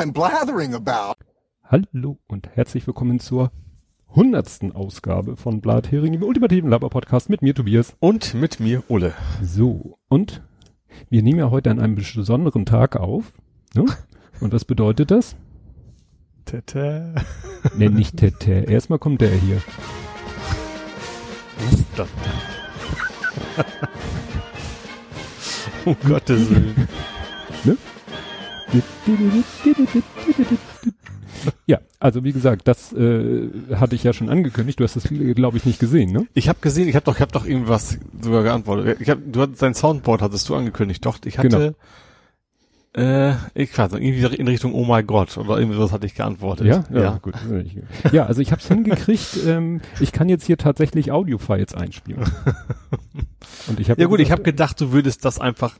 I'm blathering about. Hallo und herzlich willkommen zur hundertsten Ausgabe von Blathering, dem ultimativen Laber-Podcast mit mir, Tobias. Und mit mir, Ulle. So, und wir nehmen ja heute an einem besonderen Tag auf. Ne? Und was bedeutet das? Tete. Nee, nicht Tete. Erstmal kommt der hier. Was ist das denn? um Gottes Willen. Ja, also wie gesagt, das äh, hatte ich ja schon angekündigt. Du hast das, glaube ich, nicht gesehen, ne? Ich habe gesehen, ich habe doch, ich habe doch irgendwas sogar geantwortet. Ich hab, du hattest dein Soundboard hattest du angekündigt, doch? Ich hatte, äh, ich weiß nicht, irgendwie in Richtung Oh my Gott oder irgendwie sowas hatte ich geantwortet. Ja, ja, gut. Ja, also ich habe es hingekriegt. Ähm, ich kann jetzt hier tatsächlich Audio-Files einspielen. Und ich hab ja gut, ich habe gedacht, du würdest das einfach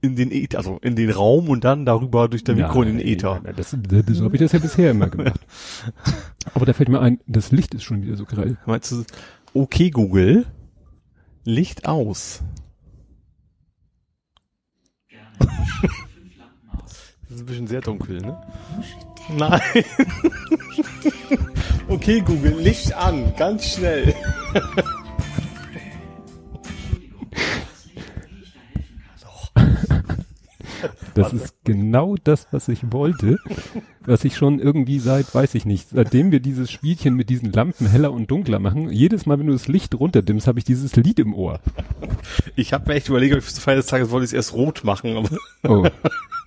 in den Äther, also in den Raum und dann darüber durch der Mikro in den Äther. Nein, das, das, so habe ich das ja bisher immer gemacht. Aber da fällt mir ein, das Licht ist schon wieder so grell. Meinst du, okay Google, Licht aus. das ist ein bisschen sehr dunkel, ne? Nein. okay Google, Licht an, ganz schnell. Das ist genau das, was ich wollte, was ich schon irgendwie seit, weiß ich nicht, seitdem wir dieses Spielchen mit diesen Lampen heller und dunkler machen, jedes Mal, wenn du das Licht runterdimmst, habe ich dieses Lied im Ohr. Ich habe mir echt überlegt, ob ich zur Feier des Tages wollte ich es erst rot machen, aber Oh,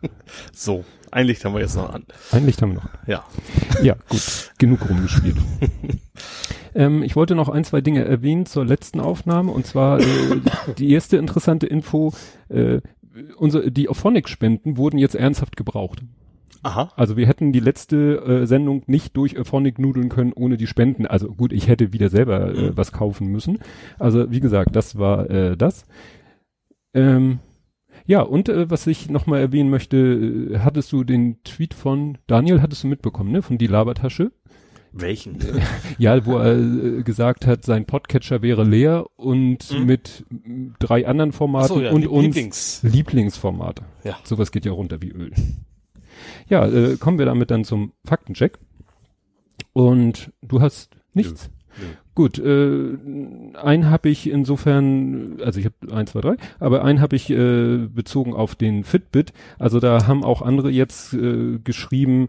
so, ein Licht haben wir jetzt noch an. ein Licht haben wir noch. Ja. Ja, gut, genug rumgespielt. ähm, ich wollte noch ein, zwei Dinge erwähnen zur letzten Aufnahme und zwar äh, die erste interessante Info, äh, unsere, die Auphonic-Spenden wurden jetzt ernsthaft gebraucht. Aha. Also wir hätten die letzte äh, Sendung nicht durch Auphonic nudeln können ohne die Spenden. Also gut, ich hätte wieder selber äh, Mhm. was kaufen müssen. Also wie gesagt, das war äh, das. Ähm, ja, und äh, was ich nochmal erwähnen möchte, äh, hattest du den Tweet von Daniel, hattest du mitbekommen, ne? Von die Labertasche. Welchen? Ja, wo er äh, gesagt hat, sein Podcatcher wäre leer und Mhm. mit drei anderen Formaten so, ja, und Lieb- uns Lieblings. Lieblingsformate. Ja. Sowas geht ja runter wie Öl. Ja, äh, kommen wir damit dann zum Faktencheck. Und du hast nichts. Nö. Gut, äh, einen habe ich insofern, also ich habe eins, zwei, drei, aber einen habe ich äh, bezogen auf den Fitbit. Also da haben auch andere jetzt äh, geschrieben,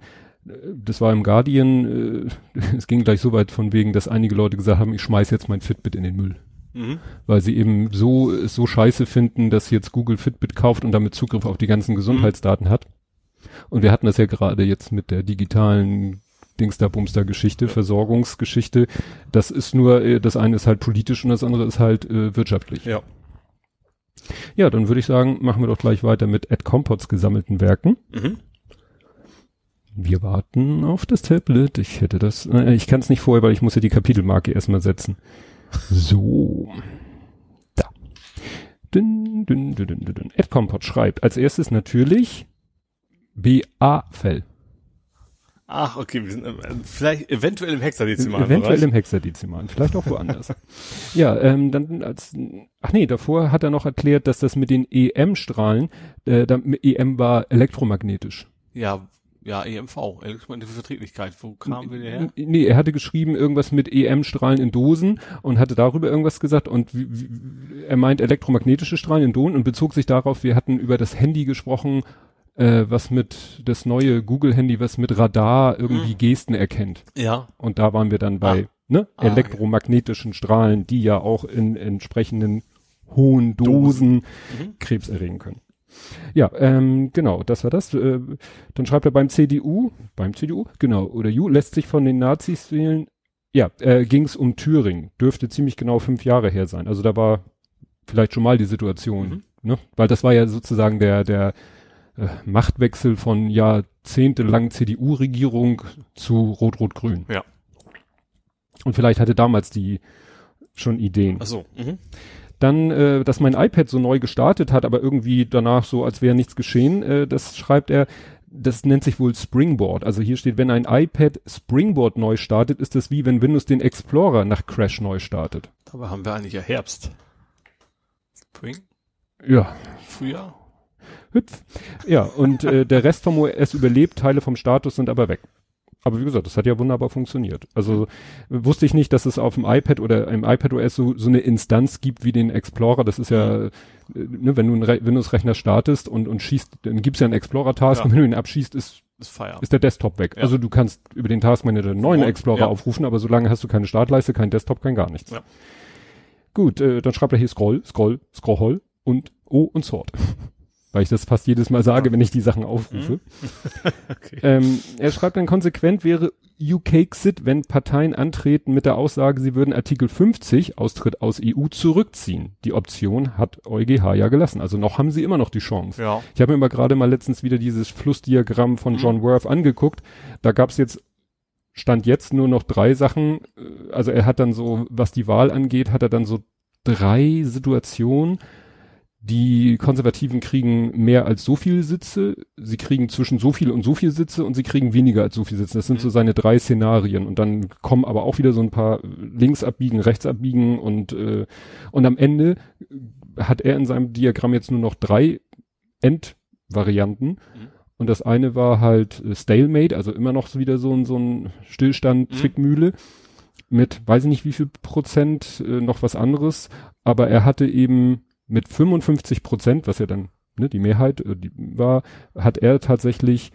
das war im Guardian, äh, es ging gleich so weit von wegen, dass einige Leute gesagt haben, ich schmeiß jetzt mein Fitbit in den Müll Mhm. weil sie eben so so scheiße finden, dass jetzt Google Fitbit kauft und damit Zugriff auf die ganzen Gesundheitsdaten hat. Und wir hatten das ja gerade jetzt mit der digitalen Dingster-Bumster-Geschichte, Versorgungsgeschichte. Das ist nur, äh, das eine ist halt politisch und das andere ist halt äh, wirtschaftlich. Ja. Ja, dann würde ich sagen, machen wir doch gleich weiter mit Ed Compots gesammelten Werken. Mhm. Wir warten auf das Tablet. Ich hätte das, äh, ich kann es nicht vorher, weil ich muss ja die Kapitelmarke erstmal setzen. So. Da. Dün, dün, dün, dün, dün. Ed Compot schreibt als erstes natürlich BA-Fell. Ach, okay, wir sind äh, vielleicht eventuell im Hexadezimal. Eventuell im Hexadezimal, vielleicht auch woanders. ja, ähm, dann als, ach nee, davor hat er noch erklärt, dass das mit den EM-Strahlen, äh, EM war elektromagnetisch. Ja, ja, EMV, elektromagnetische Verträglichkeit. Wo kamen wir her? Nee, er hatte geschrieben irgendwas mit EM-Strahlen in Dosen und hatte darüber irgendwas gesagt und wie, wie, er meint elektromagnetische Strahlen in Dosen und bezog sich darauf, wir hatten über das Handy gesprochen, äh, was mit, das neue Google-Handy, was mit Radar irgendwie Hm. Gesten erkennt. Ja. Und da waren wir dann bei, ne, Ah, okay. elektromagnetischen Strahlen, die ja auch in entsprechenden hohen Dosen Mhm. Krebs erregen können. Ja, ähm, genau, das war das. Äh, dann schreibt er beim CDU, beim CDU, genau, oder Ju, lässt sich von den Nazis wählen. Ja, äh, ging es um Thüringen. Dürfte ziemlich genau fünf Jahre her sein. Also da war vielleicht schon mal die Situation, Mhm. ne? Weil das war ja sozusagen der, der äh, Machtwechsel von jahrzehntelang CDU-Regierung zu Rot-Rot-Grün. Ja. Und vielleicht hatte damals die schon Ideen. Ach so. Mhm. Dann, äh, dass mein iPad so neu gestartet hat, aber irgendwie danach so, als wäre nichts geschehen, äh, das schreibt er, das nennt sich wohl Springboard. Also hier steht, wenn ein iPad Springboard neu startet, ist das wie wenn Windows den Explorer nach Crash neu startet. Dabei haben wir eigentlich ja Herbst. Spring? Ja, Frühjahr? hüpf. Ja, und äh, der Rest vom OS überlebt, Teile vom Status sind aber weg. Aber wie gesagt, das hat ja wunderbar funktioniert. Also wusste ich nicht, dass es auf dem iPad oder im iPad OS so, so eine Instanz gibt wie den Explorer. Das ist ja, äh, ne, wenn du einen Windows-Rechner startest und, und schießt, dann gibt's ja einen Explorer-Task Ja. und wenn du ihn abschießt, ist, Ist ist der Desktop weg. Ja. Also du kannst über den Task Manager einen neuen Und- Explorer ja. aufrufen, aber solange hast du keine Startleiste, kein Desktop, kein gar nichts. Ja. Gut, äh, dann schreibt er hier Scroll, Scroll, Scroll und O und Sort. Weil ich das fast jedes Mal sage, wenn ich die Sachen aufrufe. Mhm. Okay. Ähm, er schreibt dann konsequent wäre UK-Xit, wenn Parteien antreten mit der Aussage, sie würden Artikel 50, Austritt aus EU, zurückziehen. Die Option hat EuGH ja gelassen. Also noch haben sie immer noch die Chance. Ja. Ich habe mir mal gerade mal letztens wieder dieses Flussdiagramm von Mhm. John Worth angeguckt. Da gab es jetzt, stand jetzt nur noch drei Sachen. Äh, Also er hat dann so, was die Wahl angeht, hat er dann so drei Situationen. Die Konservativen kriegen mehr als so viel Sitze, sie kriegen zwischen so viel und so viel Sitze und sie kriegen weniger als so viel Sitze. Das sind Mhm. so seine drei Szenarien. Und dann kommen aber auch wieder so ein paar links abbiegen, rechts abbiegen und, äh, und am Ende hat er in seinem Diagramm jetzt nur noch drei Endvarianten. Und das eine war halt äh, Stalemate, also immer noch so wieder so ein, so ein Stillstand, Mhm. Zwickmühle mit, weiß ich nicht wie viel Prozent, äh, noch was anderes. Aber er hatte eben mit 55 Prozent, was ja dann ne, die Mehrheit äh, die war, hat er tatsächlich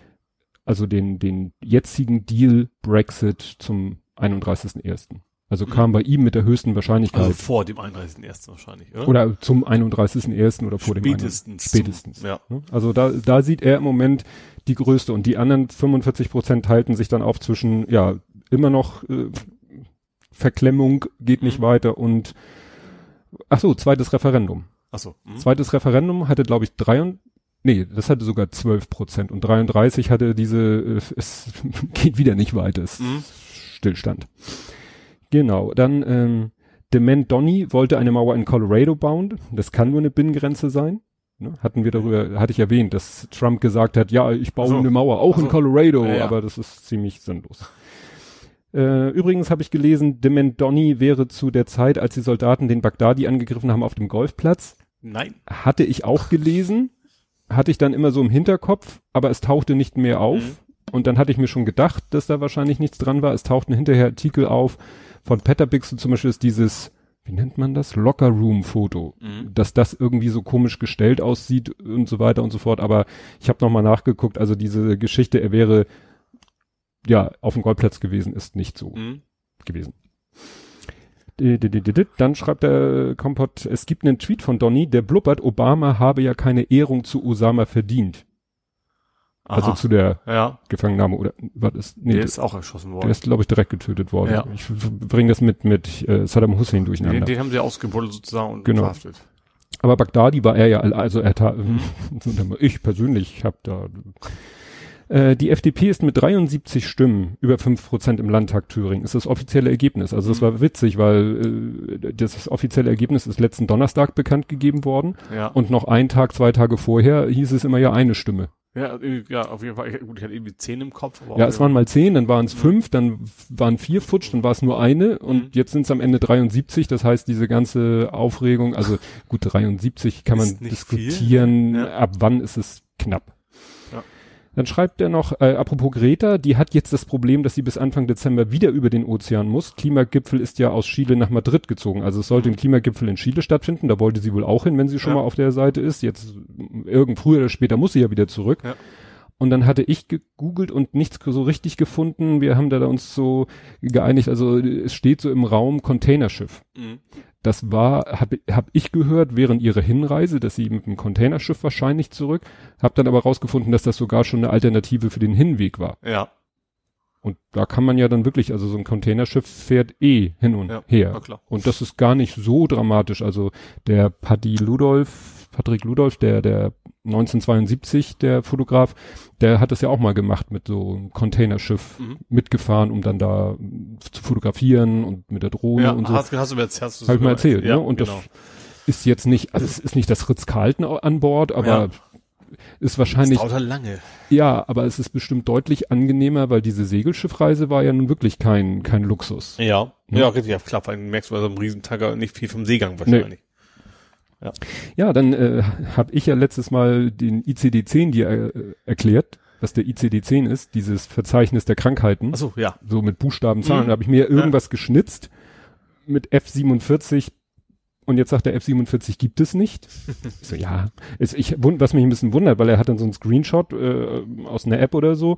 also den, den jetzigen Deal Brexit zum 31.01. Also Mhm. kam bei ihm mit der höchsten Wahrscheinlichkeit. Also vor dem 31.01. wahrscheinlich, oder? oder zum 31.01. oder vor dem Spätestens. Spätestens. Zum, ja. Ne? Also da, da sieht er im Moment die größte und die anderen 45 Prozent halten sich dann auf zwischen, ja, immer noch äh, Verklemmung geht nicht Mhm. weiter und ach so, zweites Referendum. Achso. Mhm. Zweites Referendum hatte, glaube ich, drei und nee, das hatte sogar 12 Prozent und 33 hatte diese, äh, es geht wieder nicht weiter, es Mhm. Stillstand. Genau, dann ähm, Dement Donny wollte eine Mauer in Colorado bauen. Das kann nur eine Binnengrenze sein. Ne? Hatten wir darüber, hatte ich erwähnt, dass Trump gesagt hat, ja, ich baue so. eine Mauer, auch Ach in so. Colorado, Ja, ja. aber das ist ziemlich sinnlos. Äh, übrigens habe ich gelesen, Dement Donny wäre zu der Zeit, als die Soldaten den Bagdadi angegriffen haben auf dem Golfplatz, Nein. hatte ich auch gelesen, hatte ich dann immer so im Hinterkopf, aber es tauchte nicht mehr auf. Mhm. Und dann hatte ich mir schon gedacht, dass da wahrscheinlich nichts dran war. Es tauchten hinterher Artikel auf von Petapixel zum Beispiel ist dieses, wie nennt man das? Locker Room Foto. Mhm. Dass das irgendwie so komisch gestellt aussieht und so weiter und so fort. Aber ich habe nochmal nachgeguckt, also diese Geschichte, er wäre ja auf dem Golfplatz gewesen, ist nicht so Mhm. gewesen. Dann schreibt der Kompott, es gibt einen Tweet von Donny, der blubbert, Obama habe ja keine Ehrung zu Osama verdient. Also Aha. zu der ja, Gefangennahme oder was ist? Nee, der ist auch erschossen worden. der ist, glaube ich, direkt getötet worden. Ja. Ich bringe das mit mit äh, Saddam Hussein den, durcheinander. den haben sie ausgebuddelt sozusagen und Genau. verhaftet. Aber Bagdadi war er ja, also er tat, Mhm. ich persönlich habe da. Äh, die FDP ist mit 73 Stimmen über 5 Prozent im Landtag Thüringen. Ist das offizielle Ergebnis. Also das Mhm. war witzig, weil äh, das offizielle Ergebnis ist letzten Donnerstag bekannt gegeben worden. Ja. Und noch einen Tag, zwei Tage vorher hieß es immer ja eine Stimme. ja, äh, ja, auf jeden Fall. Ich, gut, ich hatte irgendwie zehn im Kopf. Ja, es waren mal zehn, dann waren es Mhm. fünf, dann waren vier futsch, dann war es nur eine und Mhm. jetzt sind es am Ende 73. Das heißt, diese ganze Aufregung, also gut 73 kann man Ist diskutieren, ja. ab wann ist es knapp. Dann schreibt er noch, äh, apropos Greta, die hat jetzt das Problem, dass sie bis Anfang Dezember wieder über den Ozean muss. Klimagipfel ist ja aus Chile nach Madrid gezogen. Also es sollte ein Klimagipfel in Chile stattfinden. Da wollte sie wohl auch hin, wenn sie schon Ja. mal auf der Seite ist. Jetzt irgend früher oder später muss sie ja wieder zurück. Ja. Und dann hatte ich gegoogelt und nichts so richtig gefunden. Wir haben da uns so geeinigt, also es steht so im Raum Containerschiff. Mhm. Das war, habe hab ich gehört, während ihrer Hinreise, dass sie mit dem Containerschiff wahrscheinlich zurück, habe dann aber rausgefunden, dass das sogar schon eine Alternative für den Hinweg war. Ja, Und da kann man ja dann wirklich, also so ein Containerschiff fährt eh hin und ja, her. Und das ist gar nicht so dramatisch. Also der Paddy Ludolf, Patrick Ludolf, der, der 1972, der Fotograf, der hat das ja auch mal gemacht mit so einem Containerschiff Mhm. mitgefahren, um dann da mm, zu fotografieren und mit der Drohne Ja, und so. hast, hast du mir jetzt, hast du Habe ich mal erzählt, ja, ne? Und genau. das ist jetzt nicht, also es ist nicht das Ritz-Carlton an Bord, aber Ja. ist wahrscheinlich, das dauert halt lange. ja, aber es ist bestimmt deutlich angenehmer, weil diese Segelschiffreise war ja nun wirklich kein, kein Luxus. Ja, Ne? ja, richtig, ja, klar, vor allem merkst du bei so einem Riesentanker nicht viel vom Seegang wahrscheinlich. Ja, Ja, dann äh, habe ich ja letztes Mal den ICD-10 dir äh, erklärt, was der ICD-10 ist, dieses Verzeichnis der Krankheiten, Achso, ja. so mit Buchstaben, Zahlen. Mhm. Da habe ich mir irgendwas geschnitzt mit F47 und jetzt sagt der F47 gibt es nicht. Ich so, ja, ist, ich, was mich ein bisschen wundert, weil er hat dann so einen Screenshot äh, aus einer App oder so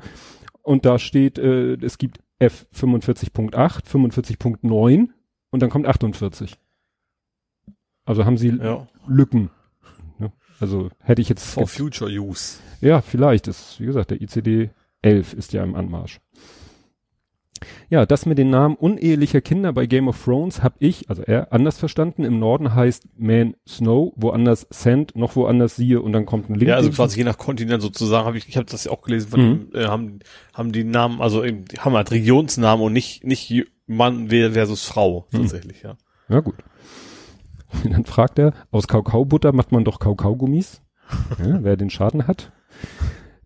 und da steht, äh, es gibt F45.8, 45.9 und dann kommt 48. Also haben sie Ja. Lücken. Ne? Also hätte ich jetzt, For future use. ja, vielleicht ist, wie gesagt, der ICD 11 ist ja im Anmarsch. Ja, das mit den Namen unehelicher Kinder bei Game of Thrones habe ich, also er, anders verstanden. Im Norden heißt Man Snow, woanders Sand, noch woanders siehe und dann kommt ein Link. Ja, also quasi je nach Kontinent sozusagen, habe ich, ich habe das ja auch gelesen, von Mhm. äh, haben, haben die Namen, also eben, haben halt Regionsnamen und nicht, nicht Mann versus Frau, Mhm. tatsächlich, ja. Ja, gut. Dann fragt er, aus Kakaobutter macht man doch Kakaogummis. Ja, wer den Schaden hat.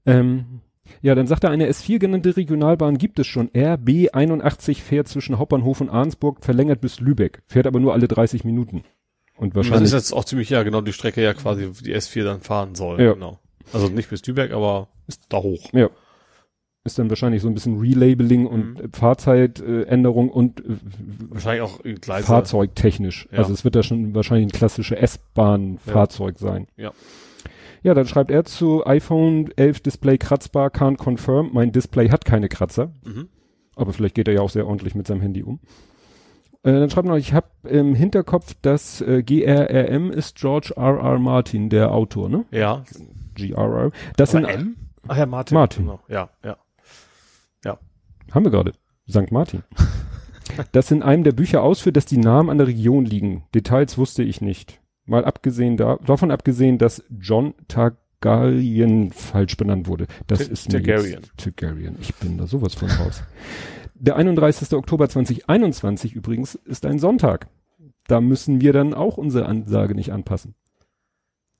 Ähm, ja, dann sagt er, eine S4 genannte Regionalbahn gibt es schon. RB 81 fährt zwischen Hauptbahnhof und Arnsburg, verlängert bis Lübeck, fährt aber nur alle 30 Minuten. Und Das wahrscheinlich, ist jetzt auch ziemlich, ja, genau die Strecke ja quasi, die S4 dann fahren soll, Ja. genau. Also nicht bis Lübeck, aber ist da hoch. ja, ist dann wahrscheinlich so ein bisschen Relabeling und Mhm. äh, Fahrzeitänderung und äh, Wahrscheinlich auch äh, Gleise. fahrzeugtechnisch. Ja. Also es wird da schon wahrscheinlich ein klassische S-Bahn-Fahrzeug sein. Ja. Ja, dann schreibt er zu iPhone 11 Display kratzbar, can't confirm. Mein Display hat keine Kratzer. Mhm. Aber vielleicht geht er ja auch sehr ordentlich mit seinem Handy um. Äh, dann schreibt er noch, ich habe im Hinterkopf, dass äh, GRRM ist George R. R. Martin, der Autor, ne? Ja. GRR. Das sind? Ach ja, Martin. Martin. Genau. Ja, ja. Haben wir gerade, St. Martin. das in einem der Bücher ausführt, dass die Namen an der Region liegen. Details wusste ich nicht. Mal abgesehen da, davon abgesehen, dass John Targaryen falsch benannt wurde. Das Tar- ist Targaryen. Targaryen. Ich bin da sowas von raus. Der 31. Oktober 2021 übrigens ist ein Sonntag. Da müssen wir dann auch unsere Ansage nicht anpassen.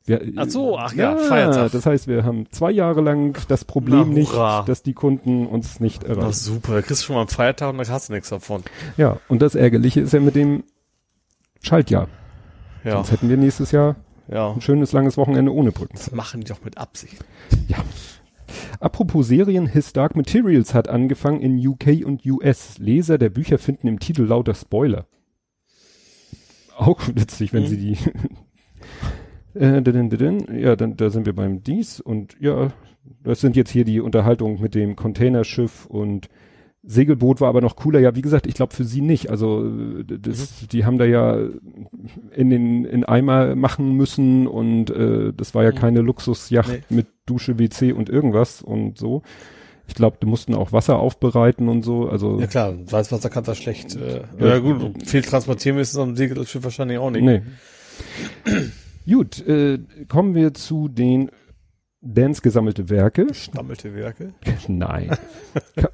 Wir, Ach so, ach ja, Feiertag. Das heißt, wir haben zwei Jahre lang das Problem Na, nicht, dass die Kunden uns nicht Na erreichen. super, da kriegst du schon mal am Feiertag und dann hast du nichts davon. Ja, und das Ärgerliche ist ja mit dem Schaltjahr. Ja, Sonst hätten wir nächstes Jahr ja. ein schönes langes Wochenende ohne Brücken. Das machen die doch mit Absicht. Apropos Serien, His Dark Materials hat angefangen in UK und US. Leser der Bücher finden im Titel lauter Spoiler. Auch witzig, wenn Mhm. sie die. Äh. Ja, dann da sind wir beim Dies und ja, das sind jetzt hier die Unterhaltungen mit dem Containerschiff und Segelboot war aber noch cooler. Ja, wie gesagt, ich glaube für sie nicht. Also äh, das, die haben da ja in den in Eimer machen müssen und äh, das war ja Mhm. keine Luxusjacht Nee. mit Dusche, WC und irgendwas und so. Ich glaube, die mussten auch Wasser aufbereiten und so. Also Ja klar, Salzwasser kannst du schlecht. Äh, Ja. ja, gut, viel transportieren müssen am Segelschiff wahrscheinlich auch nicht. nee. Gut, äh, kommen wir zu den Dance gesammelte Werke. Stammelte Werke. Nein.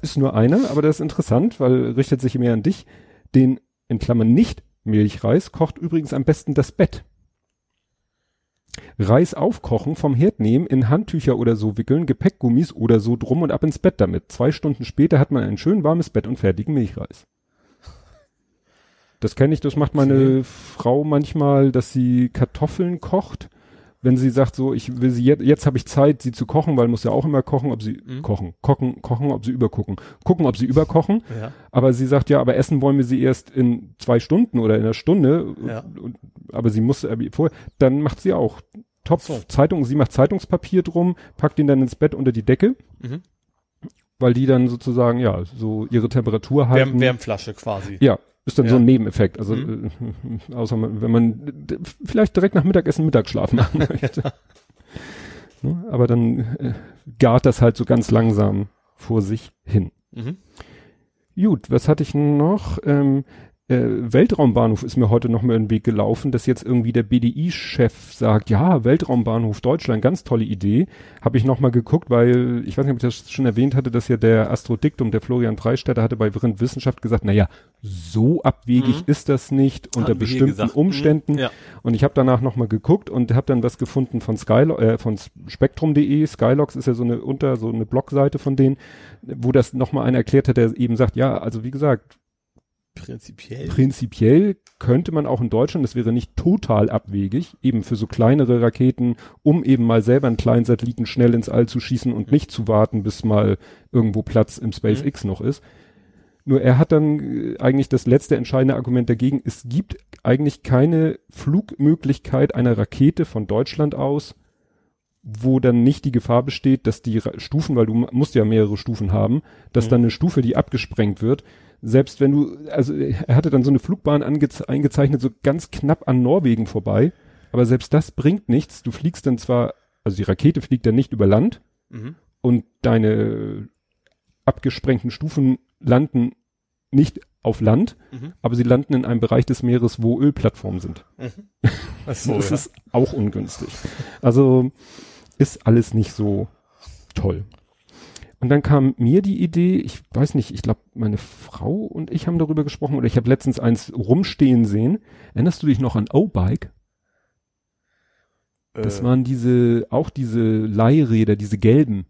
ist nur einer, aber das ist interessant, weil richtet sich mehr an dich. Den, in Klammern nicht Milchreis, kocht übrigens am besten das Bett. Reis aufkochen, vom Herd nehmen, in Handtücher oder so wickeln, Gepäckgummis oder so drum und ab ins Bett damit. Zwei Stunden später hat man ein schön warmes Bett und fertigen Milchreis. Das kenne ich, das macht meine Frau manchmal, dass sie Kartoffeln kocht. Wenn sie sagt so, ich will sie jetzt, jetzt habe ich Zeit, sie zu kochen, weil muss ja auch immer kochen, ob sie Mhm. kochen, kochen, kochen, ob sie übergucken, gucken, ob sie überkochen. Ja. Aber sie sagt ja, aber essen wollen wir sie erst in zwei Stunden oder in einer Stunde. Ja. Und, aber sie muss vorher, dann macht sie auch Topf, So. Zeitung, sie macht Zeitungspapier drum, packt ihn dann ins Bett unter die Decke, Mhm. weil die dann sozusagen ja so ihre Temperatur halten. Wärm, Wärmflasche quasi. Ja, ist dann Ja. so ein Nebeneffekt. Also Mhm. äh, außer man, wenn man vielleicht direkt nach Mittagessen Mittagsschlaf machen möchte. Ne, Aber dann äh, gart das halt so ganz langsam vor sich hin. Mhm. Gut, was hatte ich noch? Ähm, äh, Weltraumbahnhof ist mir heute noch mal in den Weg gelaufen, dass jetzt irgendwie der BDI-Chef sagt, ja, Weltraumbahnhof Deutschland, ganz tolle Idee. Habe ich noch mal geguckt, weil ich weiß nicht, ob ich das schon erwähnt hatte, dass ja der Astrodiktum, der Florian Freistetter, hatte bei Vrind Wissenschaft gesagt, na ja, so abwegig Mhm. ist das nicht unter Hatten bestimmten gesagt. Umständen. Mhm. Ja. Und ich habe danach noch mal geguckt und habe dann was gefunden von Skylo äh, von Spektrum.de. Skylox ist ja so eine unter so eine Blogseite von denen, wo das noch mal einer erklärt hat, der eben sagt, ja, also wie gesagt, Prinzipiell. Prinzipiell könnte man auch in Deutschland, das wäre nicht total abwegig, eben für so kleinere Raketen, um eben mal selber einen kleinen Satelliten schnell ins All zu schießen und nicht zu warten, bis mal irgendwo Platz im SpaceX mhm. noch ist. Nur er hat dann äh, eigentlich das letzte entscheidende Argument dagegen. Es gibt eigentlich keine Flugmöglichkeit einer Rakete von Deutschland aus, wo dann nicht die Gefahr besteht, dass die Stufen, weil du musst ja mehrere Stufen haben, dass mhm. dann eine Stufe, die abgesprengt wird, selbst wenn du, also er hatte dann so eine Flugbahn eingezeichnet, so ganz knapp an Norwegen vorbei, aber selbst das bringt nichts. Du fliegst dann zwar, also die Rakete fliegt dann nicht über Land mhm. und deine abgesprengten Stufen landen nicht auf Land, mhm. aber sie landen in einem Bereich des Meeres, wo Ölplattformen sind. Mhm. So, das ja. ist auch ungünstig. Also ist alles nicht so toll. Und dann kam mir die Idee, ich weiß nicht, ich glaube, meine Frau und ich haben darüber gesprochen oder ich habe letztens eins rumstehen sehen. Erinnerst du dich noch an O-Bike? Das äh. waren diese, auch diese Leihräder, diese gelben.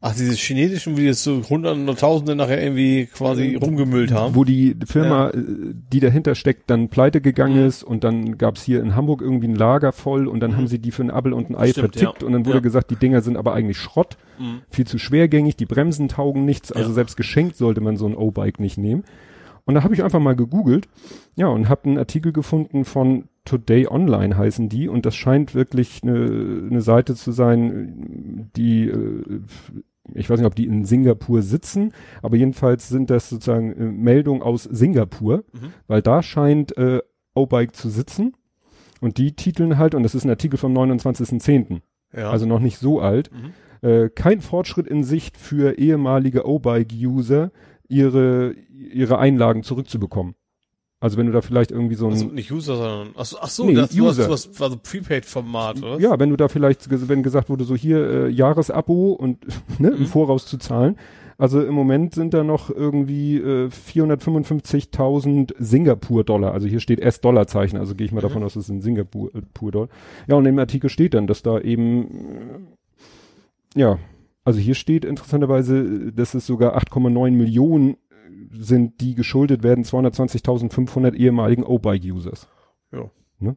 Ach, diese chinesischen, wie jetzt so Hunderte oder Tausende nachher irgendwie quasi rumgemüllt haben. Wo die Firma, ja. Äh, die dahinter steckt, dann pleite gegangen mhm. ist und dann gab's hier in Hamburg irgendwie ein Lager voll und dann mhm. haben sie die für ein Appel und ein Ei Stimmt, vertickt ja. und dann wurde ja. gesagt, die Dinger sind aber eigentlich Schrott, mhm. viel zu schwergängig, die Bremsen taugen nichts, also selbst geschenkt sollte man so ein O-Bike nicht nehmen. Und da habe ich einfach mal gegoogelt, ja, und habe einen Artikel gefunden von Today Online heißen die und das scheint wirklich eine, eine Seite zu sein, die äh, ich weiß nicht, ob die in Singapur sitzen, aber jedenfalls sind das sozusagen äh, Meldungen aus Singapur, mhm. weil da scheint äh, O-Bike zu sitzen und die titeln halt, und das ist ein Artikel vom 29.10., ja. also noch nicht so alt, mhm. äh, kein Fortschritt in Sicht für ehemalige O-Bike-User, ihre, ihre Einlagen zurückzubekommen. Also wenn du da vielleicht irgendwie so ein... Also nicht User, sondern... Ach so, ach so nee, das User. Was, was, war so Prepaid-Format, oder? Ja, wenn du da vielleicht, wenn gesagt wurde, so hier äh, Jahresabo und ne, mhm. im Voraus zu zahlen. Also im Moment sind da noch irgendwie äh, 455.000 Singapur-Dollar. Also hier steht S-Dollar-Zeichen, also gehe ich mal mhm. davon aus, das sind Singapur-Dollar. Ja, und im Artikel steht dann, dass da eben, äh, ja, also hier steht interessanterweise, dass es sogar 8,9 Millionen sind, die geschuldet werden 220.500 ehemaligen O-Bike-Users. Ja. Ne?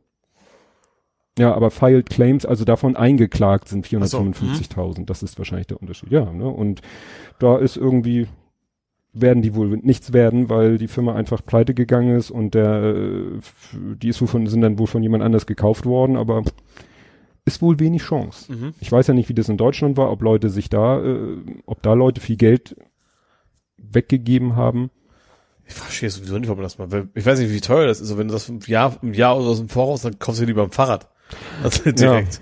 Ja, aber filed claims, also davon eingeklagt sind 455.000. So, hm. das ist wahrscheinlich der Unterschied. Ja, ne? Und da ist irgendwie werden die wohl nichts werden, weil die Firma einfach pleite gegangen ist und der, die ist wohl von, sind dann wohl von jemand anders gekauft worden, aber ist wohl wenig Chance. Mhm. Ich weiß ja nicht, wie das in Deutschland war, ob Leute sich da, äh, ob da Leute viel Geld weggegeben haben. Ich verstehe sowieso nicht, ob man das mal, ich weiß nicht, wie teuer das ist, wenn du das im Jahr, im Jahr oder aus dem Voraus, dann kommst du lieber am Fahrrad. Also direkt.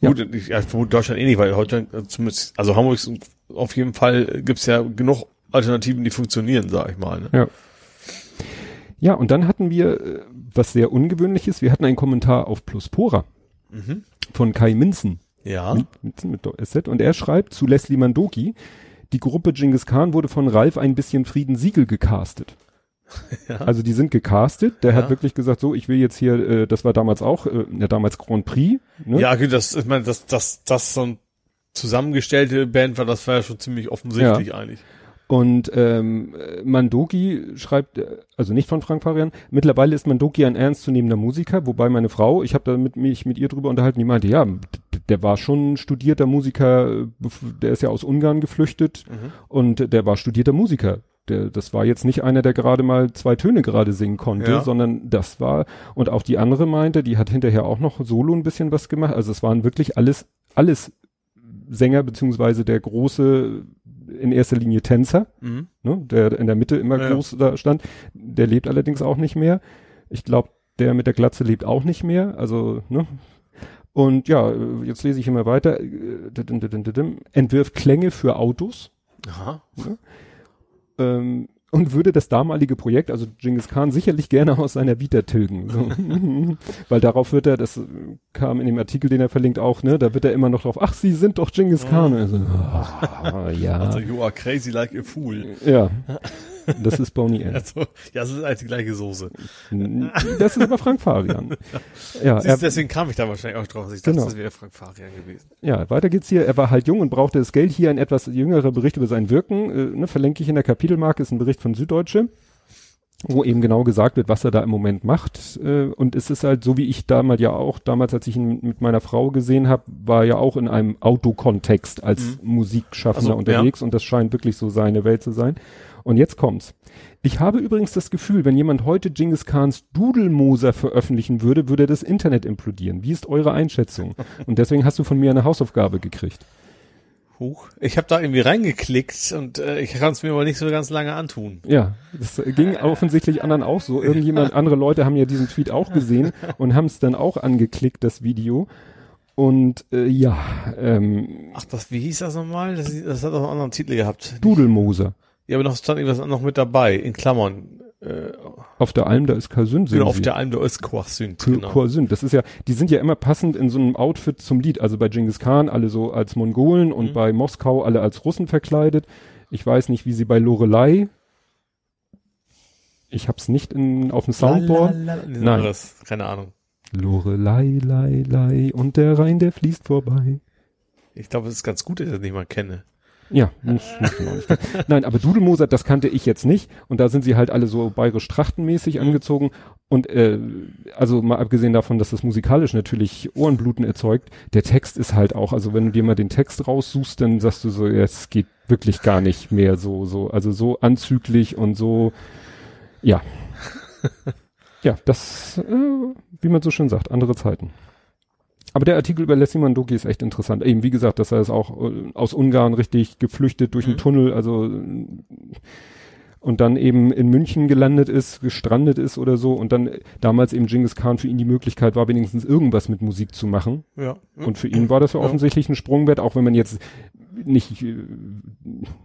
Ja. Gut, ich, ja, vermute Deutschland eh nicht, weil Deutschland äh, zumindest, also Hamburg auf jeden Fall gibt's ja genug Alternativen, die funktionieren, sag ich mal. Ne? Ja. Ja, und dann hatten wir, äh, was sehr ungewöhnlich ist, wir hatten einen Kommentar auf Pluspora mhm. von Kai Minzen. Ja. Minzen mit SZ und er schreibt zu Leslie Mandoki, die Gruppe Genghis Khan wurde von Ralf ein bisschen Frieden Siegel gecastet. Ja. Also die sind gecastet. Der ja. hat wirklich gesagt, so, ich will jetzt hier, äh, das war damals auch, äh, ja damals Grand Prix. Ne? Ja, das, ich meine, das, das, das so ein zusammengestellte Band war, das war ja schon ziemlich offensichtlich ja. eigentlich. Und ähm, Mandoki schreibt, äh, also nicht von Frank Farian, mittlerweile ist Mandoki ein ernstzunehmender Musiker, wobei meine Frau, ich habe da mit mich mit ihr drüber unterhalten, die meinte, ja, der war schon studierter Musiker, der ist ja aus Ungarn geflüchtet mhm. und der war studierter Musiker. Der, das war jetzt nicht einer, der gerade mal zwei Töne gerade singen konnte, ja. sondern das war, und auch die andere meinte, die hat hinterher auch noch solo ein bisschen was gemacht. Also es waren wirklich alles, alles Sänger, beziehungsweise der große in erster Linie Tänzer, mhm. ne, der in der Mitte immer ja. groß da stand. Der lebt allerdings auch nicht mehr. Ich glaube, der mit der Glatze lebt auch nicht mehr. Also, ne? Und ja, jetzt lese ich immer weiter. Entwirft Klänge für Autos. Aha. Ne? Ähm, und würde das damalige Projekt, also Genghis Khan, sicherlich gerne aus seiner Vita tilgen. So. Weil darauf wird er, das kam in dem Artikel, den er verlinkt auch, ne, da wird er immer noch drauf, ach, Sie sind doch Genghis Khan. Also, oh, ja. Also, you are crazy like a fool. Ja. Das ist Boney M. Also, ja, das ist halt die gleiche Soße. Das ist aber Frank Farian. Ja, er, deswegen kam ich da wahrscheinlich auch drauf. Ich dachte, genau. das wäre Frank Farian gewesen. Ja, weiter geht's hier. Er war halt jung und brauchte das Geld. Hier ein etwas jüngerer Bericht über sein Wirken. Äh, ne, verlinke ich in der Kapitelmarke, ist ein Bericht von Süddeutsche. wo eben genau gesagt wird, was er da im Moment macht. Äh, und es ist halt so, wie ich damals ja auch, damals, als ich ihn mit meiner Frau gesehen habe, war ja auch in einem Autokontext als mhm. Musikschaffender also, unterwegs ja. und das scheint wirklich so seine Welt zu sein. Und jetzt kommt's. Ich habe übrigens das Gefühl, wenn jemand heute Genghis Khans Dudelmoser veröffentlichen würde, würde das Internet implodieren. Wie ist eure Einschätzung? Und deswegen hast du von mir eine Hausaufgabe gekriegt. Huch. Ich habe da irgendwie reingeklickt und äh, ich kann es mir aber nicht so ganz lange antun. Ja, das ging offensichtlich anderen auch so. Irgendjemand, andere Leute haben ja diesen Tweet auch gesehen und haben es dann auch angeklickt, das Video. Und äh, ja, ähm, Ach, das, wie hieß das nochmal? Das, das hat auch einen anderen Titel gehabt. Dudelmoser. Ja, aber noch stand irgendwas noch mit dabei, in Klammern. Äh, auf der Alm, da ist Karsünd. Genau, auf der Alm, da ist Korsünd. Genau. Korsünd. Das ist ja, die sind ja immer passend in so einem Outfit zum Lied. Also bei Genghis Khan alle so als Mongolen und mhm. bei Moskau alle als Russen verkleidet. Ich weiß nicht, wie sie bei Lorelei. Ich hab's nicht in, auf dem Soundboard. Nein. Anderes. Keine Ahnung. Lorelei, lei, lei, und der Rhein, der fließt vorbei. Ich glaube, es ist ganz gut, dass ich das nicht mal kenne. Ja, muss, muss man auch nicht. Nein, aber Dudelmoser, das kannte ich jetzt nicht. Und da sind sie halt alle so bayerisch trachtenmäßig mhm. angezogen. Und äh, also mal abgesehen davon, dass das musikalisch natürlich Ohrenbluten erzeugt, der Text ist halt auch, also wenn du dir mal den Text raussuchst, dann sagst du so, ja, es geht wirklich gar nicht mehr so, so, also so anzüglich und so, ja. ja, das, äh, wie man so schön sagt, andere Zeiten. Aber der Artikel über Leslie Mandoki ist echt interessant. Eben, wie gesagt, dass er ist auch äh, aus Ungarn richtig geflüchtet durch mhm. einen Tunnel, also und dann eben in München gelandet ist, gestrandet ist oder so und dann damals eben Genghis Khan für ihn die Möglichkeit war, wenigstens irgendwas mit Musik zu machen. Ja. Und für ihn war das ja offensichtlich ein Sprungwert, auch wenn man jetzt nicht, äh,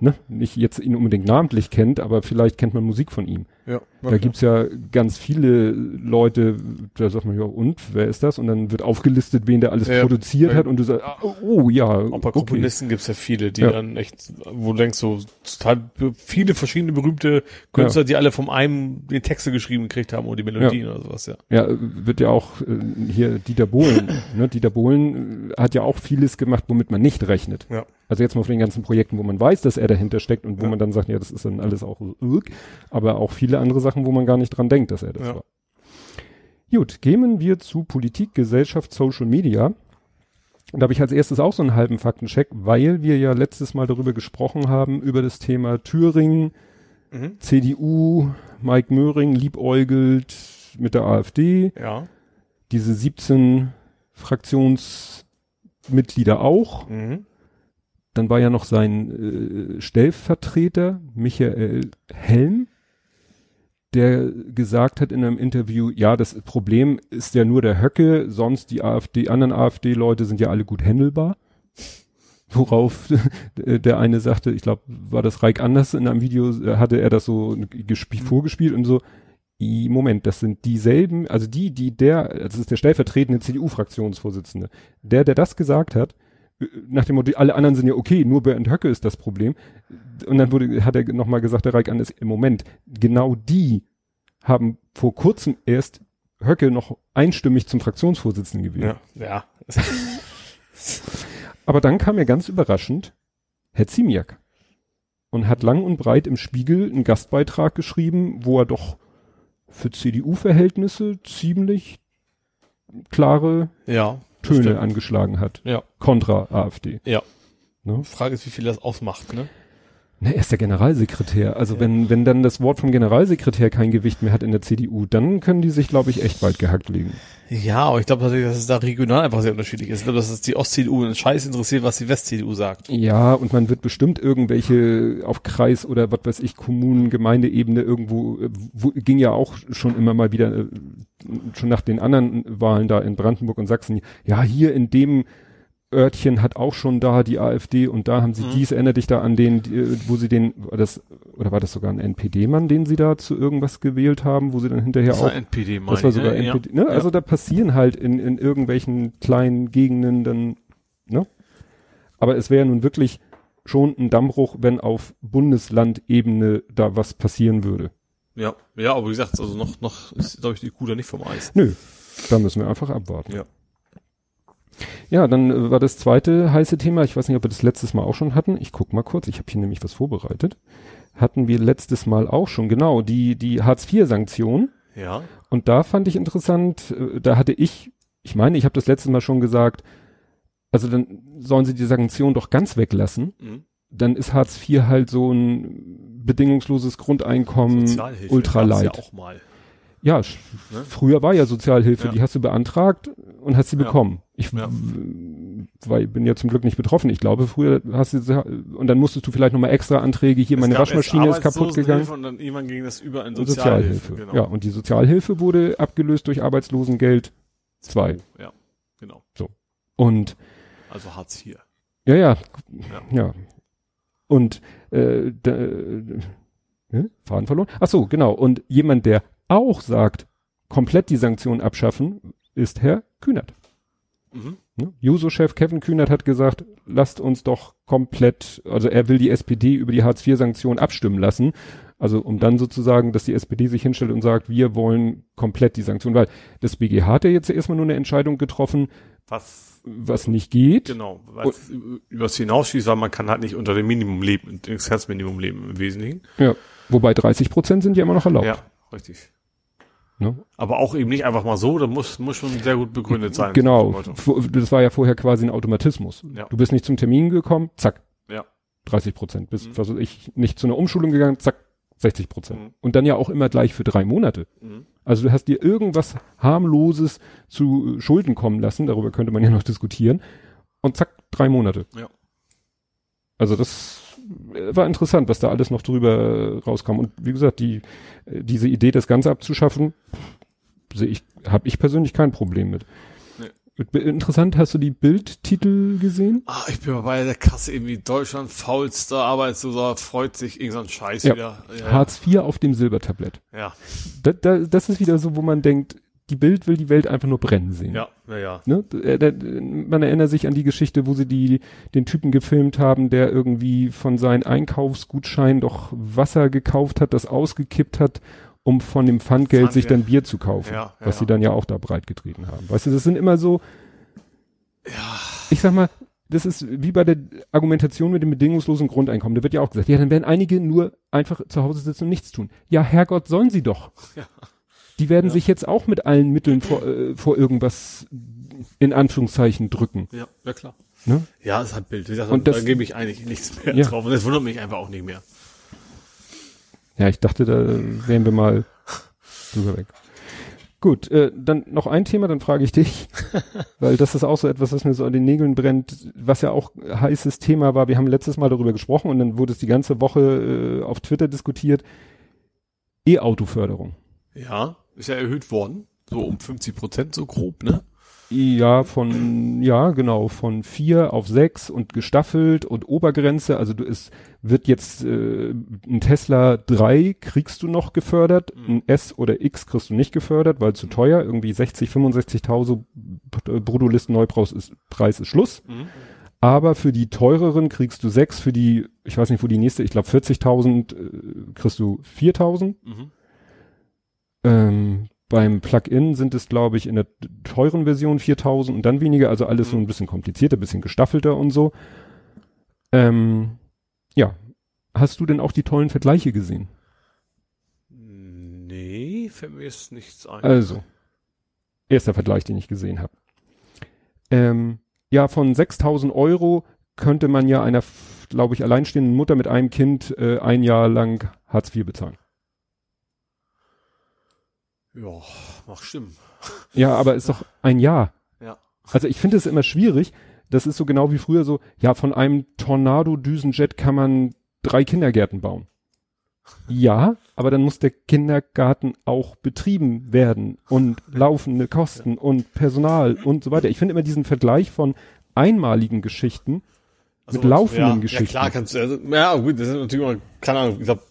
ne, nicht jetzt ihn unbedingt namentlich kennt, aber vielleicht kennt man Musik von ihm. Ja, da gibt's ja ganz viele Leute, da sagt man ja, und, wer ist das? Und dann wird aufgelistet, wen der alles ja, produziert ja. hat und du sagst, oh, oh ja. Auch bei Komponisten okay. gibt's ja viele, die ja. dann echt, wo du denkst, so total viele verschiedene berühmte Künstler, die alle vom einen die Texte geschrieben gekriegt haben oder die Melodien oder sowas, ja. Ja, wird ja auch äh, hier Dieter Bohlen, ne? Dieter Bohlen hat ja auch vieles gemacht, womit man nicht rechnet. Ja. Also jetzt mal von den ganzen Projekten, wo man weiß, dass er dahinter steckt und wo man dann sagt, ja, das ist dann alles auch aber auch viele viele andere Sachen, wo man gar nicht dran denkt, dass er das ja. war. Gut, gehen wir zu Politik, Gesellschaft, Social Media. Und da habe ich als erstes auch so einen halben Faktencheck, weil wir ja letztes Mal darüber gesprochen haben, über das Thema Thüringen, mhm. CDU, Mike Möhring liebäugelt mit der AfD. Ja. Diese 17 Fraktionsmitglieder auch. Mhm. Dann war ja noch sein äh, Stellvertreter, Michael Helm, der gesagt hat in einem Interview, ja, das Problem ist ja nur der Höcke, sonst die AfD, anderen AfD-Leute sind ja alle gut händelbar. Worauf der eine sagte, ich glaube, war das Reik anders in einem Video, hatte er das so mhm. vorgespielt und so, Moment, das sind dieselben, also die, die der, das ist der stellvertretende CDU-Fraktionsvorsitzende, der, der das gesagt hat, nach dem Motto, alle anderen sind ja okay, nur Bernd Höcke ist das Problem. Und dann wurde, hat er nochmal gesagt, der Reik Anders, im Moment, genau die haben vor kurzem erst Höcke noch einstimmig zum Fraktionsvorsitzenden gewählt. Ja, ja. Aber dann kam ja ganz überraschend Herr Ziemiak und hat lang und breit im Spiegel einen Gastbeitrag geschrieben, wo er doch für CDU-Verhältnisse ziemlich klare ja. Töne angeschlagen hat. Ja. Kontra AfD. Ja. Ne? Frage ist, wie viel das ausmacht, ne? Ne, er ist der Generalsekretär. Also ja. wenn, wenn dann das Wort vom Generalsekretär kein Gewicht mehr hat in der CDU, dann können die sich, glaube ich, echt bald gehackt legen. Ja, aber ich glaube tatsächlich, dass es da regional einfach sehr unterschiedlich ist. Ich glaube, dass es die Ost-CDU einen Scheiß interessiert, was die West-CDU sagt. Ja, und man wird bestimmt irgendwelche auf Kreis oder was weiß ich, Kommunen, Gemeindeebene irgendwo, wo, ging ja auch schon immer mal wieder, äh, schon nach den anderen Wahlen da in Brandenburg und Sachsen, ja, hier in dem Örtchen hat auch schon da die AfD und da haben sie mhm. dies, erinnert dich da an den, wo sie den, war das, oder war das sogar ein NPD-Mann, den sie da zu irgendwas gewählt haben, wo sie dann hinterher das auch. NPD das war sogar ja, NPD, ne? Ja. Also da passieren halt in, in irgendwelchen kleinen Gegenden dann, ne? Aber es wäre nun wirklich schon ein Dammbruch, wenn auf Bundeslandebene da was passieren würde. Ja, ja, aber wie gesagt, also noch, noch ist, glaube ich, die Kuh da nicht vom Eis. Nö, da müssen wir einfach abwarten. Ja. Ja, dann äh, war das zweite heiße Thema, ich weiß nicht, ob wir das letztes Mal auch schon hatten. Ich guck mal kurz, ich habe hier nämlich was vorbereitet. hatten wir letztes Mal auch schon, genau, die, die Hartz-IV-Sanktion. Ja. Und da fand ich interessant, äh, da hatte ich, ich meine, ich habe das letztes Mal schon gesagt, also dann sollen sie die Sanktion doch ganz weglassen. Mhm. Dann ist Hartz IV halt so ein bedingungsloses Grundeinkommen, Sozialhilfe ultra gab's light. Ja, auch mal. Ja, Ne? früher war ja Sozialhilfe, Ja. die hast du beantragt und hast sie Ja. bekommen. Ich Ja. weil, bin ja zum Glück nicht betroffen. Ich glaube, früher hast du und dann musstest du vielleicht nochmal extra Anträge, hier Es meine Waschmaschine ist kaputt gegangen. Und dann irgendwann ging das über in Sozialhilfe. Sozialhilfe. Ja, und die Sozialhilfe wurde abgelöst durch Arbeitslosengeld 2. Ja, genau. Und Also Hartz IV. ja, ja, Ja. Und äh, da, äh, Faden verloren. Ach so, genau. Und jemand, der auch sagt, komplett die Sanktionen abschaffen, ist Herr Kühnert. Mhm. Ne? Juso-Chef Kevin Kühnert hat gesagt, lasst uns doch komplett, also er will die SPD über die Hartz-IV-Sanktion abstimmen lassen. Also um dann sozusagen, dass die SPD sich hinstellt und sagt, wir wollen komplett die Sanktion, weil das BGH hat ja jetzt erstmal nur eine Entscheidung getroffen, Was, was nicht geht. genau, was über das hinausschießt, weil man kann halt nicht unter dem Minimum leben, dem Existenzminimum leben im Wesentlichen. Ja. Wobei 30 Prozent sind ja immer noch erlaubt. Ja, richtig. Ne? Aber auch eben nicht einfach mal so, da muss, muss schon sehr gut begründet sein. Genau. Das war ja vorher quasi ein Automatismus. Ja. Du bist nicht zum Termin gekommen, zack. Ja. 30 Prozent. Bist, Mhm. was weiß ich, nicht zu einer Umschulung gegangen, zack, 60 Prozent. Mhm. Und dann ja auch immer gleich für drei Monate. Mhm. Also du hast dir irgendwas harmloses zu äh, Schulden kommen lassen, darüber könnte man ja noch diskutieren. Und zack, drei Monate. Ja. Also das war interessant, was da alles noch drüber äh, rauskam. Und wie gesagt, die, äh, diese Idee, das Ganze abzuschaffen, sehe ich, habe ich persönlich kein Problem mit. Be- Interessant, hast du die Bildtitel gesehen? Ah, ich bin mal bei der Kasse irgendwie Deutschland faulster Arbeitsloser freut sich irgendein Scheiß Ja. wieder. Ja, Hartz IV auf dem Silbertablett. ja, Da, da, das ist wieder so, wo man denkt, die Bild will die Welt einfach nur brennen sehen. ja, ja, ja. Ne? Äh, Man erinnert sich an die Geschichte, wo sie die, den Typen gefilmt haben, der irgendwie von seinen Einkaufsgutschein doch Wasser gekauft hat, das ausgekippt hat, um von dem Pfandgeld Pfand, sich dann Bier zu kaufen. Ja, ja, was sie ja. dann ja auch da breitgetreten haben. Weißt du, das sind immer so, Ja, ich sag mal, das ist wie bei der Argumentation mit dem bedingungslosen Grundeinkommen. Da wird ja auch gesagt, ja, dann werden einige nur einfach zu Hause sitzen und nichts tun. Ja, Herrgott, sollen sie doch. Ja. Die werden Ja. sich jetzt auch mit allen Mitteln vor, äh, vor irgendwas in Anführungszeichen drücken. ja, ja klar. Ne? Ja, es hat Bild. Gesagt, Und da das- gebe ich eigentlich nichts mehr Ja. drauf. Und das wundert mich einfach auch nicht mehr. Ja, ich dachte, da wären wir mal drüber weg. Gut, äh, dann noch ein Thema, dann frage ich dich, weil das ist auch so etwas, was mir so an den Nägeln brennt, was ja auch heißes Thema war. Wir haben letztes Mal darüber gesprochen und dann wurde es die ganze Woche äh, auf Twitter diskutiert. E-Auto-Förderung. Ja, ist ja erhöht worden. So um 50 Prozent, so grob, ne? Ja, von, ja, genau, von vier auf sechs und gestaffelt und Obergrenze. Also du, es wird jetzt äh, ein Tesla 3 kriegst du noch gefördert, Mhm. ein S oder X kriegst du nicht gefördert, weil zu teuer. Irgendwie 60, 65.000 P- Bruttolisten Neupreis ist, Preis ist Schluss. Mhm. Aber für die teureren kriegst du sechs, für die, ich weiß nicht, wo die nächste, ich glaube 40.000 äh, kriegst du 4.000. Mhm. Ähm, beim Plug-in sind es, glaube ich, in der teuren Version 4000 und dann weniger, also alles so Mhm. ein bisschen komplizierter, bisschen gestaffelter und so. Ähm, ja. Hast du denn auch die tollen Vergleiche gesehen? Nee, fällt mir jetzt nichts ein. Also, erster Vergleich, den ich gesehen habe. Ähm, ja, von 6000 Euro könnte man ja einer, glaube ich, alleinstehenden Mutter mit einem Kind äh, ein Jahr lang Hartz IV bezahlen. Ja, mag stimmen. Ja, aber ist doch ein Jahr. Ja. Also ich finde es immer schwierig. Das ist so genau wie früher so, ja, von einem Tornado-Düsenjet kann man drei Kindergärten bauen. Ja, aber dann muss der Kindergarten auch betrieben werden und laufende Kosten und Personal und so weiter. Ich finde immer diesen Vergleich von einmaligen Geschichten mit laufenden ja, Geschichten. Ja, klar kannst du, also, ja gut, das ist natürlich immer, keine Ahnung, ich glaube,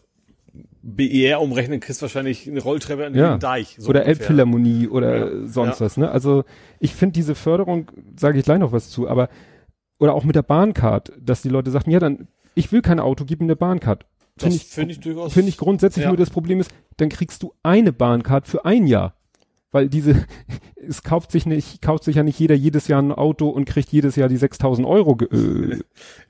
BER umrechnen kriegst wahrscheinlich eine Rolltreppe an Ja. den Deich. so oder ungefähr. Elbphilharmonie oder Ja. sonst Ja. was, ne? Also ich finde diese Förderung, sage ich gleich noch was zu, aber oder auch mit der Bahncard, dass die Leute sagten, ja dann, ich will kein Auto, gib mir eine Bahncard. Das Finde ich, finde ich durchaus. finde ich grundsätzlich nur das Problem ist, dann kriegst du eine Bahncard für ein Jahr. Weil diese, es kauft sich nicht, kauft sich ja nicht jeder jedes Jahr ein Auto und kriegt jedes Jahr die 6000 Euro. Äh,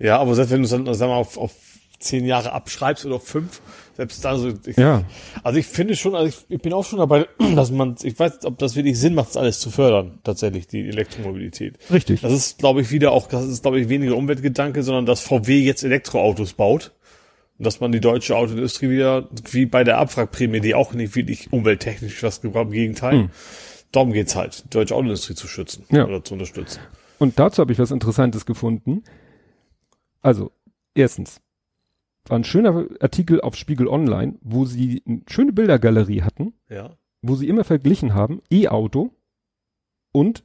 Ja, aber selbst wenn du es dann, sagen wir mal, auf, auf zehn Jahre abschreibst oder fünf, selbst da so. Ich, Ja. Also ich finde schon, also ich, ich bin auch schon dabei, dass man, ich weiß, ob das wirklich Sinn macht, das alles zu fördern, tatsächlich, die Elektromobilität. Richtig. Das ist, glaube ich, wieder auch, das ist, glaube ich, weniger Umweltgedanke, sondern dass VW jetzt Elektroautos baut. Und dass man die deutsche Autoindustrie wieder, wie bei der Abwrackprämie, die auch nicht wirklich umwelttechnisch was gebracht, im Gegenteil. Darum geht's halt, die deutsche Autoindustrie zu schützen Ja. oder zu unterstützen. Und dazu habe ich was Interessantes gefunden. Also, erstens, war ein schöner Artikel auf Spiegel Online, wo sie eine schöne Bildergalerie hatten, Ja. wo sie immer verglichen haben, E-Auto und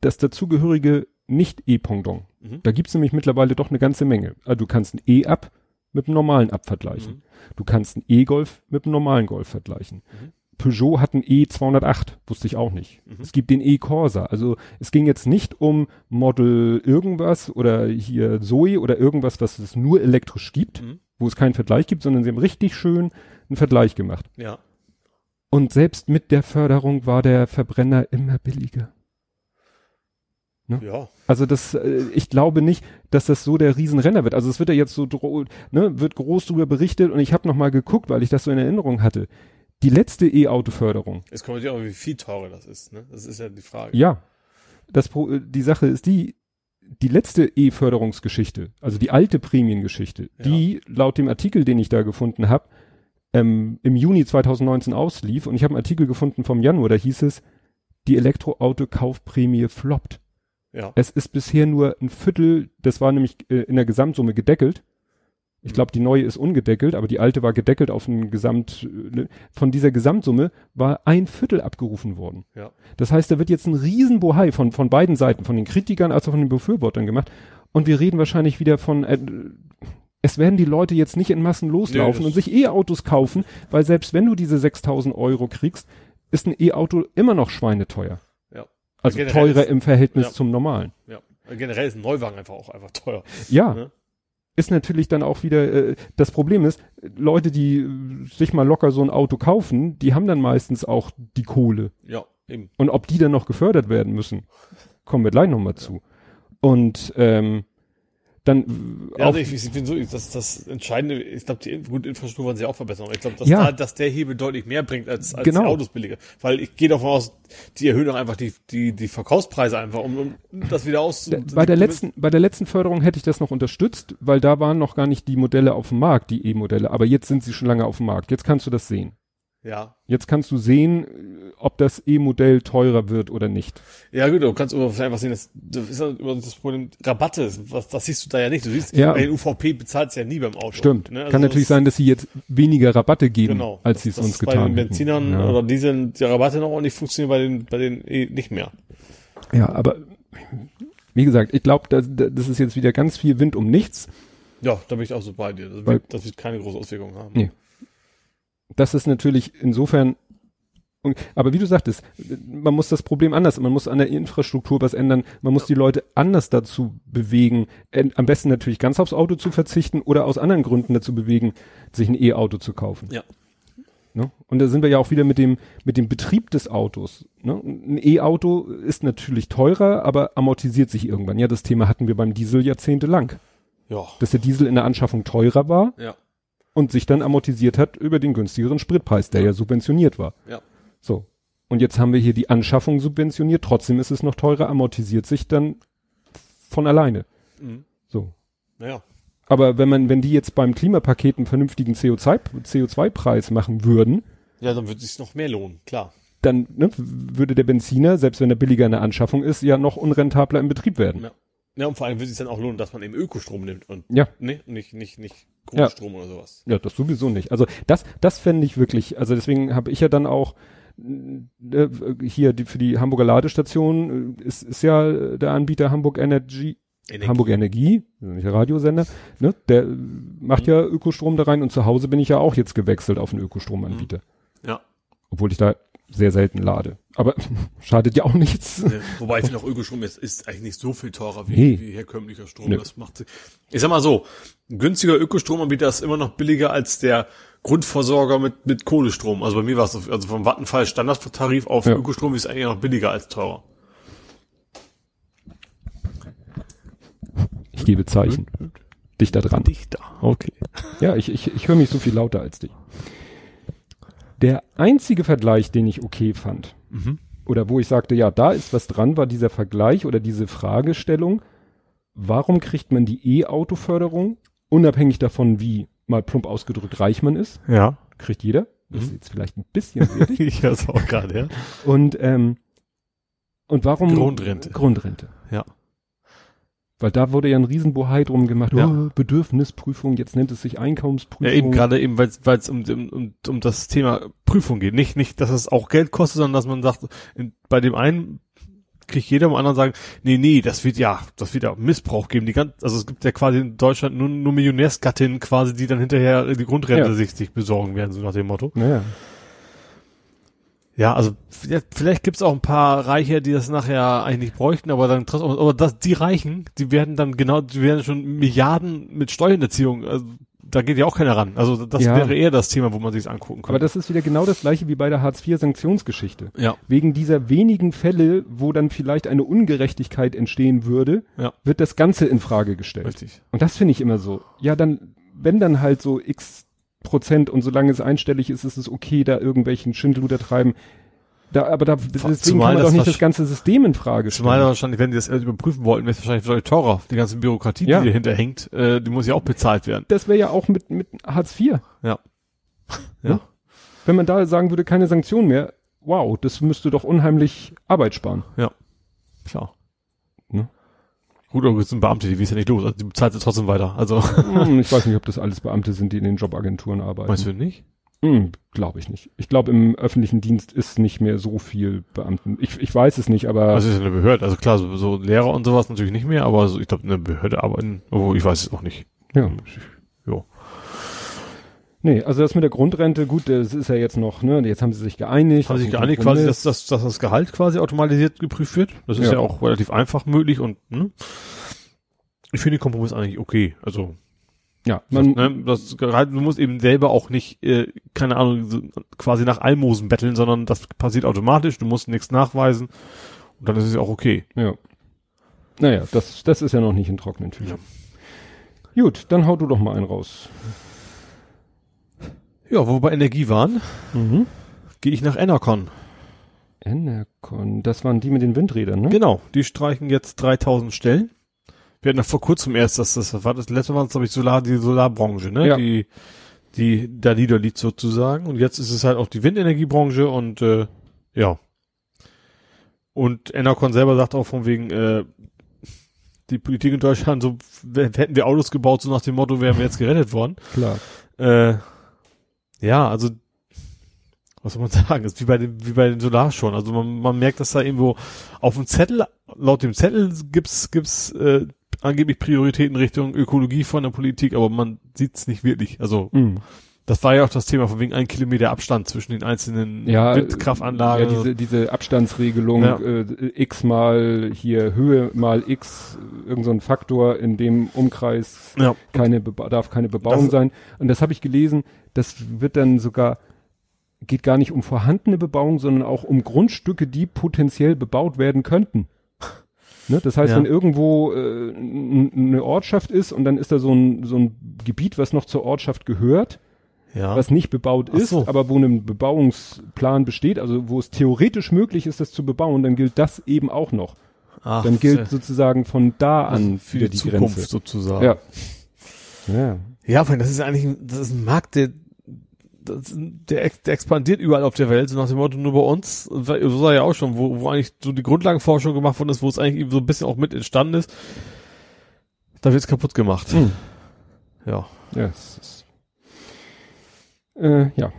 das dazugehörige Nicht-E-Pendant. Mhm. Da gibt's nämlich mittlerweile doch eine ganze Menge. Also du kannst ein E-Up mit einem normalen Up vergleichen. Mhm. Du kannst einen E-Golf mit einem normalen Golf vergleichen. Mhm. Peugeot hat einen E208, wusste ich auch nicht. Mhm. Es gibt den E-Corsa. Also es ging jetzt nicht um Model irgendwas oder hier Zoe oder irgendwas, was es nur elektrisch gibt, Mhm. Wo es keinen Vergleich gibt, sondern sie haben richtig schön einen Vergleich gemacht. Ja. Und selbst mit der Förderung war der Verbrenner immer billiger. Ja. Also das, äh, ich glaube nicht, dass das so der Riesenrenner wird. Also es wird ja jetzt so, ne, wird groß drüber berichtet und ich habe noch mal geguckt, weil ich das so in Erinnerung hatte. Die letzte E-Auto-Förderung, Es kommt ja auch, wie viel teurer das ist, ne? Das ist ja die Frage. ja, das Pro, äh, die Sache ist die, die letzte E-Förderungsgeschichte, also die alte Prämiengeschichte, Ja. die laut dem Artikel, den ich da gefunden habe, ähm, im Juni 2019 auslief und ich habe einen Artikel gefunden vom Januar, da hieß es, die Elektroauto-Kaufprämie floppt. Ja. Es ist bisher nur ein Viertel, das war nämlich äh, in der Gesamtsumme gedeckelt. Ich glaube, die neue ist ungedeckelt, aber die alte war gedeckelt auf ein Gesamt, äh, von dieser Gesamtsumme war ein Viertel abgerufen worden. Ja. Das heißt, da wird jetzt ein Riesenbohai von, von beiden Seiten, von den Kritikern als auch von den Befürwortern gemacht. Und wir reden wahrscheinlich wieder von, äh, es werden die Leute jetzt nicht in Massen loslaufen das- und sich E-Autos kaufen, weil selbst wenn du diese 6000 Euro kriegst, ist ein E-Auto immer noch schweineteuer. Ja. Also teurer ist- im Verhältnis ja. zum normalen. Ja. Generell ist ein Neuwagen einfach auch einfach teuer. Ja. Ne? Ist natürlich dann auch wieder, äh, das Problem ist, Leute, die äh, sich mal locker so ein Auto kaufen, die haben dann meistens auch die Kohle. Ja, eben. Und ob die dann noch gefördert werden müssen, kommen wir gleich nochmal zu. Und ähm, dann Ja, also ich, ich bin so, das, das Entscheidende, ich glaube, die gute Infrastruktur wollen sie auch verbessern. Ich glaube, dass, Ja. da, dass der Hebel deutlich mehr bringt als, als Genau. die Autos billiger. Weil ich gehe davon aus, die erhöhen auch einfach die, die, die Verkaufspreise einfach, um, um das wieder aus. d- bei der letzten, bei der letzten Förderung hätte ich das noch unterstützt, weil da waren noch gar nicht die Modelle auf dem Markt, die E-Modelle, aber jetzt sind sie schon lange auf dem Markt. Jetzt kannst du das sehen. Ja. Jetzt kannst du sehen, ob das E-Modell teurer wird oder nicht. Ja, gut, du kannst immer einfach sehen, das, das ist ja immer das Problem, Rabatte, was, das siehst du da ja nicht. Du siehst, Ja. bei den UVP bezahlt ja nie beim Auto. Stimmt. Ne? Also Kann natürlich das- sein, dass sie jetzt weniger Rabatte geben, Genau. als sie es uns getan Bei den. Benzinern ja. oder Dieseln, die Rabatte noch ordentlich funktionieren, bei den, bei den eh nicht mehr. ja, aber wie gesagt, ich glaube, das, das ist jetzt wieder ganz viel Wind um nichts. Ja, da bin ich auch so bei dir. Das, Weil- wird, das wird keine große Auswirkung haben. Nee. Das ist natürlich insofern, und- aber wie du sagtest, man muss das Problem anders, man muss an der Infrastruktur was ändern, man muss die Leute anders dazu bewegen, en- am besten natürlich ganz aufs Auto zu verzichten oder aus anderen Gründen dazu bewegen, sich ein E-Auto zu kaufen. Ja. Ne? Und da sind wir ja auch wieder mit dem, mit dem Betrieb des Autos. Ne? Ein E-Auto ist natürlich teurer, aber amortisiert sich irgendwann. Ja, das Thema hatten wir beim Diesel jahrzehntelang. Ja. Dass der Diesel in der Anschaffung teurer war Ja. Und sich dann amortisiert hat über den günstigeren Spritpreis, der ja subventioniert war. Ja. So. Und jetzt haben wir hier die Anschaffung subventioniert, trotzdem ist es noch teurer, amortisiert sich dann von alleine. Mhm. So. Naja. Aber wenn man, wenn die jetzt beim Klimapaket einen vernünftigen CO2, CO2-Preis machen würden, Ja, dann wird es sich noch mehr lohnen, klar. dann ne, würde der Benziner, selbst wenn er billiger in der Anschaffung ist, ja noch unrentabler im Betrieb werden. Ja. Ja, und vor allem wird es sich dann auch lohnen, dass man eben Ökostrom nimmt und Ja, ne, nicht, nicht, nicht Grundstrom oder sowas. ja, das sowieso nicht. Also das, das fände ich wirklich, also deswegen habe ich ja dann auch äh, hier die, für die Hamburger Ladestation äh, ist, ist ja äh, der Anbieter Hamburg Energy, Energie. Hamburg Energie, nicht der Radiosender, ne, der macht ja Ökostrom da rein und zu Hause bin ich ja auch jetzt gewechselt auf einen Ökostromanbieter. Ja. Obwohl ich da sehr selten lade. Aber schadet ja auch nichts. Ne, Wobei ich finde auch Ökostrom ist, ist eigentlich nicht so viel teurer wie, Nee. wie herkömmlicher Strom. Nö. Das macht, ich sag mal so, ein günstiger Ökostromanbieter ist immer noch billiger als der Grundversorger mit, mit Kohlestrom. Also bei mir war es, so, also vom Vattenfall Standardtarif auf Ja. Ökostrom ist eigentlich noch billiger als teurer. Ich gebe Zeichen. Dichter dran. Dichter, okay. Ja, ich, ich, ich höre mich so viel lauter als dich. Der einzige Vergleich, den ich okay fand, Mhm. oder wo ich sagte, ja, da ist was dran, war dieser Vergleich oder diese Fragestellung, warum kriegt man die E-Auto-Förderung, unabhängig davon, wie mal plump ausgedrückt reich man ist, Ja. kriegt jeder. Das ist Mhm. jetzt vielleicht ein bisschen wenig. ich hör's auch gerade, ja. Und, ähm, und warum? Grundrente. Grundrente. Ja. Weil da wurde ja ein Riesenbohai drum gemacht, Ja. oh, Bedürfnisprüfung, jetzt nennt es sich Einkommensprüfung. Ja, eben gerade eben, weil es um, um, um, das Thema Prüfung geht. Nicht, nicht, dass es auch Geld kostet, sondern dass man sagt, in, bei dem einen kriegt jeder, beim anderen sagen, nee, nee, das wird ja, das wird ja Missbrauch geben. Die ganz, also es gibt ja quasi in Deutschland nur, nur Millionärsgattinnen quasi, die dann hinterher die Grundrente Ja. sich, sich besorgen werden, so nach dem Motto. Naja. Ja, also vielleicht gibt's auch ein paar Reiche, die das nachher eigentlich nicht bräuchten, aber dann trotzdem, aber das, die Reichen, die werden dann genau, die werden schon Milliarden mit Steuerhinterziehung, also da geht ja auch keiner ran. Also das Ja. wäre eher das Thema, wo man sich's angucken könnte. Aber das ist wieder genau das gleiche wie bei der Hartz-IV-Sanktionsgeschichte. ja, Wegen dieser wenigen Fälle, wo dann vielleicht eine Ungerechtigkeit entstehen würde, ja, wird das Ganze in Frage gestellt. richtig. Und das finde ich immer so. Ja, dann, wenn dann halt so x Prozent und solange es einstellig ist, ist es okay, da irgendwelchen Schindluder treiben. Da, aber da, deswegen kann man doch nicht das ganze System in Frage stellen. Zumal wahrscheinlich, wenn die das überprüfen wollten, wäre es wahrscheinlich deutlich teurer. Die ganze Bürokratie, Ja. die dahinter hängt, äh, die muss ja auch bezahlt werden. das wäre ja auch mit, mit Hartz IV. Ja. Ja. Ja. Wenn man da sagen würde, keine Sanktionen mehr, wow, das müsste doch unheimlich Arbeit sparen. Klar. Ne? Gut, aber es sind Beamte, die wissen ja nicht los. Also die bezahlt sie trotzdem weiter. Also, Hm, ich weiß nicht, ob das alles Beamte sind, die in den Jobagenturen arbeiten. meinst du nicht? Hm, glaube ich nicht. Ich glaube, im öffentlichen Dienst ist nicht mehr so viel Beamten. Ich, ich weiß es nicht, aber Also es ist ja eine Behörde. Also klar, so, so Lehrer und sowas natürlich nicht mehr, aber so, ich glaube, eine Behörde arbeiten, obwohl ich weiß es auch nicht. ja. Ja. Nee, also das mit der Grundrente, gut, das ist ja jetzt noch, ne, jetzt haben sie sich geeinigt. Haben sich einen geeinigt quasi, dass, dass, dass das Gehalt quasi automatisiert geprüft wird. Das ist ja, Ja. auch relativ einfach möglich und ne? ich finde den Kompromiss eigentlich okay. Also ja, man, ne, das Gehalt, du musst eben selber auch nicht, äh, keine Ahnung, so, quasi nach Almosen betteln, sondern das passiert automatisch, du musst nichts nachweisen und dann ist es ja auch okay. ja. Naja, das, das ist ja noch nicht in trockenen Tüchern. Gut, dann hau du doch mal einen raus. Ja, wo wir bei Energie waren, Mhm. gehe ich nach Enercon. Enercon, das waren die mit den Windrädern, ne? Genau, die streichen jetzt 3000 Stellen. Wir hatten ja vor kurzem erst, das, das war das letzte Mal, glaube ich, Solar, die Solarbranche, ne? Ja. Die, die da niederliegt sozusagen. Und jetzt ist es halt auch die Windenergiebranche und äh, ja. Und Enercon selber sagt auch von wegen, äh, die Politik in Deutschland, so hätten wir Autos gebaut, so nach dem Motto, wären wir jetzt gerettet worden. Klar. Äh, ja, also was soll man sagen, ist wie bei dem, wie bei den Solar schon. Also man, man merkt, dass da irgendwo auf dem Zettel, laut dem Zettel gibt's gibt's äh, angeblich Prioritäten Richtung Ökologie von der Politik, aber man sieht's nicht wirklich. Also Mhm. das war ja auch das Thema von wegen ein Kilometer Abstand zwischen den einzelnen Ja, Windkraftanlagen. Ja, diese, diese Abstandsregelung, Ja. äh, x mal hier Höhe mal x, irgend so ein Faktor in dem Umkreis ja, keine darf keine Bebauung Das- sein. Und das habe ich gelesen, das wird dann sogar, geht gar nicht um vorhandene Bebauung, sondern auch um Grundstücke, die potenziell bebaut werden könnten. Ne? Das heißt, Ja. wenn irgendwo äh, eine Ortschaft ist und dann ist da so ein, so ein Gebiet, was noch zur Ortschaft gehört, ja. was nicht bebaut Ach ist, so. aber wo ein Bebauungsplan besteht, also wo es theoretisch möglich ist, das zu bebauen, dann gilt das eben auch noch. Ach, Dann gilt sehr- sozusagen von da an also für wieder die die Zukunft Grenze. sozusagen. Ja. Ja. Ja, allem, das ist eigentlich, ein- das ist ein Markt, der, der, der expandiert überall auf der Welt, so nach dem Motto nur bei uns. So war ja auch schon, wo, wo eigentlich so die Grundlagenforschung gemacht worden ist, wo es eigentlich eben so ein bisschen auch mit entstanden ist. Da wird's kaputt gemacht. Hm. Ja. Ja, es ist, äh, ja.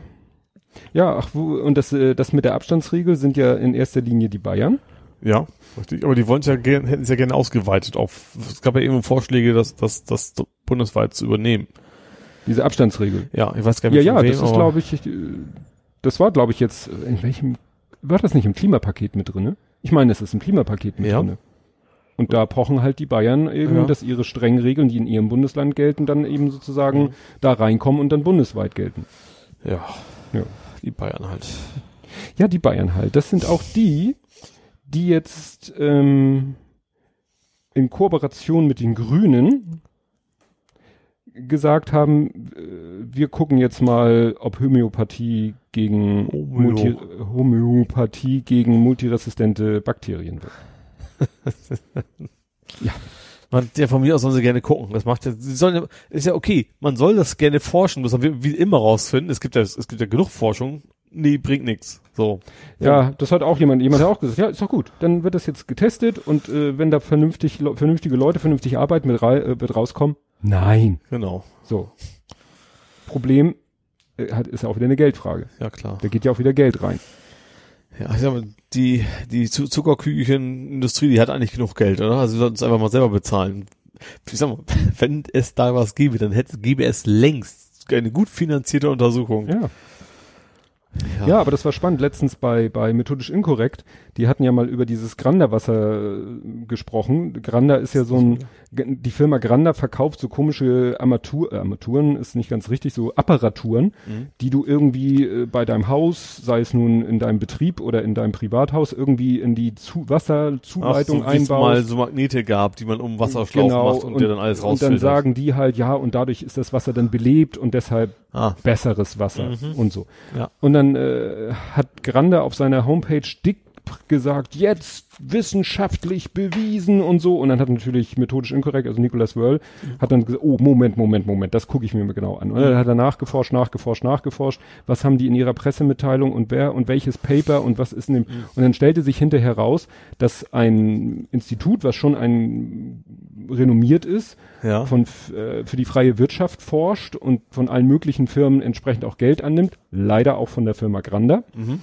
Ja, ach, wo, und das, äh, das mit der Abstandsregel sind ja in erster Linie die Bayern. Ja, richtig. Aber die wollen ja gerne, hätten es ja gerne ausgeweitet auf, es gab ja eben Vorschläge, das, das, das bundesweit zu übernehmen. Diese Abstandsregel. Ja, ich weiß gar Ja, nicht, ja, von wem, das ist, glaube ich, ich, äh, das war, glaube ich, jetzt, äh, in welchem, war das nicht im Klimapaket mit drinne? Ich meine, es ist im Klimapaket mit Ja. drinne. Und da pochen halt die Bayern eben, Ja. dass ihre strengen Regeln, die in ihrem Bundesland gelten, dann eben sozusagen Mhm. da reinkommen und dann bundesweit gelten. Ja. Ja. Die Bayern halt. Ja, die Bayern halt. Das sind auch die, die jetzt ähm, in Kooperation mit den Grünen gesagt haben, äh, wir gucken jetzt mal, ob Homöopathie gegen Homö. Multi, Homöopathie gegen multiresistente Bakterien wird. Man, der von mir aus sollen sie gerne gucken. Das macht ja, sie sollen ja, ist ja okay. Man soll das gerne forschen, muss man wie, wie immer rausfinden. Es gibt ja, es gibt ja genug Forschung. Nee, bringt nichts. So. Ja, das hat auch jemand, jemand hat auch gesagt, ja, ist doch gut. Dann wird das jetzt getestet und äh, wenn da vernünftig, vernünftige Leute vernünftig arbeiten, mit äh, wird rauskommen. Nein. Genau. So. Problem äh, hat, ist ja auch wieder eine Geldfrage. Ja, klar. Da geht ja auch wieder Geld rein. Ja, ich sag mal, die, die Zu- Zuckerküchenindustrie, die hat eigentlich genug Geld, oder? Also sie sollten es einfach mal selber bezahlen. Ich sag mal, wenn es da was gäbe, dann hätte, gäbe es längst eine gut finanzierte Untersuchung. Ja. Ja, aber das war spannend. Letztens bei, bei Methodisch Inkorrekt, die hatten ja mal über dieses Granda-Wasser äh, gesprochen. Granda ist ja so ein, die Firma Granda verkauft so komische Armatur, äh, Armaturen ist nicht ganz richtig, so Apparaturen, Mhm. die du irgendwie äh, bei deinem Haus, sei es nun in deinem Betrieb oder in deinem Privathaus, irgendwie in die Zu Ach, Wasserzuleitung so, wie es mal einbaust. so Magnete gab, die man um Wasserschlauch macht und, dir dann alles Genau, Und dann rausfiltert. sagen die halt, ja, und dadurch ist das Wasser dann belebt und deshalb ah, besseres Wasser und so. Ja. Und dann äh, hat Grande auf seiner Homepage dick gesagt, jetzt wissenschaftlich bewiesen und so. Und dann hat natürlich methodisch inkorrekt, also Nicholas Wörl, hat dann gesagt, oh, Moment, Moment, Moment, das gucke ich mir mal genau an. Und dann hat er nachgeforscht, nachgeforscht, nachgeforscht, was haben die in ihrer Pressemitteilung und wer und welches Paper und was ist in dem. Und dann stellte sich hinterher raus, dass ein Institut, was schon ein renommiert ist, ja. von äh, für die freie Wirtschaft forscht und von allen möglichen Firmen entsprechend auch Geld annimmt, leider auch von der Firma Granda, Mhm.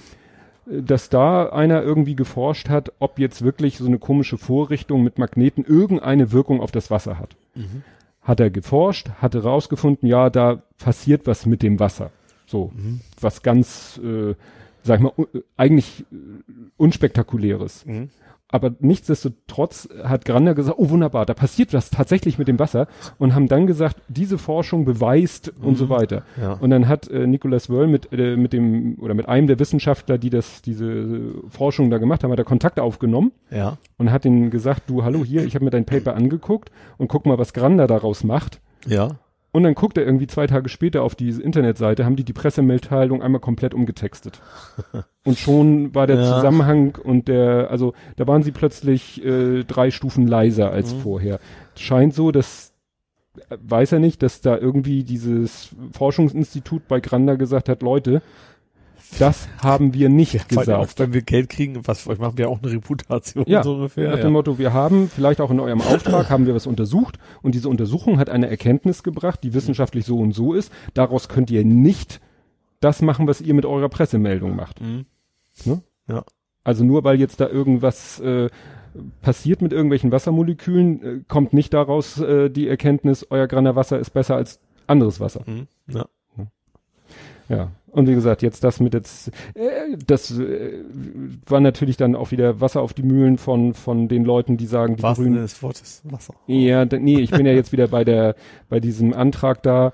Dass da einer irgendwie geforscht hat, ob jetzt wirklich so eine komische Vorrichtung mit Magneten irgendeine Wirkung auf das Wasser hat. Mhm. Hat er geforscht, hatte rausgefunden, ja, da passiert was mit dem Wasser. So, Mhm. was ganz, äh, sag ich mal, eigentlich äh, unspektakuläres. Mhm. Aber nichtsdestotrotz hat Granda gesagt, oh wunderbar, da passiert was tatsächlich mit dem Wasser und haben dann gesagt, diese Forschung beweist und so weiter. Ja. Und dann hat äh, Nicholas Wörl mit, äh, mit dem oder mit einem der Wissenschaftler, die das diese äh, Forschung da gemacht haben, hat er Kontakt aufgenommen Ja. und hat ihnen gesagt, du hallo hier, ich habe mir dein Paper angeguckt und guck mal, was Granda daraus macht. Ja. Und dann guckt er irgendwie zwei Tage später auf diese Internetseite, haben die die Pressemitteilung einmal komplett umgetextet. und schon war der Ja. Zusammenhang und der, also da waren sie plötzlich äh, drei Stufen leiser als Mhm. vorher. Scheint so, dass äh, weiß er nicht, dass da irgendwie dieses Forschungsinstitut bei Granda gesagt hat, Leute, das haben wir nicht Vor allem auch, gesagt. wenn wir Geld kriegen, was machen wir auch eine Reputation Ja, so ungefähr. Nach Ja. dem Motto, wir haben, vielleicht auch in eurem Auftrag, haben wir was untersucht und diese Untersuchung hat eine Erkenntnis gebracht, die wissenschaftlich so und so ist. Daraus könnt ihr nicht das machen, was ihr mit eurer Pressemeldung macht. Mhm. Ne? Ja. Also nur weil jetzt da irgendwas äh, passiert mit irgendwelchen Wassermolekülen, äh, kommt nicht daraus äh, die Erkenntnis, euer Graner Wasser ist besser als anderes Wasser. Mhm. Ja. Ja. Und wie gesagt, jetzt das mit jetzt, äh, das äh, war natürlich dann auch wieder Wasser auf die Mühlen von von den Leuten, die sagen, die Was Grünen. des Wortes Wasser. Ja, nee, ich bin ja jetzt wieder bei der, bei diesem Antrag da,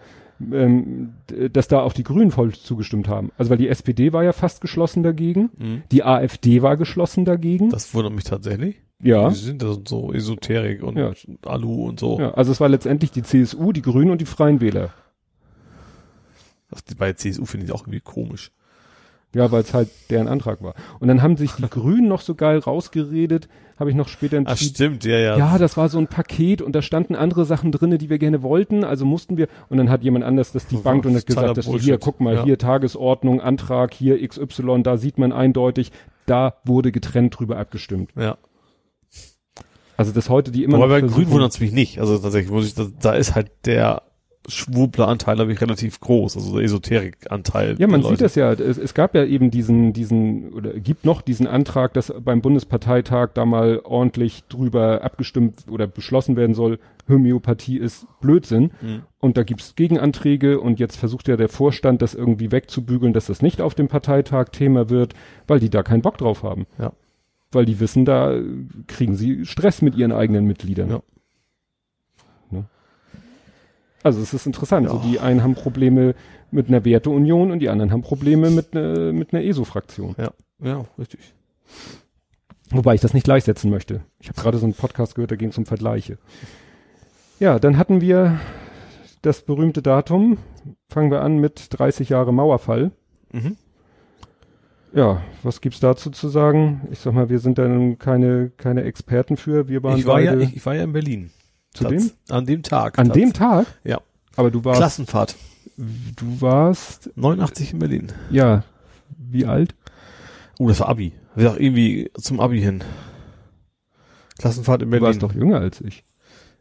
ähm, dass da auch die Grünen voll zugestimmt haben. Also weil die SPD war ja fast geschlossen dagegen, Mhm. die AfD war geschlossen dagegen. Das wundert mich tatsächlich. ja. Die sind da so Esoterik und Ja. Alu und so. Ja, also es war letztendlich die CSU, die Grünen und die Freien Wähler. Das, bei CSU finde ich auch irgendwie komisch. Ja, weil es halt deren Antrag war. Und dann haben sich die Grünen noch so geil rausgeredet, habe ich noch später Ah, Tweet stimmt, ja, ja. ja, das war so ein Paket und da standen andere Sachen drinne, die wir gerne wollten, also mussten wir und dann hat jemand anders das die Das Bank und hat gesagt, dass Bullshit. hier guck mal, Ja. hier Tagesordnung, Antrag, hier XY, da sieht man eindeutig, da wurde getrennt drüber abgestimmt. ja. Also das heute die immer Aber bei Grün wundert es mich nicht. Also tatsächlich muss ich, da, da ist halt der Schwurbler-Anteil, glaube ich, relativ groß. Also der Esoterik-Anteil. Ja, man sieht Leute. das ja. Es, es gab ja eben diesen, diesen, oder gibt noch diesen Antrag, dass beim Bundesparteitag da mal ordentlich drüber abgestimmt oder beschlossen werden soll, Homöopathie ist Blödsinn. Mhm. Und da gibt's Gegenanträge und jetzt versucht ja der Vorstand, das irgendwie wegzubügeln, dass das nicht auf dem Parteitag Thema wird, weil die da keinen Bock drauf haben. Ja. Weil die wissen, da kriegen sie Stress mit ihren eigenen Mitgliedern. Ja. Ne? Also es ist interessant. Ja. So die einen haben Probleme mit einer Werteunion und die anderen haben Probleme mit einer mit einer ESO-Fraktion. Ja, ja, richtig. Wobei ich das nicht gleichsetzen möchte. Ich habe gerade so einen Podcast gehört, da ging es um Vergleiche. Ja, dann hatten wir das berühmte Datum. Fangen wir an mit 30 Jahre Mauerfall. Mhm. Ja, was gibt's dazu zu sagen? Ich sag mal, wir sind da nun keine, keine Experten für. Wir waren Ich war ja, beide ich, ich war ja in Berlin. Zu dem? An dem Tag. An Tats- dem Tag? Ja. Aber du warst, Klassenfahrt. du warst, 89 in Berlin. ja, wie alt? Oh, das war Abi. Wir auch irgendwie zum Abi hin. Klassenfahrt in Du Berlin. warst doch jünger als ich.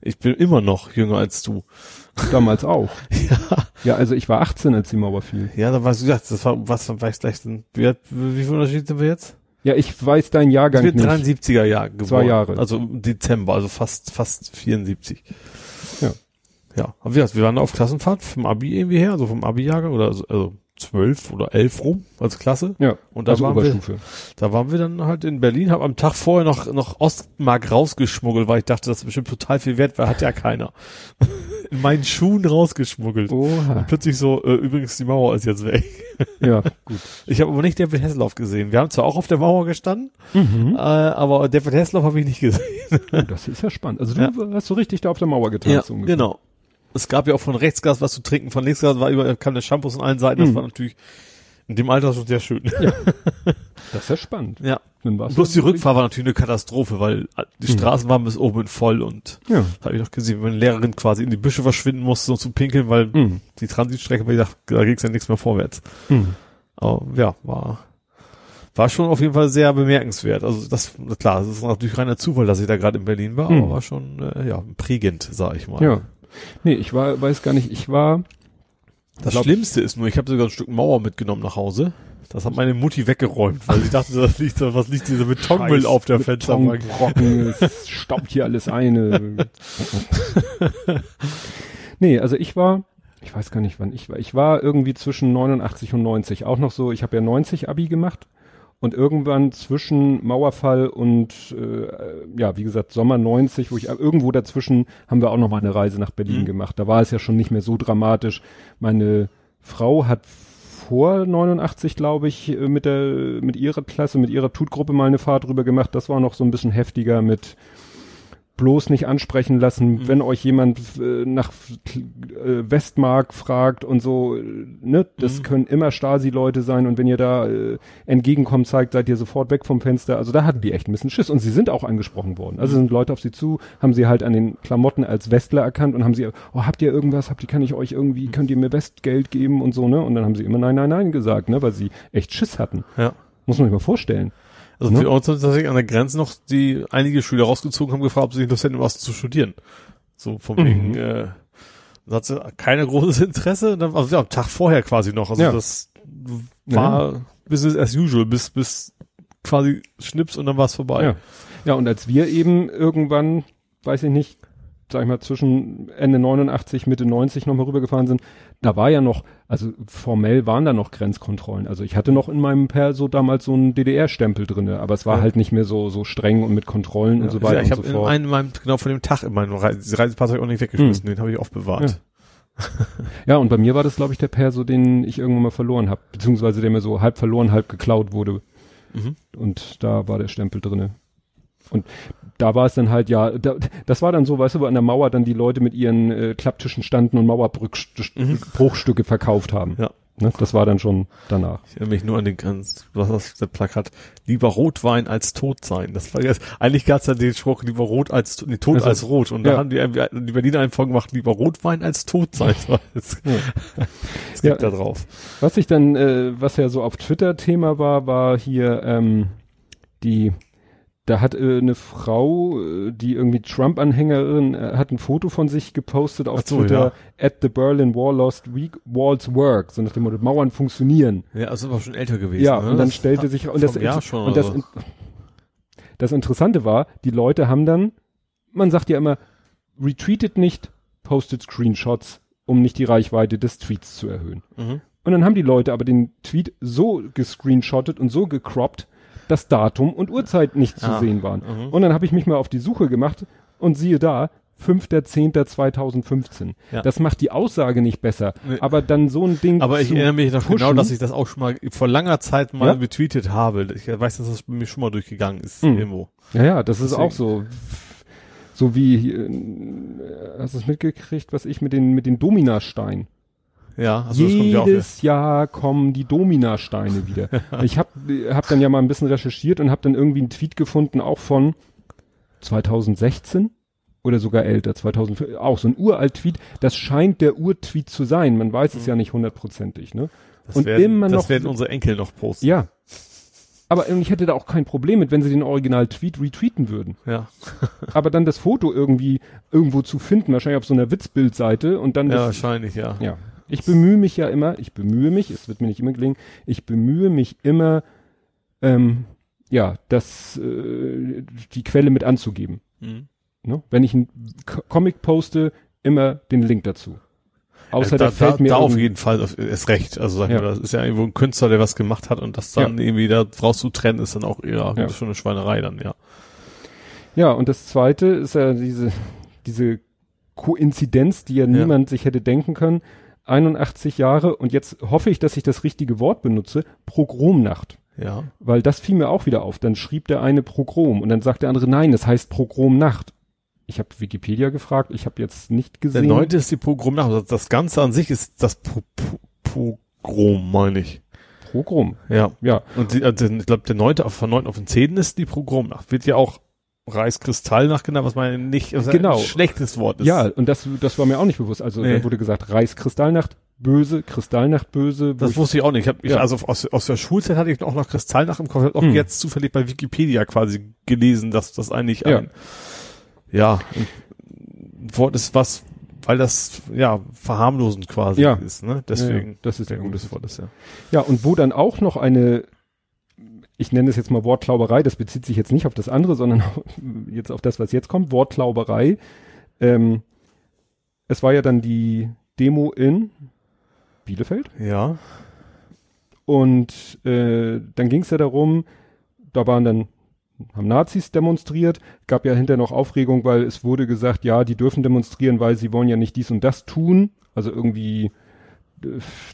Ich bin immer noch jünger als du. Damals auch. Ja. Ja, also ich war 18, als die Mauer fiel. Ja, da warst du gesagt, das war, was war ich gleich denn? Wie, wie viel Unterschied sind wir jetzt? Ja, ich weiß deinen Jahrgang Ich bin nicht. 73er Jahr geboren. Zwei Jahre. Also Dezember, also fast, fast 74. Ja. Ja. Aber wie gesagt, wir waren auf Klassenfahrt vom Abi irgendwie her, also vom Abi-Jahrgang oder so, also zwölf oder elf rum als Klasse. Ja, Und da also waren wir, Oberstufe. da waren wir dann halt in Berlin, hab am Tag vorher noch, noch Ostmark rausgeschmuggelt, weil ich dachte, das ist bestimmt total viel wert, weil hat ja keiner. In meinen Schuhen rausgeschmuggelt. Oha. Und plötzlich so, äh, übrigens, die Mauer ist jetzt weg. Ja, gut. Ich habe aber nicht David Hasselhoff gesehen. Wir haben zwar auch auf der Mauer gestanden, Mhm. äh, aber David Hasselhoff habe ich nicht gesehen. Oh, das ist ja spannend. Also du Ja. hast so richtig da auf der Mauer getan. so ungefähr. genau. Es gab ja auch von rechts Gas was zu trinken, von links Gas war über, kam der Shampoos an allen Seiten. Das Mhm. war natürlich in dem Alter schon sehr schön. Das ist ja spannend. Ja. Bloß die Rückfahrt war natürlich eine Katastrophe, weil die Mhm. Straßen waren bis oben voll und Ja. habe ich noch gesehen, wenn meine Lehrerin quasi in die Büsche verschwinden musste, um zu pinkeln, weil Mhm. die Transitstrecke, weil ich dachte, da ging's ja nichts mehr vorwärts. Mhm. Aber ja, war, war schon auf jeden Fall sehr bemerkenswert. Also das, klar, das ist natürlich reiner Zufall, dass ich da gerade in Berlin war, Mhm. aber war schon, äh, ja, prägend, sag ich mal. Ja. Nee, ich war, weiß gar nicht, ich war, Das glaub- Schlimmste ist nur, ich habe sogar ein Stück Mauer mitgenommen nach Hause. Das hat meine Mutti weggeräumt, weil sie dachte, das liegt, was liegt dieser Betonmüll Scheiß auf der Fensterbank. Betonbrocken, es staubt hier alles eine. nee, also ich war, ich weiß gar nicht, wann ich war. Ich war irgendwie zwischen 89 und 90. Auch noch so, ich habe ja 90 Abi gemacht. Und irgendwann zwischen Mauerfall und äh, ja, wie gesagt, Sommer 90, wo ich irgendwo dazwischen haben wir auch noch mal eine Reise nach Berlin Mhm. gemacht. Da war es ja schon nicht mehr so dramatisch. Meine Frau hat vor 89, glaube ich, äh, mit der mit ihrer Klasse, mit ihrer Tutgruppe mal eine Fahrt drüber gemacht. Das war noch so ein bisschen heftiger mit bloß nicht ansprechen lassen, Mhm. wenn euch jemand äh, nach äh, Westmark fragt und so, äh, ne, das Mhm. können immer Stasi-Leute sein und wenn ihr da äh, entgegenkommt, zeigt, seid ihr sofort weg vom Fenster. Also da hatten die echt ein bisschen Schiss und sie sind auch angesprochen worden. Also sind Leute auf sie zu, haben sie halt an den Klamotten als Westler erkannt und haben sie, oh, habt ihr irgendwas, habt ihr, kann ich euch irgendwie, könnt ihr mir Westgeld geben und so, ne? Und dann haben sie immer nein, nein, nein gesagt, ne, weil sie echt Schiss hatten. Ja. Muss man sich mal vorstellen. Also Ne? für uns sind tatsächlich an der Grenze noch die einige Schüler rausgezogen haben gefragt, ob sie Lust hätten, was zu studieren. So von Mhm. wegen, äh, da hat sie keiner großes Interesse. Dann, also ja, am Tag vorher quasi noch. Also Ja. das war Business as usual, bis, bis quasi Schnips und dann war es vorbei. Ja. ja, und als wir eben irgendwann, weiß ich nicht, sag ich mal, zwischen Ende 89, Mitte 90 nochmal rübergefahren sind, da war ja noch, also formell waren da noch Grenzkontrollen. Also ich hatte noch in meinem Perso damals so einen DDR-Stempel drinne, aber es war Ja. halt nicht mehr so, so streng und mit Kontrollen und so weiter Ja, ich und so fort. einem, meinem, genau von dem Tag in meinem Reise, Reisepass auch nicht weggeschmissen, den habe ich aufbewahrt. Ja, und bei mir war das, glaube ich, der Perso, den ich irgendwann mal verloren habe, beziehungsweise der mir so halb verloren, halb geklaut wurde. Mhm. Und da war der Stempel drinne. Und da war es dann halt, ja, da, das war dann so, weißt du, wo an der Mauer dann die Leute mit ihren äh, Klapptischen standen und Mauerbruchstücke verkauft haben. Ja. Ne? Das war dann schon danach. Ich erinnere mich nur an den ganz, was das der Plakat, lieber Rotwein als tot sein. Das war jetzt, eigentlich gab's ja den Spruch, lieber rot als, nee, tot Also, als rot. Und ja. da haben die, die Berliner einfach gemacht, lieber Rotwein als tot sein. Das, Ja. das gibt Ja. da drauf. Was ich dann, äh, was ja so auf Twitter Thema war, war hier ähm, die, da hat äh, eine Frau, äh, die irgendwie Trump-Anhängerin, äh, hat ein Foto von sich gepostet auf so, Twitter, at the Berlin Wall lost week, walls work, so nach dem Motto, Mauern funktionieren. Ja, also war schon älter gewesen. Ja, ne? und dann Das stellte sich, und das, schon und das, das Interessante war, die Leute haben dann, man sagt ja immer, retweetet nicht, postet Screenshots, um nicht die Reichweite des Tweets zu erhöhen. Mhm. Und dann haben die Leute aber den Tweet so gescreenshottet und so gecroppt, dass Datum und Uhrzeit nicht zu Ah, sehen waren. mhm. Und dann habe ich mich mal auf die Suche gemacht und siehe da, 5.10.2015. Ja. Das macht die Aussage nicht besser. Nee. Aber dann so ein Ding Aber ich erinnere mich noch genau, pushen- dass ich das auch schon mal vor langer Zeit mal Ja? betweetet habe. Ich weiß, dass das bei mir schon mal durchgegangen ist Mhm. irgendwo. Ja, ja, das ist Deswegen. auch so. So wie, äh, hast du es mitgekriegt, was ich mit den, mit den Dominasteinen? Ja, also Jedes Jahr kommen die Dominasteine wieder. ich habe hab dann ja mal ein bisschen recherchiert und habe dann irgendwie einen Tweet gefunden, auch von 2016 oder sogar älter, 2005, auch so ein uralt Tweet. Das scheint der Urtweet zu sein. Man weiß es mhm. ja nicht hundertprozentig, ne? Das und werden, immer noch. Das werden unsere Enkel noch posten. Ja. Aber ich hätte da auch kein Problem mit, wenn sie den Original-Tweet retweeten würden. Ja. Aber dann das Foto irgendwie irgendwo zu finden, wahrscheinlich auf so einer Witzbildseite und dann. Ja, wahrscheinlich, ja. Ja. Ich bemühe mich ja immer, ich bemühe mich, es wird mir nicht immer gelingen, ich bemühe mich immer, ähm, ja, das, äh, die Quelle mit anzugeben. Mhm. Ne? Wenn ich einen Comic poste, immer den Link dazu. Außer ja, da, der fällt da, mir da auf jeden Fall ist recht. Also sag ja. mal, das ist ja irgendwo ein Künstler, der was gemacht hat und das dann ja. irgendwie da rauszutrennen, ist dann auch eher ja. schon eine Schweinerei dann, ja. Ja, und das zweite ist ja diese, diese Koinzidenz, die ja, niemand sich hätte denken können. 81 Jahre und jetzt hoffe ich, dass ich das richtige Wort benutze, Progromnacht. Ja. Weil das fiel mir auch wieder auf. Dann schrieb der eine Progrom und dann sagt der andere, nein, das heißt Progromnacht. Ich habe Wikipedia gefragt, ich habe jetzt nicht gesehen. Der neunte ist die Progromnacht. Das Ganze an sich ist das Pro Pro Pogrom, meine ich. Pogrom. Ja. Ja. Und die, also ich glaube, der neunte von neun auf den zehnten ist die Progromnacht. Wird ja auch Reiskristallnacht genannt, was man nicht was genau. ein schlechtes Wort ist. Ja, und das, das war mir auch nicht bewusst. Also nee. da wurde gesagt, Reiskristallnacht, böse, Kristallnacht böse. Das wusste ich auch nicht. Ich hab, ja. also aus, aus der Schulzeit hatte ich auch noch Kristallnacht im Kopf. Ich habe auch hm. jetzt zufällig bei Wikipedia quasi gelesen, dass das eigentlich ja. ein, ja, ein Wort ist, was, weil das ja verharmlosend quasi ja. ist. Ne? Deswegen, ja, das ist ein gutes Wort. Ist, ja. ja, und wo dann auch noch eine ich nenne es jetzt mal Wortklauberei, das bezieht sich jetzt nicht auf das andere, sondern jetzt auf das, was jetzt kommt, Wortklauberei. Ähm, es war ja dann die Demo in Bielefeld. Ja. Und äh, dann ging es ja darum, da waren dann, haben Nazis demonstriert, gab ja hinterher noch Aufregung, weil es wurde gesagt, ja, die dürfen demonstrieren, weil sie wollen ja nicht dies und das tun. Also irgendwie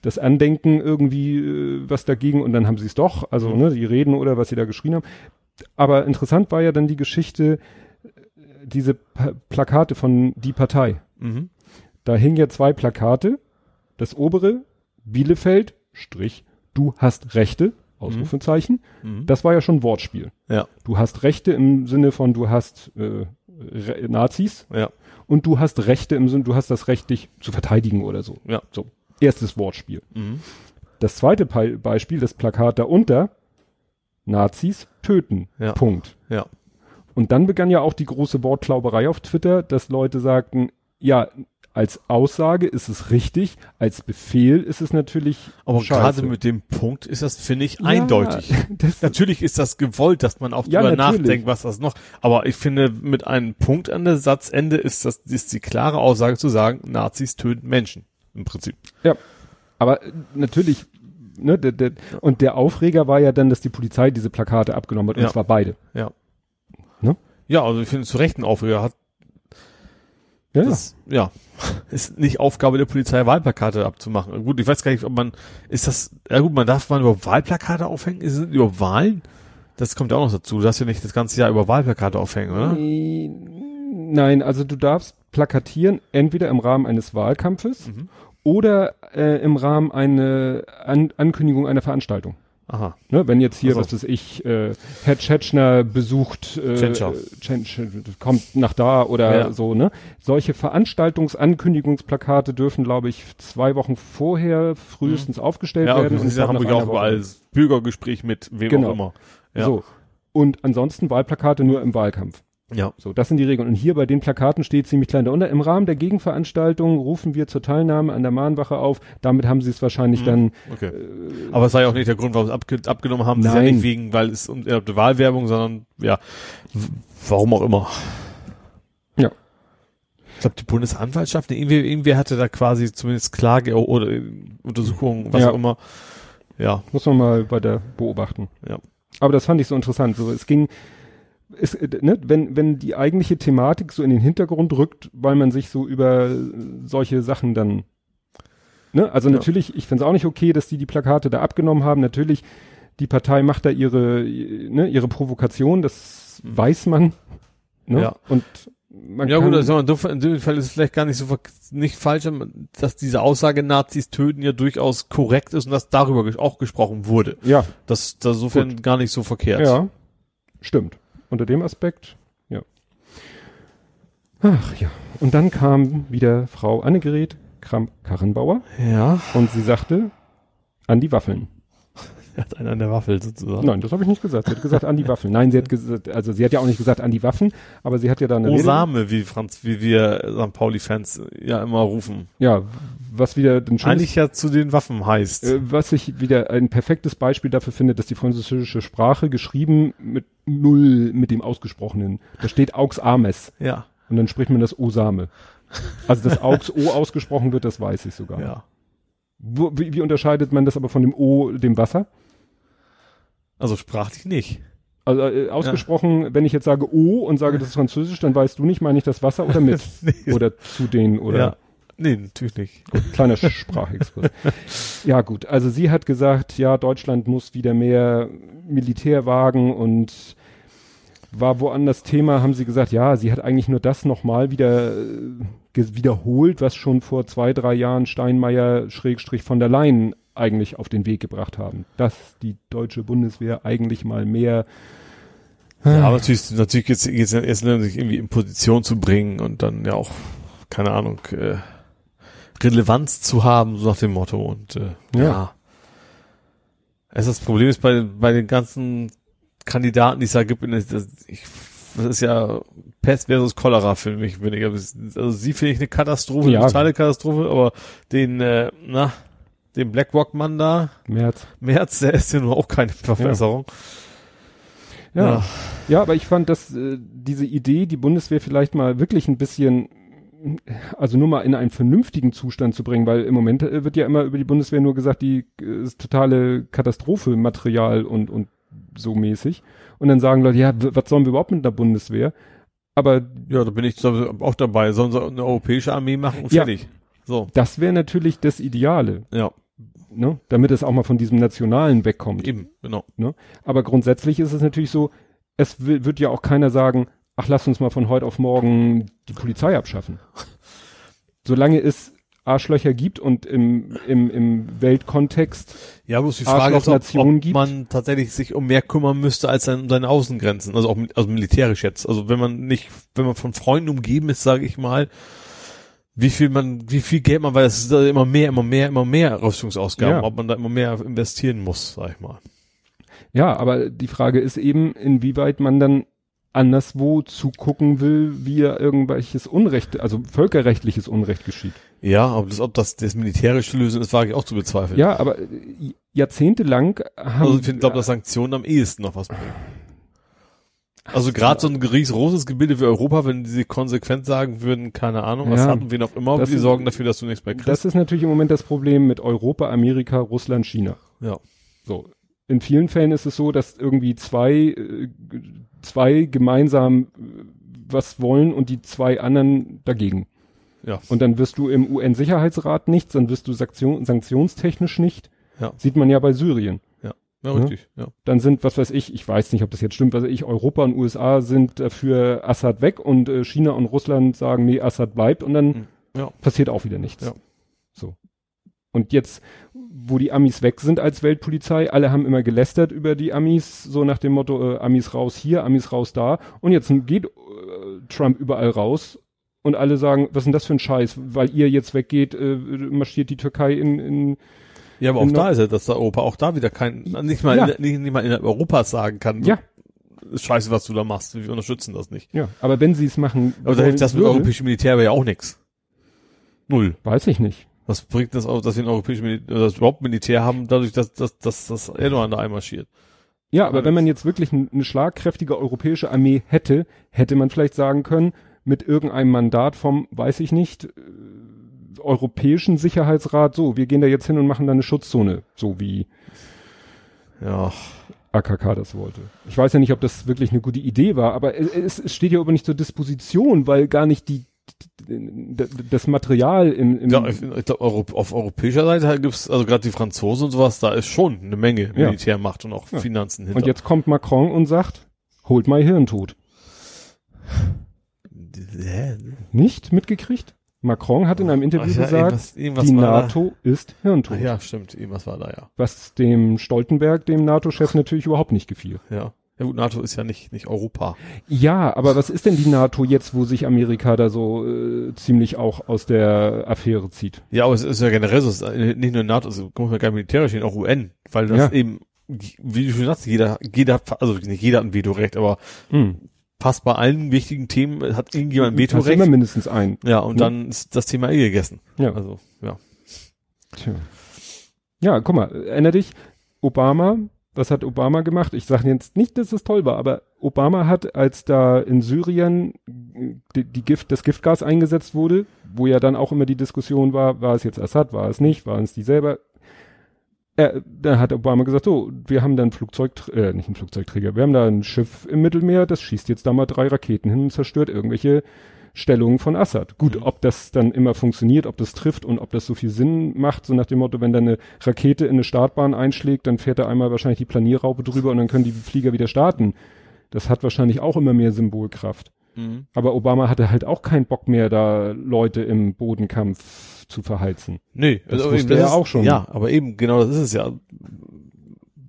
das Andenken irgendwie äh, was dagegen und dann haben sie es doch, also mhm. ne, die Reden oder was sie da geschrien haben. Aber interessant war ja dann die Geschichte, äh, diese pa Plakate von die Partei. Mhm. Da hingen ja zwei Plakate das obere, Bielefeld, Strich, du hast Rechte, Ausrufezeichen. Mhm. Das war ja schon Wortspiel. Ja. Du hast Rechte im Sinne von, du hast äh, Nazis. Ja. Und du hast Rechte im Sinne, du hast das Recht, dich zu verteidigen oder so. Ja. So. Erstes Wortspiel. Mhm. Das zweite Be Beispiel, das Plakat darunter, Nazis töten. Ja. Punkt. Ja. Und dann begann ja auch die große Wortklauberei auf Twitter, dass Leute sagten, ja, als Aussage ist es richtig, als Befehl ist es natürlich. Aber gerade mit dem Punkt ist das, finde ich, ja, eindeutig. natürlich ist das gewollt, dass man auch ja, drüber nachdenkt, was das noch. Aber ich finde, mit einem Punkt an der Satzende ist das, ist die klare Aussage zu sagen, Nazis töten Menschen. Im Prinzip. Ja. Aber natürlich, ne, der, der, und der Aufreger war ja dann, dass die Polizei diese Plakate abgenommen hat, und ja. zwar beide. Ja. Ne? Ja, also ich finde zu Recht ein Aufreger hat ja. Das, ja. Ist nicht Aufgabe der Polizei, Wahlplakate abzumachen. Gut, ich weiß gar nicht, ob man, ist das, ja gut, man darf man über Wahlplakate aufhängen? Ist es über Wahlen? Das kommt ja auch noch dazu. Du darfst ja nicht das ganze Jahr über Wahlplakate aufhängen, oder? Nein, also du darfst plakatieren, entweder im Rahmen eines Wahlkampfes mhm. Oder äh, im Rahmen einer An Ankündigung einer Veranstaltung. Aha. Ne, wenn jetzt hier, also. was weiß ich, äh, Herr Tschetschner besucht, äh, Tschentscher. kommt nach da oder ja. so, ne? Solche Veranstaltungsankündigungsplakate dürfen, glaube ich, zwei Wochen vorher frühestens mhm. aufgestellt ja, werden. Ja, haben wir auch überall Bürgergespräch mit wem genau. auch immer. Ja. So. Und ansonsten Wahlplakate nur im Wahlkampf. Ja. So, das sind die Regeln. Und hier bei den Plakaten steht ziemlich klein darunter. Im Rahmen der Gegenveranstaltung rufen wir zur Teilnahme an der Mahnwache auf. Damit haben sie es wahrscheinlich mhm. dann. Okay. Äh, Aber es sei auch nicht der Grund, warum sie abge abgenommen haben. Nein. Sie ja nicht wegen, weil es um äh, Wahlwerbung, sondern ja, warum auch immer. Ja. Ich glaube, die Bundesanwaltschaft, irgendwie, irgendwie hatte da quasi zumindest Klage oder Untersuchungen, was ja. auch immer. Ja. Muss man mal bei der beobachten. Ja. Aber das fand ich so interessant. So, es ging, ist, äh, ne, wenn, wenn die eigentliche Thematik so in den Hintergrund rückt, weil man sich so über solche Sachen dann, ne, also ja. natürlich, ich finde es auch nicht okay, dass die die Plakate da abgenommen haben. Natürlich, die Partei macht da ihre, ne, ihre Provokation, das weiß man. Ne? Ja. Und man ja gut, also in dem Fall ist es vielleicht gar nicht so nicht falsch, dass diese Aussage Nazis töten ja durchaus korrekt ist und dass darüber auch gesprochen wurde. ja, Das, das insofern gar nicht so verkehrt. ja, stimmt. Unter dem Aspekt, ja. Ach ja. Und dann kam wieder Frau Annegret Kramp-Karrenbauer Ja. und sie sagte, an die Waffeln. Er hat einen an der Waffel sozusagen. Nein, das habe ich nicht gesagt. Sie hat gesagt, an die Waffeln. Nein, sie hat gesagt, also sie hat ja auch nicht gesagt, an die Waffen, aber sie hat ja da eine Rede- Osame, wie Franz, wie wir St. Pauli-Fans ja immer rufen. Ja, was wieder ein schönes, Eigentlich ja zu den Waffen heißt. äh, was ich wieder ein perfektes Beispiel dafür finde, dass die französische Sprache geschrieben mit null mit dem ausgesprochenen. Da steht aux ames ja. und dann spricht man das Osame. Also dass aux o ausgesprochen wird, das weiß ich sogar. Ja. Wo, wie, wie unterscheidet man das aber von dem o, dem Wasser? Also sprachlich nicht. Also äh, ausgesprochen, wenn ich jetzt sage o und sage, das ist Französisch, dann weißt du nicht, meine ich das Wasser oder mit Nee. oder zu den oder ja. Nee, natürlich nicht. Gut, kleiner Sprachexkurs. ja, gut. Also sie hat gesagt, ja, Deutschland muss wieder mehr Militärwagen und war woanders Thema, haben sie gesagt, ja, sie hat eigentlich nur das nochmal wieder äh, wiederholt, was schon vor zwei, drei Jahren Steinmeier Schrägstrich von der Leyen eigentlich auf den Weg gebracht haben. Dass die deutsche Bundeswehr eigentlich mal mehr Ja, aber natürlich, natürlich geht's ja erst irgendwie in Position zu bringen und dann ja auch, keine Ahnung, äh, Relevanz zu haben, so nach dem Motto. Und äh, Ja. ja. Es ist das Problem ist bei, bei den ganzen Kandidaten, die es da gibt, das, ich, das ist ja Pest versus Cholera für mich weniger. Also sie finde ich eine Katastrophe, Ja. eine totale Katastrophe, aber den, äh, na, den BlackRock-Mann da, März. Merz, der ist ja nur auch keine Verbesserung. Ja. Ja, aber ich fand, dass äh, diese Idee, die Bundeswehr vielleicht mal wirklich ein bisschen, also nur mal in einen vernünftigen Zustand zu bringen, weil im Moment äh, wird ja immer über die Bundeswehr nur gesagt, die äh, ist totale Katastrophe, Material und, und so mäßig. Und dann sagen Leute, ja, was sollen wir überhaupt mit der Bundeswehr? Aber Ja, da bin ich auch dabei. Sollen sie eine europäische Armee machen und Ja. fertig. So, das wäre natürlich das Ideale, ja, ne? damit es auch mal von diesem Nationalen wegkommt. eben, genau. Aber grundsätzlich ist es natürlich so, es wi- wird ja auch keiner sagen, ach, lass uns mal von heute auf morgen die Polizei abschaffen. Solange es Arschlöcher gibt und im, im, im Weltkontext, Ja, bloß die Frage ist, ob, ob gibt. man tatsächlich sich um mehr kümmern müsste als an seine Außengrenzen. Also auch also militärisch jetzt. Also wenn man nicht, wenn man von Freunden umgeben ist, sage ich mal, wie viel man, wie viel Geld man, weil es ist da immer mehr, immer mehr, immer mehr Rüstungsausgaben, Ja. ob man da immer mehr investieren muss, sag ich mal. ja, aber die Frage ist eben, inwieweit man dann anderswo zugucken will, wie ja irgendwelches Unrecht, also völkerrechtliches Unrecht geschieht. Ja, aber das, ob das das militärische Lösung ist, wage ich auch zu bezweifeln. Ja, aber äh, jahrzehntelang haben, Also ich glaube, dass Sanktionen am ehesten noch was bringen. Also gerade so ein riesengroßes Gebilde wie Europa, wenn die sich konsequent sagen würden, keine Ahnung, was Ja. hatten wir noch immer, ist- sorgen dafür, dass du nichts mehr kriegst. das ist natürlich im Moment das Problem mit Europa, Amerika, Russland, China. ja. So. In vielen Fällen ist es so, dass irgendwie zwei, äh, zwei gemeinsam äh, was wollen und die zwei anderen dagegen. Ja. Und dann wirst du im UN-Sicherheitsrat nichts, dann wirst du Sanktion, sanktionstechnisch nicht. Ja. Sieht man ja bei Syrien. Ja, richtig, ja. Dann sind, was weiß ich, ich weiß nicht, ob das jetzt stimmt, was weiß ich, Europa und USA sind dafür Assad weg und äh, China und Russland sagen, nee, Assad bleibt und dann Hm. Ja. passiert auch wieder nichts. Ja. So. Und jetzt, wo die Amis weg sind als Weltpolizei, alle haben immer gelästert über die Amis, so nach dem Motto, äh, Amis raus hier, Amis raus da. Und jetzt geht äh, Trump überall raus und alle sagen, was ist denn das für ein Scheiß? Weil ihr jetzt weggeht, äh, marschiert die Türkei in, in Ja, aber auch In da ist ja, dass da Europa auch da wieder kein, nicht mal, Ja. in, nicht, nicht mal innerhalb Europas sagen kann, ja, scheiße, was du da machst, wir unterstützen das nicht. ja. Aber wenn sie es machen, Aber da hilft das mit würde, europäischem Militär ja auch nichts. Null. weiß ich nicht. Was bringt das auch, dass wir ein europäisches Militär, das überhaupt Militär haben, dadurch, dass, dass, dass, dass Erdogan da einmarschiert? Ja, aber wenn man jetzt wirklich eine schlagkräftige europäische Armee hätte, hätte man vielleicht sagen können, mit irgendeinem Mandat vom, weiß ich nicht, äh, Europäischen Sicherheitsrat, so, wir gehen da jetzt hin und machen da eine Schutzzone, so wie Ja. AKK das wollte. Ich weiß ja nicht, ob das wirklich eine gute Idee war, aber es, es es steht ja aber nicht zur Disposition, weil gar nicht die das Material im, im Ja, ich, ich glaub, auf europäischer Seite gibt's, also gerade die Franzosen und sowas, da ist schon eine Menge Ja. Militärmacht und auch Ja. Finanzen hinter. und jetzt kommt Macron und sagt, holt mal Hirntod. Nicht mitgekriegt? Macron hat in einem Interview ja, gesagt, irgendwas- irgendwas die war da. NATO ist hirntot. Ach ja, stimmt, irgendwas war da, ja. Was dem Stoltenberg, dem NATO-Chef, natürlich überhaupt nicht gefiel. Ja. Ja gut, NATO ist ja nicht, nicht Europa. Ja, aber was ist denn die NATO jetzt, wo sich Amerika da so äh, ziemlich auch aus der Affäre zieht? Ja, aber es ist ja generell so, es ist nicht nur NATO, also muss man gar nicht militärisch hin, auch UN, weil das Ja. eben, wie du schon sagst, jeder, jeder, hat- also nicht jeder hat ein Vetorecht, aber Hm. Fast bei allen wichtigen Themen hat irgendjemand ein Hast immer Vetorecht. mindestens ein. Ja, und Ja. dann ist das Thema eh gegessen. Ja. Also, ja. Tja. Ja, guck mal, erinner dich, Obama, was hat Obama gemacht? Ich sage jetzt nicht, dass es toll war, aber Obama hat, als da in Syrien die, die Gift, das Giftgas eingesetzt wurde, wo ja dann auch immer die Diskussion war, war es jetzt Assad, war es nicht, waren es die selber? Er, da hat Obama gesagt, so, wir haben da ein Flugzeug, äh, nicht ein Flugzeugträger, wir haben da ein Schiff im Mittelmeer, das schießt jetzt da mal drei Raketen hin und zerstört irgendwelche Stellungen von Assad. Gut, Mhm. ob das dann immer funktioniert, ob das trifft und ob das so viel Sinn macht, so nach dem Motto, wenn da eine Rakete in eine Startbahn einschlägt, dann fährt da einmal wahrscheinlich die Planierraupe drüber und dann können die Flieger wieder starten. Das hat wahrscheinlich auch immer mehr Symbolkraft. Mhm. Aber Obama hatte halt auch keinen Bock mehr, da Leute im Bodenkampf zu verheizen. Nee, Das also wusste eben, er ist- auch schon. Ja, aber eben, genau das ist es ja.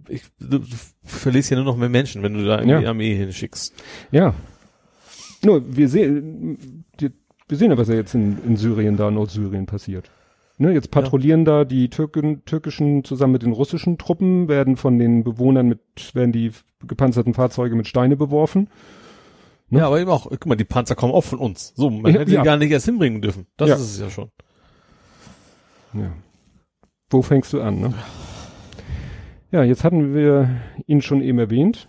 Ich, du, verlierst ja nur noch mehr Menschen, wenn du da irgendwie Ja. Armee hinschickst. Ja. Nur, wir sehen, wir sehen ja, was ja jetzt in, in Syrien da, Nordsyrien passiert. Ne, jetzt patrouillieren da die Türken, türkischen zusammen mit den russischen Truppen, werden von den Bewohnern mit, werden die gepanzerten Fahrzeuge mit Steine beworfen. Ne? Ja, aber eben auch, guck mal, die Panzer kommen auch von uns. So, man Ja, hätte ja. die gar nicht erst hinbringen dürfen. Das Ja. ist es ja schon. Ja. Wo fängst du an, ne? Ja, jetzt hatten wir ihn schon eben erwähnt.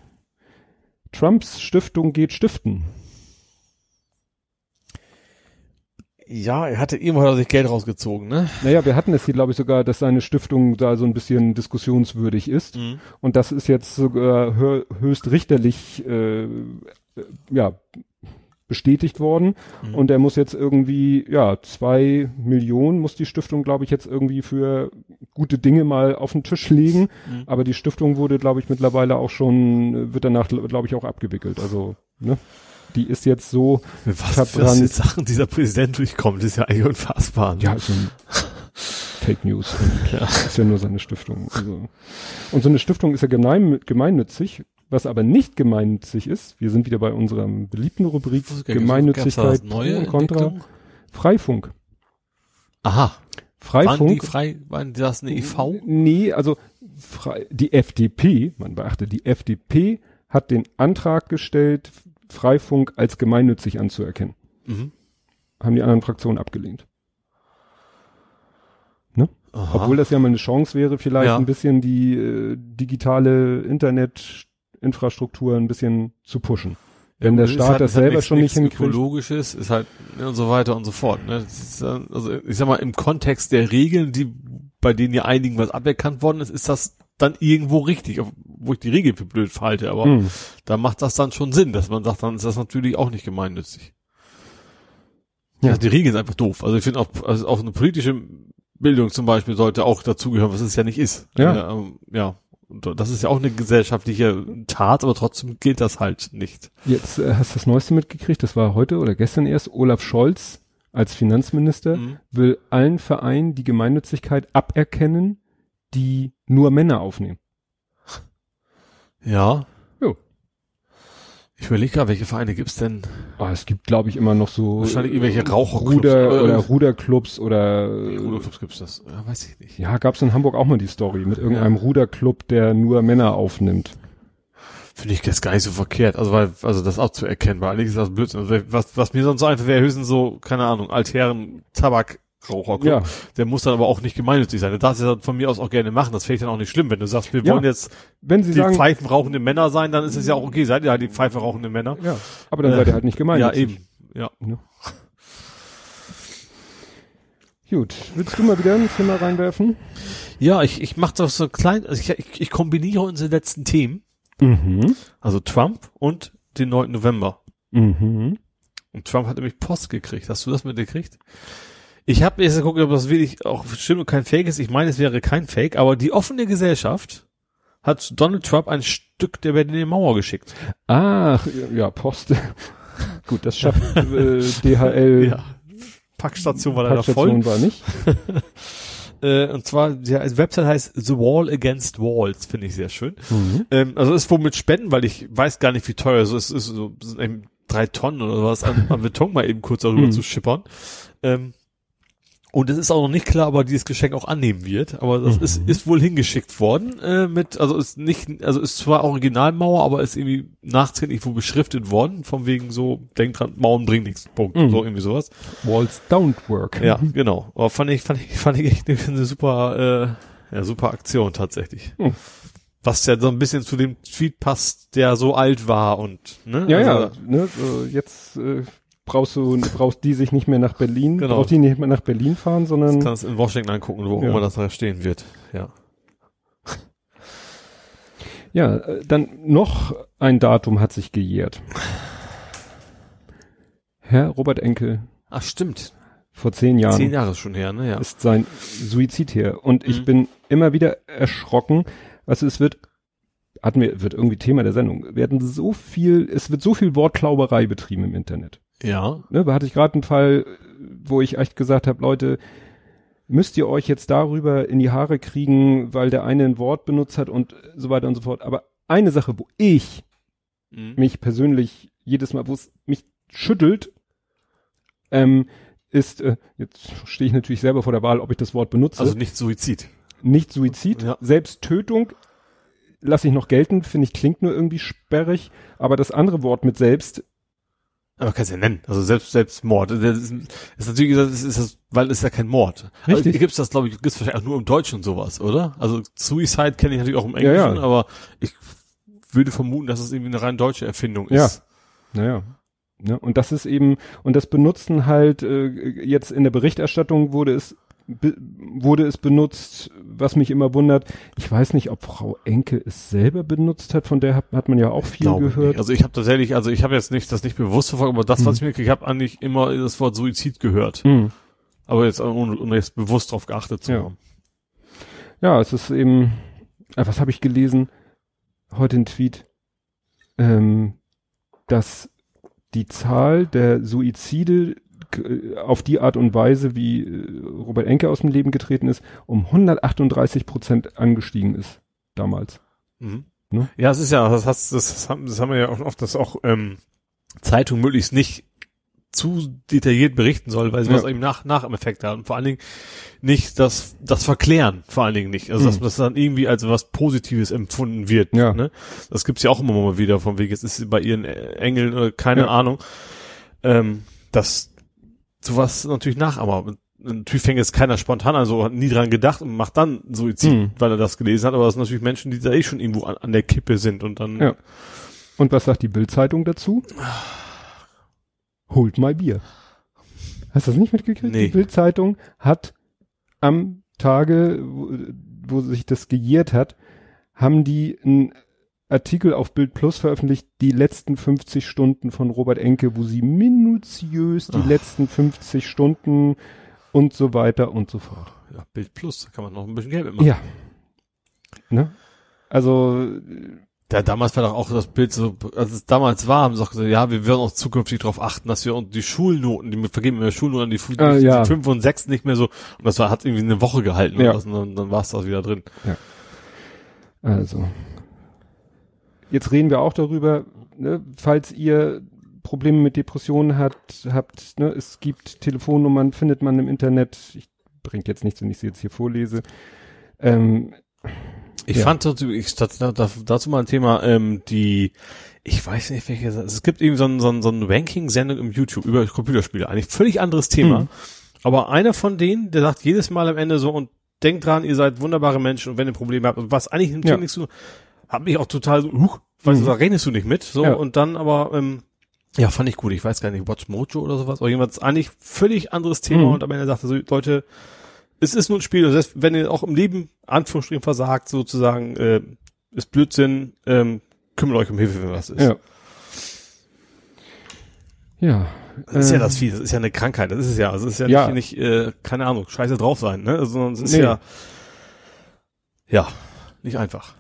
Trumps Stiftung geht stiften. Ja, er hatte irgendwo hat er sich Geld rausgezogen, ne? Naja, wir hatten es hier, glaube ich, sogar, dass seine Stiftung da so ein bisschen diskussionswürdig ist. Mhm. Und das ist jetzt sogar hö höchst richterlich äh, äh, ja, bestätigt worden. Mhm. Und er muss jetzt irgendwie, ja, zwei Millionen muss die Stiftung, glaube ich, jetzt irgendwie für gute Dinge mal auf den Tisch legen. Mhm. Aber die Stiftung wurde, glaube ich, mittlerweile auch schon, äh, wird danach, glaube ich, auch abgewickelt. Also, ne? Die ist jetzt so, Was, Verbrannt. was Sachen dieser Präsident durchkommt, ist ja eigentlich unfassbar. ne? ja, ein Fake News. Ja. ist ja nur seine Stiftung. Also. Und so eine Stiftung ist ja gemein, gemeinnützig. Was aber nicht gemeinnützig ist, wir sind wieder bei unserem beliebten Rubrik Gemeinnützigkeit Pro und Contra. Freifunk. Aha. Waren die Freifunk. frei, waren das eine EV? Nee, also frei, die FDP, man beachte, die FDP hat den Antrag gestellt, Freifunk als gemeinnützig anzuerkennen. Mhm. Haben die anderen Fraktionen abgelehnt. Aha. Obwohl das ja mal eine Chance wäre, vielleicht Ja. ein bisschen die äh, digitale Internetinfrastruktur ein bisschen zu pushen. Wenn der Es Staat hat- das hat selber nichts- schon nicht hinkriegt. Ökologisches ist halt ne, und so weiter und so fort. Ne? Ist, äh, also ich sag mal, im Kontext der Regeln, die bei denen ja einigen was aberkannt worden ist, ist das dann irgendwo richtig, wo ich die Regel für blöd halte, aber Hm. da macht das dann schon Sinn, dass man sagt, dann ist das natürlich auch nicht gemeinnützig. Ja. Ja, die Regeln sind einfach doof. Also ich finde auch, also auch eine politische Bildung zum Beispiel sollte auch dazugehören, was es ja nicht ist. Ja. Äh, ähm, ja. Und das ist ja auch eine gesellschaftliche Tat, aber trotzdem gilt das halt nicht. Jetzt äh, hast du das Neueste mitgekriegt, das war heute oder gestern erst. Olaf Scholz als Finanzminister Mhm. will allen Vereinen die Gemeinnützigkeit aberkennen, die nur Männer aufnehmen. Ja. Jo. Ich überlege gerade, welche Vereine gibt's denn? Ah, es gibt, glaube ich, immer noch so Wahrscheinlich irgendwelche Raucherclubs. Ruder oder Ruderclubs oder Ruderclubs gibt's das? Ja, weiß ich nicht. ja, gab's in Hamburg auch mal die Story mit irgendeinem Ruderclub, der nur Männer aufnimmt. Finde ich jetzt gar nicht so verkehrt. Also weil, also das auch zu erkennen, weil eigentlich ist das Blödsinn. Also was, was mir sonst so einfach wäre, höchstens so, keine Ahnung, altären Tabakraucherclub. Ja. Der muss dann aber auch nicht gemeinnützig sein. Der darf es ja von mir aus auch gerne machen. Das finde ich dann auch nicht schlimm. Wenn du sagst, wir Ja. wollen jetzt Wenn sie die sagen, Pfeifen rauchende Männer sein, dann ist es ja auch okay. Seid ihr halt die Pfeife rauchenden Männer? ja, aber dann Äh, seid ihr halt nicht ja, gemeinnützig. eben. Ja. Gut, willst du mal wieder ein Thema reinwerfen? Ja, ich, ich mache das so klein, also ich, ich, ich kombiniere unsere letzten Themen. Mhm. Also Trump und den 9. November. Mhm. Und Trump hat nämlich Post gekriegt. Hast du das mitgekriegt? Ich habe jetzt geguckt, ob das wirklich auch stimmt und kein Fake ist. Ich meine, es wäre kein Fake, aber die offene Gesellschaft hat Donald Trump ein Stück der Berliner Mauer geschickt. Ach, ja, Post. Gut, das schafft äh, DHL. Ja. Packstation war leider voll. Packstation war nicht. Äh, und zwar, die Website heißt The Wall Against Walls, finde ich sehr schön. Mhm. Ähm, also ist wohl mit Spenden, weil ich weiß gar nicht, wie teuer so es ist, so es sind eben drei Tonnen oder was an, an Beton mal eben kurz darüber Mhm. zu schippern. Ähm, und es ist auch noch nicht klar, ob er dieses Geschenk auch annehmen wird, aber das Mhm. ist, ist wohl hingeschickt worden, äh, mit, also ist nicht, also ist zwar Originalmauer, aber ist irgendwie nachträglich wo beschriftet worden, von wegen so, denk dran, Mauern bringen nichts, Punkt, Mhm. so irgendwie sowas. Walls don't work. Ja, genau. Aber fand ich, fand ich, fand ich echt eine, super, äh, ja, super Aktion tatsächlich. Hm. Was ja so ein bisschen zu dem Tweet passt, der so alt war und, ne? Ja, ja, Also, ne, so jetzt äh, brauchst du brauchst die sich nicht mehr nach Berlin, Genau. braucht die nicht mehr nach Berlin fahren, Das sondern kannst du in Washington angucken, wo Ja. immer das da stehen wird. Ja. ja, äh, dann noch ein Datum hat sich gejährt. Herr Robert Enkel Ach, stimmt. vor zehn Jahren Zehn Jahre ist schon her, ne? Ja. ist sein Suizid her und ich Mhm. bin immer wieder erschrocken, also es wird hatten wir wird irgendwie Thema der Sendung werden so viel es wird so viel Wortklauberei betrieben im Internet. Ja. ne, da hatte ich gerade einen Fall, wo ich echt gesagt habe, Leute, müsst ihr euch jetzt darüber in die Haare kriegen, weil der eine ein Wort benutzt hat und so weiter und so fort. Aber eine Sache, wo ich Mhm. mich persönlich jedes Mal, wo es mich schüttelt, ähm, ist, äh, jetzt stehe ich natürlich selber vor der Wahl, ob ich das Wort benutze. Also nicht Suizid. nicht Suizid, Ja. Selbsttötung lasse ich noch gelten, finde ich klingt nur irgendwie sperrig, aber das andere Wort mit selbst Aber kannst ja nennen. Also selbst, Selbstmord. Das ist, ist natürlich, das ist, das, weil es ist ja kein Mord. Richtig. Also, gibt's das, glaube ich, gibt's wahrscheinlich auch nur im Deutschen und sowas, oder? Also Suicide kenne ich natürlich auch im Ja, Englischen, ja. aber ich würde vermuten, dass es irgendwie eine rein deutsche Erfindung Ja. ist. Naja. Ja, und das ist eben, und das benutzen halt, äh, jetzt in der Berichterstattung wurde es, wurde es benutzt, was mich immer wundert. Ich weiß nicht, ob Frau Enke es selber benutzt hat, von der hat, hat man ja auch viel ich gehört. nicht. Also ich habe tatsächlich, also ich habe jetzt nicht das nicht bewusst verfolgt, aber das, was ich mir gekriegt habe, eigentlich immer das Wort Suizid gehört. Hm. Aber jetzt ohne, ohne jetzt bewusst drauf geachtet zu Ja. haben. Ja, es ist eben, äh, was habe ich gelesen? Heute ein Tweet, ähm, dass die Zahl der Suizide auf die Art und Weise, wie äh, Robert Enke aus dem Leben getreten ist, um 138 Prozent angestiegen ist damals. Mhm. Ne? Ja, es ist ja, das, hast, das, haben, das haben wir ja auch oft, dass auch ähm, Zeitung möglichst nicht zu detailliert berichten soll, weil sie Ja. was eben nach, nach im Effekt haben. Und vor allen Dingen nicht das, das Verklären, vor allen Dingen nicht. Also, dass Mhm. das dann irgendwie als was Positives empfunden wird. Ja. Ne? Das gibt's ja auch immer mal wieder, von wegen, jetzt ist sie bei ihren äh, Engeln oder keine Ja. Ahnung. Ähm, dass sowas natürlich nachahmer. Natürlich fängt jetzt keiner spontan an, so hat nie dran gedacht und macht dann Suizid, Mhm. weil er das gelesen hat, aber das sind natürlich Menschen, die da eh schon irgendwo an, an der Kippe sind und dann Ja. Und was sagt die Bildzeitung dazu? Holt mal Bier. Hast du das nicht mitgekriegt? Nee. Die Bildzeitung hat am Tage, wo, wo sich das gejährt hat, haben die einen Artikel auf Bild Plus veröffentlicht, die letzten 50 Stunden von Robert Enke, wo sie minutiös die Ach. letzten 50 Stunden und so weiter und so fort. ja, Bild Plus, da kann man noch ein bisschen Geld mitmachen. Ja. Ne? Also, Ja, damals war doch auch das Bild so, als es damals war, haben sie auch gesagt, ja, wir werden auch zukünftig darauf achten, dass wir uns die Schulnoten, die wir vergeben wir Schulnoten die, Ah, die, ja. die 5 und 6 nicht mehr so, und das war, hat irgendwie eine Woche gehalten Ja. oder was, und dann, dann war es das wieder drin. Also. Jetzt reden wir auch darüber, ne, falls ihr Probleme mit Depressionen habt, habt, ne, es gibt Telefonnummern, findet man im Internet. Ich bringt jetzt nichts, wenn ich sie jetzt hier vorlese. Ähm, Ich Ja. fand dazu, ich, dazu, dazu mal ein Thema, ähm, die, ich weiß nicht, welche, es gibt irgendwie so ein, so ein, so ein Ranking-Sendung im YouTube über Computerspiele, eigentlich völlig anderes Thema, Mhm. aber einer von denen, der sagt jedes Mal am Ende so, und denkt dran, ihr seid wunderbare Menschen, und wenn ihr Probleme habt, und was eigentlich im Ja. Nichts zu hat mich auch total so, huch, weißt du, Mhm. da rechnest du nicht mit, so, Ja. und dann aber, ähm, ja, fand ich gut, ich weiß gar nicht, Watch Mojo oder sowas, aber jemand eigentlich völlig anderes Thema, Mhm. und am Ende sagte so, Leute, es ist nur ein Spiel, und selbst wenn ihr auch im Leben Anführungsstrichen versagt, sozusagen, äh, ist Blödsinn, ähm, kümmert euch um Hilfe, wenn was ist. ja. Ja. Das ist ja ähm, das Vieh, das ist ja eine Krankheit, das ist es ja, das ist ja, Ja. nicht, nicht äh, keine Ahnung, scheiße drauf sein, ne, sondern es ist Nee. ja, ja, nicht einfach.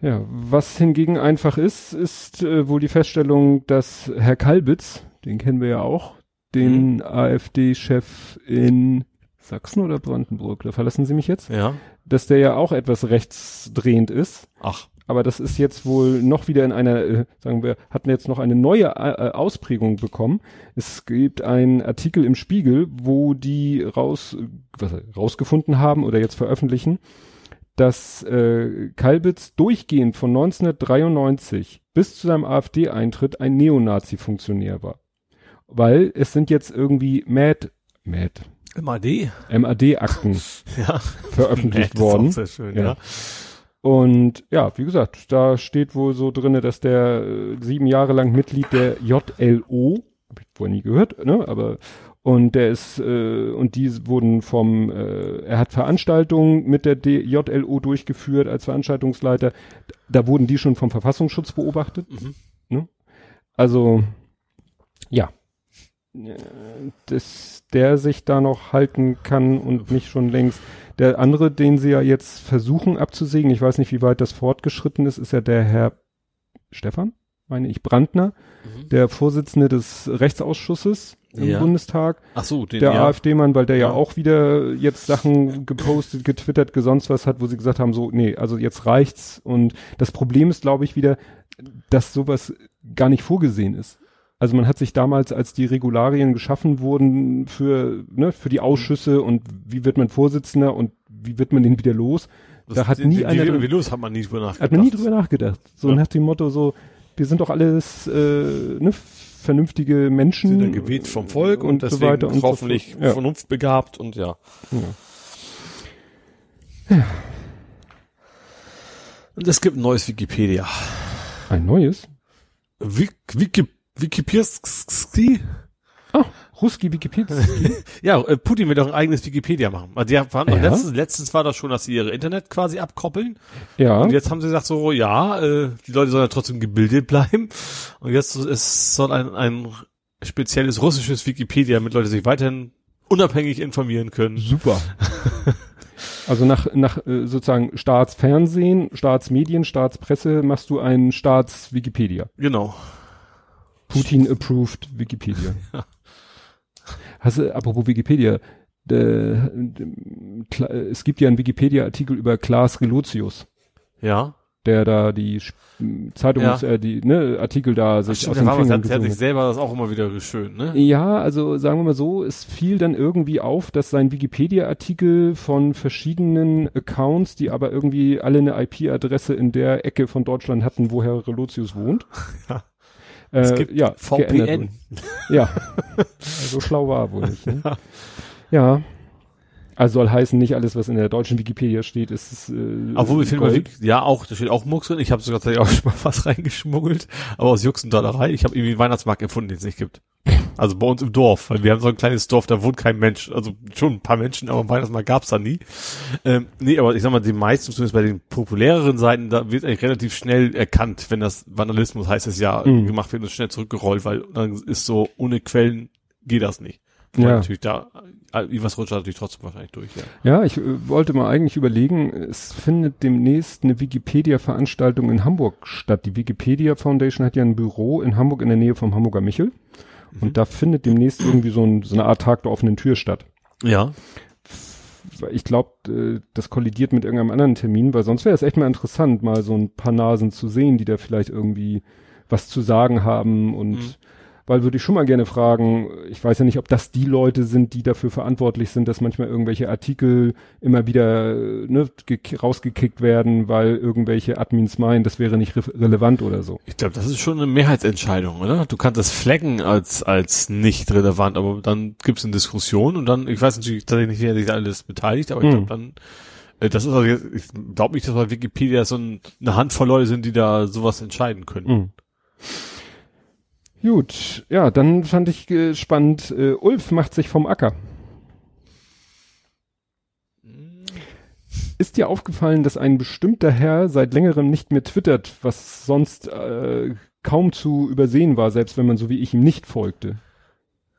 Ja, was hingegen einfach ist, ist äh, wohl die Feststellung, dass Herr Kalbitz, den kennen wir ja auch, den mhm. AfD-Chef in Sachsen oder Brandenburg, da verlassen Sie mich jetzt, ja. dass der ja auch etwas rechtsdrehend ist. Ach. Aber das ist jetzt wohl noch wieder in einer, äh, sagen wir, hatten jetzt noch eine neue äh, Ausprägung bekommen. Es gibt einen Artikel im Spiegel, wo die raus, was, rausgefunden haben oder jetzt veröffentlichen, dass äh, Kalbitz durchgehend von 1993 bis zu seinem AfD-Eintritt ein Neonazi-Funktionär war. Weil es sind jetzt irgendwie MAD, MAD, MAD? MAD-Akten ja. veröffentlicht MAD worden. sehr schön, ja. ja. Und ja, wie gesagt, da steht wohl so drinne, dass der äh, sieben Jahre lang Mitglied der JLO, hab ich vorher nie gehört, ne, aber und der ist äh, und die wurden vom äh, er hat Veranstaltungen mit der JLO durchgeführt als Veranstaltungsleiter da wurden die schon vom Verfassungsschutz beobachtet mhm. ne? also ja dass der sich da noch halten kann und nicht schon längst der andere den sie ja jetzt versuchen abzusägen ich weiß nicht wie weit das fortgeschritten ist ist ja der Herr Stefan meine ich Brandner mhm. der Vorsitzende des Rechtsausschusses im ja. Bundestag. Ach so, den, der ja. AfD-Mann, weil der ja. ja. auch wieder jetzt Sachen gepostet, getwittert, gesonst was hat, wo sie gesagt haben, so, nee, also jetzt reicht's. Und das Problem ist, glaube ich, wieder, dass sowas gar nicht vorgesehen ist. Also man hat sich damals, als die Regularien geschaffen wurden für, ne, für die Ausschüsse und wie wird man Vorsitzender und wie wird man den wieder los, das da hat nie einer. Wie, wie los hat man nie drüber nachgedacht. Hat man nie drüber nachgedacht. So nach dem Motto so, wir sind doch alles äh, ne, vernünftige Menschen. Sind dann gewählt vom Volk und, und deswegen so weiter und hoffentlich so ja. vernunftbegabt und ja. ja. ja. Und es gibt ein neues Wikipedia. Ein neues? Wik Wiki Wikipedia? Ah, Ruski Wikipedia. ja, äh, Putin will doch ein eigenes Wikipedia machen. Also die haben, ja. letztens, letztens war das schon, dass sie ihre Internet quasi abkoppeln. Ja. Und jetzt haben sie gesagt so, ja, äh, die Leute sollen ja trotzdem gebildet bleiben. Und jetzt es soll ein, ein spezielles russisches Wikipedia, mit Leute sich weiterhin unabhängig informieren können. Super. also nach, nach äh, sozusagen Staatsfernsehen, Staatsmedien, Staatspresse machst du ein Staatswikipedia. Genau. Putin-approved Wikipedia. ja. Hast du, apropos Wikipedia, de, es gibt ja einen Wikipedia-Artikel über Klaas Relotius. Ja. Der da die Zeitungs, ja. äh, die ne, Artikel da sich stimmt, aus dem Fingern der hat sich selber das auch immer wieder schön, ne? Ja, also sagen wir mal so, es fiel dann irgendwie auf, dass sein Wikipedia-Artikel von verschiedenen Accounts, die aber irgendwie alle eine IP-Adresse in der Ecke von Deutschland hatten, wo Herr Relotius wohnt. Ja äh, es gibt ja, VPN. Ja, so schlau war wohl nicht. Ne? Ja. Also soll heißen, nicht alles, was in der deutschen Wikipedia steht, ist äh, Obwohl, wir finden ja auch, da steht auch Mux drin. Ich habe sogar tatsächlich auch schon mal was reingeschmuggelt, aber aus Jux und Dollerei. Ich habe irgendwie einen Weihnachtsmarkt gefunden, den es nicht gibt. Also bei uns im Dorf, weil wir haben so ein kleines Dorf, da wohnt kein Mensch. Also schon ein paar Menschen, aber im Weihnachtsmarkt gab's da nie. Ähm, nee, aber ich sag mal, die meisten, zumindest bei den populäreren Seiten, da wird eigentlich relativ schnell erkannt, wenn das Vandalismus heißt es ja, mhm. gemacht wird und schnell zurückgerollt, weil dann ist so, ohne Quellen geht das nicht. Ja. natürlich da, was rutscht natürlich trotzdem wahrscheinlich durch, ja. Ja, ich äh, wollte mal eigentlich überlegen, es findet demnächst eine Wikipedia-Veranstaltung in Hamburg statt. Die Wikipedia Foundation hat ja ein Büro in Hamburg in der Nähe vom Hamburger Michel. Mhm. Und da findet demnächst irgendwie so, ein, so eine Art Tag der offenen Tür statt. Ja. Ich glaube, äh, das kollidiert mit irgendeinem anderen Termin, weil sonst wäre es echt mal interessant, mal so ein paar Nasen zu sehen, die da vielleicht irgendwie was zu sagen haben und mhm weil würde ich schon mal gerne fragen, ich weiß ja nicht, ob das die Leute sind, die dafür verantwortlich sind, dass manchmal irgendwelche Artikel immer wieder ne, rausgekickt werden, weil irgendwelche Admins meinen, das wäre nicht re relevant oder so. Ich glaube, das ist schon eine Mehrheitsentscheidung, oder? Du kannst das flaggen als als nicht relevant, aber dann gibt es eine Diskussion und dann, ich weiß natürlich tatsächlich nicht, wer sich da alles beteiligt, aber ich glaube hm. dann äh, das ist also jetzt, ich glaube nicht, dass bei Wikipedia so ein, eine Handvoll Leute sind, die da sowas entscheiden können. Mhm. Gut, ja, dann fand ich äh, spannend, äh, Ulf macht sich vom Acker. Ist dir aufgefallen, dass ein bestimmter Herr seit längerem nicht mehr twittert, was sonst äh, kaum zu übersehen war, selbst wenn man so wie ich ihm nicht folgte?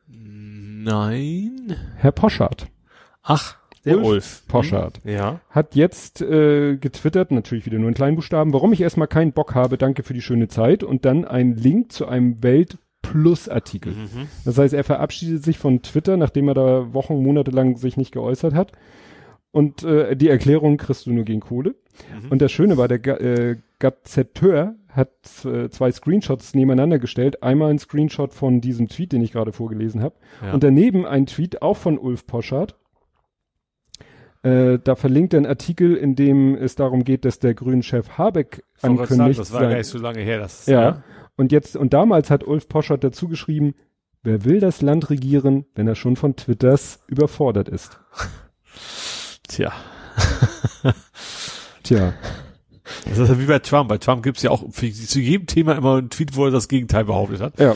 Nein. Herr Poschardt. Ach. Der Ulf, Ulf. Poschardt Ja. hat jetzt äh, getwittert, natürlich wieder nur in kleinen Buchstaben, warum ich erstmal keinen Bock habe, danke für die schöne Zeit und dann ein Link zu einem Welt Plus Artikel. Mhm. Das heißt, er verabschiedet sich von Twitter, nachdem er da Wochen, Monate lang sich nicht geäußert hat. Und äh, die Erklärung kriegst du nur gegen Kohle. Mhm. Und das Schöne war, der Ga äh, Gazetteur hat äh, zwei Screenshots nebeneinander gestellt. Einmal ein Screenshot von diesem Tweet, den ich gerade vorgelesen habe. Ja. Und daneben ein Tweet, auch von Ulf Poschardt. Äh, da verlinkt er einen Artikel, in dem es darum geht, dass der Grünen-Chef Habeck sagen, ankündigt, das war gar nicht so lange her. Das, ja. Und jetzt, und damals hat Ulf Poschardt dazu geschrieben, wer will das Land regieren, wenn er schon von Twitters überfordert ist? Tja. Tja. Das ist ja wie bei Trump. Bei Trump gibt's ja auch für, zu jedem Thema immer einen Tweet, wo er das Gegenteil behauptet hat. Ja.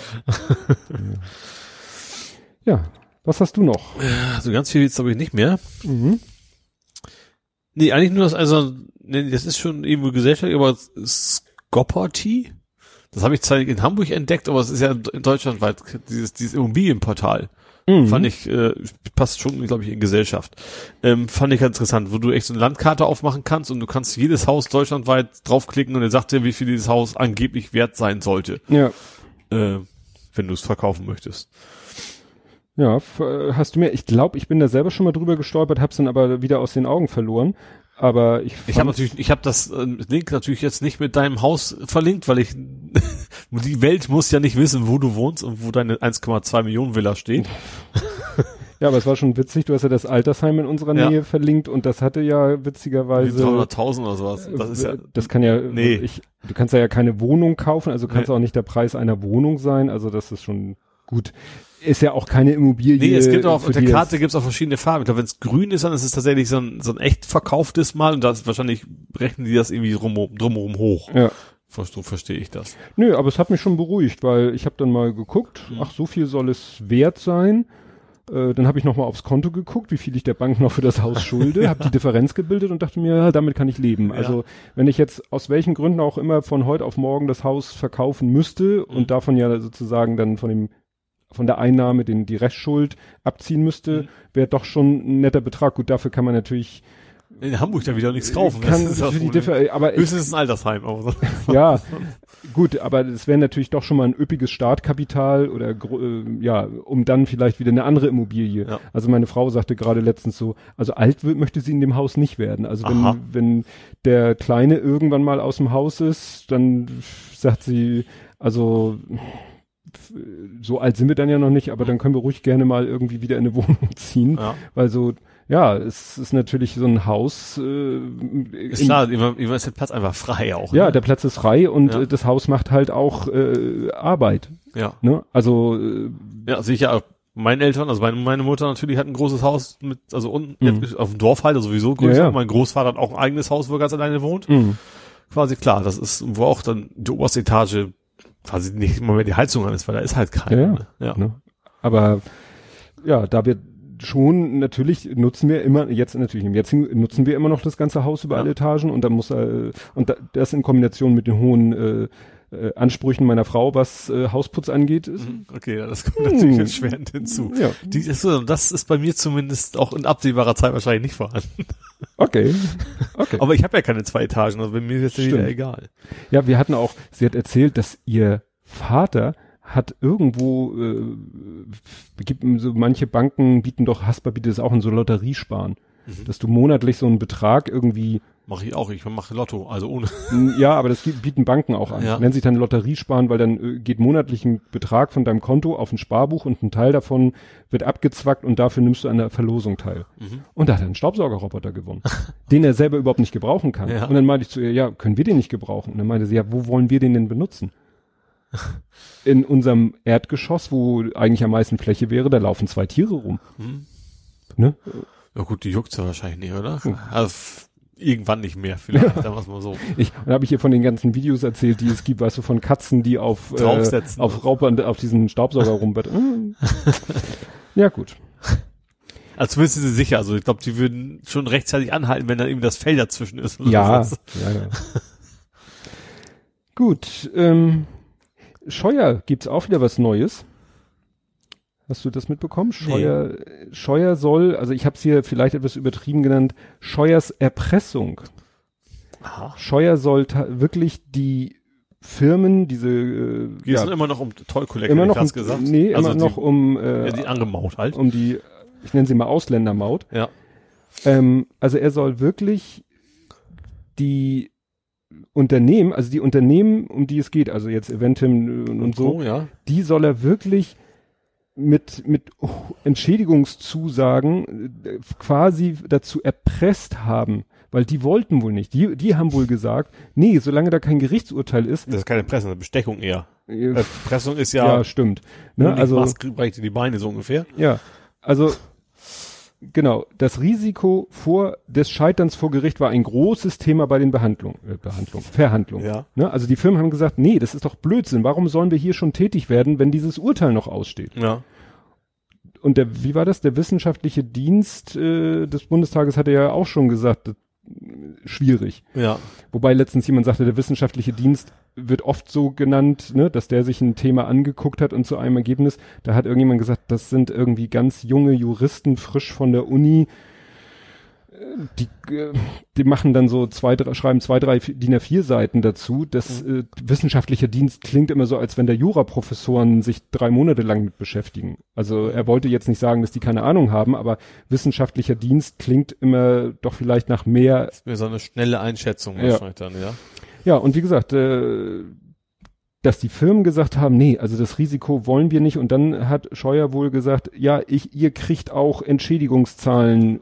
ja. Was hast du noch? Also ganz viel jetzt glaube ich nicht mehr. Mhm. Nee, eigentlich nur das, also, nee, das ist schon irgendwo gesellschaftlich, aber Scopperty? Das habe ich zwar in Hamburg entdeckt, aber es ist ja in Deutschland weit, dieses, dieses Immobilienportal. Mhm. Fand ich, äh, passt schon, glaube ich, in Gesellschaft. Ähm, fand ich ganz interessant, wo du echt so eine Landkarte aufmachen kannst und du kannst jedes Haus deutschlandweit draufklicken und er sagt dir, wie viel dieses Haus angeblich wert sein sollte, Ja. äh, wenn du es verkaufen möchtest. Ja, äh, hast du mir, ich glaube, ich bin da selber schon mal drüber gestolpert, hab's dann aber wieder aus den Augen verloren. Aber ich, Ich habe natürlich, ich habe das äh, Link natürlich jetzt nicht mit deinem Haus verlinkt, weil ich die Welt muss ja nicht wissen, wo du wohnst und wo deine 1,2 Millionen Villa steht. ja, aber es war schon witzig, du hast ja das Altersheim in unserer Ja. Nähe verlinkt und das hatte ja witzigerweise 300.000 oder sowas. Das ist ja, Äh, das kann ja, Nee. ich, du kannst ja keine Wohnung kaufen, also kann es Nee. auch nicht der Preis einer Wohnung sein, also das ist schon gut. Ist ja auch keine Immobilie. nee, es gibt auch, auf der Karte es- gibt's auch verschiedene Farben. Ich glaube, wenn es grün ist, dann ist es tatsächlich so ein, so ein echt verkauftes Mal und da ist wahrscheinlich rechnen die das irgendwie drumherum, drumherum hoch. Ja. So verstehe ich das. Nö, aber es hat mich schon beruhigt, weil ich habe dann mal geguckt, Mhm. ach, so viel soll es wert sein. Äh, dann habe ich noch mal aufs Konto geguckt, wie viel ich der Bank noch für das Haus schulde, habe die Differenz gebildet und dachte mir, ja, damit kann ich leben. Ja. Also wenn ich jetzt aus welchen Gründen auch immer von heute auf morgen das Haus verkaufen müsste Mhm. und davon ja sozusagen dann von dem von der Einnahme den die Restschuld abziehen müsste, Mhm. wäre doch schon ein netter Betrag. Gut, dafür kann man natürlich In Hamburg dann wieder nichts kaufen. kann das Problem. Differ aber Höchstens ein Altersheim. Aber so. ja, gut, aber es wäre natürlich doch schon mal ein üppiges Startkapital oder äh, ja, um dann vielleicht wieder eine andere Immobilie. Ja. Also meine Frau sagte gerade letztens so, also alt wird, möchte sie in dem Haus nicht werden. Also wenn, Aha. wenn der Kleine irgendwann mal aus dem Haus ist, dann sagt sie, also so alt sind wir dann ja noch nicht, aber dann können wir ruhig gerne mal irgendwie wieder in eine Wohnung ziehen, Ja. weil so ja, es ist natürlich so ein Haus. Äh, Ist klar, immer, immer ist der Platz einfach frei auch. ja, ne? der Platz ist frei und Ja. äh, das Haus macht halt auch äh, Arbeit. ja. Ne? Also äh, Ja, sicher. Meine Eltern, also meine, meine Mutter natürlich hat ein großes Haus mit, also unten Mhm. auf dem Dorf halt, also sowieso größer. Ja, ja. Mein Großvater hat auch ein eigenes Haus, wo er ganz alleine wohnt. mh, Quasi klar, das ist, wo auch dann die oberste Etage quasi nicht immer mehr die Heizung an ist, weil da ist halt keine. Ja, ja. ne? ja. ne? aber ja, da wir schon natürlich nutzen wir immer jetzt natürlich im jetzigen nutzen wir immer noch das ganze Haus über Ja. alle Etagen und dann muss äh, und da, das in Kombination mit den hohen äh, äh, Ansprüchen meiner Frau, was äh, Hausputz angeht, ist, Mhm, Okay, ja, das kommt natürlich Hm. erschwerend hinzu. ja Die, das ist bei mir zumindest auch in absehbarer Zeit wahrscheinlich nicht vorhanden. okay, okay. Aber ich habe ja keine zwei Etagen, also bei mir ist das ja wieder egal. Ja, wir hatten auch, sie hat erzählt, dass ihr Vater hat irgendwo, äh, gibt so manche Banken bieten doch, Haspa bietet es auch in so Lotteriesparen, Mhm. dass du monatlich so einen Betrag irgendwie, Mache ich auch, ich mache Lotto, also ohne. ja, aber das bieten Banken auch an. Ja. Nennt sich dann Lotteriesparen, weil dann äh, geht monatlich ein Betrag von deinem Konto auf ein Sparbuch und ein Teil davon wird abgezwackt und dafür nimmst du an der Verlosung teil. Mhm. Und da hat er einen Staubsaugerroboter gewonnen, den er selber überhaupt nicht gebrauchen kann. Ja. Und dann meinte ich zu ihr, ja, können wir den nicht gebrauchen? Und dann meinte sie, ja, wo wollen wir den denn benutzen? In unserem Erdgeschoss, wo eigentlich am meisten Fläche wäre, da laufen zwei Tiere rum. Mhm. Ne? Ja gut, die juckt's ja wahrscheinlich nicht, oder? Also f- irgendwann nicht mehr, vielleicht, sagen wir's mal so. Ich, dann habe ich ihr von den ganzen Videos erzählt, die es gibt, weißt du, von Katzen, die auf äh, auf Raubern, auf diesen Staubsauger rumbetten. Mm. ja, gut. Also zumindest sind sie sicher, also ich glaube, die würden schon rechtzeitig anhalten, wenn da eben das Fell dazwischen ist. Ja, ja, ja. Gut, ähm, Scheuer gibt's auch wieder was Neues. Hast du das mitbekommen? Scheuer, Scheuer soll, also ich habe es hier vielleicht etwas übertrieben genannt, Scheuers Erpressung. Aha. Scheuer soll wirklich die Firmen, diese äh, Geht es ja, immer noch um Toll Collect, immer noch um, gesagt. nee, also immer die, noch um äh, ja, die andere Maut halt. um die, ich nenne sie mal Ausländermaut. Ja. Ähm, also er soll wirklich die Unternehmen, also die Unternehmen, um die es geht, also jetzt Eventim und, und so, ja. die soll er wirklich mit, mit Entschädigungszusagen äh, quasi dazu erpresst haben, weil die wollten wohl nicht. Die, die haben wohl gesagt, nee, solange da kein Gerichtsurteil ist, Das ist keine Presse, eine Bestechung eher. äh, Äh, Pressung ist ja, ja, stimmt. ne, also, dir die Beine so ungefähr. ja, also, genau, das Risiko vor, des Scheiterns vor Gericht war ein großes Thema bei den Behandlungen, äh, Behandlungen, Verhandlungen. Ja. Ne, also die Firmen haben gesagt, nee, das ist doch Blödsinn. Warum sollen wir hier schon tätig werden, wenn dieses Urteil noch aussteht? Ja. Und der, wie war das? Der wissenschaftliche Dienst äh, des Bundestages hatte ja auch schon gesagt, das, schwierig. Ja. Wobei letztens jemand sagte, der wissenschaftliche Dienst wird oft so genannt, ne, dass der sich ein Thema angeguckt hat und zu einem Ergebnis, da hat irgendjemand gesagt, das sind irgendwie ganz junge Juristen, frisch von der Uni, die, äh, die machen dann so zwei, drei, schreiben zwei, drei DIN A4 Seiten dazu. Das äh, wissenschaftliche Dienst klingt immer so, als wenn der Juraprofessoren sich drei Monate lang mit beschäftigen. Also er wollte jetzt nicht sagen, dass die keine Ahnung haben, aber wissenschaftlicher Dienst klingt immer doch vielleicht nach mehr Ist mir so eine schnelle Einschätzung Ja. wahrscheinlich dann, ja. Ja, und wie gesagt, äh, dass die Firmen gesagt haben, nee, also das Risiko wollen wir nicht. Und dann hat Scheuer wohl gesagt, ja, ich, ihr kriegt auch Entschädigungszahlen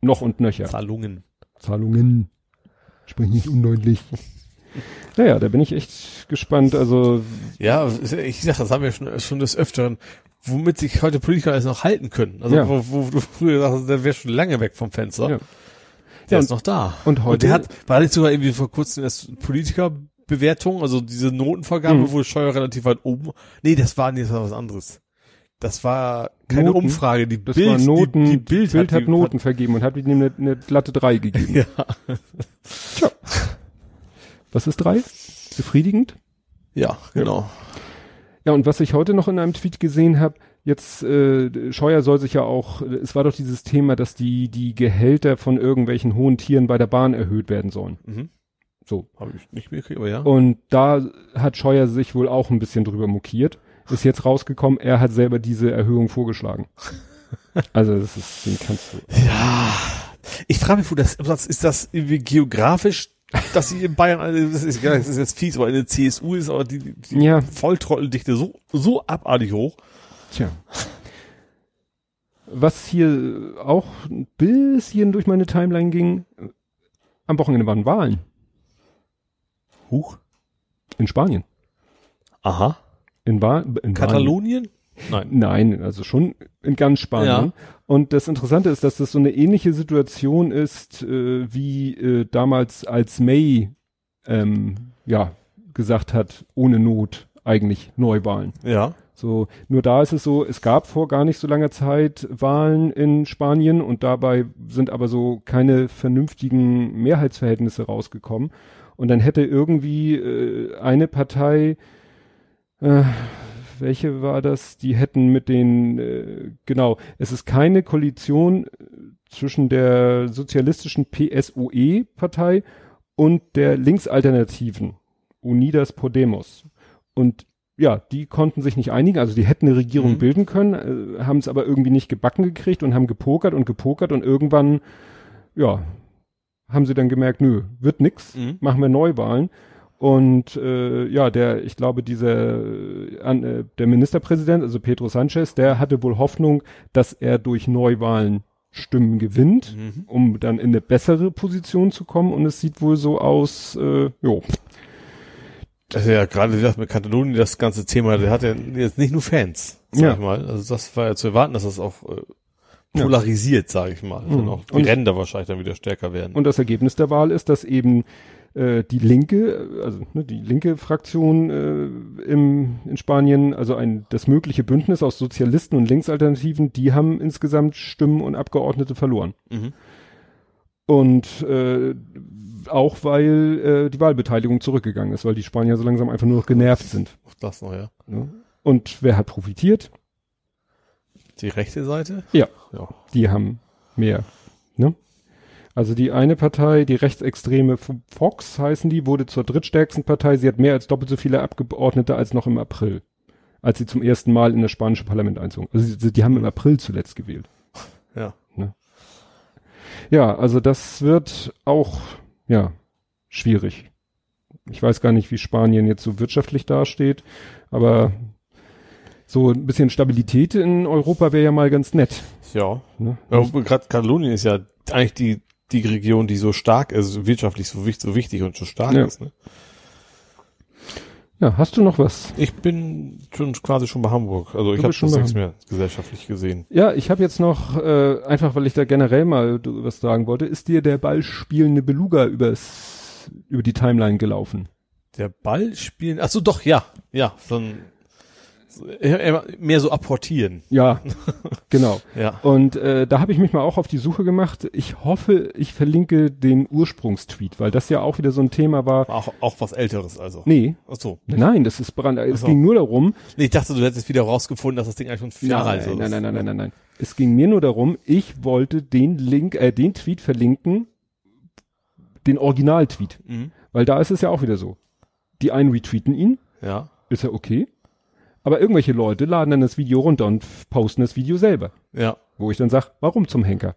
noch und nöcher. Zahlungen. Zahlungen. Sprich nicht undeutlich. naja, da bin ich echt gespannt. Also, Ja, ich sag, das haben wir schon, schon des Öfteren, womit sich heute Politiker alles noch halten können. Also Ja. wo, wo du früher gesagt hast, der wäre schon lange weg vom Fenster. Ja. Der Ja, ist noch da. und heute- der hat, war nicht sogar irgendwie vor kurzem erst Politikerbewertung, also diese Notenvergabe, Mhm. wo Steuer relativ weit oben. Nee, das war nicht, das war was anderes. Das war keine Noten? Umfrage, die das Bild, war Noten, die, die Bild, Bild hat, die- Noten vergeben und hat ihm eine, eine glatte 3 gegeben. Ja. Was ist 3? Befriedigend? Ja, genau. Ja, und was ich heute noch in einem Tweet gesehen habe, jetzt äh, Scheuer soll sich ja auch, es war doch dieses Thema, dass die die Gehälter von irgendwelchen hohen Tieren bei der Bahn erhöht werden sollen. Mhm. So. Habe ich nicht mitgekriegt, aber ja. Und da hat Scheuer sich wohl auch ein bisschen drüber mokiert. Ist jetzt rausgekommen, er hat selber diese Erhöhung vorgeschlagen. Also das ist, den kannst du. Ja, ich frage mich, wo das, ist das irgendwie geografisch, dass sie in Bayern, das ist, das ist jetzt fies, weil in der CSU ist aber die, die Ja. Volltrotteldichte so, so abartig hoch. Tja. Was hier auch ein bisschen durch meine Timeline ging, am Wochenende waren Wahlen Huch. in Spanien. Aha. In, Wa in. Katalonien? Nein. Nein, also schon in ganz Spanien. Ja. Und das Interessante ist, dass das so eine ähnliche Situation ist, äh, wie äh, damals als May ähm, ja gesagt hat, ohne Not eigentlich Neuwahlen. Ja. So, nur da ist es so, es gab vor gar nicht so langer Zeit Wahlen in Spanien und dabei sind aber so keine vernünftigen Mehrheitsverhältnisse rausgekommen. Und dann hätte irgendwie äh, eine Partei, äh, welche war das? Die hätten mit den, äh, genau, es ist keine Koalition äh, zwischen der sozialistischen PSOE-Partei und der Linksalternativen Unidas Podemos. Und ja, die konnten sich nicht einigen, also die hätten eine Regierung Mhm. bilden können, äh, haben es aber irgendwie nicht gebacken gekriegt und haben gepokert und gepokert und irgendwann, ja, haben sie dann gemerkt, nö, wird nix, Mhm. machen wir Neuwahlen. Und äh, ja, der, ich glaube, dieser äh, äh, der Ministerpräsident, also Pedro Sanchez, der hatte wohl Hoffnung, dass er durch Neuwahlen Stimmen gewinnt, Mhm. um dann in eine bessere Position zu kommen. Und es sieht wohl so aus, äh, jo, Das ist ja gerade, wie gesagt, mit Katalonien das ganze Thema, der hat ja jetzt nicht nur Fans, sag Ja. ich mal. Also das war ja zu erwarten, dass das auch äh, Ja. polarisiert, sage ich mal. Mhm. Auch die Und- Ränder wahrscheinlich dann wieder stärker werden. Und das Ergebnis der Wahl ist, dass eben äh, die linke, also ne, die linke Fraktion äh, im, in Spanien, also ein das mögliche Bündnis aus Sozialisten und Linksalternativen, die haben insgesamt Stimmen und Abgeordnete verloren. mhm. Und äh, auch weil äh, die Wahlbeteiligung zurückgegangen ist, weil die Spanier so langsam einfach nur noch genervt sind. Auch das noch, ja. Ne? Und wer hat profitiert? Die rechte Seite? Ja. Ja. Die haben mehr. Ne? Also die eine Partei, die rechtsextreme Fox heißen die, wurde zur drittstärksten Partei. Sie hat mehr als doppelt so viele Abgeordnete als noch im April, als sie zum ersten Mal in das spanische Parlament einzogen. Also die, die haben im April zuletzt gewählt. Ja. Ja, also das wird auch, ja, schwierig. Ich weiß gar nicht, wie Spanien jetzt so wirtschaftlich dasteht, aber so ein bisschen Stabilität in Europa wäre ja mal ganz nett. Ja. Ne? ja Gerade Katalonien ist ja eigentlich die, die Region, die so stark ist, wirtschaftlich so, wichtig, so wichtig und so stark Ja. ist. Ne? Ja, hast du noch was? Ich bin schon quasi schon bei Hamburg. Also ich Du habe bist schon nichts mehr gesellschaftlich gesehen. Ja, ich habe jetzt noch, äh, einfach weil ich da generell mal was sagen wollte, ist dir der ballspielende Beluga übers, über die Timeline gelaufen? Der Ball spielen. Ach so, doch, ja. Ja, so ein, mehr so apportieren. Ja, genau. Ja. Und äh, da habe ich mich mal auch auf die Suche gemacht. Ich hoffe, ich verlinke den Ursprungstweet, weil das ja auch wieder so ein Thema war. Auch, auch was Älteres also. Nee, Ach so. nein, das ist brand. Es so. ging nur darum. Nee, ich dachte, du hättest wieder rausgefunden, dass das Ding eigentlich schon vier Jahre alt ist. nein, nein, nein, nein, nein, nein. Es ging mir nur darum, ich wollte den Link, äh, den Tweet verlinken, den Original-Tweet, Mhm. weil da ist es ja auch wieder so. Die einen retweeten ihn, Ja. ist ja okay. Aber irgendwelche Leute laden dann das Video runter und posten das Video selber. Ja. Wo ich dann sag, warum zum Henker?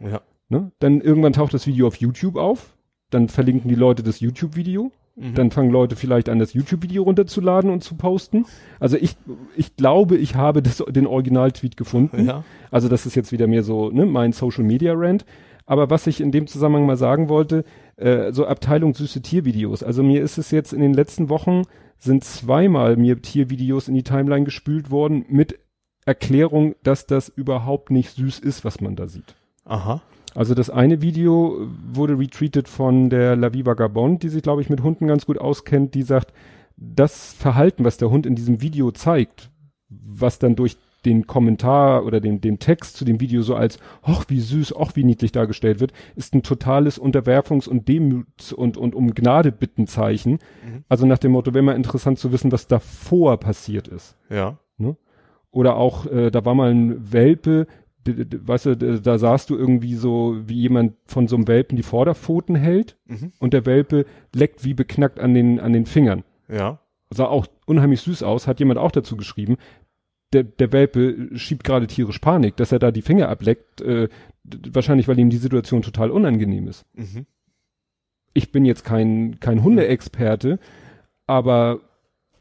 Ja. Ne? Dann irgendwann taucht das Video auf YouTube auf. Dann verlinken die Leute das YouTube-Video. Mhm. Dann fangen Leute vielleicht an, das YouTube-Video runterzuladen und zu posten. Also ich, ich glaube, ich habe das, den Original-Tweet gefunden. Ja. Also das ist jetzt wieder mehr so ne, mein Social-Media-Rant. Aber was ich in dem Zusammenhang mal sagen wollte, äh, so Abteilung süße Tiervideos. Also mir ist es jetzt in den letzten Wochen sind zweimal mir Tiervideos in die Timeline gespült worden mit Erklärung, dass das überhaupt nicht süß ist, was man da sieht. Aha. Also das eine Video wurde retweetet von der La Vie Vagabond, die sich, glaube ich, mit Hunden ganz gut auskennt, die sagt, das Verhalten, was der Hund in diesem Video zeigt, was dann durch den Kommentar oder den, den Text zu dem Video so als, ach, wie süß, ach, wie niedlich dargestellt wird, ist ein totales Unterwerfungs- und Demüts- und, und um Gnade bitten Zeichen. Mhm. Also nach dem Motto, wäre mal interessant zu wissen, was davor passiert ist. Ja. Oder auch, äh, da war mal ein Welpe, weißt du, da sahst du irgendwie so, wie jemand von so einem Welpen die Vorderpfoten hält Mhm. und der Welpe leckt wie beknackt an den, an den Fingern. Ja. Sah auch unheimlich süß aus, hat jemand auch dazu geschrieben. Der, der Welpe schiebt gerade tierisch Panik, dass er da die Finger ableckt, äh, wahrscheinlich, weil ihm die Situation total unangenehm ist. Mhm. Ich bin jetzt kein, kein Hundeexperte, aber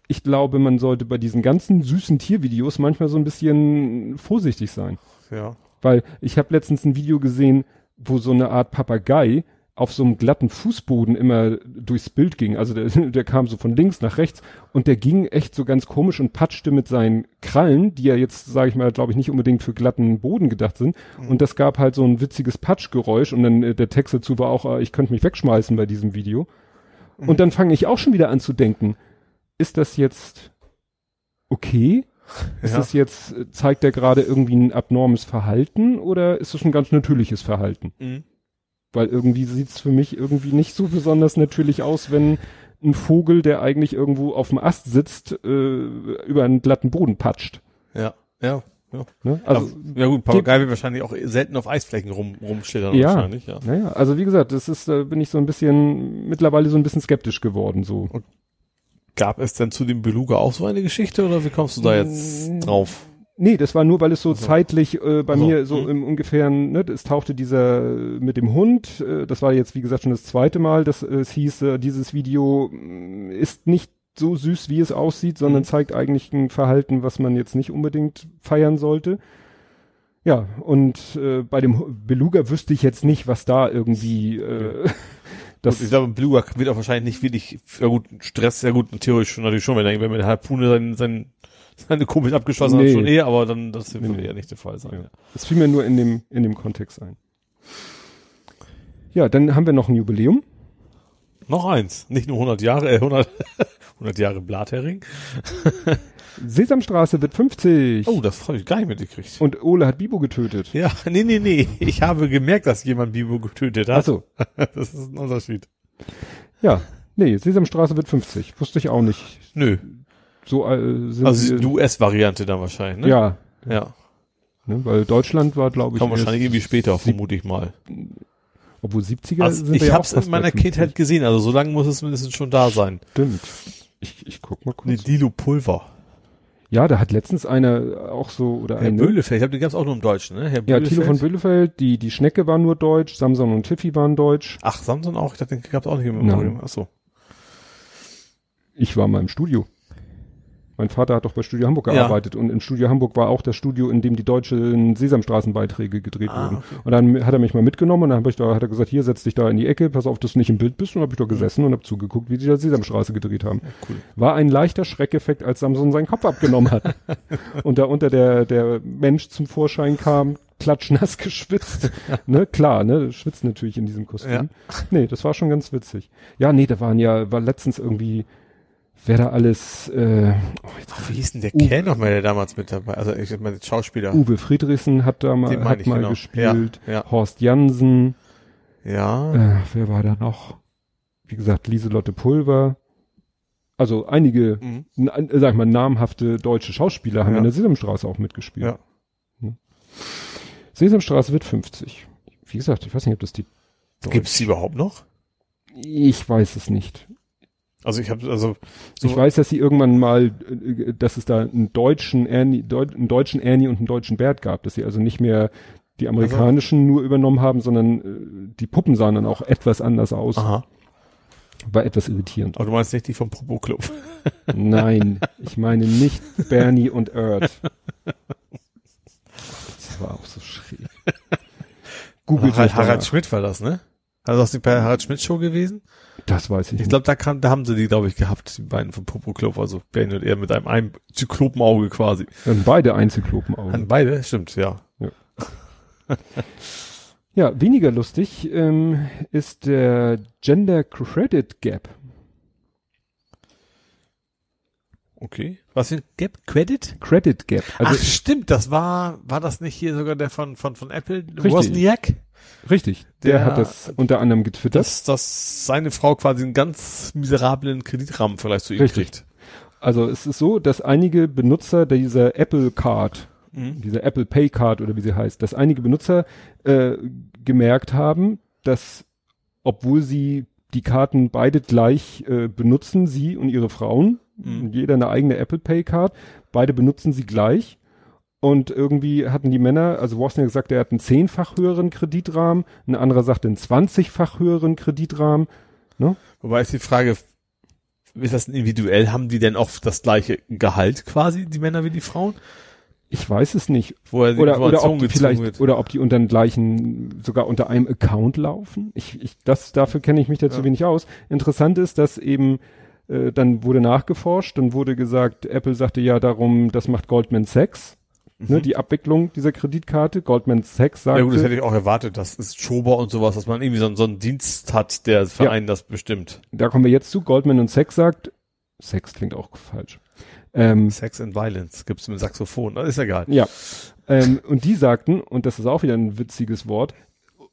ich glaube, man sollte bei diesen ganzen süßen Tiervideos manchmal so ein bisschen vorsichtig sein. Ja. Weil ich habe letztens ein Video gesehen, wo so eine Art Papagei auf so einem glatten Fußboden immer durchs Bild ging. Also der, der kam so von links nach rechts und der ging echt so ganz komisch und patschte mit seinen Krallen, die ja jetzt, sage ich mal, glaube ich, nicht unbedingt für glatten Boden gedacht sind. Und das gab halt so ein witziges Patschgeräusch und dann äh, der Text dazu war auch, äh, ich könnte mich wegschmeißen bei diesem Video. Und dann fange ich auch schon wieder an zu denken, ist das jetzt okay? Ist Ja. das jetzt, äh, zeigt er gerade irgendwie ein abnormes Verhalten oder ist das ein ganz natürliches Verhalten? Mhm. Weil irgendwie sieht's für mich irgendwie nicht so besonders natürlich aus, wenn ein Vogel, der eigentlich irgendwo auf dem Ast sitzt, äh, über einen glatten Boden patscht. Ja. Ja. Ja. Ne? Also, Also, ja gut, Papagei wird wahrscheinlich auch selten auf Eisflächen rum, rumschlittern Ja. wahrscheinlich, ja. naja, also wie gesagt, das ist, da bin ich so ein bisschen, mittlerweile so ein bisschen skeptisch geworden, so. Gab es denn zu dem Beluga auch so eine Geschichte oder wie kommst du da jetzt drauf? Nee, das war nur, weil es so so. zeitlich äh, bei Ach so, mir so mhm. im ungefähren, ne, es tauchte dieser äh, mit dem Hund, äh, das war jetzt wie gesagt schon das zweite Mal, dass äh, es hieß, äh, dieses Video mh, ist nicht so süß, wie es aussieht, sondern Mhm. zeigt eigentlich ein Verhalten, was man jetzt nicht unbedingt feiern sollte. Ja, und äh, bei dem Beluga wüsste ich jetzt nicht, was da irgendwie äh, das Gut, ich glaube, Beluga wird auch wahrscheinlich nicht wirklich, ja gut, Stress, ja gut, theoretisch schon natürlich schon, wenn wenn mit der Harpune sein, sein, seine Kumpel abgeschossen Nee. hat, schon eh, aber dann, das Nee, eher nicht der Fall sein. Ja. Das fiel mir nur in dem, in dem Kontext ein. Ja, dann haben wir noch ein Jubiläum. Noch eins, nicht nur 100 Jahre, äh, 100, 100 Jahre Blathering. Sesamstraße wird 50. Oh, das habe ich gar nicht mitgekriegt. Und Ole hat Bibo getötet. Ja, nee, nee, nee, ich habe gemerkt, dass jemand Bibo getötet hat. Ach so. Das ist ein Unterschied. Ja. Nee, Sesamstraße wird 50. Wusste ich auch nicht. Nö, So äh, sind also die US-Variante dann wahrscheinlich, ne? Ja. Ja. Ne? Weil Deutschland war, glaube ich, Kam wahrscheinlich irgendwie später, vermute ich mal. obwohl 70er Also, sind ich ja hab's fast in meiner bei 50. Kindheit gesehen, also so lange muss es mindestens schon da sein. Stimmt. Ich, ich guck mal kurz. Dilo Pulver. Ja, da hat letztens einer auch so, oder Herr eine. Böhlefeld, ich glaube, den gab's auch nur im Deutschen, ne? Herr Ja, Thilo von Böhlefeld, die, die Schnecke war nur deutsch, Samson und Tiffy waren deutsch. Ach, Samson auch? Ich dachte, den gab's auch nicht im. Original. Ach so. Ich war mal im Studio. Mein Vater hat doch bei Studio Hamburg Ja. gearbeitet und im Studio Hamburg war auch das Studio, in dem die deutschen Sesamstraßenbeiträge gedreht Ah, wurden. okay. Und dann hat er mich mal mitgenommen und dann hab ich da, hat er gesagt, hier setz dich da in die Ecke, pass auf, dass du nicht im Bild bist und hab ich da gesessen und hab zugeguckt, wie die da Sesamstraße gedreht haben. Cool. War ein leichter Schreckeffekt, als Samson seinen Kopf abgenommen hat. und da unter der, der Mensch zum Vorschein kam, klatschnass geschwitzt. ne, klar, ne, schwitzt natürlich in diesem Kostüm. Ja. Nee, das war schon ganz witzig. Ja, nee, da waren ja, war letztens irgendwie, wer da alles, äh, oh, jetzt, Ach, wie hieß denn der Uwe. Kerl nochmal, der damals mit dabei? Also, ich meine, Schauspieler. Uwe Friedrichsen hat da mal, hat mal genau. gespielt. Ja, ja. Horst Jansen, Ja. äh, wer war da noch? Wie gesagt, Lieselotte Pulver. Also einige, Mhm. sag ich mal, namhafte deutsche Schauspieler haben Ja. in der Sesamstraße auch mitgespielt. Ja. Sesamstraße wird 50. Wie gesagt, ich weiß nicht, ob das die. Gibt's die überhaupt noch? Ich weiß es nicht. Also ich habe also so, Ich weiß, dass sie irgendwann mal, äh, dass es da einen deutschen Ernie, Deut, einen deutschen Ernie und einen deutschen Bert gab, dass sie also nicht mehr die amerikanischen nur übernommen haben, sondern äh, die Puppen sahen dann auch etwas anders aus. Aha. War etwas irritierend. Aber du meinst nicht die vom Popo Club. Nein, ich meine nicht Bernie und Erd. Das war auch so schräg. Googelt Harald, Harald. Schmidt war das, ne? Also das ist bei Harald Schmidt Show gewesen? Das weiß ich, Ich nicht. glaube, da kam, da haben sie die, glaube ich, gehabt, die beiden vom Popo Club, also Benny und er mit einem, einem Zyklopenauge quasi. Dann beide Einzelklopenaugen. An beide, stimmt, ja. Ja, weniger lustig ähm, ist der Gender Credit Gap. Okay. Was für ein Gap? Credit? Credit Gap. Also Ach, stimmt, das war, war das nicht hier sogar der von, von, von Apple? Richtig. Wozniak? Richtig, der, der- hat das unter anderem getwittert. Dass, dass seine Frau quasi einen ganz miserablen Kreditrahmen vielleicht zu ihm Richtig. kriegt. Also es ist so, dass einige Benutzer dieser Apple Card, Mhm. dieser Apple Pay Card oder wie sie heißt, dass einige Benutzer äh, gemerkt haben, dass obwohl sie die Karten beide gleich äh, benutzen, sie und ihre Frauen, Mhm. jeder eine eigene Apple Pay Card, beide benutzen sie gleich. Und irgendwie hatten die Männer, also Wozniak gesagt, er hat einen zehnfach höheren Kreditrahmen, ein anderer sagt einen zwanzigfach höheren Kreditrahmen. Wobei ist die Frage, ist das individuell? Haben die denn auch das gleiche Gehalt quasi, die Männer wie die Frauen? Ich weiß es nicht. Wo er die Oder, oder ob die vielleicht, wird. oder ob die unter den gleichen, sogar unter einem Account laufen. Ich, ich, das, dafür kenne ich mich dazu Ja. wenig aus. Interessant ist, dass eben, äh, dann wurde nachgeforscht, dann wurde gesagt, Apple sagte ja darum, das macht Goldman Sachs, ne, die Abwicklung dieser Kreditkarte. Goldman Sachs Mhm. Ja gut, das hätte ich auch erwartet. Das ist Schober und sowas, dass man irgendwie so, so einen Dienst hat, der Verein das bestimmt. da kommen wir jetzt zu, Goldman und Sachs sagt, Sex klingt auch falsch. Ähm, Sex and Violence gibt's mit Saxophon. Das ist egal. Ja. Ähm, und die sagten, und das ist auch wieder ein witziges Wort,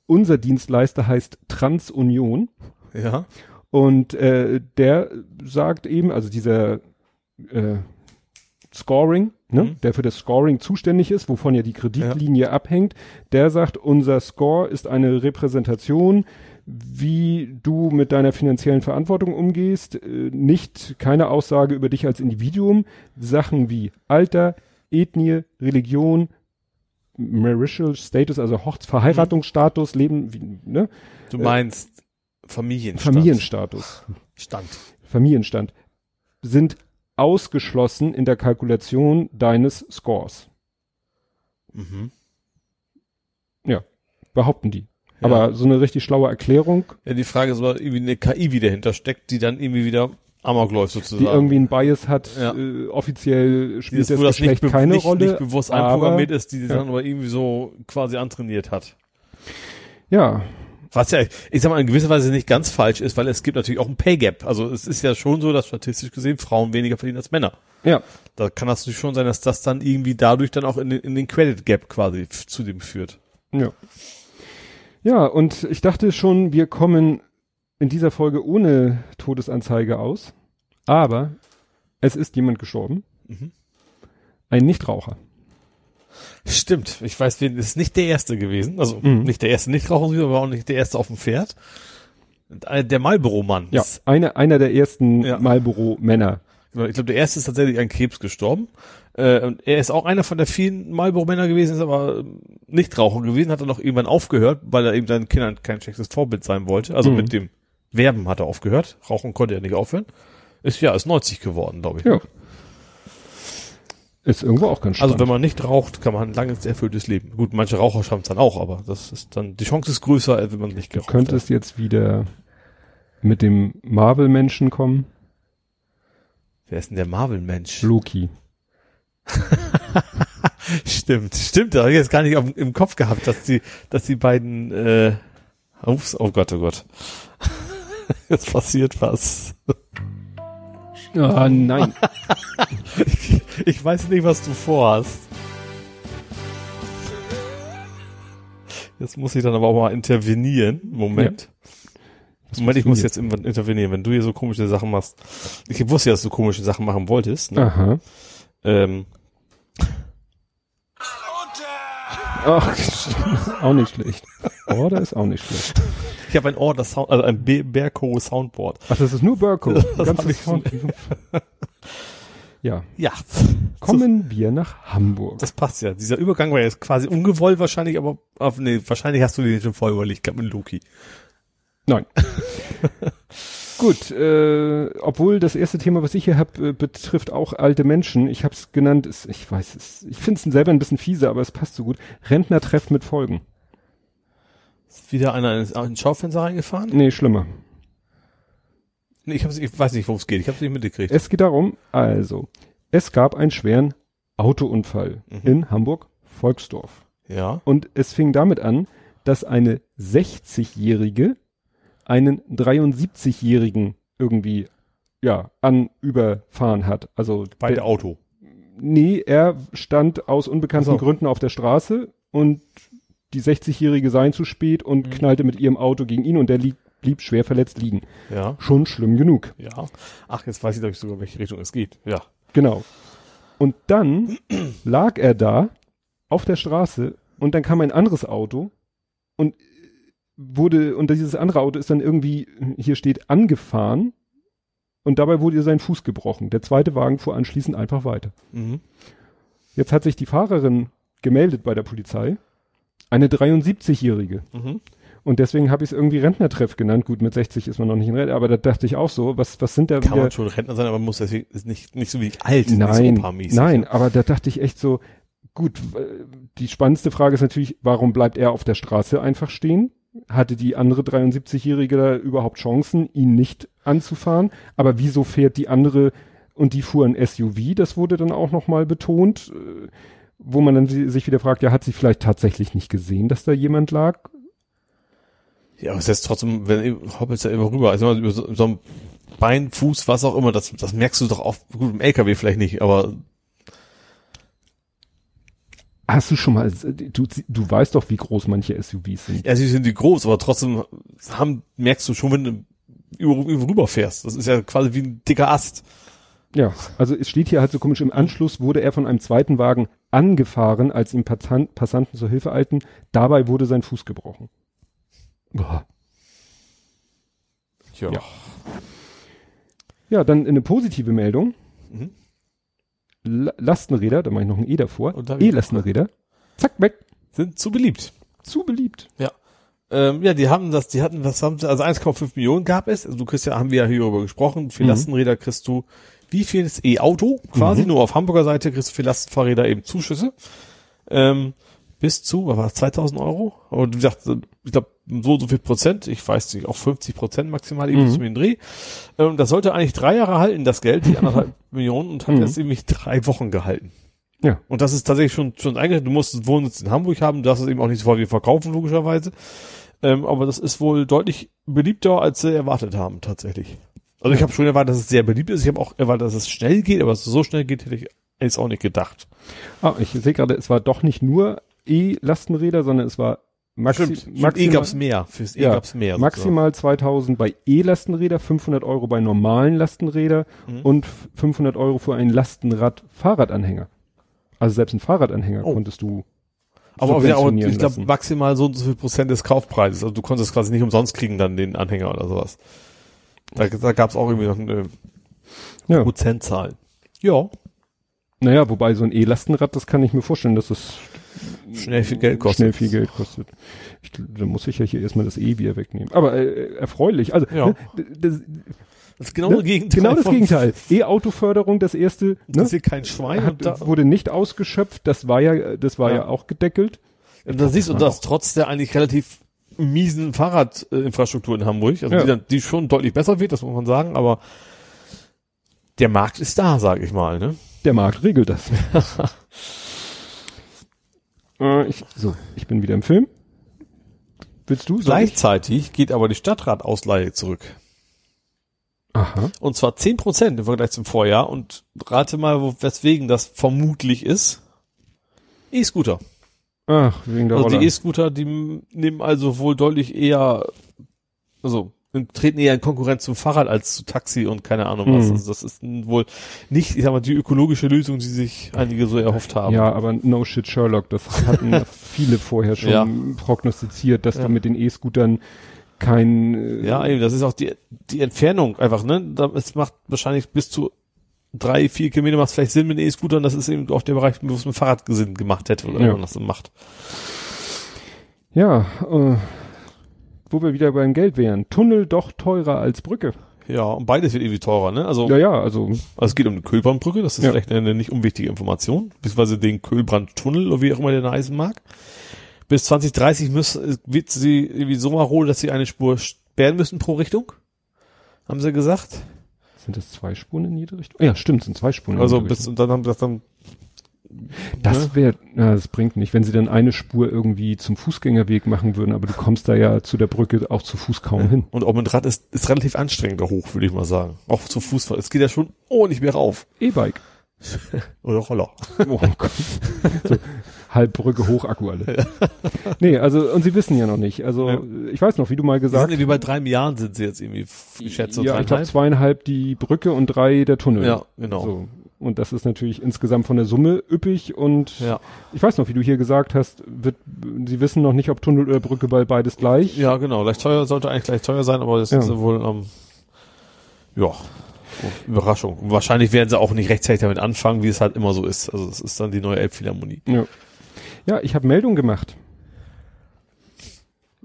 unser Dienstleister heißt Transunion. Ja. Und äh, der sagt eben, also dieser äh, Scoring, ne, Mhm. der für das Scoring zuständig ist, wovon ja die Kreditlinie abhängt, der sagt, unser Score ist eine Repräsentation, wie du mit deiner finanziellen Verantwortung umgehst, äh, nicht keine Aussage über dich als Individuum, Sachen wie Alter, Ethnie, Religion, marital Status, also Hochz Verheiratungsstatus, Leben, wie, ne, Du Äh, meinst Familienstand. Familienstatus. Stand. Familienstand sind ausgeschlossen in der Kalkulation deines Scores. Mhm. Behaupten die. Ja. Aber so eine richtig schlaue Erklärung, Ja, die Frage ist, ob irgendwie eine KI, die dahinter steckt, die dann irgendwie wieder Amok läuft sozusagen. die irgendwie einen Bias hat, Ja. äh, offiziell Die spielt ist, das das Geschlecht nicht, keine nicht, Rolle. nicht bewusst aber- einprogrammiert ist, die ja. dann aber irgendwie so quasi antrainiert hat. Ja, Was ja, ich sag mal, in gewisser Weise nicht ganz falsch ist, weil es gibt natürlich auch ein Pay Gap. Also es ist ja schon so, dass statistisch gesehen Frauen weniger verdienen als Männer. ja, Da kann das natürlich schon sein, dass das dann irgendwie dadurch dann auch in den, in den Credit Gap quasi zu dem führt. ja. Ja, und ich dachte schon, wir kommen in dieser Folge ohne Todesanzeige aus. Aber es ist jemand gestorben. Mhm. Ein Nichtraucher. Stimmt. Ich weiß, wen ist nicht der erste gewesen. Also Mhm. nicht der erste Nichtraucher, aber auch nicht der erste auf dem Pferd. Der Marlboro-Mann. Ja, einer, einer der ersten Ja. Marlboro-Männer. Ich glaube, der erste ist tatsächlich an Krebs gestorben. Äh, und er ist auch einer von der vielen Marlboro-Männer gewesen, ist aber ähm, Nichtraucher gewesen, hat dann auch irgendwann aufgehört, weil er eben seinen Kindern kein schlechtes Vorbild sein wollte. Also Mhm. mit dem Werben hat er aufgehört. Rauchen konnte er nicht aufhören. Ist ja, ist 90 geworden, glaube ich. Ja. Ist irgendwo auch ganz spannend. Also wenn man nicht raucht, kann man ein langes, erfülltes Leben. Gut, manche Raucher schaffen es dann auch, aber das ist dann, die Chance ist größer, als wenn man nicht du geraucht könntest jetzt wieder mit dem Marvel-Menschen kommen. Wer ist denn der Marvel-Mensch? Loki. Stimmt, stimmt, da habe ich jetzt gar nicht auf, im Kopf gehabt, dass die, dass die beiden, äh, ups, oh Gott, oh Gott. Jetzt passiert was. Ah, nein. Ich, weiß nicht, was du vorhast. Jetzt muss ich dann aber auch mal intervenieren. Moment. Moment, ich muss jetzt irgendwann intervenieren, wenn du hier so komische Sachen machst. Ich wusste ja, dass du komische Sachen machen wolltest. Ne? Aha. Ähm, Ach, auch nicht schlecht. Order ist auch nicht schlecht. ich habe ein Order Sound, also ein Be- Berko Soundboard. Ach, das ist nur Burko. Das Ganzes Sound. Ja. Ja, Kommen wir nach Hamburg. das passt ja. Dieser Übergang war jetzt quasi ungewollt wahrscheinlich, aber auf, nee, wahrscheinlich hast du den schon vorher überlegt gehabt mit Loki. Nein. Gut, äh, obwohl das erste Thema, was ich hier habe, äh, betrifft auch alte Menschen. Ich habe es genannt, ich weiß es, ich finde es selber ein bisschen fiese, aber es passt so gut. Rentnertreff mit Folgen. Ist wieder einer ins, ins Schaufenster reingefahren? Nee, schlimmer. Nee, ich, hab's, ich weiß nicht, worum es geht. Ich habe es nicht mitgekriegt. Es geht darum, also, es gab einen schweren Autounfall Mhm. in Hamburg-Volksdorf. ja. Und es fing damit an, dass eine 60-Jährige einen 73-Jährigen irgendwie, ja, an überfahren hat. Also, Beide der- Auto. nee, er stand aus unbekannten so. Gründen auf der Straße und die 60-Jährige sei zu spät und Mhm. knallte mit ihrem Auto gegen ihn und der lieg, blieb schwer verletzt liegen. Ja. Schon schlimm genug. Ja. Ach, jetzt weiß ich, glaube ich, sogar, in welche Richtung es geht. Ja. Genau. Und dann lag er da auf der Straße und dann kam ein anderes Auto und wurde, und dieses andere Auto ist dann irgendwie, hier steht, angefahren und dabei wurde ihr sein Fuß gebrochen. Der zweite Wagen fuhr anschließend einfach weiter. Mhm. Jetzt hat sich die Fahrerin gemeldet bei der Polizei. Eine 73-Jährige. Mhm. Und deswegen habe ich es irgendwie Rentnertreff genannt. Gut, mit 60 ist man noch nicht in Rente, aber da dachte ich auch so, was, was sind da Kann wieder man schon Rentner sein, aber man muss deswegen ist nicht, nicht so wie alt, nicht Nein, so opermäßig. nein, aber da dachte ich echt so, gut, die spannendste Frage ist natürlich, warum bleibt er auf der Straße einfach stehen? Hatte die andere 73-Jährige da überhaupt Chancen, ihn nicht anzufahren? Aber wieso fährt die andere und die fuhr ein SUV? Das wurde dann auch nochmal betont, äh, wo man dann si- sich wieder fragt, ja, hat sie vielleicht tatsächlich nicht gesehen, dass da jemand lag? Ja, aber es ist trotzdem, wenn hoppelst ja immer rüber, also über so, so ein Bein, Fuß, was auch immer, das, das merkst du doch oft, gut, im LKW vielleicht nicht, aber Hast du schon mal, du, du weißt doch, wie groß manche SUVs sind. ja, sie sind die groß, aber trotzdem haben, merkst du schon, wenn du über, über rüber fährst. Das ist ja quasi wie ein dicker Ast. Ja, also es steht hier halt so komisch, im Anschluss wurde er von einem zweiten Wagen angefahren, als ihm Passan- Passanten zur Hilfe eilten. Dabei wurde sein Fuß gebrochen. Boah. Ja. Ja. Ja, dann eine positive Meldung. Mhm. La Lastenräder, da mache ich noch ein E davor. E-Lastenräder. Zack, weg. Sind zu beliebt. Zu beliebt. Ähm, ja, die haben das, die hatten, was haben sie, also 1,5 Millionen gab es. Also du kriegst ja, haben wir ja hierüber gesprochen. Für Mhm. Lastenräder kriegst du, wie viel ist E-Auto? Quasi Mhm. nur auf Hamburger Seite kriegst du für Lastenfahrräder eben Zuschüsse. Ähm, bis zu, was war das, 2000 Euro? Aber wie gesagt, ich glaube, so, und so viel Prozent, ich weiß nicht, auch 50 Prozent maximal eben Mhm. zu den Dreh. Ähm, das sollte eigentlich drei Jahre halten, das Geld, die anderthalb Millionen, und hat Mhm. jetzt nämlich drei Wochen gehalten. Ja. Und das ist tatsächlich schon, schon eingeschränkt. Du musst einen Wohnsitz in Hamburg haben, du darfst es eben auch nicht sofort wieder verkaufen, logischerweise. Ähm, aber das ist wohl deutlich beliebter, als sie erwartet haben, tatsächlich. Also ich habe schon erwartet, dass es sehr beliebt ist. Ich habe auch erwartet, dass es schnell geht, aber dass es so schnell geht, hätte ich jetzt auch nicht gedacht. Ah, ich sehe gerade, es war doch nicht nur E-Lastenräder, sondern es war maxi Stimmt, E maximal, gab's mehr. Fürs E Ja, gab's mehr. maximal 2000 bei E-Lastenräder, 500 Euro bei normalen Lastenräder Mhm. und 500 Euro für einen Lastenrad-Fahrradanhänger. Also selbst einen Fahrradanhänger Oh. konntest du. Aber auch wieder, auch, ich glaube, maximal so und so viel Prozent des Kaufpreises. Also du konntest quasi nicht umsonst kriegen, dann den Anhänger oder sowas. Da, da gab es auch irgendwie noch eine Ja. Prozentzahl. Ja. Naja, wobei so ein E-Lastenrad, das kann ich mir vorstellen, dass es Schnell viel Geld kostet. Schnell viel Geld kostet. Ich, da muss ich ja hier erstmal das E wieder wegnehmen. Aber äh, erfreulich. Also Ja. ne, das, Das ist genau ne, das Gegenteil. Genau das Gegenteil. E-Autoförderung, das erste, ne, Interessiert kein Schwein. hat, wurde nicht ausgeschöpft. Das war ja, das war ja, Ja. auch gedeckelt. und da siehst du das trotz der eigentlich relativ miesen Fahrradinfrastruktur in Hamburg, also Ja. die, dann, die schon deutlich besser wird, das muss man sagen, aber der Markt ist da, sage ich mal. Ne? Der Markt regelt das. äh, ich, so, ich bin wieder im Film. Willst du? Soll ich? Gleichzeitig geht aber die Stadtradausleihe zurück. Aha. Und zwar 10 Prozent im Vergleich zum Vorjahr. Und rate mal, weswegen das vermutlich ist. E-Scooter. Ach, wegen der Also Roller. die E-Scooter, die nehmen also wohl deutlich eher, also treten eher in Konkurrenz zum Fahrrad als zu Taxi und keine Ahnung was. Mhm. Also das ist wohl nicht, ich sag mal, die ökologische Lösung, die sich einige so erhofft haben. Ja, aber no shit Sherlock, das hatten viele vorher schon Ja. prognostiziert, dass Ja. du mit den E-Scootern kein äh, Ja, eben, das ist auch die, die Entfernung einfach, ne? Es macht wahrscheinlich bis zu drei, vier Kilometer macht vielleicht Sinn mit den E-Scootern, das ist eben auch der Bereich, wo es mit dem Fahrrad Sinn gemacht hätte oder Ja. wenn man das so macht. Ja, äh, wo wir wieder beim Geld wären. Tunnel doch teurer als Brücke. Ja, und beides wird irgendwie teurer, ne? Also, Ja, ja, also also es geht um die Kölbrandbrücke, das ist Ja. vielleicht eine, nicht unwichtige Information, beziehungsweise den Kölbrandtunnel, oder wie auch immer der heißen mag. Bis 2030 muss, wird sie irgendwie so roll, dass sie eine Spur sperren müssen pro Richtung. Haben sie gesagt. sind das zwei Spuren in jede Richtung? Ja, stimmt, sind zwei Spuren. in Also bis, und dann haben sie das dann, das ne? wäre, ja, das bringt nicht, wenn sie dann eine Spur irgendwie zum Fußgängerweg machen würden, aber du kommst da ja zu der Brücke auch zu Fuß kaum hin. und auch mit Rad ist, ist relativ anstrengend da hoch, würde ich mal sagen. Auch zu Fußfahren. Es geht ja schon oh nicht mehr rauf. E-Bike. Oder Roller. Oh Gott. so, halb Brücke hoch Akku alle. nee, also, und sie wissen ja noch nicht. Also, Ja. ich weiß noch, wie du mal gesagt irgendwie bei drei Milliarden sind sie jetzt irgendwie, ich schätze, ja, ich glaube zweieinhalb die Brücke und drei der Tunnel. Ja, genau. So. Und das ist natürlich insgesamt von der Summe üppig und Ja. ich weiß noch, wie du hier gesagt hast, wird, sie wissen noch nicht, ob Tunnel oder Brücke bei beides gleich. Ja, genau. Gleich teuer sollte eigentlich gleich teuer sein, aber das Ja. ist wohl, ähm, ja, Überraschung. Und wahrscheinlich werden sie auch nicht rechtzeitig damit anfangen, wie es halt immer so ist. Also es ist dann die neue Elbphilharmonie. Ja, ja ich habe Meldung gemacht.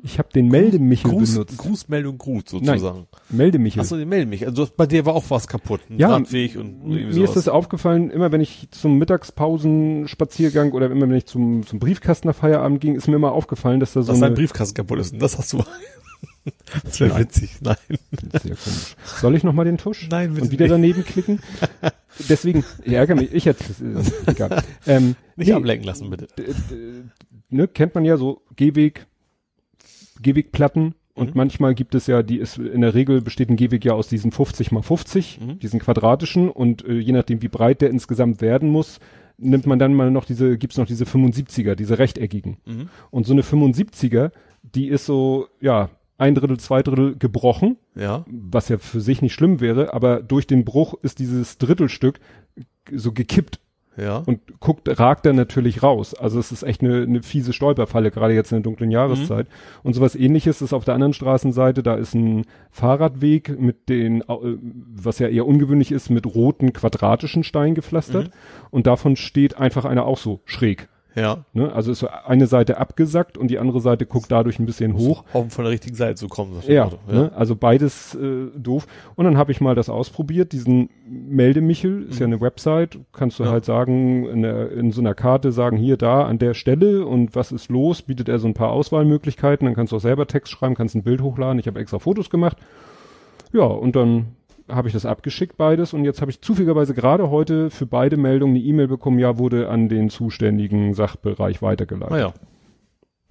Ich habe den Meldemichel Gruß, benutzt. Grußmeldung Gruß sozusagen. Meldemichel. Achso, die melden mich. Also bei dir war auch was kaputt. Ein Ja, Radweg und Mir ist sowas. das aufgefallen, immer wenn ich zum Mittagspausenspaziergang oder immer wenn ich zum, zum Briefkasten nach Feierabend ging, ist mir immer aufgefallen, dass da so dass dein Briefkasten kaputt ist. Und das hast du. das wäre witzig. Nein. Sehr komisch. Soll ich noch mal den Tusch? Nein, bitte Und wieder nicht. daneben klicken? Deswegen, ich ärgere mich, ich hätte, äh, egal. Ähm, Nicht nee, ablenken lassen, bitte. ne, kennt man ja so Gehweg, Gehwegplatten und Mhm. manchmal gibt es ja, die ist, in der Regel besteht ein Gehweg ja aus diesen 50 mal 50, Mhm. diesen quadratischen und äh, je nachdem wie breit der insgesamt werden muss, nimmt man dann mal noch diese, gibt's noch diese 75er, diese rechteckigen. Mhm. Und so eine 75er, die ist so, ja, ein Drittel, zwei Drittel gebrochen, Ja. was ja für sich nicht schlimm wäre, aber durch den Bruch ist dieses Drittelstück so gekippt Ja. und guckt, ragt dann natürlich raus. Also es ist echt eine, eine fiese Stolperfalle, gerade jetzt in der dunklen Jahreszeit. Und sowas ähnliches ist auf der anderen Straßenseite, da ist ein Fahrradweg mit den, äh, was ja eher ungewöhnlich ist, mit roten quadratischen Steinen gepflastert. Und davon steht einfach einer auch so schräg. Ja. Ne? Also ist eine Seite abgesackt und die andere Seite guckt dadurch ein bisschen hoch. Hoffen von der richtigen Seite zu kommen. Ja, das Auto. Ne? also beides äh, doof. Und dann habe ich mal das ausprobiert, diesen Meldemichel, ist ja eine Website, kannst du Ja. halt sagen, in, der, in so einer Karte sagen, hier, da, an der Stelle und was ist los, bietet er so ein paar Auswahlmöglichkeiten, dann kannst du auch selber Text schreiben, kannst ein Bild hochladen, ich habe extra Fotos gemacht. Ja, und dann habe ich das abgeschickt, beides, und jetzt habe ich zufälligerweise gerade heute für beide Meldungen eine E-Mail bekommen, ja, wurde an den zuständigen Sachbereich weitergeleitet. Naja,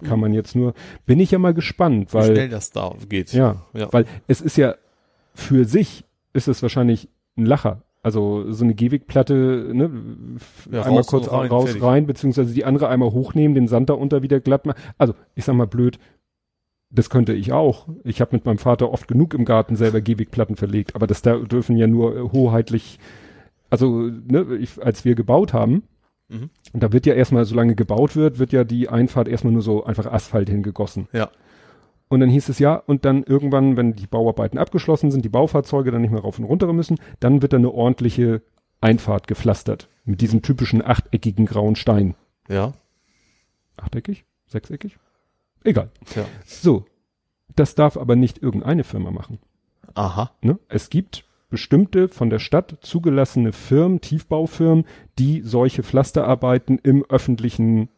Kann man jetzt nur, bin ich ja mal gespannt, wie weil schnell das da geht. ja, Ja. weil es ist ja für sich ist es wahrscheinlich ein Lacher. Also so eine Gehwegplatte, ne, Ja, einmal raus kurz rein, raus fertig. rein, beziehungsweise die andere einmal hochnehmen, den Sand da unter wieder glatt machen. Also ich sag mal blöd, das könnte ich auch. Ich habe mit meinem Vater oft genug im Garten selber Gehwegplatten verlegt, aber das da dürfen ja nur äh, hoheitlich, also ne, ich, als wir gebaut haben, Mhm. Und da wird ja erstmal, solange gebaut wird, wird ja die Einfahrt erstmal nur so einfach Asphalt hingegossen. Ja. Und dann hieß es ja, und dann irgendwann, wenn die Bauarbeiten abgeschlossen sind, die Baufahrzeuge dann nicht mehr rauf und runter müssen, dann wird da eine ordentliche Einfahrt gepflastert. Mit diesem typischen achteckigen grauen Stein. Ja. Achteckig? Sechseckig? Egal. Ja. So. Das darf aber nicht irgendeine Firma machen. Aha. Ne? Es gibt bestimmte von der Stadt zugelassene Firmen, Tiefbaufirmen, die solche Pflasterarbeiten im öffentlichen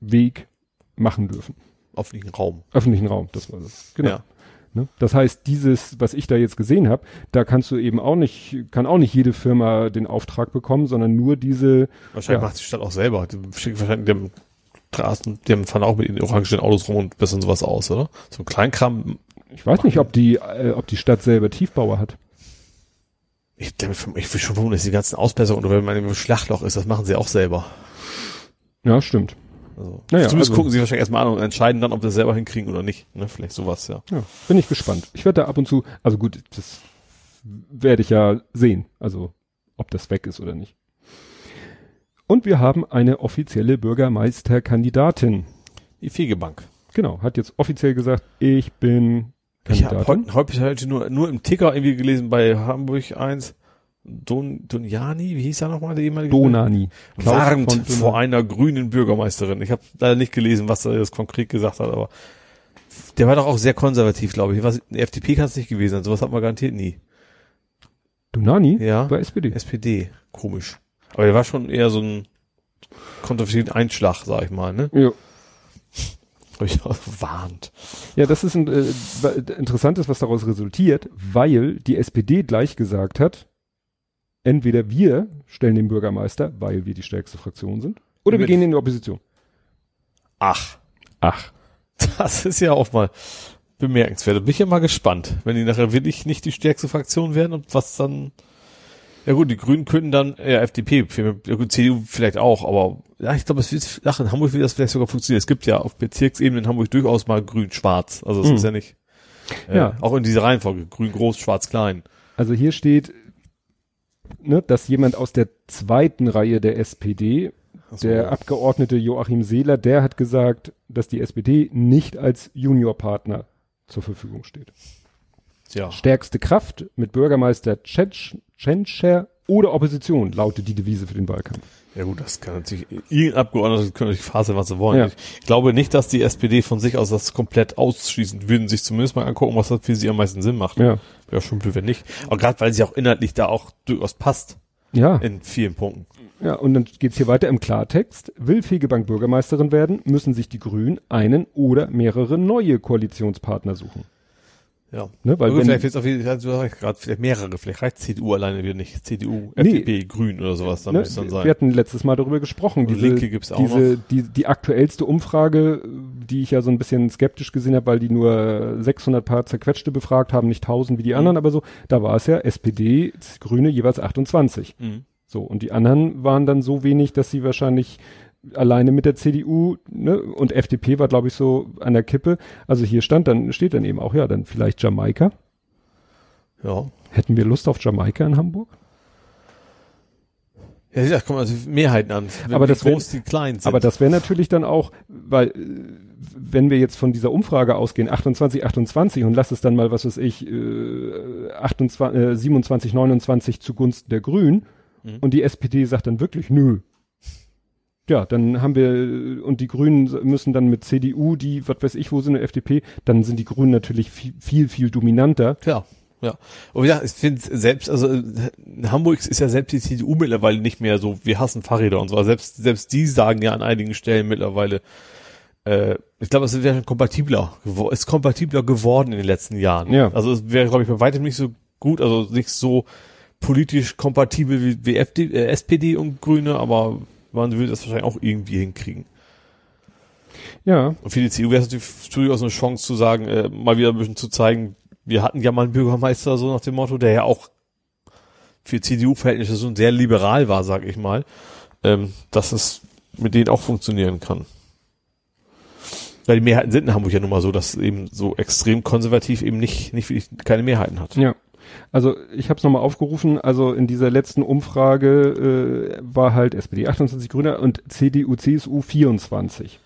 Weg machen dürfen. Öffentlichen Raum. Öffentlichen Raum, das war das. Genau. Ja. Ne? Das heißt, dieses, was ich da jetzt gesehen habe, da kannst du eben auch nicht, kann auch nicht jede Firma den Auftrag bekommen, sondern nur diese. Wahrscheinlich Ja. macht die Stadt auch selber. Wahrscheinlich Straßen, die fahren auch mit den orangenen Autos rum und bessern sowas aus, oder? So ein Kleinkram. Ich weiß nicht, ob die, äh, ob die Stadt selber Tiefbauer hat. Ich, ich will schon vermuten, dass die ganzen Ausbesserungen oder wenn man im Schlachtloch ist, das machen sie auch selber. Ja, stimmt. Also, Naja, zumindest also- gucken sie wahrscheinlich erstmal an und entscheiden dann, ob wir es selber hinkriegen oder nicht. Ne? Vielleicht sowas, ja. Ja, bin ich gespannt. Ich werde da ab und zu, also gut, das werde ich ja sehen, also ob das weg ist oder nicht. Und wir haben eine offizielle Bürgermeisterkandidatin. Die Fegebank. Genau, hat jetzt offiziell gesagt, ich bin Ich habe Kandidatin. heute, nur, nur im Ticker irgendwie gelesen bei Hamburg 1. Don, Donjani, wie hieß er nochmal, der ehemalige? Donani. Warnt vor einer grünen Bürgermeisterin. Ich habe leider nicht gelesen, was er jetzt konkret gesagt hat, aber der war doch auch sehr konservativ, glaube ich. Was, FDP kann es nicht gewesen sein, sowas hat man garantiert nie. Donani? Ja. Bei SPD. SPD, komisch. Aber der war schon eher so ein konservativen Einschlag, sag ich mal, ne? Ja. Hab ich auch warnt. Ja, das ist ein, äh, interessantes, was daraus resultiert, weil die SPD gleich gesagt hat, entweder wir stellen den Bürgermeister, weil wir die stärkste Fraktion sind, oder wir gehen in die Opposition. Ach, Ach. das ist ja auch mal bemerkenswert. Bin ich ja mal gespannt, wenn die nachher wirklich nicht die stärkste Fraktion werden und was dann. Ja gut, die Grünen könnten dann, ja, FDP, ja gut, CDU vielleicht auch, aber ja, ich glaube, es wird, ach, in Hamburg wird das vielleicht sogar funktionieren. Es gibt ja auf Bezirksebene in Hamburg durchaus mal grün-schwarz. Also es Mhm. ist ja nicht, äh, Ja. auch in dieser Reihenfolge, grün groß, schwarz klein. Also hier steht, ne, dass jemand aus der zweiten Reihe der SPD, so. der Abgeordnete Joachim Seeler, der hat gesagt, dass die SPD nicht als Juniorpartner zur Verfügung steht. ja. Stärkste Kraft mit Bürgermeister Tschetsch, Tschentscher oder Opposition lautet die Devise für den Wahlkampf. Ja gut, das kann natürlich, irgendein Abgeordneter können natürlich faseln, was sie wollen. Ja. Ich glaube nicht, dass die SPD von sich aus das komplett ausschließen würden, sich zumindest mal angucken, was das für sie am meisten Sinn macht. Ja. Wäre schon blöd, wenn nicht. Aber gerade weil sie auch inhaltlich da auch durchaus passt Ja. in vielen Punkten. Ja, und dann geht's hier weiter im Klartext. Will Fegebank Bürgermeisterin werden, müssen sich die Grünen einen oder mehrere neue Koalitionspartner suchen. Ja. Ne, weil wenn- vielleicht jetzt recht, gerade vielleicht mehrere, vielleicht reicht CDU alleine wieder nicht. CDU, Nee. FDP, Grün oder sowas, dann Ne, müsste dann wir sein. hatten letztes Mal darüber gesprochen. Diese, Linke gibt's auch diese, noch. Die, die aktuellste Umfrage, die ich ja so ein bisschen skeptisch gesehen habe, weil die nur 600 paar zerquetschte befragt haben, nicht 1000 wie die Mhm. anderen, aber so, da war es ja SPD, Grüne jeweils 28. Mhm. So, und die anderen waren dann so wenig, dass sie wahrscheinlich alleine mit der CDU, ne, und FDP war, glaube ich, so an der Kippe. Also hier stand dann, steht dann eben auch, ja, dann vielleicht Jamaika. Ja. Hätten wir Lust auf Jamaika in Hamburg? Ja, ja, kommen also Mehrheiten an. Aber das wär- groß sind. Aber das wäre natürlich dann auch, weil, äh, wenn wir jetzt von dieser Umfrage ausgehen, 28, 28 und lass es dann mal, was weiß ich, äh, 28, äh, 27, 29 zugunsten der Grünen Mhm. und die SPD sagt dann wirklich, nö. Ja, dann haben wir, und die Grünen müssen dann mit CDU, die, was weiß ich, wo sind, eine FDP, dann sind die Grünen natürlich viel, viel, viel dominanter. Klar, ja. Und ja, ich finde selbst, also in Hamburg ist ja selbst die CDU mittlerweile nicht mehr so, wir hassen Fahrräder und so. Also Selbst, selbst die sagen ja an einigen Stellen mittlerweile, äh, ich glaube, es wäre kompatibler, gewo- ist kompatibler geworden in den letzten Jahren. Ja. Also es wäre, glaube ich, bei weitem nicht so gut, also nicht so politisch kompatibel wie, wie FD, äh, SPD und Grüne, aber man würde das wahrscheinlich auch irgendwie hinkriegen. Ja, Und für die CDU wäre es natürlich durchaus eine Chance zu sagen, äh, mal wieder ein bisschen zu zeigen, wir hatten ja mal einen Bürgermeister, so nach dem Motto, der ja auch für CDU-Verhältnisse so sehr liberal war, sag ich mal, ähm, dass es mit denen auch funktionieren kann. Weil die Mehrheiten sind in Hamburg ja nun mal so, dass eben so extrem konservativ eben nicht, nicht wirklich keine Mehrheiten hat. ja. Also ich habe es nochmal aufgerufen, also in dieser letzten Umfrage äh, war halt SPD 28 Grüne und CDU, CSU 24.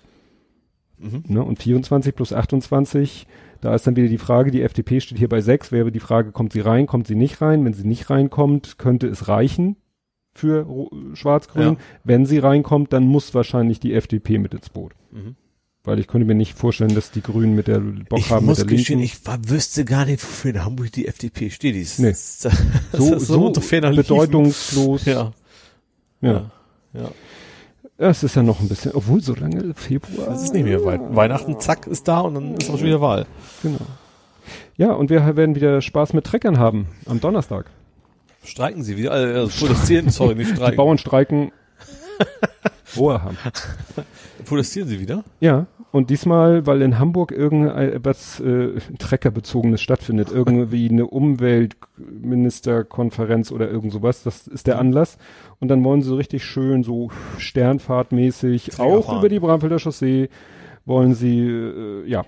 Mhm. Ne? Und 24 plus 28, da ist dann wieder die Frage, die FDP steht hier bei 6, wäre die Frage, kommt sie rein, kommt sie nicht rein? Wenn sie nicht reinkommt, könnte es reichen für Schwarz-Grün. Ja. Wenn sie reinkommt, dann muss wahrscheinlich die FDP mit ins Boot. Mhm. Weil ich könnte mir nicht vorstellen, dass die Grünen mit der Bock ich haben muss mit der gestehen, Linken. Ich war, wüsste gar nicht, wofür in Hamburg die FDP steht. Die ist, Nee. das so, ist so Liefen. bedeutungslos. Ja. ja. Ja. ja. Es ist ja noch ein bisschen, obwohl so lange Februar. Das ist nicht mehr weit. Weihnachten, zack, ist da und dann ist auch schon wieder Wahl. Genau. Ja, und wir werden wieder Spaß mit Treckern haben am Donnerstag. Streiken sie wieder? Also protestieren, sorry, nicht Die streiken. Bauern streiken. Ruhe haben. Protestieren sie wieder? Ja, und diesmal, weil in Hamburg irgendetwas äh, Treckerbezogenes stattfindet, irgendwie eine Umweltministerkonferenz oder irgend sowas, das ist der Anlass. Und dann wollen sie so richtig schön so Sternfahrtmäßig, Träger auch fahren. über die Bramfelder Chaussee, wollen sie, äh, ja,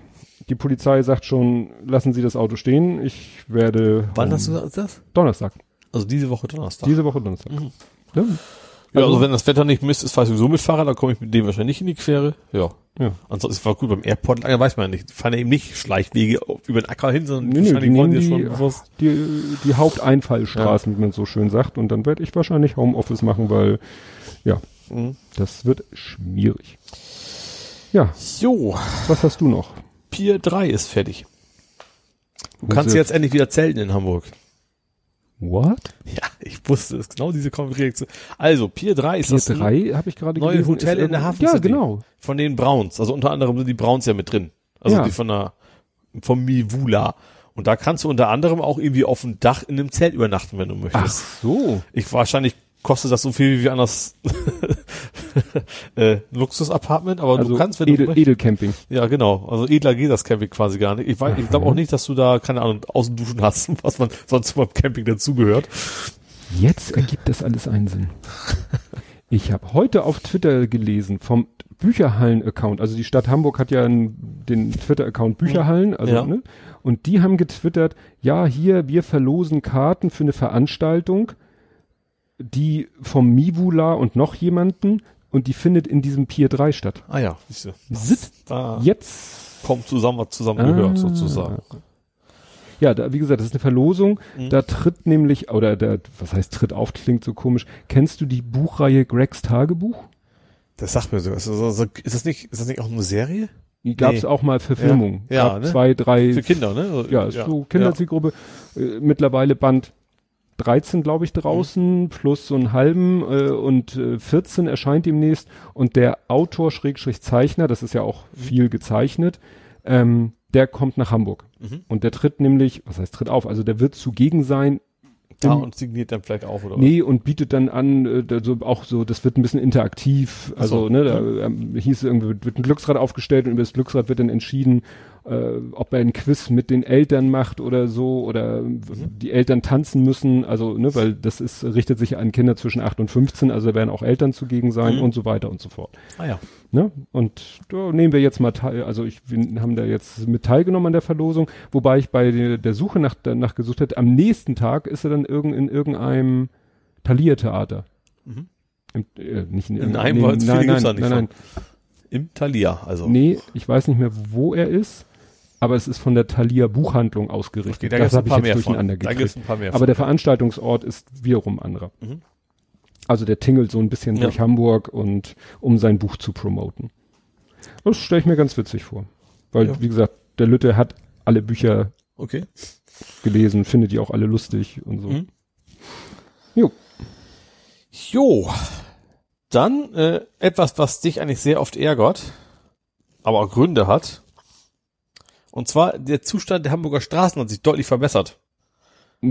die Polizei sagt schon, lassen Sie das Auto stehen. Ich werde Wann hast du das? Donnerstag. Also diese Woche Donnerstag. Diese Woche Donnerstag. Mhm. Ja. Ja, also also- wenn das Wetter nicht misst, ist fahre ich sowieso mit Fahrrad, dann komme ich mit dem wahrscheinlich nicht in die Quere. Ja. Ja. Ansonsten war gut beim Airport, lange weiß man ja nicht. Fahren ja eben nicht Schleichwege über den Acker hin, sondern Nee, nee, wahrscheinlich die wollen die ja die- schon bewusst. die, die Haupteinfallstraßen, wie man so schön sagt. Und dann werde ich wahrscheinlich Homeoffice machen, weil, ja, Mhm. das wird schwierig. Ja, Jo, was hast du noch? Pier 3 ist fertig. Du Wo kannst jetzt endlich wieder zelten in Hamburg. What? Ja, ich wusste es. Genau diese Reaktion. Also, Pier 3 ist Pier das 3 habe ich gerade neue gelesen. Hotel in der Hafen Ja, genau. von den Browns. Also unter anderem sind die Browns ja mit drin. Also Ja. die von der, vom Mivula. Und da kannst du unter anderem auch irgendwie auf dem Dach in einem Zelt übernachten, wenn du Ach möchtest. so. Ich wahrscheinlich kostet das so viel wie anders äh, Luxus-Apartment, aber Also du kannst, wenn Edel, du. Edelcamping. Ja, genau. Also edler geht das Camping quasi gar nicht. Ich, weiß- ich glaube auch nicht, dass du da, keine Ahnung, Außenduschen hast, was man sonst beim Camping dazugehört. Jetzt ergibt das alles einen Sinn. Ich habe heute auf Twitter gelesen vom Bücherhallen-Account. Also die Stadt Hamburg hat ja einen, den Twitter-Account Bücherhallen. Also, Ja. ne? Und die haben getwittert, ja, hier, wir verlosen Karten für eine Veranstaltung, die vom Mivula und noch jemanden und die findet in diesem Pier 3 statt. Ah ja, siehst du. Sit Da jetzt. kommt zusammen, was zusammengehört, Ah. sozusagen. Ja, da, wie gesagt, das ist eine Verlosung. Mhm. Da tritt nämlich, oder der, was heißt tritt auf, klingt so komisch. Kennst du die Buchreihe Gregs Tagebuch? Das sagt mir so. Ist das, also- ist das nicht, ist das nicht auch eine Serie? Die gab es Nee. auch mal Verfilmungen. Ja, Gab ne? Zwei, drei, Für Kinder, ne? Also, ja, ist so Kinderzielgruppe. Äh, mittlerweile Band 13, glaube ich, draußen, plus so einen halben äh, und äh, 14 erscheint demnächst. Und der Autor, Schrägstrich Zeichner, das ist ja auch viel gezeichnet, ähm, der kommt nach Hamburg. Mhm. Und der tritt nämlich, was heißt tritt auf, also der wird zugegen sein Da im- und signiert dann vielleicht auch, oder? Nee, und bietet dann an, äh, da so auch so, das wird ein bisschen interaktiv. Also, so. ne, da ähm, hieß irgendwie, wird ein Glücksrad aufgestellt und über das Glücksrad wird dann entschieden, äh, ob er ein Quiz mit den Eltern macht oder so, oder die Eltern tanzen müssen, also, ne, weil das ist, richtet sich an Kinder zwischen 8 und 15, also da werden auch Eltern zugegen sein Mhm. und so weiter und so fort. Ah ja. Ne? Und da nehmen wir jetzt mal teil, also ich, wir haben da jetzt mit teilgenommen an der Verlosung, wobei ich bei der, der Suche nach, danach gesucht hätte, am nächsten Tag ist er dann irgend, in irgendeinem Thalia-Theater. Mhm. Im, äh, nicht in, In einem, nee, nein, nein, nicht nein, nein, Im Thalia, also. nee, ich weiß nicht mehr, wo er ist, aber es ist von der Thalia Buchhandlung ausgerichtet. Okay, da das habe ich paar jetzt mehr von. durcheinander Da gekriegt. gibt's ein paar mehr Aber von. der Veranstaltungsort ist wiederum anderer. Mhm. Also der tingelt so ein bisschen Ja. durch Hamburg und um sein Buch zu promoten. Das stelle ich mir ganz witzig vor. Weil, Ja. wie gesagt, der Lütte hat alle Bücher Okay. gelesen, findet die auch alle lustig und so. Mhm. Jo. Jo. Dann äh, etwas, was dich eigentlich sehr oft ärgert, aber auch Gründe hat. Und zwar der Zustand der Hamburger Straßen hat sich deutlich verbessert.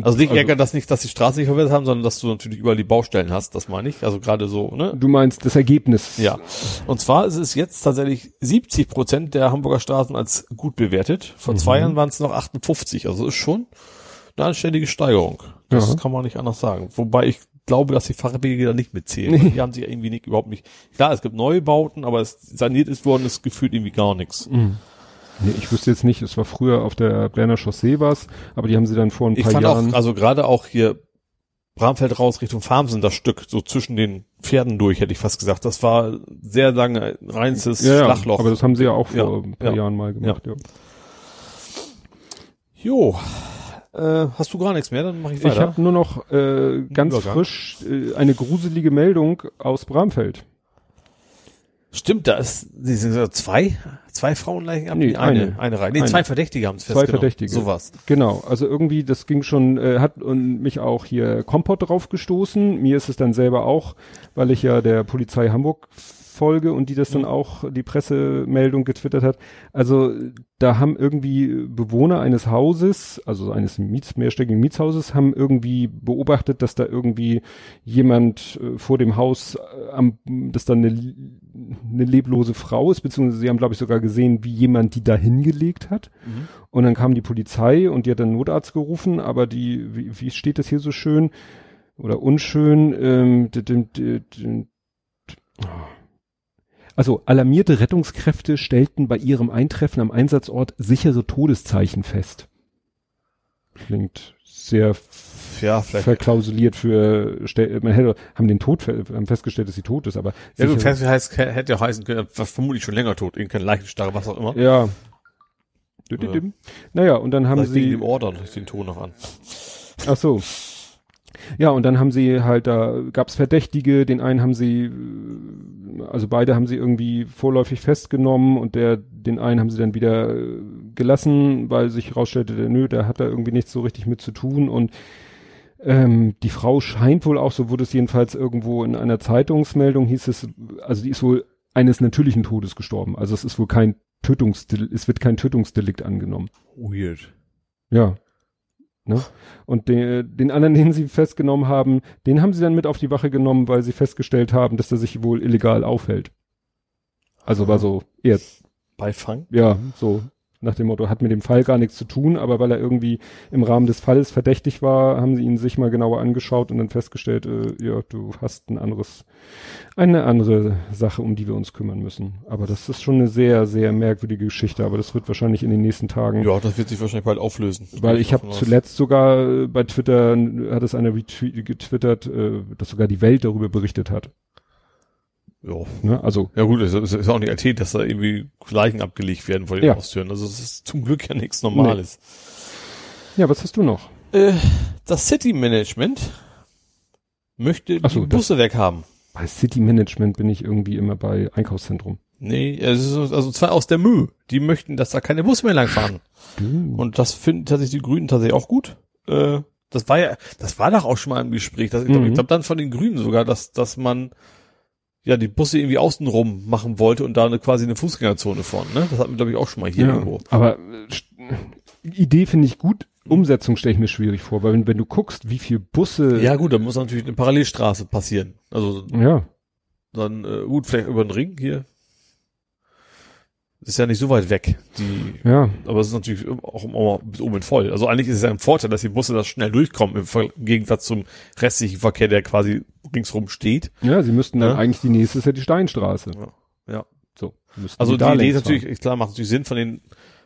Also dich ärgert das nicht, dass die Straßen sich verbessert haben, sondern dass du natürlich überall die Baustellen hast, das meine ich. Also gerade so, ne? Du meinst das Ergebnis. Ja. Und zwar ist es jetzt tatsächlich 70 Prozent der Hamburger Straßen als gut bewertet. Vor zwei Jahren waren es noch 58. Also ist schon eine anständige Steigerung. Das Ja. kann man nicht anders sagen. Wobei ich glaube, dass die Fahrradwege da nicht mitzählen. Nee. Die haben sich ja irgendwie nicht, überhaupt nicht. Klar, es gibt Neubauten, aber es saniert ist worden, ist gefühlt irgendwie gar nichts. Mhm. Nee, ich wüsste jetzt nicht, es war früher auf der Berner Chaussee was, aber die haben sie dann vor ein Ich paar fand Jahren. auch, also gerade auch hier Bramfeld raus Richtung Farmsen, das Stück, so zwischen den Pferden durch, hätte ich fast gesagt. Das war sehr lange reines ja, ja, Schlachloch. aber das haben sie ja auch Ja, vor ein paar ja, Jahren mal gemacht. Ja. jo. Äh, hast du gar nichts mehr? Dann mache ich Ich weiter. habe nur noch äh, ganz Übergang. frisch äh, eine gruselige Meldung aus Bramfeld. Stimmt, da ist, die sind so zwei, zwei Frauenleichen ab, Nee, eine, eine. eine Reihe. Nee, Eine. zwei Verdächtige haben es Zwei festgenommen. Verdächtige. Sowas. Genau, also irgendwie, das ging schon, äh, hat und mich auch hier Kompott drauf gestoßen. Mir ist es dann selber auch, weil ich ja der Polizei Hamburg folge und die das dann auch die Pressemeldung getwittert hat. Also da haben irgendwie Bewohner eines Hauses, also eines Miets, mehrstöckigen Mietshauses, haben irgendwie beobachtet, dass da irgendwie jemand äh, vor dem Haus äh, am, dass da eine, eine leblose Frau ist, beziehungsweise sie haben, glaube ich, sogar gesehen, wie jemand die da hingelegt hat. Mhm. Und dann kam die Polizei und die hat dann Notarzt gerufen, aber die, wie, wie steht das hier so schön oder unschön, ähm, d- d- d- d- also alarmierte Rettungskräfte stellten bei ihrem Eintreffen am Einsatzort sichere Todeszeichen fest. Klingt sehr Ja, vielleicht. verklausuliert für, man hätte, haben den Tod haben festgestellt, dass sie tot ist, aber Ja, gut, sichere- fest heißt, hätte ja heißen können, war vermutlich schon länger tot, irgendeine Leichenstarre, was auch immer. ja. Düdüdüm. Naja, und dann haben Vielleicht sie, dem Ordern, ich den Ton noch an. Ach so. Ja, und dann haben sie halt, da gab's Verdächtige, den einen haben sie, also beide haben sie irgendwie vorläufig festgenommen und der, den einen haben sie dann wieder äh, gelassen, weil sich herausstellte, der nö, der hat da irgendwie nichts so richtig mit zu tun und ähm, die Frau scheint wohl auch, so wurde es jedenfalls irgendwo in einer Zeitungsmeldung hieß es, also die ist wohl eines natürlichen Todes gestorben. Also es ist wohl kein Tötungsdelikt, es wird kein Tötungsdelikt angenommen. Weird. Ja. Ne? Und den, den anderen, den sie festgenommen haben, den haben sie dann mit auf die Wache genommen, weil sie festgestellt haben, dass er sich wohl illegal aufhält. Also war so eher, Beifang? ja, so nach dem Motto, hat mit dem Fall gar nichts zu tun, aber weil er irgendwie im Rahmen des Falles verdächtig war, haben sie ihn sich mal genauer angeschaut und dann festgestellt, äh, ja, du hast ein anderes, eine andere Sache, um die wir uns kümmern müssen. Aber das ist schon eine sehr, sehr merkwürdige Geschichte, aber das wird wahrscheinlich in den nächsten Tagen Ja, das wird sich wahrscheinlich bald auflösen. weil ich habe Davon aus. zuletzt sogar äh, bei Twitter hat es einer getwittert, äh, dass sogar die Welt darüber berichtet hat. Ja. Ne? Also Ja gut, es ist ist auch nicht erzählt, dass da irgendwie Leichen abgelegt werden vor den Ja. Haustüren. Also es ist zum Glück ja nichts Normales. ja, was hast du noch? Äh, das City Management möchte Ach so, die Busse weghaben. Bei City Management bin ich irgendwie immer bei Einkaufszentrum. Nee, es ist also zwar aus der Mühe. Die möchten, dass da keine Busse mehr langfahren. Du. Und das finden tatsächlich die Grünen tatsächlich auch gut. Äh, das war ja, das war doch auch schon mal im Gespräch. Das, ich glaube Mhm. glaub dann von den Grünen sogar, dass, dass man ja die Busse irgendwie außenrum machen wollte und da eine, quasi eine Fußgängerzone vorne. Ne? Das hatten wir glaube ich auch schon mal hier ja, irgendwo. aber äh, Idee finde ich gut. Umsetzung stelle ich mir schwierig vor, weil wenn, wenn du guckst, wie viel Busse, Ja gut, dann muss natürlich eine Parallelstraße passieren. Also ja, dann äh, gut, vielleicht über den Ring hier. Ist ja nicht so weit weg. Die, ja, aber es ist natürlich auch immer bis oben voll. Also eigentlich ist es ja ein Vorteil, dass die Busse da schnell durchkommen im Ver- im Gegensatz zum restlichen Verkehr, der quasi ringsrum steht. ja, sie müssten dann Ja. eigentlich die nächste ist ja die Steinstraße. Ja. So. müssten Also die, da Idee ist natürlich, klar, macht natürlich Sinn von den,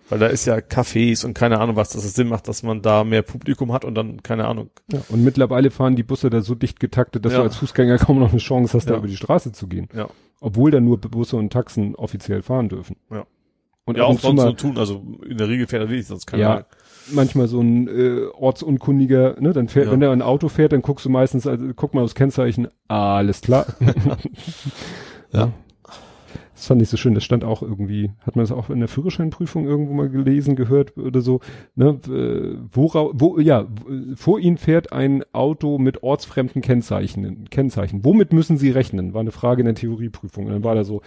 weil da ist ja Cafés und keine Ahnung was, dass es Sinn macht, dass man da mehr Publikum hat und dann, keine Ahnung. Ja, und mittlerweile fahren die Busse da so dicht getaktet, dass Ja. du als Fußgänger kaum noch eine Chance hast, da Ja. über die Straße zu gehen. Ja. Obwohl da nur Busse und Taxen offiziell fahren dürfen. Ja. Und ja, auch sonst so mal, tun, also in der Regel fährt er wenig, sonst keine ja, Ahnung. manchmal so ein äh, ortsunkundiger, ne, dann fährt, Ja. wenn der ein Auto fährt, dann guckst du meistens, also, guck mal aufs Kennzeichen, alles klar. Ja. Das fand ich so schön, das stand auch irgendwie, hat man das auch in der Führerscheinprüfung irgendwo mal gelesen, gehört oder so, ne, wora, wo, ja, vor ihnen fährt ein Auto mit ortsfremden Kennzeichen, Kennzeichen. Womit müssen sie rechnen? War eine Frage in der Theorieprüfung. Und dann war da so,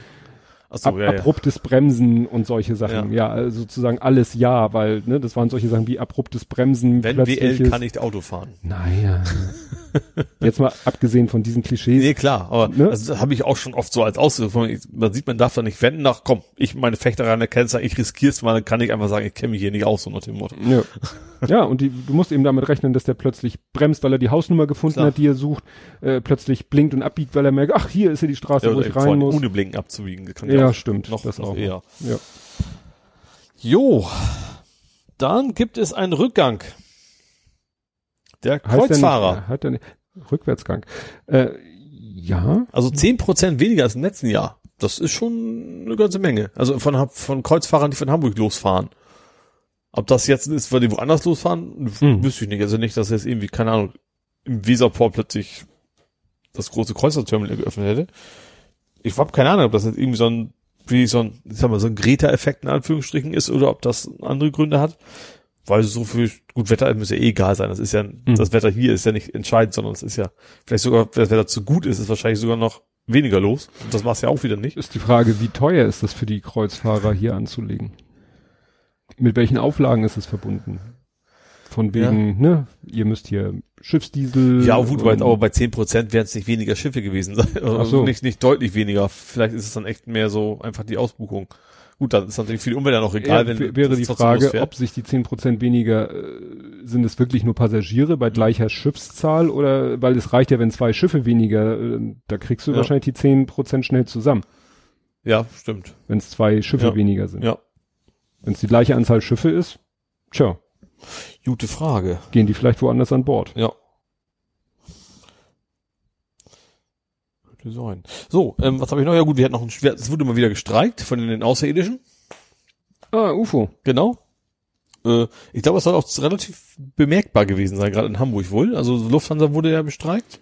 Achso, ab, ja, ja. abruptes Bremsen und solche Sachen. Ja, also sozusagen alles ja, weil, ne, das waren solche Sachen wie abruptes Bremsen, Wenn WL kann nicht Auto fahren. Naja. Jetzt mal abgesehen von diesen Klischees. Nee, klar, aber Ne? das habe ich auch schon oft so als Ausdruck. Man sieht, man darf da nicht wenden, nach, komm, ich meine Fechterei an der Kennzeichen, ich riskier's mal, dann kann ich einfach sagen, ich kenne mich hier nicht aus, so nach dem Motto. Ja, ja und die, du musst eben damit rechnen, dass der plötzlich bremst, weil er die Hausnummer gefunden Klar. hat, die er sucht, äh, plötzlich blinkt und abbiegt, weil er merkt, ach, hier ist ja die Straße, Ja, wo ich rein muss. ohne Blinken abzubiegen. Kann Ja, auch stimmt, Noch, das noch auch. eher. Ja. Jo, dann gibt es einen Rückgang. Der Heißt der Kreuzfahrer. Nicht, hat der nicht, Rückwärtsgang. Äh, ja. Also zehn Prozent weniger als im letzten Jahr. Das ist schon eine ganze Menge. Also von, von Kreuzfahrern, die von Hamburg losfahren. Ob das jetzt ist, weil die woanders losfahren, Hm. wüsste ich nicht. Also nicht, dass jetzt irgendwie, keine Ahnung, im Weserport plötzlich das große Kreuzfahrtterminal geöffnet hätte. Ich habe keine Ahnung, ob das jetzt irgendwie so ein, wie so ein, ich sag mal, so ein Greta-Effekt in Anführungsstrichen ist oder ob das andere Gründe hat. Weil so viel gut Wetter muss ja eh egal sein. Das ist ja, das Wetter hier ist ja nicht entscheidend, sondern es ist ja, vielleicht sogar, wenn das Wetter zu gut ist, ist wahrscheinlich sogar noch weniger los. Und das war es ja auch wieder nicht. Ist die Frage, wie teuer ist es für die Kreuzfahrer hier anzulegen? Mit welchen Auflagen ist es verbunden? Von wegen, ne, ihr müsst hier Schiffsdiesel. Ja, gut, weil aber bei 10 Prozent werden es nicht weniger Schiffe gewesen sein. Also so. nicht, nicht deutlich weniger. Vielleicht ist es dann echt mehr so einfach die Ausbuchung. Gut, dann ist natürlich für die Umwelt ja noch egal, ja, wenn wäre die Frage, ob sich die 10% weniger, äh, sind es wirklich nur Passagiere bei gleicher Schiffszahl oder, weil es reicht ja, wenn zwei Schiffe weniger, äh, da kriegst du Ja. wahrscheinlich die 10% schnell zusammen, Ja, stimmt. wenn es zwei Schiffe Ja. weniger sind. Ja. Wenn es die gleiche Anzahl Schiffe ist, tja, Gute Frage. gehen die vielleicht woanders an Bord. Ja. Könnte sein. So, ähm, was habe ich noch? Ja gut, wir hatten noch ein es wurde mal wieder gestreikt von den Außerirdischen. Ah, UFO. Genau. Äh, ich glaube, es soll auch relativ bemerkbar gewesen sein, gerade in Hamburg wohl. Also Lufthansa wurde ja bestreikt.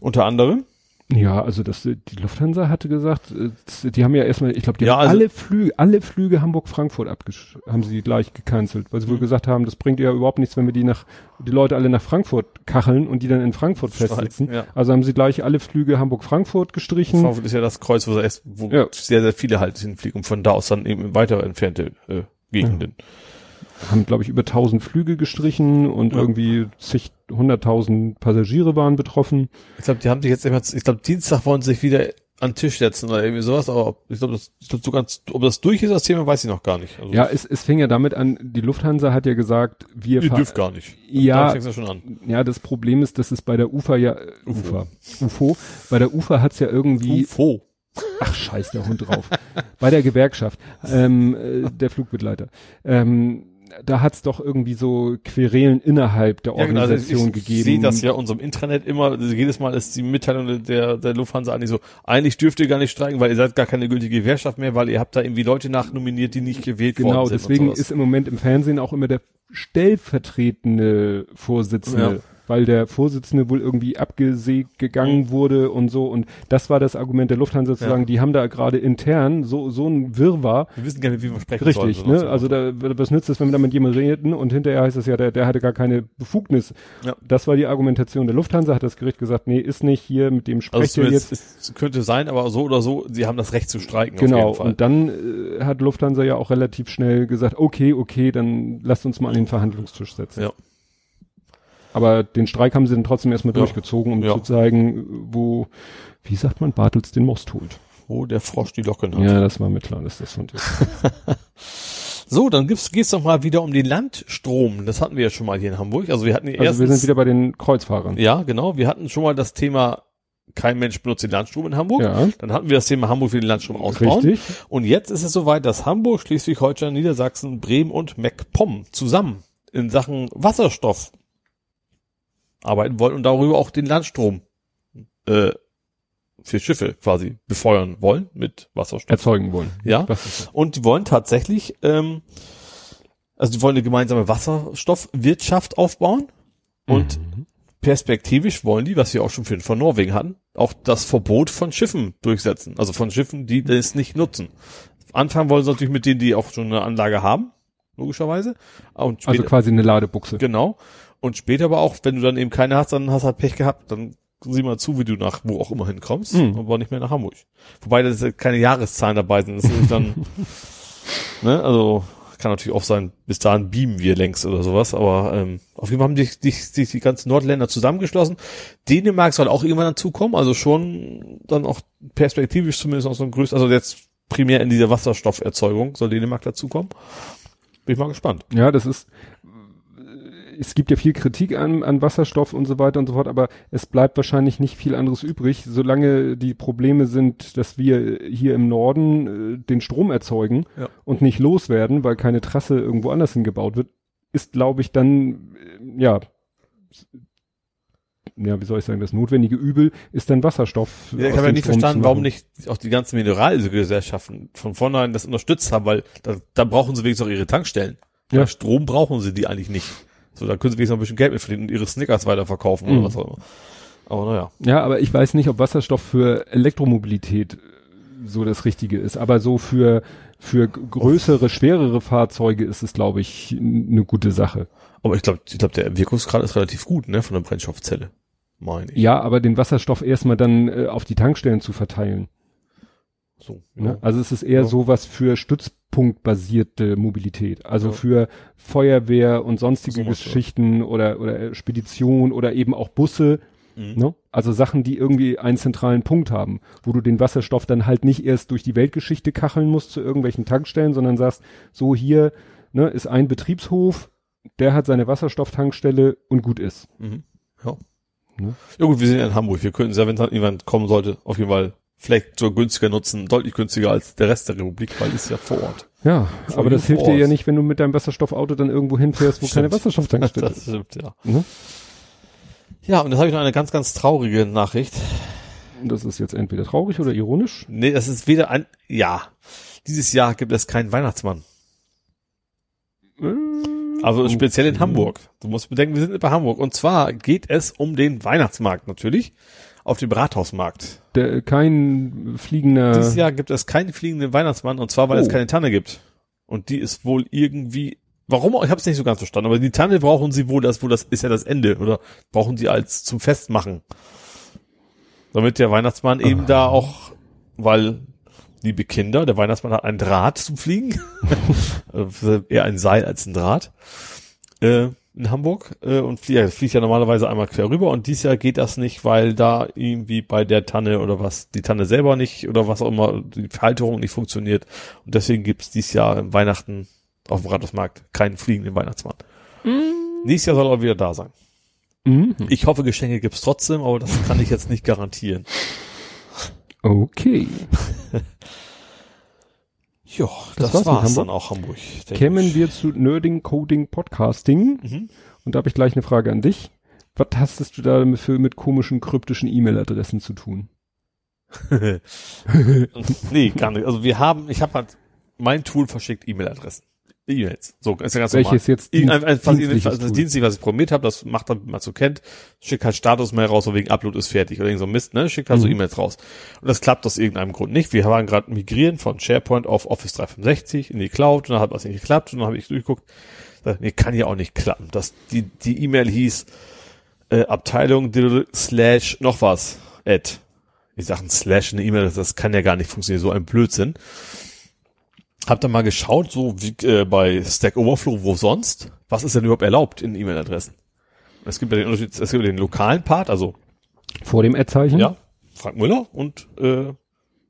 Unter anderem. Ja, also das, äh, die Lufthansa hatte gesagt, äh, die haben ja erstmal, ich glaube, die Ja, haben also- alle Flüge, alle Flüge Hamburg-Frankfurt abgesch haben sie gleich gecancelt, weil sie Mhm. wohl gesagt haben, das bringt ja überhaupt nichts, wenn wir die nach, die Leute alle nach Frankfurt kacheln und die dann in Frankfurt festsitzen. Ja. Also haben sie gleich alle Flüge Hamburg-Frankfurt gestrichen. Frankfurt ist ja das Kreuz, wo, erst, wo Ja. sehr, sehr viele halt hinfliegen und von da aus dann eben in weiter entfernte äh, Gegenden. haben, glaube ich, über 1000 Flüge gestrichen und irgendwie zig, hunderttausend Passagiere waren betroffen. Ich glaube, die haben sich jetzt immer, ich glaube, Dienstag wollen sie sich wieder an den Tisch setzen oder irgendwie sowas, aber ob, ich glaube, das, ich glaub, so ganz, ob das durch ist, das Thema, weiß ich noch gar nicht. Also, Ja, es, es fing ja damit an, die Lufthansa hat ja gesagt, wir ihr dürft gar nicht. Ja. Fängt's ja an. Ja, das Problem ist, dass es bei der UFA ja, UFA, UFO, bei der UFA hat's ja irgendwie, UFO. ach scheiß der Hund drauf, bei der Gewerkschaft, ähm, äh, der Flugbegleiter, ähm, da hat's doch irgendwie so Querelen innerhalb der Ja, genau, also Organisation ich, gegeben. Ich sehe das ja unserem Intranet immer, also jedes Mal ist die Mitteilung der, der Lufthansa eigentlich so, eigentlich dürft ihr gar nicht streiken, weil ihr seid gar keine gültige Gewerkschaft mehr, weil ihr habt da irgendwie Leute nachnominiert, die nicht gewählt Genau, worden sind. deswegen und sowas. ist im Moment im Fernsehen auch immer der stellvertretende Vorsitzende, Ja. Weil der Vorsitzende wohl irgendwie abgesägt gegangen wurde und so. Und das war das Argument der Lufthansa zu Ja. sagen, die haben da gerade intern so, so ein Wirrwarr. wir wissen gar nicht, wie wir sprechen Richtig, sollen. ne? Also da, was nützt es, wenn wir da mit jemandem reden und hinterher heißt es ja, der, der hatte gar keine Befugnis. Ja. Das war die Argumentation der Lufthansa, hat das Gericht gesagt, nee, ist nicht hier, mit dem Also ihr zumindest jetzt. es könnte sein, aber so oder so, sie haben das Recht zu streiken. Genau, auf jeden Fall. und dann äh, hat Lufthansa ja auch relativ schnell gesagt, okay, okay, dann lasst uns mal an den Verhandlungstisch setzen. Ja. Aber den Streik haben sie dann trotzdem erstmal Ja. durchgezogen, um Ja. zu zeigen, wo, wie sagt man, Bartels den Most holt. Wo der Frosch die Locken hat. Ja, das war mir klar, dass das von dir. So, dann gibt's, geht's doch mal wieder um den Landstrom. Das hatten wir ja schon mal hier in Hamburg. Also wir hatten Also wir sind wieder bei den Kreuzfahrern. ja, genau. Wir hatten schon mal das Thema, kein Mensch benutzt den Landstrom in Hamburg. Ja, Dann hatten wir das Thema Hamburg für den Landstrom ausbauen. richtig. Und jetzt ist es soweit, dass Hamburg, Schleswig-Holstein, Niedersachsen, Bremen und MacPom zusammen in Sachen Wasserstoff arbeiten wollen und darüber auch den Landstrom äh, für Schiffe quasi befeuern wollen mit Wasserstoff. Erzeugen wollen. Ja. Und die wollen tatsächlich, ähm, also die wollen eine gemeinsame Wasserstoffwirtschaft aufbauen und Mhm. perspektivisch wollen die, was wir auch schon für von Norwegen hatten, auch das Verbot von Schiffen durchsetzen. Also von Schiffen, die das nicht nutzen. Anfangen wollen sie natürlich mit denen, die auch schon eine Anlage haben, logischerweise. Und später, Also quasi eine Ladebuchse. genau. Und später aber auch, wenn du dann eben keine hast, dann hast du halt Pech gehabt, dann sieh mal zu, wie du nach wo auch immer hinkommst, Mhm. aber nicht mehr nach Hamburg. Wobei da keine Jahreszahlen dabei sind. Das ist dann, ne, also kann natürlich auch sein, bis dahin beamen wir längst oder sowas, aber ähm, auf jeden Fall haben sich die, die, die ganzen Nordländer zusammengeschlossen. Dänemark soll auch irgendwann dazukommen, also schon dann auch perspektivisch zumindest auch so ein größtes, also jetzt primär in dieser Wasserstofferzeugung soll Dänemark dazukommen. Bin ich mal gespannt. Ja, das ist, es gibt ja viel Kritik an, an Wasserstoff und so weiter und so fort, aber es bleibt wahrscheinlich nicht viel anderes übrig, solange die Probleme sind, dass wir hier im Norden äh, den Strom erzeugen Ja. und nicht loswerden, weil keine Trasse irgendwo anders hingebaut wird, ist, glaube ich, dann, äh, ja, ja, wie soll ich sagen, das notwendige Übel ist dann Wasserstoff. Ja, ich habe ja nicht Strom verstanden, warum nicht auch die ganzen Mineralgesellschaften von vornherein das unterstützt haben, weil da, da brauchen sie wenigstens auch ihre Tankstellen. Ja. Ja. Strom brauchen sie die eigentlich nicht. So, da können sie wenigstens noch ein bisschen Geld mit verdienen und ihre Snickers weiterverkaufen Mhm. oder was auch immer. Aber naja. Ja, aber ich weiß nicht, ob Wasserstoff für Elektromobilität äh, so das Richtige ist. Aber so für, für größere, schwerere Fahrzeuge ist es, glaube ich, eine gute Sache. Aber ich glaube, ich glaube, der Wirkungsgrad ist relativ gut, ne, von der Brennstoffzelle. Meine ich. Ja, aber den Wasserstoff erstmal dann äh, auf die Tankstellen zu verteilen. So. Ne? Also es ist eher Ja. sowas für stützpunktbasierte Mobilität. Also Ja. für Feuerwehr und sonstige So. Geschichten oder, oder äh, Spedition oder eben auch Busse. Mhm. Ne? Also Sachen, die irgendwie einen zentralen Punkt haben, wo du den Wasserstoff dann halt nicht erst durch die Weltgeschichte kacheln musst zu irgendwelchen Tankstellen, sondern sagst, so hier ne, ist ein Betriebshof, der hat seine Wasserstofftankstelle und gut ist. Mhm. Ja. Ne? Ja gut, wir sind ja in Hamburg. Wir könnten es ja, wenn es jemand kommen sollte, auf jeden Fall vielleicht so günstiger nutzen, deutlich günstiger als der Rest der Republik, weil es ja vor Ort. Ja, Vor aber das hilft dir ja nicht, wenn du mit deinem Wasserstoffauto dann irgendwo hinfährst, wo keine. Wasserstofftankstelle Das ist. stimmt, ja. Ne? Ja, und jetzt habe ich noch eine ganz, ganz traurige Nachricht. Und Das ist jetzt entweder traurig oder ironisch. Nee, das ist weder ein, ja. Dieses Jahr gibt es keinen Weihnachtsmann. Also speziell in. Hamburg. Du musst bedenken, wir sind bei Hamburg. Und zwar geht es um den Weihnachtsmarkt natürlich. Auf dem Rathausmarkt. Der, kein fliegender. Dieses Jahr gibt es keinen fliegenden Weihnachtsmann und zwar, weil es Oh. keine Tanne gibt. Und die ist wohl irgendwie, warum auch, ich habe es nicht so ganz verstanden, aber die Tanne brauchen sie wohl, das wohl das ist ja das Ende oder brauchen sie als zum Festmachen. Damit der Weihnachtsmann eben da auch, weil liebe Kinder, der Weihnachtsmann hat ein Draht zum Fliegen, also eher ein Seil als ein Draht äh, in Hamburg äh, und fliegt, ja, fliegt ja normalerweise einmal quer rüber und dieses Jahr geht das nicht, weil da irgendwie bei der Tanne oder was, die Tanne selber nicht oder was auch immer, die Halterung nicht funktioniert und deswegen gibt's dieses Jahr im Weihnachten auf dem Rathausmarkt keinen fliegenden Weihnachtsmann. Nächstes Jahr soll er wieder da sein. Mhm. Ich hoffe, Geschenke gibt's trotzdem, aber das kann ich jetzt nicht garantieren. Okay. Ja, Das das, war's dann auch Hamburg. Kämen wir zu Nerding, Coding, Podcasting. Mhm. Und da habe ich gleich eine Frage an dich. Was hastest du da mit- für mit komischen, kryptischen E-Mail-Adressen zu tun? nee, gar nicht. Also wir haben, ich habe halt, mein Tool verschickt E-Mail-Adressen. E-Mails. So, ist ja ganz normal. Welches jetzt Irgendein, ein, was ich, dienstliches das Tool? dienstlich, was ich programmiert habe, das macht dann, wie man so kennt, schickt halt Status-Mail raus, so wegen Upload ist fertig oder irgend so Mist, ne? Schickt halt so Mhm. E-Mails raus. Und das klappt aus irgendeinem Grund nicht. Wir waren gerade migrieren von SharePoint auf Office 365 in die Cloud und dann hat was nicht geklappt und dann habe ich durchgeguckt, sag, nee, kann ja auch nicht klappen. Das, die, die E-Mail hieß äh, Abteilung slash noch was, at. Ich sag ein Slash in eine E-Mail, das kann ja gar nicht funktionieren, so ein Blödsinn. Hab dann mal geschaut, so wie äh, bei Stack Overflow, wo sonst, was ist denn überhaupt erlaubt in E-Mail-Adressen? Es gibt ja den Unterschied, es gibt den lokalen Part, also Vor dem Ad-Zeichen? ja, Frank Müller und äh,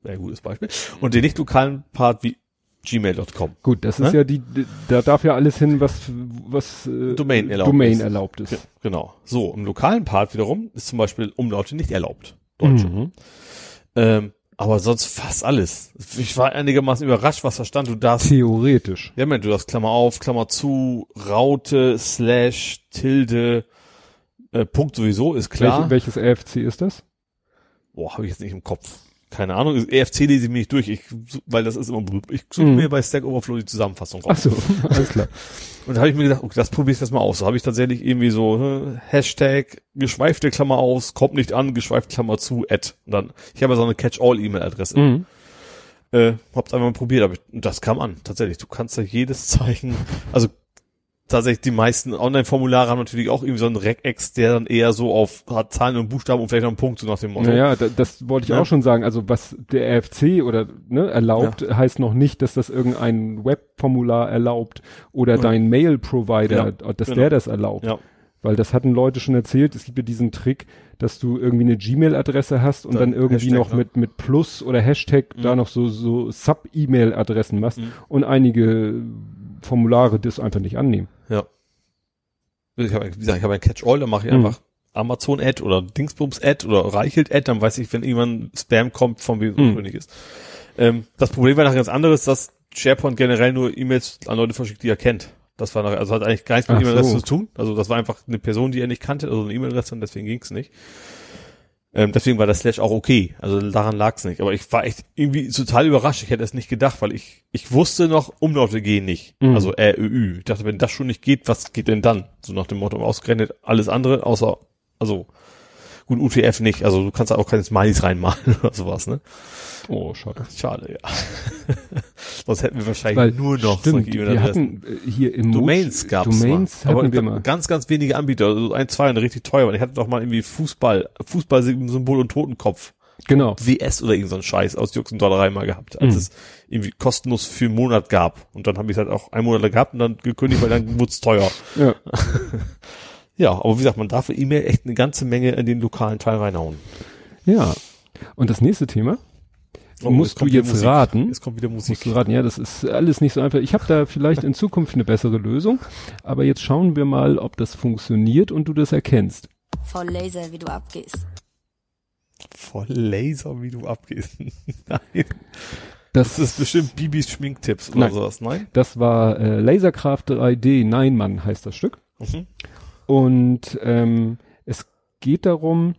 sehr gutes Beispiel. Und den nicht lokalen Part wie gmail.com. Gut, das ist Ne? ja die, da darf ja alles hin, was, was äh, Domain erlaubt Domain ist. erlaubt ist. Ge- Genau. So, im lokalen Part wiederum ist zum Beispiel Umlaute nicht erlaubt. Deutsche. Mhm. Ähm, aber sonst fast alles. Ich war einigermaßen überrascht, was da stand. Du darfst Theoretisch. Ja, Moment, du hast Klammer auf, Klammer zu, Raute, Slash, Tilde, äh, Punkt sowieso, ist klar. Welche, welches AFC ist das? Boah, habe ich jetzt nicht im Kopf. Keine Ahnung. EFC lese ich mir nicht durch, ich, weil das ist immer, ich suche Mhm. mir bei Stack Overflow die Zusammenfassung Ach raus. so, alles klar. Und da habe ich mir gedacht, okay, das probiere ich das mal aus. So habe ich tatsächlich irgendwie so äh, Hashtag geschweifte Klammer aus, kommt nicht an, geschweifte Klammer zu, Ad. Und dann, ich habe ja so eine Catch-all-E-Mail-Adresse. Mhm. Äh, hab's einfach mal probiert, aber ich, das kam an. Tatsächlich, du kannst da jedes Zeichen, also tatsächlich die meisten Online-Formulare haben natürlich auch irgendwie so einen Regex, der dann eher so auf hat Zahlen und Buchstaben und vielleicht noch einen Punkt so nach dem Motto. Naja, da, das wollte ich Ja. auch schon sagen. Also was der RFC oder ne, erlaubt, heißt noch nicht, dass das irgendein Webformular erlaubt oder Ja. dein Mail-Provider, dass genau. der das erlaubt. Ja. Weil das hatten Leute schon erzählt. Es gibt ja diesen Trick, dass du irgendwie eine Gmail-Adresse hast und Dann dann, irgendwie Hashtag, noch ne? mit mit Plus oder Hashtag Mhm. da noch so so Sub-E-Mail-Adressen machst Mhm. und einige Formulare das einfach nicht annehmen. Ja. ich habe, wie gesagt, ich habe ein Catch-all, da mache ich Mhm. einfach Amazon-Ad oder Dingsbums-Ad oder Reichelt-Ad, dann weiß ich, wenn irgendwann Spam kommt, von wem es Mhm. ist. Ähm, das Problem war nachher ganz anderes, dass SharePoint generell nur E-Mails an Leute verschickt, die er kennt. Das war nachher, also hat eigentlich gar nichts mit E-Mail-Adresse so. zu tun. Also das war einfach eine Person, die er nicht kannte, also eine E-Mail-Adresse und deswegen ging's nicht. Ähm, deswegen war der Slash auch okay. Also daran lag's nicht. Aber ich war echt irgendwie total überrascht. Ich hätte es nicht gedacht, weil ich, ich wusste noch, Umlaute gehen nicht. Mhm. Also RÖÜ. Ich dachte, wenn das schon nicht geht, was geht denn dann? So nach dem Motto, ausgerechnet alles andere, außer, also, gut, UTF nicht. Also du kannst da auch keine Smileys reinmalen oder sowas, ne? Oh, schade. Schade, ja. Sonst hätten wir wahrscheinlich Weil, nur noch stimmt, solche wir hatten äh, hier im Domains gab's Domains mal. aber wir mal. ganz, ganz wenige Anbieter, also ein, zwei, und richtig teuer. Und ich hatte doch mal irgendwie Fußball, Fußballsymbol und Totenkopf. Genau. WS oder irgend so ein Scheiß aus Jux und Dollerei mal gehabt, als Mhm. es irgendwie kostenlos für einen Monat gab. Und dann habe ich es halt auch einen Monat gehabt und dann gekündigt, weil dann wurde es teuer. Ja. Ja, aber wie gesagt, man darf für E-Mail echt eine ganze Menge in den lokalen Teil reinhauen. ja. Und das nächste Thema Oh, musst du wieder jetzt Musik. raten. Jetzt kommt wieder Musik. Musst du raten. Ja, das ist alles nicht so einfach. Ich habe da vielleicht in Zukunft eine bessere Lösung. Aber jetzt schauen wir mal, ob das funktioniert und du das erkennst. Voll Laser, wie du abgehst. Voll Laser, wie du abgehst. Nein. Das, Das ist bestimmt Bibis Schminktipps oder Nein. sowas, nein? das war äh, Laserkraft 3D Nein Mann heißt das Stück. Mhm. Und ähm, es geht darum,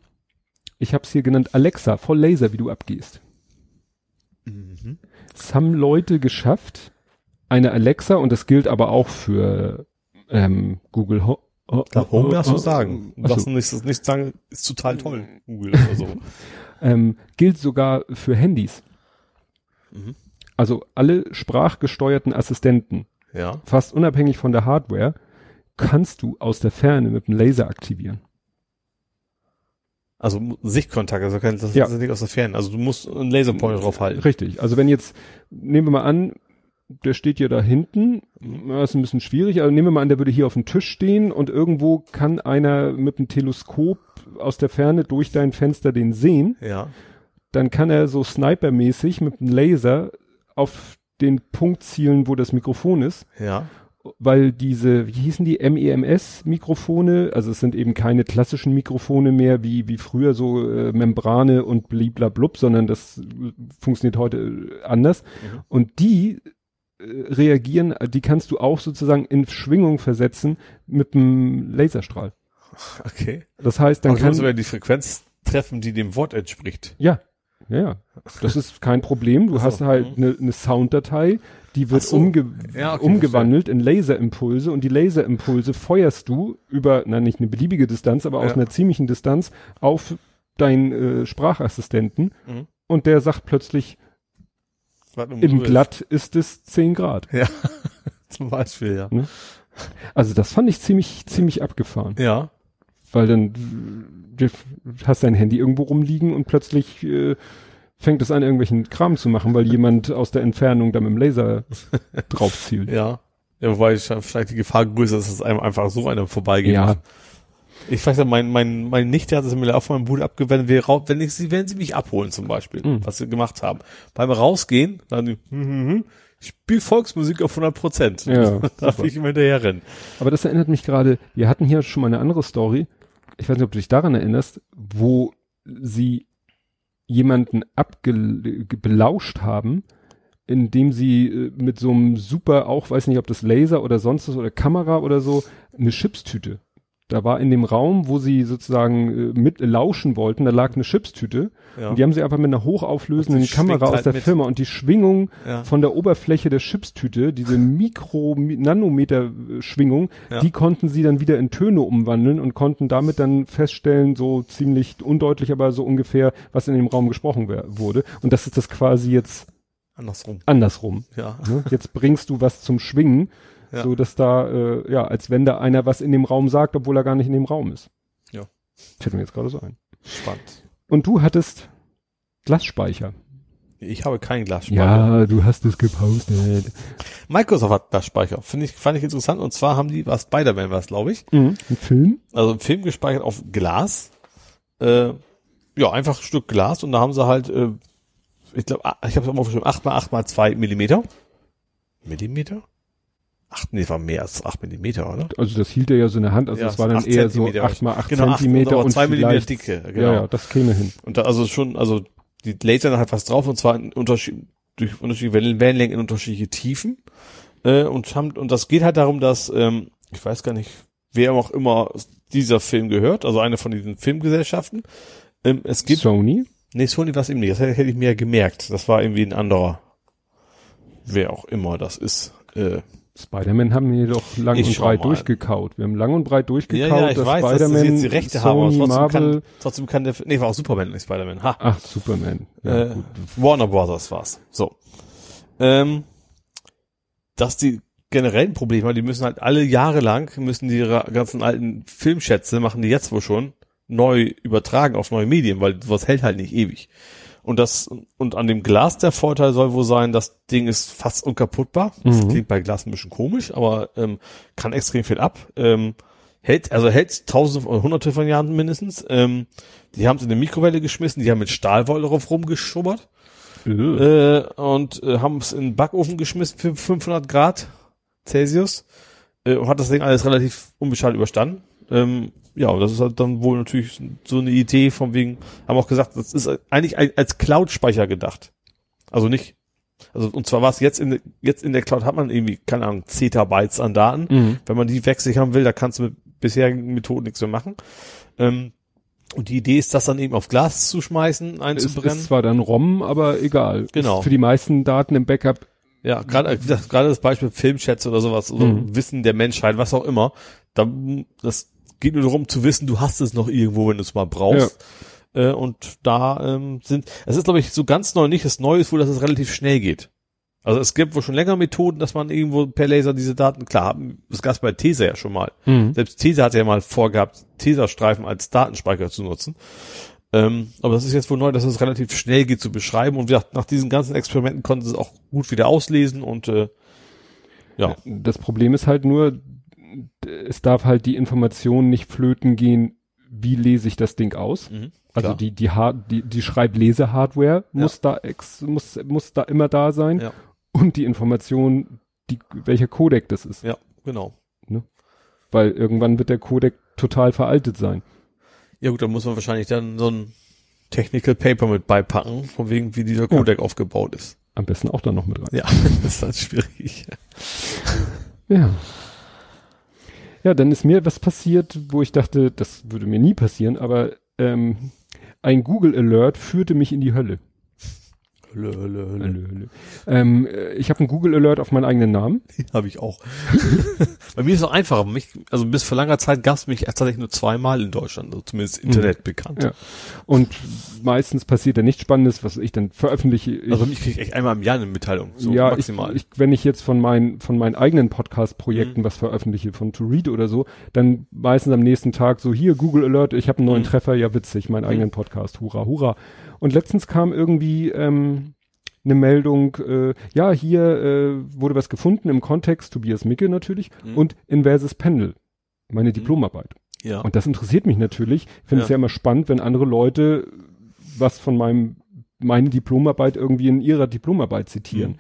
ich habe es hier genannt, Alexa, voll Laser, wie du abgehst. Mhm. Es haben Leute geschafft, eine Alexa, und das gilt aber auch für ähm, Google Ho oh, Da Home darfst du oh, sagen. oh, Du darfst achso. nicht, nicht sagen, ist total toll, Google oder so. ähm, gilt sogar für Handys. Mhm. Also alle sprachgesteuerten Assistenten, Ja. fast unabhängig von der Hardware, kannst du aus der Ferne mit dem Laser aktivieren. Also Sichtkontakt, also kein, das Ja. ist nicht aus der Ferne. Also du musst einen Laserpointer drauf halten. Richtig. Also wenn jetzt, nehmen wir mal an, der steht ja da hinten, ja, ist ein bisschen schwierig, aber nehmen wir mal an, der würde hier auf dem Tisch stehen und irgendwo kann einer mit dem Teleskop aus der Ferne durch dein Fenster den sehen, Ja. dann kann er so snipermäßig mit dem Laser auf den Punkt zielen, wo das Mikrofon ist, Ja. Weil diese, wie hießen die, MEMS-Mikrofone, also es sind eben keine klassischen Mikrofone mehr wie, wie früher so äh, Membrane und bliblablub, sondern das äh, funktioniert heute äh, anders. Mhm. Und die äh, reagieren, die kannst du auch sozusagen in Schwingung versetzen mit dem Laserstrahl. Okay. Das heißt, dann kannst du ja die Frequenz treffen, die dem Wort entspricht. ja, ja, ja, das ist kein Problem. Du so, hast halt mhm. eine ne Sounddatei, die wird so. umge Ja, okay, umgewandelt in Laserimpulse und die Laserimpulse feuerst du über, na nicht eine beliebige Distanz, aber aus Ja. einer ziemlichen Distanz auf deinen äh, Sprachassistenten Mhm. und der sagt plötzlich, im Glatt ist es 10 Grad. Ja. Zum Beispiel, ja. Also das fand ich ziemlich, ziemlich abgefahren, Ja. Weil dann hast dein Handy irgendwo rumliegen und plötzlich äh, fängt es an, irgendwelchen Kram zu machen, weil jemand aus der Entfernung da mit dem Laser drauf zielt. Ja. Ja, wobei schon vielleicht die Gefahr größer ist, dass es einem einfach so einem vorbeigeht. Ja. Ich weiß ja, mein, mein, mein Nichte hat es mir auch von meinem Bruder abgewendet, wir wenn ich sie, wenn sie mich abholen zum Beispiel, Mhm. was sie gemacht haben. Beim Rausgehen, dann, die, hm, hm, hm, spiel Volksmusik auf 100 Prozent. Ja, Darf super. ich immer hinterher rennen. Aber das erinnert mich gerade, wir hatten hier schon mal eine andere Story. Ich weiß nicht, ob du dich daran erinnerst, wo sie jemanden abgelauscht haben, indem sie äh, mit so einem super, auch weiß nicht, ob das Laser oder sonst was oder Kamera oder so, eine Chipstüte. Da war in dem Raum, wo sie sozusagen äh, mit lauschen wollten, da lag eine Chipstüte. Ja. Und die haben sie einfach mit einer hochauflösenden die Kamera schwingt aus halt der mit. Firma und die Schwingung Ja. von der Oberfläche der Chipstüte, diese Mikro-Nanometer-Schwingung, Ja. die konnten sie dann wieder in Töne umwandeln und konnten damit dann feststellen, so ziemlich undeutlich, aber so ungefähr, was in dem Raum gesprochen wurde. Und das ist das quasi jetzt Andersrum. andersrum. Ja. Ne? Jetzt bringst du was zum Schwingen, Ja. so dass da, äh, ja, als wenn da einer was in dem Raum sagt, obwohl er gar nicht in dem Raum ist. Ja. Fällt mir jetzt gerade so ein. Spannend. Und du hattest Glasspeicher. Ich habe keinen Glasspeicher. Ja, du hast es gepostet. Microsoft hat Glasspeicher. Finde ich, fand ich interessant. Und zwar haben die, was Spider-Man war es, glaube ich. Mhm. Ein Film? Also im Film gespeichert auf Glas. Äh, ja, einfach ein Stück Glas. Und da haben sie halt, äh, ich glaube, ich habe es auch mal aufgeschrieben, 8 mal 8 mal 2 Millimeter. Millimeter? Acht, nee, war mehr als acht Millimeter, oder? Also das hielt er ja so in der Hand, also Ja, das war dann eher so Zentimeter. acht mal acht Genau, acht, Zentimeter und zwei Millimeter Dicke, genau. Ja, ja, das käme hin. Und da also schon, also die lasern halt was drauf und zwar in Unterschied, durch unterschiedliche Wellen- Wellenlängen in unterschiedliche Tiefen. Äh, und haben, und das geht halt darum, dass, ähm, ich weiß gar nicht, wer auch immer dieser Film gehört, also eine von diesen Filmgesellschaften. Ähm, es gibt, Sony? nee, Sony war es eben nicht, das hätte ich mir ja gemerkt. Das war irgendwie ein anderer, wer auch immer das ist. Äh, Spider-Man haben wir jedoch lang Ich und breit mal. durchgekaut. Wir haben lang und breit durchgekaut, ja, ja, ich dass weiß, dass Spider-Man, sie jetzt die Rechte haben, aber Sony, trotzdem Marvel, kann, trotzdem kann der, nee, war auch Superman, nicht Spider-Man. Ha. ach, Superman. Ja, äh. Warner Brothers war's. So. Ähm, dass die generell ein Problem haben, die müssen halt alle Jahre lang, müssen die ihre ganzen alten Filmschätze, machen die jetzt wohl schon, neu übertragen auf neue Medien, weil sowas hält halt nicht ewig. Und das, und an dem Glas der Vorteil soll wohl sein, das Ding ist fast unkaputtbar. Das Mhm. klingt bei Glas ein bisschen komisch, aber ähm, kann extrem viel ab. Ähm, hält, also hält tausende oder hunderte von Jahren mindestens. Ähm, die haben es in eine Mikrowelle geschmissen, die haben mit Stahlwolle drauf rumgeschubbert Äh. äh, und äh, haben es in den Backofen geschmissen für 500 Grad Celsius äh, und hat das Ding alles relativ unbeschadet überstanden. Ähm, ja, und das ist halt dann wohl natürlich so eine Idee von wegen, haben auch gesagt, das ist eigentlich als Cloud-Speicher gedacht. Also nicht, also und zwar war es jetzt in, der- jetzt in der Cloud hat man irgendwie, keine Ahnung, Zettabytes an Daten. Mhm. Wenn man die haben will, da kannst du mit bisherigen Methoden nichts mehr machen. Ähm, und die Idee ist, das dann eben auf Glas zu schmeißen, Es einzubrennen. ist zwar dann ROM, aber egal. Genau. Ist für die meisten Daten im Backup. Ja, gerade gerade das Beispiel Filmchats oder sowas oder Mhm. Wissen der Menschheit, was auch immer. Da, das geht nur darum zu wissen, du hast es noch irgendwo, wenn du es mal brauchst. Äh, und da ähm, sind, es ist glaube ich so ganz neu nicht. Das Neue ist wohl, dass es relativ schnell geht. Also es gibt wohl schon länger Methoden, dass man irgendwo per Laser diese Daten, klar, haben- das gab bei Tesa ja schon mal. Mhm. Selbst Tesa hat ja mal vorgehabt, Tesa-Streifen als Datenspeicher zu nutzen. Ähm, aber das ist jetzt wohl neu, dass es relativ schnell geht zu beschreiben. Und wie gesagt, nach diesen ganzen Experimenten konnten sie es auch gut wieder auslesen und äh, ja. Das Problem ist halt nur, es darf halt die Information nicht flöten gehen, wie lese ich das Ding aus. Mhm, Also die, die, Hard, die, die Schreiblese-Hardware muss da ex, muss, muss da immer da sein. Ja. Und die Information, die, welcher Codec das ist. Ja, genau. Weil irgendwann wird der Codec total veraltet sein. Ja gut, dann muss man wahrscheinlich dann so ein Technical Paper mit beipacken, von wegen, wie dieser Codec aufgebaut ist. Am besten auch dann noch mit rein. Ja, das ist halt schwierig. Ja. Ja, dann ist mir was passiert, wo ich dachte, das würde mir nie passieren, aber ähm, ein Google Alert führte mich in die Hölle. Hölle, Hölle, Hölle. Hölle, Hölle. Ähm, äh, ich habe einen Google Alert auf meinen eigenen Namen. Habe ich auch. Bei mir ist es auch einfacher. Mich, also bis vor langer Zeit gab es mich tatsächlich nur zweimal in Deutschland, also zumindest Internet bekannt. Ja. Und meistens passiert da nichts Spannendes, was ich dann veröffentliche. Ich, Also mich kriege ich echt einmal im Jahr eine Mitteilung, so ja, maximal. Ich, ich, wenn ich jetzt von meinen von meinen eigenen Podcast-Projekten Mhm. was veröffentliche, von To Read oder so, dann meistens am nächsten Tag so hier Google Alert, ich habe einen neuen Mhm. Treffer, ja witzig, meinen eigenen Podcast, hurra, hurra. Und letztens kam irgendwie ähm, eine Meldung, äh, ja hier äh, wurde was gefunden im Kontext Tobias Micke natürlich Mhm. und Inverses Pendel, meine Diplomarbeit. ja. Und das interessiert mich natürlich. Ich finde es Ja. ja immer spannend, wenn andere Leute was von meinem, meine Diplomarbeit irgendwie in ihrer Diplomarbeit zitieren. Mhm.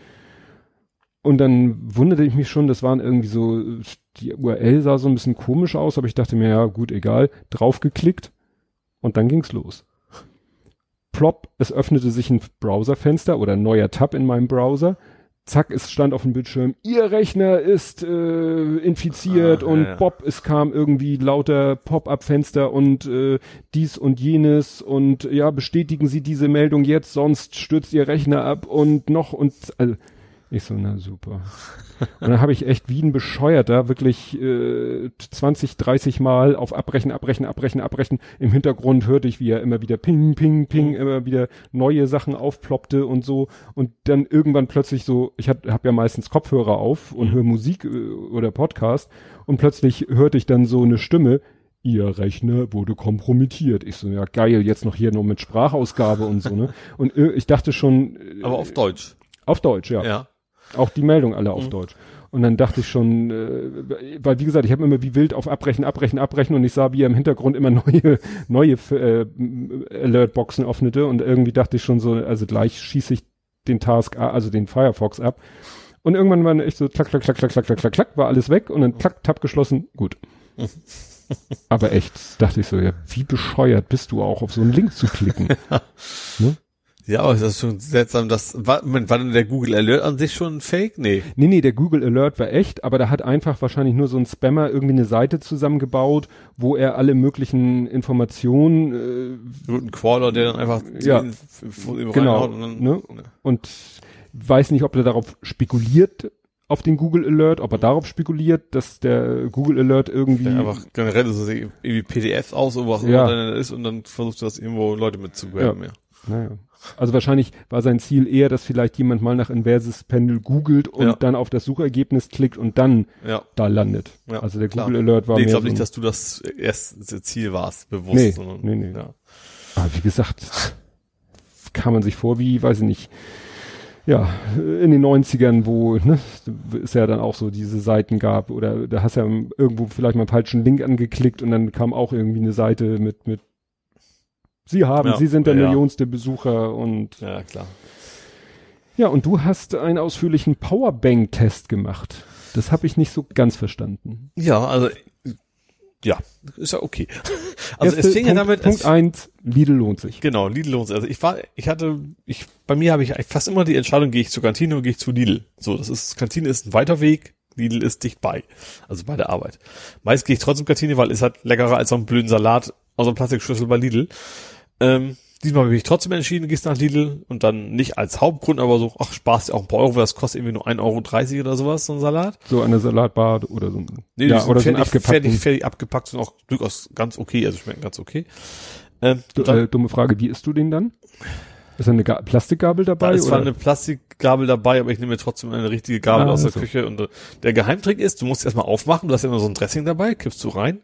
Und dann wunderte ich mich schon, das waren irgendwie so, die URL sah so ein bisschen komisch aus, aber ich dachte mir, ja gut, egal, draufgeklickt und dann ging's los. Plop, es öffnete sich ein Browserfenster oder ein neuer Tab in meinem Browser. Zack, es stand auf dem Bildschirm, Ihr Rechner ist äh, infiziert Ah, und ja, ja. Bob, es kam irgendwie lauter Pop-up-Fenster und äh, dies und jenes und ja, bestätigen Sie diese Meldung jetzt, sonst stürzt Ihr Rechner ab und noch und also, ich so, na super. Und dann habe ich echt wie ein Bescheuerter wirklich äh, 20, 30 Mal auf Abbrechen, Abbrechen, Abbrechen, Abbrechen. Im Hintergrund hörte ich, wie er immer wieder Ping, Ping, Ping, immer wieder neue Sachen aufploppte und so. Und dann irgendwann plötzlich so, ich habe hab ja meistens Kopfhörer auf und höre Musik äh, oder Podcast und plötzlich hörte ich dann so eine Stimme, Ihr Rechner wurde kompromittiert. Ich so, ja geil, jetzt noch hier nur mit Sprachausgabe und so, ne? Und äh, ich dachte schon, äh, Aber auf Deutsch. auf Deutsch, ja. Ja. Auch die Meldung alle auf mhm. Deutsch. Und dann dachte ich schon, äh, weil wie gesagt, ich habe immer wie wild auf Abbrechen, Abbrechen, Abbrechen und ich sah, wie er im Hintergrund immer neue, neue äh, Alertboxen öffnete und irgendwie dachte ich schon so, also gleich schieße ich den Task, also den Firefox ab. Und irgendwann war ich so klack, klack, klack, klack, klack, klack, klack, war alles weg und dann mhm. klack, tab geschlossen, gut. Aber echt, dachte ich so, ja, wie bescheuert bist du auch, auf so einen Link zu klicken. ne? Ja, aber ist das schon seltsam, dass, war, Moment, war denn der Google Alert an sich schon fake? Nee. Nee, nee, der Google Alert war echt, aber da hat einfach wahrscheinlich nur so ein Spammer irgendwie eine Seite zusammengebaut, wo er alle möglichen Informationen, äh, ein Crawler, der dann einfach Ja. Genau, und dann, ne? und weiß nicht, ob er darauf spekuliert, auf den Google Alert, ob er darauf spekuliert, dass der Google Alert irgendwie, Der einfach generell so irgendwie PDFs aus, was Ja. dann ist und dann versucht das irgendwo Leute mit zu grabben, ja. naja. Also wahrscheinlich war sein Ziel eher, dass vielleicht jemand mal nach Inverses Pendel googelt und Ja. dann auf das Suchergebnis klickt und dann Ja. da landet. Ja, also der klar. Google Alert war Nee, ich glaube so nicht, dass du das erste Ziel warst, bewusst, Nee, sondern, nee, nee. ja. Aber wie gesagt, kam man sich vor wie, weiß ich nicht, ja, in den 90ern, wo ne, es ja dann auch so diese Seiten gab oder da hast ja irgendwo vielleicht mal einen falschen Link angeklickt und dann kam auch irgendwie eine Seite mit, mit Sie haben, Ja, Sie sind der ja, millionste Besucher und Ja, klar. ja, und du hast einen ausführlichen Powerbank-Test gemacht. Das habe ich nicht so ganz verstanden. Ja, also, ja, ist ja okay. Also Erste es fing ja Punkt, damit, Punkt eins, Lidl lohnt sich. genau, Lidl lohnt sich. Also ich war, ich hatte, ich, bei mir habe ich fast immer die Entscheidung, gehe ich zur Kantine oder gehe ich zu Lidl. So, das ist, Kantine ist ein weiter Weg, Lidl ist dicht bei. Also bei der Arbeit. Meist gehe ich trotzdem Kantine, weil es halt leckerer als so ein blöden Salat aus einem Plastikschüssel bei Lidl. Ähm, diesmal habe ich mich trotzdem entschieden, gehst nach Lidl und dann nicht als Hauptgrund, aber so, ach, sparst ja auch ein paar Euro, weil das kostet irgendwie nur 1,30 Euro oder sowas, so ein Salat. So eine Salatbar oder so ein, Nee, ja, oder so ein fertig, fertig, fertig abgepackt sind auch durchaus ganz okay, also schmecken ganz okay. Ähm, Du, und dann, äh, dumme Frage, wie isst du den dann? Ist da eine Ga Plastikgabel dabei? da ist zwar eine Plastikgabel dabei, aber ich nehme mir trotzdem eine richtige Gabel Ah, aus der so. Küche. Und äh, der Geheimtrick ist, du musst erstmal aufmachen, du hast ja immer so ein Dressing dabei, kippst du rein,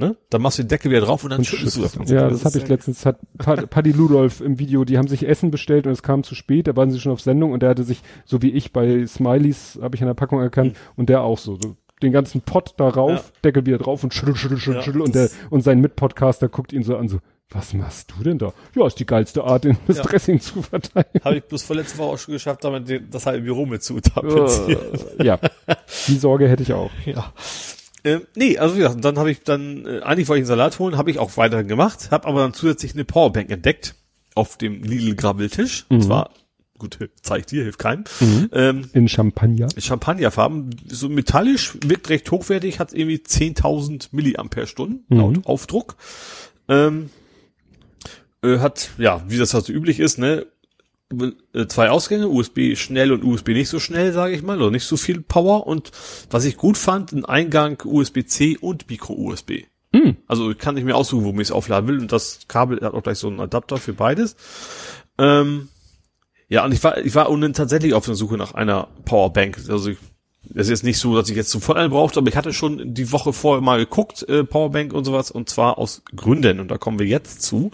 ne? Dann machst du den Deckel wieder drauf und dann Und schüttelst du das. schüttelst. Ja, das habe ich letztens, hat Pa- Paddy Ludolf im Video, die haben sich Essen bestellt und es kam zu spät, da waren sie schon auf Sendung und der hatte sich, so wie ich bei Smileys, habe ich an der Packung erkannt, und der auch so, so den ganzen Pott darauf, Ja. Deckel wieder drauf und schüttel, schüttel, schüttel, Ja, schüttel und der, das- und sein Mitpodcaster guckt ihn so an, so, was machst du denn da? Ja, ist die geilste Art, in das Ja. Dressing zu verteilen. Habe ich bloß vorletzte Woche auch schon geschafft, damit den, das halt im Büro mit zu tapezieren. Äh, ja, die Sorge hätte ich auch. Ja. Ähm, nee, also wie gesagt, dann habe ich dann, äh, eigentlich wollte ich einen Salat holen, habe ich auch weiterhin gemacht, habe aber dann zusätzlich eine Powerbank entdeckt auf dem Lidl-Grabbeltisch. Mhm. Und zwar, gut, zeig dir, hilft keinem. Ähm, In Champagner. Champagnerfarben, so metallisch, wirkt recht hochwertig, hat irgendwie 10.000 Milliampere-Stunden Mhm. laut Aufdruck. Ähm, äh, hat, ja, wie das halt so üblich ist, ne, zwei Ausgänge, USB schnell und USB nicht so schnell, sage ich mal, oder nicht so viel Power. Und was ich gut fand, ein Eingang USB-C und Micro-USB. Mhm. Also ich kann nicht mehr aussuchen, wo ich es aufladen will. Und das Kabel hat auch gleich so einen Adapter für beides. Ähm, ja, und ich war, ich war ohnehin tatsächlich auf der Suche nach einer Powerbank. Also ich, es ist jetzt nicht so, dass ich jetzt sofort eine brauchte, aber ich hatte schon die Woche vorher mal geguckt, äh, Powerbank und sowas, und zwar aus Gründen. Und da kommen wir jetzt zu.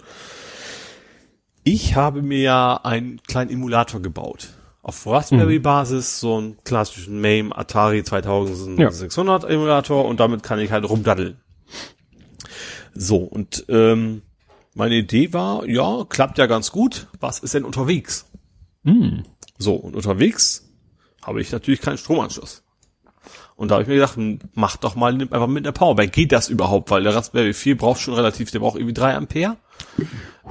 Ich habe mir ja einen kleinen Emulator gebaut. Auf Raspberry-Basis, so einen klassischen MAME Atari 2600 Emulator und damit kann ich halt rumdaddeln. So, und ähm, meine Idee war, ja, klappt ja ganz gut. Was ist denn unterwegs? Mhm. So, und unterwegs habe ich natürlich keinen Stromanschluss. Und da habe ich mir gedacht, hm, mach doch mal einfach mit einer Powerbank. Geht das überhaupt? Weil der Raspberry 4 braucht schon relativ, der braucht irgendwie drei Ampere.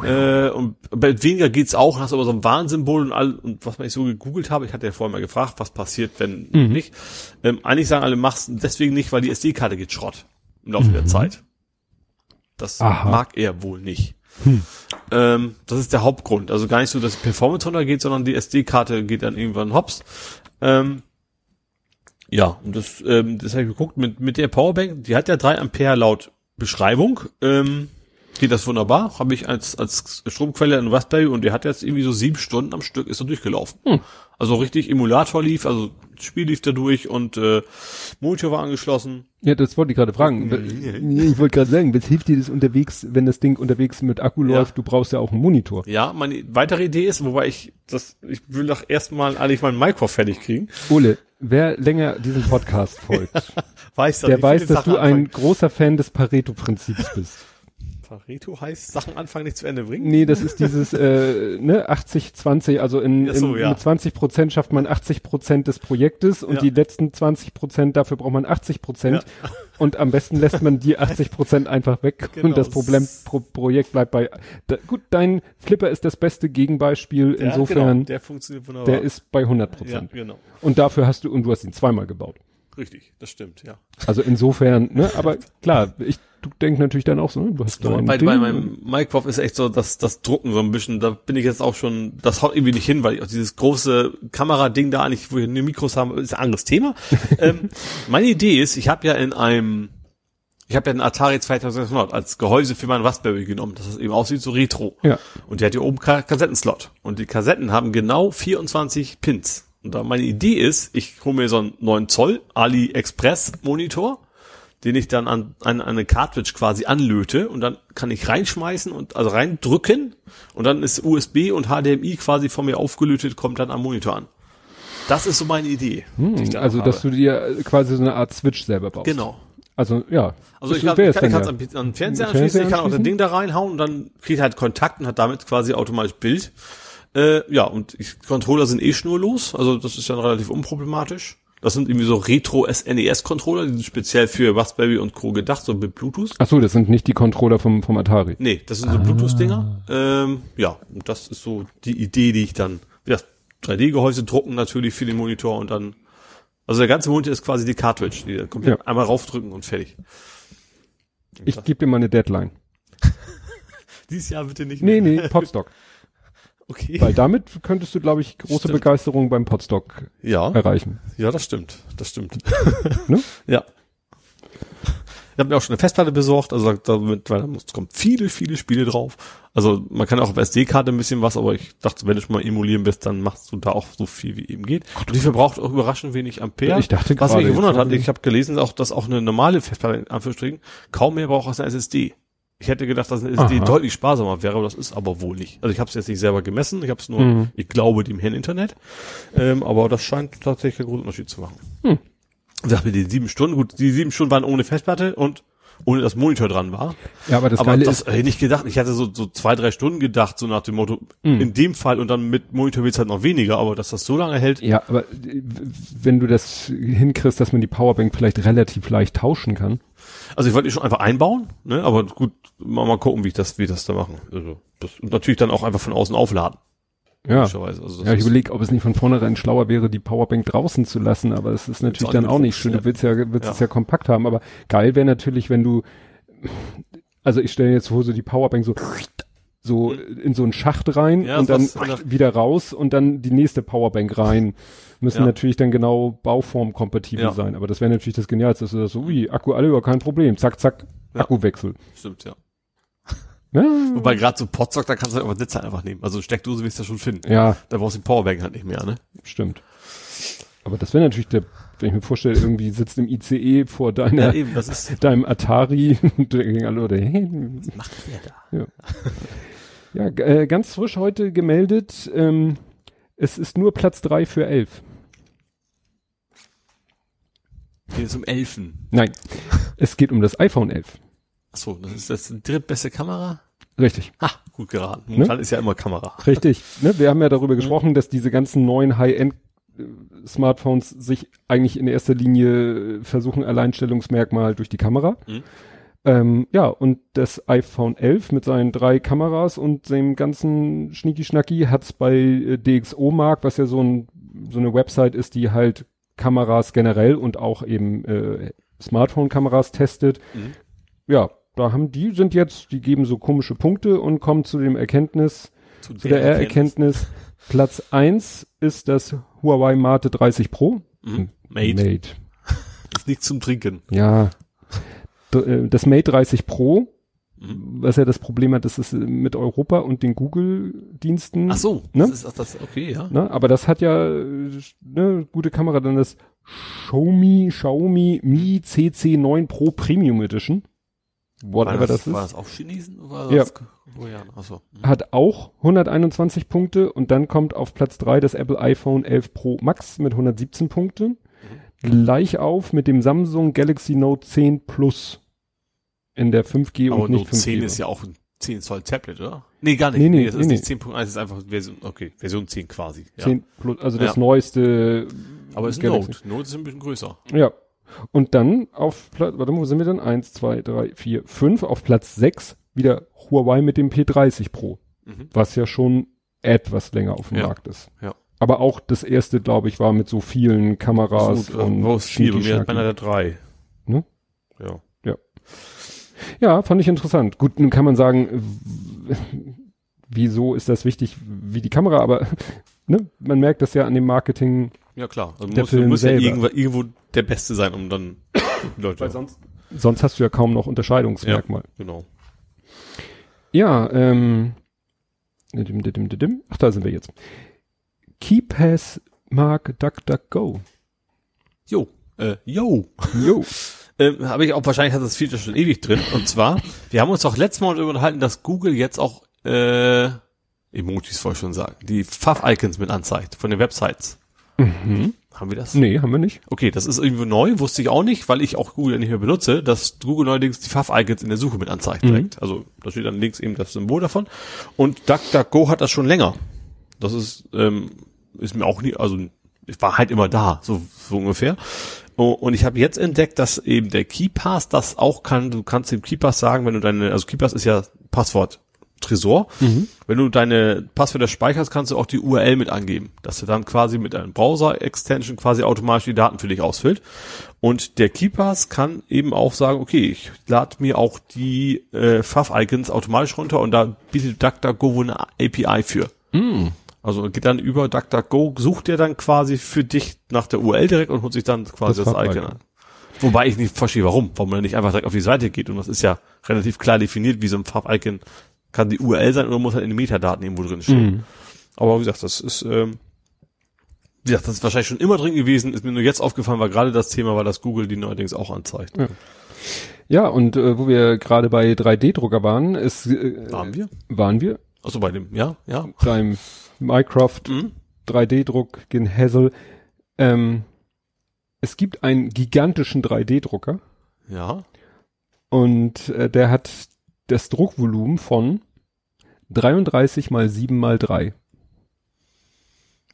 Äh, und bei weniger geht's auch, hast aber so ein Warnsymbol und all, und was man ich so gegoogelt habe, ich hatte ja vorher mal gefragt, was passiert, wenn nicht. Ähm, eigentlich sagen alle, mach's deswegen nicht, weil die SD-Karte geht Schrott im Laufe der Zeit. Das Aha. mag er wohl nicht. Ähm, das ist der Hauptgrund. Also gar nicht so, dass die Performance runtergeht, sondern die SD-Karte geht dann irgendwann hops. Ähm, ja, und das, ähm, das habe ich geguckt mit, mit der Powerbank, die hat ja drei Ampere laut Beschreibung. Ähm, geht das wunderbar. Habe ich als, als Stromquelle in Raspberry und der hat jetzt irgendwie so sieben Stunden am Stück ist er durchgelaufen. Also richtig Emulator lief, also das Spiel lief da durch und äh, Monitor war angeschlossen. Ja, das wollte ich gerade fragen. Nee, Ich wollte gerade sagen, was hilft dir das unterwegs, wenn das Ding unterwegs mit Akku Ja. läuft? Du brauchst ja auch einen Monitor. Ja, meine weitere Idee ist, wobei ich das, ich will doch erstmal eigentlich meinen Minecraft fertig kriegen. Ole, wer länger diesem Podcast folgt, Weiß, dass der weiß, dass Sachen du ein anfangen- großer Fan des Pareto-Prinzips bist. Pareto heißt Sachen anfangen, nicht zu Ende bringen? Nee, das ist dieses äh, ne 80 20, also in, so, in ja. mit 20 Prozent schafft man 80 Prozent des Projektes und Ja. die letzten 20 Prozent dafür braucht man 80 Prozent und am besten lässt man die 80 Prozent einfach weg Genau. und das Problem Pro Projekt bleibt bei da, gut, dein Flipper ist das beste Gegenbeispiel Ja, insofern genau, der funktioniert wunderbar. der ist bei 100 ja, Prozent genau. und dafür hast du und du hast ihn zweimal gebaut. Richtig, das stimmt, ja. Also insofern, ne, aber klar, ich du denkst natürlich dann auch so, ne, du hast dein bei, Ding bei meinem Minecraft ist echt so das, das Drucken so ein bisschen, da bin ich jetzt auch schon, das haut irgendwie nicht hin, weil ich auch dieses große Kamerading da eigentlich, wo wir nur Mikros haben, ist ein anderes Thema. ähm, meine Idee ist, ich habe ja in einem, ich habe ja einen Atari 2600 als Gehäuse für meinen Raspberry genommen, dass es eben aussieht so retro. Ja. Und der hat hier oben Ka Kassettenslot. Und die Kassetten haben genau 24 Pins. Und da meine Idee ist, ich hole mir so einen 9 Zoll AliExpress Monitor, den ich dann an, an eine Cartridge quasi anlöte und dann kann ich reinschmeißen und also reindrücken und dann ist USB und HDMI quasi von mir aufgelötet, kommt dann am Monitor an. Das ist so meine Idee. Hm, da also, habe. dass du dir quasi so eine Art Switch selber baust. Genau. Also, ja. Also ich kann, ich kann, es an, an den Fernseher anschließen, ich kann auch das? Ding da reinhauen und dann kriegt halt Kontakt und hat damit quasi automatisch Bild. Äh, ja, und ich, Controller sind eh schnurlos, also das ist dann relativ unproblematisch. Das sind irgendwie so Retro-NES-Controller, die sind speziell für Raspberry und Co. gedacht, so mit Bluetooth. Ach so, das sind nicht die Controller vom, vom Atari. Nee, das sind so Bluetooth-Dinger. Ähm, ja, und das ist so die Idee, die ich dann, ja, 3D-Gehäuse drucken natürlich für den Monitor und dann, also der ganze Monitor ist quasi die Cartridge, die da komplett Ja. einmal raufdrücken und fertig. Ich gebe dir mal eine Deadline. Dieses Jahr bitte nicht Nee, mehr. nee, Podstock. Okay. Weil damit könntest du, glaube ich, große Stimmt. Begeisterung beim Podstock Ja, erreichen. ja, das stimmt, das stimmt. Ne? Ja. Ich habe mir auch schon eine Festplatte besorgt, also damit, weil da kommt viele, viele Spiele drauf. Also man kann auch auf SD-Karte ein bisschen was, aber ich dachte, wenn du schon mal emulieren bist, dann machst du da auch so viel wie eben geht. Und die verbraucht auch überraschend wenig Ampere. Ich dachte was mich gewundert hat, ich habe gelesen, auch, dass auch eine normale Festplatte in Anführungsstrichen kaum mehr braucht als eine SSD. Ich hätte gedacht, dass SSD Aha. deutlich sparsamer wäre, aber das ist aber wohl nicht. Also ich habe es jetzt nicht selber gemessen, ich habe es nur, Mhm. ich glaube, dem Herrn Internet. Ähm, aber das scheint tatsächlich einen großen Unterschied zu machen. Hm. Ich dachte mir, die sieben Stunden, gut, die sieben Stunden waren ohne Festplatte und ohne dass Monitor dran war. Ja, aber das aber Geile das ist, hätte ich nicht gedacht. Ich hatte so, so zwei, drei Stunden gedacht, so nach dem Motto, Mhm. in dem Fall und dann mit Monitor wird's halt noch weniger, aber dass das so lange hält, ja, aber wenn du das hinkriegst, dass man die Powerbank vielleicht relativ leicht tauschen kann. Also ich wollte die schon einfach einbauen, ne? Aber gut, mal, mal gucken, wie ich das, wie ich das da machen. Also das, und natürlich dann auch einfach von außen aufladen. Ja. Also Ja, ich überlege, ob es nicht von vornherein schlauer wäre, die Powerbank draußen zu lassen, aber es ist natürlich dann auch nicht schön. Du willst ja, willst Ja. es ja kompakt haben, aber geil wäre natürlich, wenn du, also ich stelle jetzt vor, so die Powerbank so, so in so einen Schacht rein Ja, und dann wieder raus und dann die nächste Powerbank rein. Müssen Ja. natürlich dann genau bauformkompatibel Ja. sein, aber das wäre natürlich das Genialste, dass du das so, ui, Akku alle, ja, kein Problem, zack, zack, Ja. Akkuwechsel. Stimmt, ja. Ja, Wobei gerade so Potstock, da kannst du halt aber Sitze einfach nehmen. Also Steckdose wirst du ja schon finden. ja, Da brauchst du die Powerbank halt nicht mehr, ne? stimmt. Aber das wäre natürlich der, wenn ich mir vorstelle, irgendwie sitzt im ICE vor deiner, Ja, eben, das ist, deinem Atari und denken alle, oder, hey, was macht der da? ja, g- äh, ganz frisch heute gemeldet, ähm, es ist nur Platz drei für elf. Geht es um Elfen. Nein, es geht um das iPhone 11. Achso, das ist das die drittbeste Kamera? Richtig, Ha, gut geraten. Momentan ist ja immer Kamera. richtig. Ne? Wir haben ja darüber gesprochen, dass diese ganzen neuen High-End äh, Smartphones sich eigentlich in erster Linie äh, versuchen, Alleinstellungsmerkmal durch die Kamera. Mhm. Ähm, ja, und das iPhone 11 mit seinen drei Kameras und dem ganzen Schnicki-Schnacki hat's bei äh, DxO-Mark, was ja so, ein, so eine Website ist, die halt Kameras generell und auch eben äh, Smartphone-Kameras testet. Mhm. Ja, da haben die sind jetzt, die geben so komische Punkte und kommen zu dem Erkenntnis, zu der Erkenntnis, Platz eins ist das Huawei Mate 30 Pro. Mhm. Mate. Mate. Ist nichts zum Trinken. Ja. Äh, Das Mate 30 Pro, Mhm. was ja das Problem hat, das ist äh, mit Europa und den Google-Diensten. Ach so, Ne? das ist ach, das, okay, ja. Ne? Aber das hat ja äh, ne, gute Kamera, dann das Xiaomi, Xiaomi Mi CC9 Pro Premium Edition. Whatever war das, das, war ist. das auch Chinesen war Ja. das Koreaner? Achso. Mhm. Hat auch 121 Punkte und dann kommt auf Platz drei das Apple iPhone 11 Pro Max mit 117 Punkten. Mhm. Gleich auf mit dem Samsung Galaxy Note 10 Plus. In der 5G Aber und nicht Note 5G. 10 war. ist ja auch ein 10 Zoll Tablet, oder? Nee, gar nicht. Nee, nee, das nee, ist nee. nicht 10.1, das ist einfach Version, okay, Version 10 quasi. Ja. 10 plus, also das Ja. neueste. Aber es ist Galaxy. Note. Note ist ein bisschen größer. Ja. Und dann auf Platz, warte mal, wo sind wir dann? Eins, zwei, drei, vier, fünf. Auf Platz sechs wieder Huawei mit dem P30 Pro. Mhm. Was ja schon etwas länger auf dem Ja. Markt ist. Ja. Aber auch das erste, glaube ich, war mit so vielen Kameras So, und wo ist viel? Bei meiner der 3. Ne? Ja. Ja, fand ich interessant. Gut, nun kann man sagen, wieso ist das wichtig wie die Kamera, aber ne, man merkt das ja an dem Marketing, Ja, klar. Also Der muss, Film musst ja irgendwo, irgendwo der Beste sein, um dann die Leute. weil sonst, sonst hast du ja kaum noch Unterscheidungsmerkmal. Genau. Ja, ähm, ach, da sind wir jetzt. KeyPass mag DuckDuckGo. Jo. Äh, yo. Jo. Ähm, habe ich auch, wahrscheinlich hat das Feature schon ewig drin. Und zwar, wir haben uns doch letztes Mal darüber unterhalten, dass Google jetzt auch, äh, Emojis wollte ich schon sagen, die Pfaff-Icons mit anzeigt von den Websites. mhm. Haben wir das? Nee, haben wir nicht. Okay, das ist irgendwie neu, wusste ich auch nicht, weil ich auch Google ja nicht mehr benutze, dass Google neuerdings die Pfaff-Icons in der Suche mit anzeigt Mhm. direkt. Also da steht dann links eben das Symbol davon. Und DuckDuckGo hat das schon länger. Das ist, ähm, ist mir auch nie, also ich war halt immer da, so, so ungefähr. Oh, Und ich habe jetzt entdeckt, dass eben der KeyPass das auch kann. Du kannst dem KeyPass sagen, wenn du deine, also KeyPass ist ja Passwort Tresor. Wenn du deine Passwörter speicherst, kannst du auch die URL mit angeben, dass er dann quasi mit einem Browser-Extension quasi automatisch die Daten für dich ausfüllt. Und der KeyPass kann eben auch sagen, okay, ich lade mir auch die äh, Pfaff-Icons automatisch runter und da bietet DuckDuckGo eine API für. Also geht dann über DuckDuckGo, sucht er dann quasi für dich nach der URL direkt und holt sich dann quasi Das das, Icon an. Wobei ich nicht verstehe, warum. Warum man nicht einfach direkt auf die Seite geht. Und das ist ja relativ klar definiert, wie so ein Pfaff-Icon kann die URL sein oder muss halt in den Metadaten irgendwo drin stehen. Mhm. Aber wie gesagt, das ist, ähm, wie gesagt, das ist wahrscheinlich schon immer drin gewesen, ist mir nur jetzt aufgefallen, weil gerade das Thema war, dass Google die neuerdings auch anzeigt. Ja, und äh, wo wir gerade bei 3D-Drucker waren, ist, äh, Waren wir? waren wir Achso, bei dem, ja, ja. beim Mycroft Mhm. 3D-Druck in Hassel. Ähm, es gibt einen gigantischen 3D-Drucker Ja. und äh, der hat das Druckvolumen von 33 mal 7 mal 3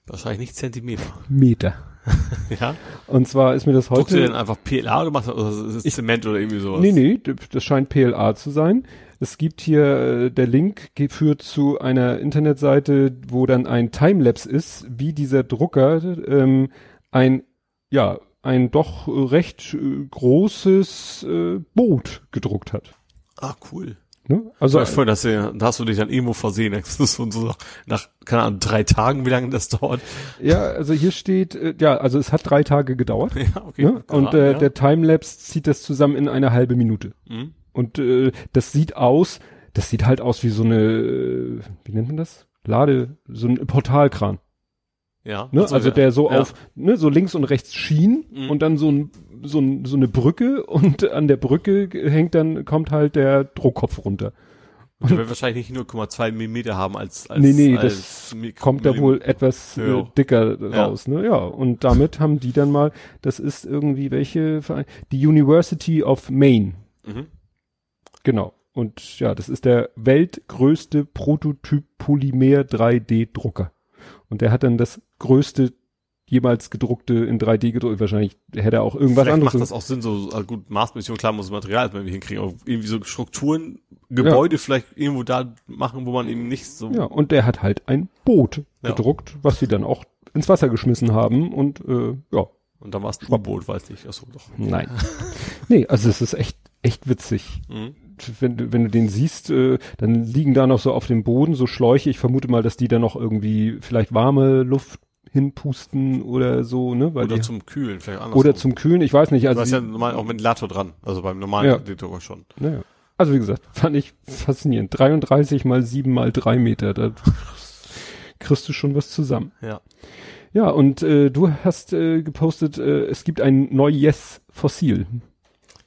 Wahrscheinlich nicht Zentimeter. Meter. Ja. Und zwar ist mir das Druckst du denn heute. einfach PLA oder machst du, oder ist es Zement oder irgendwie sowas? Nee, nee, das scheint PLA zu sein. Es gibt hier, äh, der Link führt zu einer Internetseite, wo dann ein Timelapse ist, wie dieser Drucker ähm, ein, ja, ein doch recht äh, großes äh, Boot gedruckt hat. Ah, cool. Ne? Also Also, voll, dass du, da hast du dich dann irgendwo versehen. Das ist so, so nach, keine Ahnung, drei Tagen, wie lange das dauert. ja, also hier steht, äh, ja, also es hat drei Tage gedauert. Ja, okay. Ne? Und äh, ja. der Timelapse zieht das zusammen in eine halbe Minute. Mhm. Und äh, das sieht aus, das sieht halt aus wie so eine, äh, wie nennt man das? Lade, so ein Portalkran. Ja. Ne? Also ja. der so ja. auf, ne, so links und rechts schien Mhm. und dann so ein, so ein, so eine Brücke und an der Brücke hängt dann, kommt halt der Druckkopf runter. Und der wird wahrscheinlich nicht 0,2 Millimeter haben als, als nee, nee, als das Mik- kommt da wohl etwas äh, Ja. dicker Ja. raus, ne? Ja, und damit haben die dann mal, das ist irgendwie welche Verein, die University of Maine. Mhm. Genau. Und ja, das ist der weltgrößte Prototyp Polymer 3D Drucker. Und der hat dann das größte jemals gedruckte in 3D gedruckt. Wahrscheinlich hätte er auch irgendwas Vielleicht anderes. macht das auch Sinn, so äh, gut Maßmission, klar muss Material erstmal irgendwie hinkriegen, aber irgendwie so Strukturen, Gebäude vielleicht irgendwo da machen, wo man eben nicht so ja, und der hat halt ein Boot Ja. gedruckt, was sie dann auch ins Wasser geschmissen haben und äh, ja, und dann war es ein U-Boot, weiß nicht. Achso, doch. nein. nee, also es ist echt echt witzig. Mhm. Wenn du, wenn du den siehst, äh, dann liegen da noch so auf dem Boden so Schläuche. Ich vermute mal, dass die da noch irgendwie vielleicht warme Luft hinpusten oder so, ne? Weil Oder die, zum Kühlen, vielleicht andersrum. oder zum Kühlen, ich weiß nicht. Du Also, hast ja normal auch Ventilator dran, also beim normalen Ja. Ventilator schon. naja. also wie gesagt, fand ich faszinierend. 33 mal 7 mal 3 Meter, da kriegst du schon was zusammen. Ja. Ja, und äh, du hast äh, gepostet, äh, es gibt ein neues Fossil.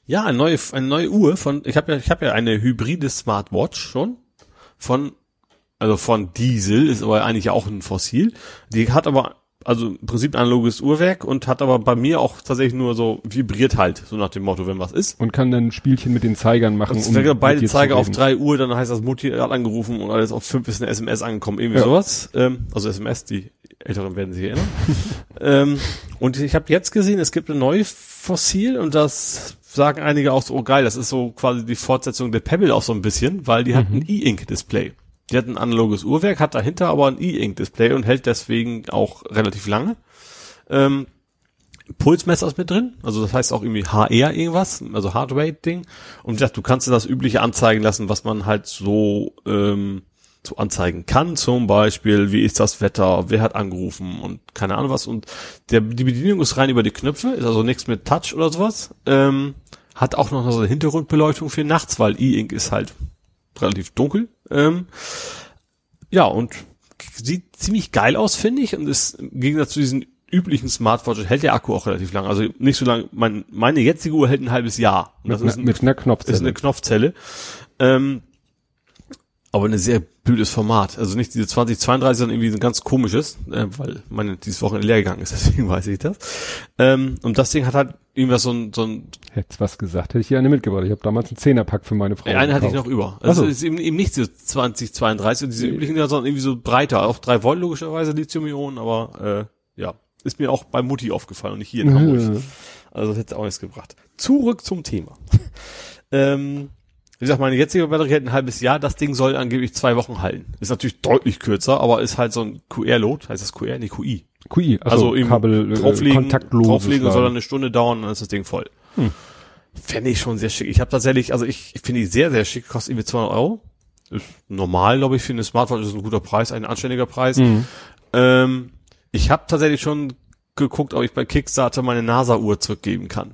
Ja, eine neue, eine neue Uhr von, ich habe ja, ich habe ja eine hybride Smartwatch schon von, also von Diesel, ist aber eigentlich auch ein Fossil. Die hat aber also im Prinzip ein analoges Uhrwerk und hat aber bei mir auch tatsächlich nur so vibriert halt, so nach dem Motto, wenn was ist. Und kann dann ein Spielchen mit den Zeigern machen. Und wenn beide Zeiger auf drei Uhr, dann heißt das Mutti hat angerufen und alles auf fünf ist eine SMS angekommen, irgendwie ja. sowas. Ähm, also SMS, die Älteren werden sich erinnern. ähm, und ich habe jetzt gesehen, es gibt ein neues Fossil und das sagen einige auch so, oh geil, das ist so quasi die Fortsetzung der Pebble auch so ein bisschen, weil die mhm. hat ein E-Ink-Display. Die hat ein analoges Uhrwerk, hat dahinter aber ein E-Ink-Display und hält deswegen auch relativ lange. Ähm, Pulsmesser ist mit drin, also das heißt auch irgendwie HR irgendwas, also Heartrate-Ding. Und ja, du kannst dir das übliche anzeigen lassen, was man halt so ähm, so anzeigen kann. Zum Beispiel, wie ist das Wetter, wer hat angerufen und keine Ahnung was. Und der, die Bedienung ist rein über die Knöpfe, ist also nichts mit Touch oder sowas. Ähm, hat auch noch so eine Hintergrundbeleuchtung für nachts, weil E-Ink ist halt relativ dunkel. Ähm, ja, und sieht ziemlich geil aus, finde ich. Und ist im Gegensatz zu diesen üblichen Smartwatches hält der Akku auch relativ lang. Also nicht so lang. Mein, meine jetzige Uhr hält ein halbes Jahr. Und das mit, ist ein, mit einer Knopfzelle. Ist eine Knopfzelle. Ähm, aber ein sehr blödes Format. Also nicht diese 2032, sondern irgendwie ein ganz komisches, äh, weil meine dieses Wochenende leer gegangen ist, deswegen weiß ich das. Ähm, und das Ding hat halt irgendwas so ein, so ein Hättest was gesagt, hätte ich hier eine mitgebracht. Ich habe damals einen Zehnerpack für meine Frau. Eine hatte ich noch über. Also so. ist eben, eben nicht diese 2032 und diese üblichen, sondern irgendwie so breiter. Auch drei Volt logischerweise Lithium-Ionen, aber äh, ja, ist mir auch bei Mutti aufgefallen und nicht hier in Hamburg. Also das hätte auch nichts gebracht. Zurück zum Thema. ähm, wie gesagt, meine jetzige Batterie hält ein halbes Jahr, das Ding soll angeblich zwei Wochen halten. Ist natürlich deutlich kürzer, aber ist halt so ein QR-Load, heißt das QR? Nee, QI. QI, also, also eben Kabel, äh, drauflegen, kontaktlos. Drauflegen soll dann eine Stunde dauern, dann ist das Ding voll. Hm. Fände ich schon sehr schick. Ich habe tatsächlich, also ich, ich finde die sehr, sehr schick, kostet irgendwie 200 Euro. Ist normal, glaube ich, für eine Smartphone ist ein guter Preis, ein anständiger Preis. Mhm. Ähm, ich habe tatsächlich schon geguckt, ob ich bei Kickstarter meine NASA-Uhr zurückgeben kann.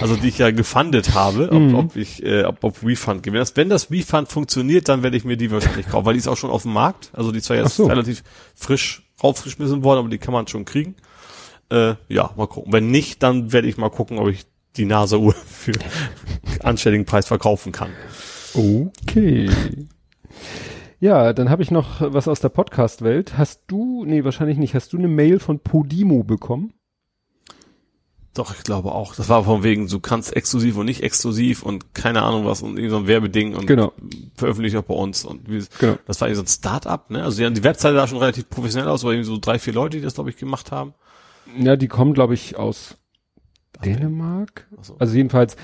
Also die ich ja gefundet habe, ob, mhm. ob ich, äh, ob, ob Refund das, wenn das Refund funktioniert, dann werde ich mir die wahrscheinlich kaufen, weil die ist auch schon auf dem Markt. Also die ist zwar jetzt so. relativ frisch raufgeschmissen worden, aber die kann man schon kriegen. Äh, ja, mal gucken. Wenn nicht, dann werde ich mal gucken, ob ich die NASA-Uhr für anständigen Preis verkaufen kann. Okay. Ja, dann habe ich noch was aus der Podcast-Welt. Hast du, nee, wahrscheinlich nicht, hast du eine Mail von Podimo bekommen? Doch, ich glaube auch. Das war von wegen, du kannst exklusiv und nicht exklusiv und keine Ahnung was und irgendwie so ein Werbeding und genau. veröffentlicht auch bei uns. Und wie, genau. das war irgendwie so ein Start-up, ne? Also die, haben die Webseite da schon relativ professionell aus, aber irgendwie so drei, vier Leute, die das, glaube ich, gemacht haben. Ja, die kommen, glaube ich, aus Dänemark? So. Also jedenfalls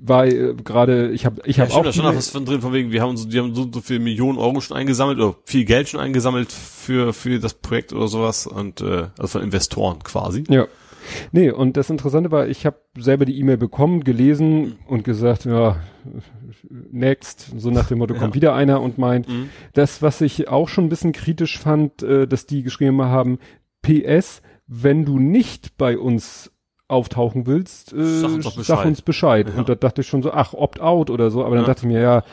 war äh, gerade, ich habe ich ja, hab auch da schon noch was von drin von wegen, wir haben so, die haben so, so viel Millionen Euro schon eingesammelt oder viel Geld schon eingesammelt für für das Projekt oder sowas und äh, also von Investoren quasi. Ja. Nee, und das Interessante war, ich habe selber die E-Mail bekommen, gelesen mhm. und gesagt, ja, next, so nach dem Motto, kommt wieder einer und meint, mhm. das, was ich auch schon ein bisschen kritisch fand, äh, dass die geschrieben haben, PS, wenn du nicht bei uns auftauchen willst, äh, sag uns, Bescheid. Sag uns Bescheid. Ja. Und da dachte ich schon so, ach, Opt-out oder so, aber dann ja. dachte ich mir, ja,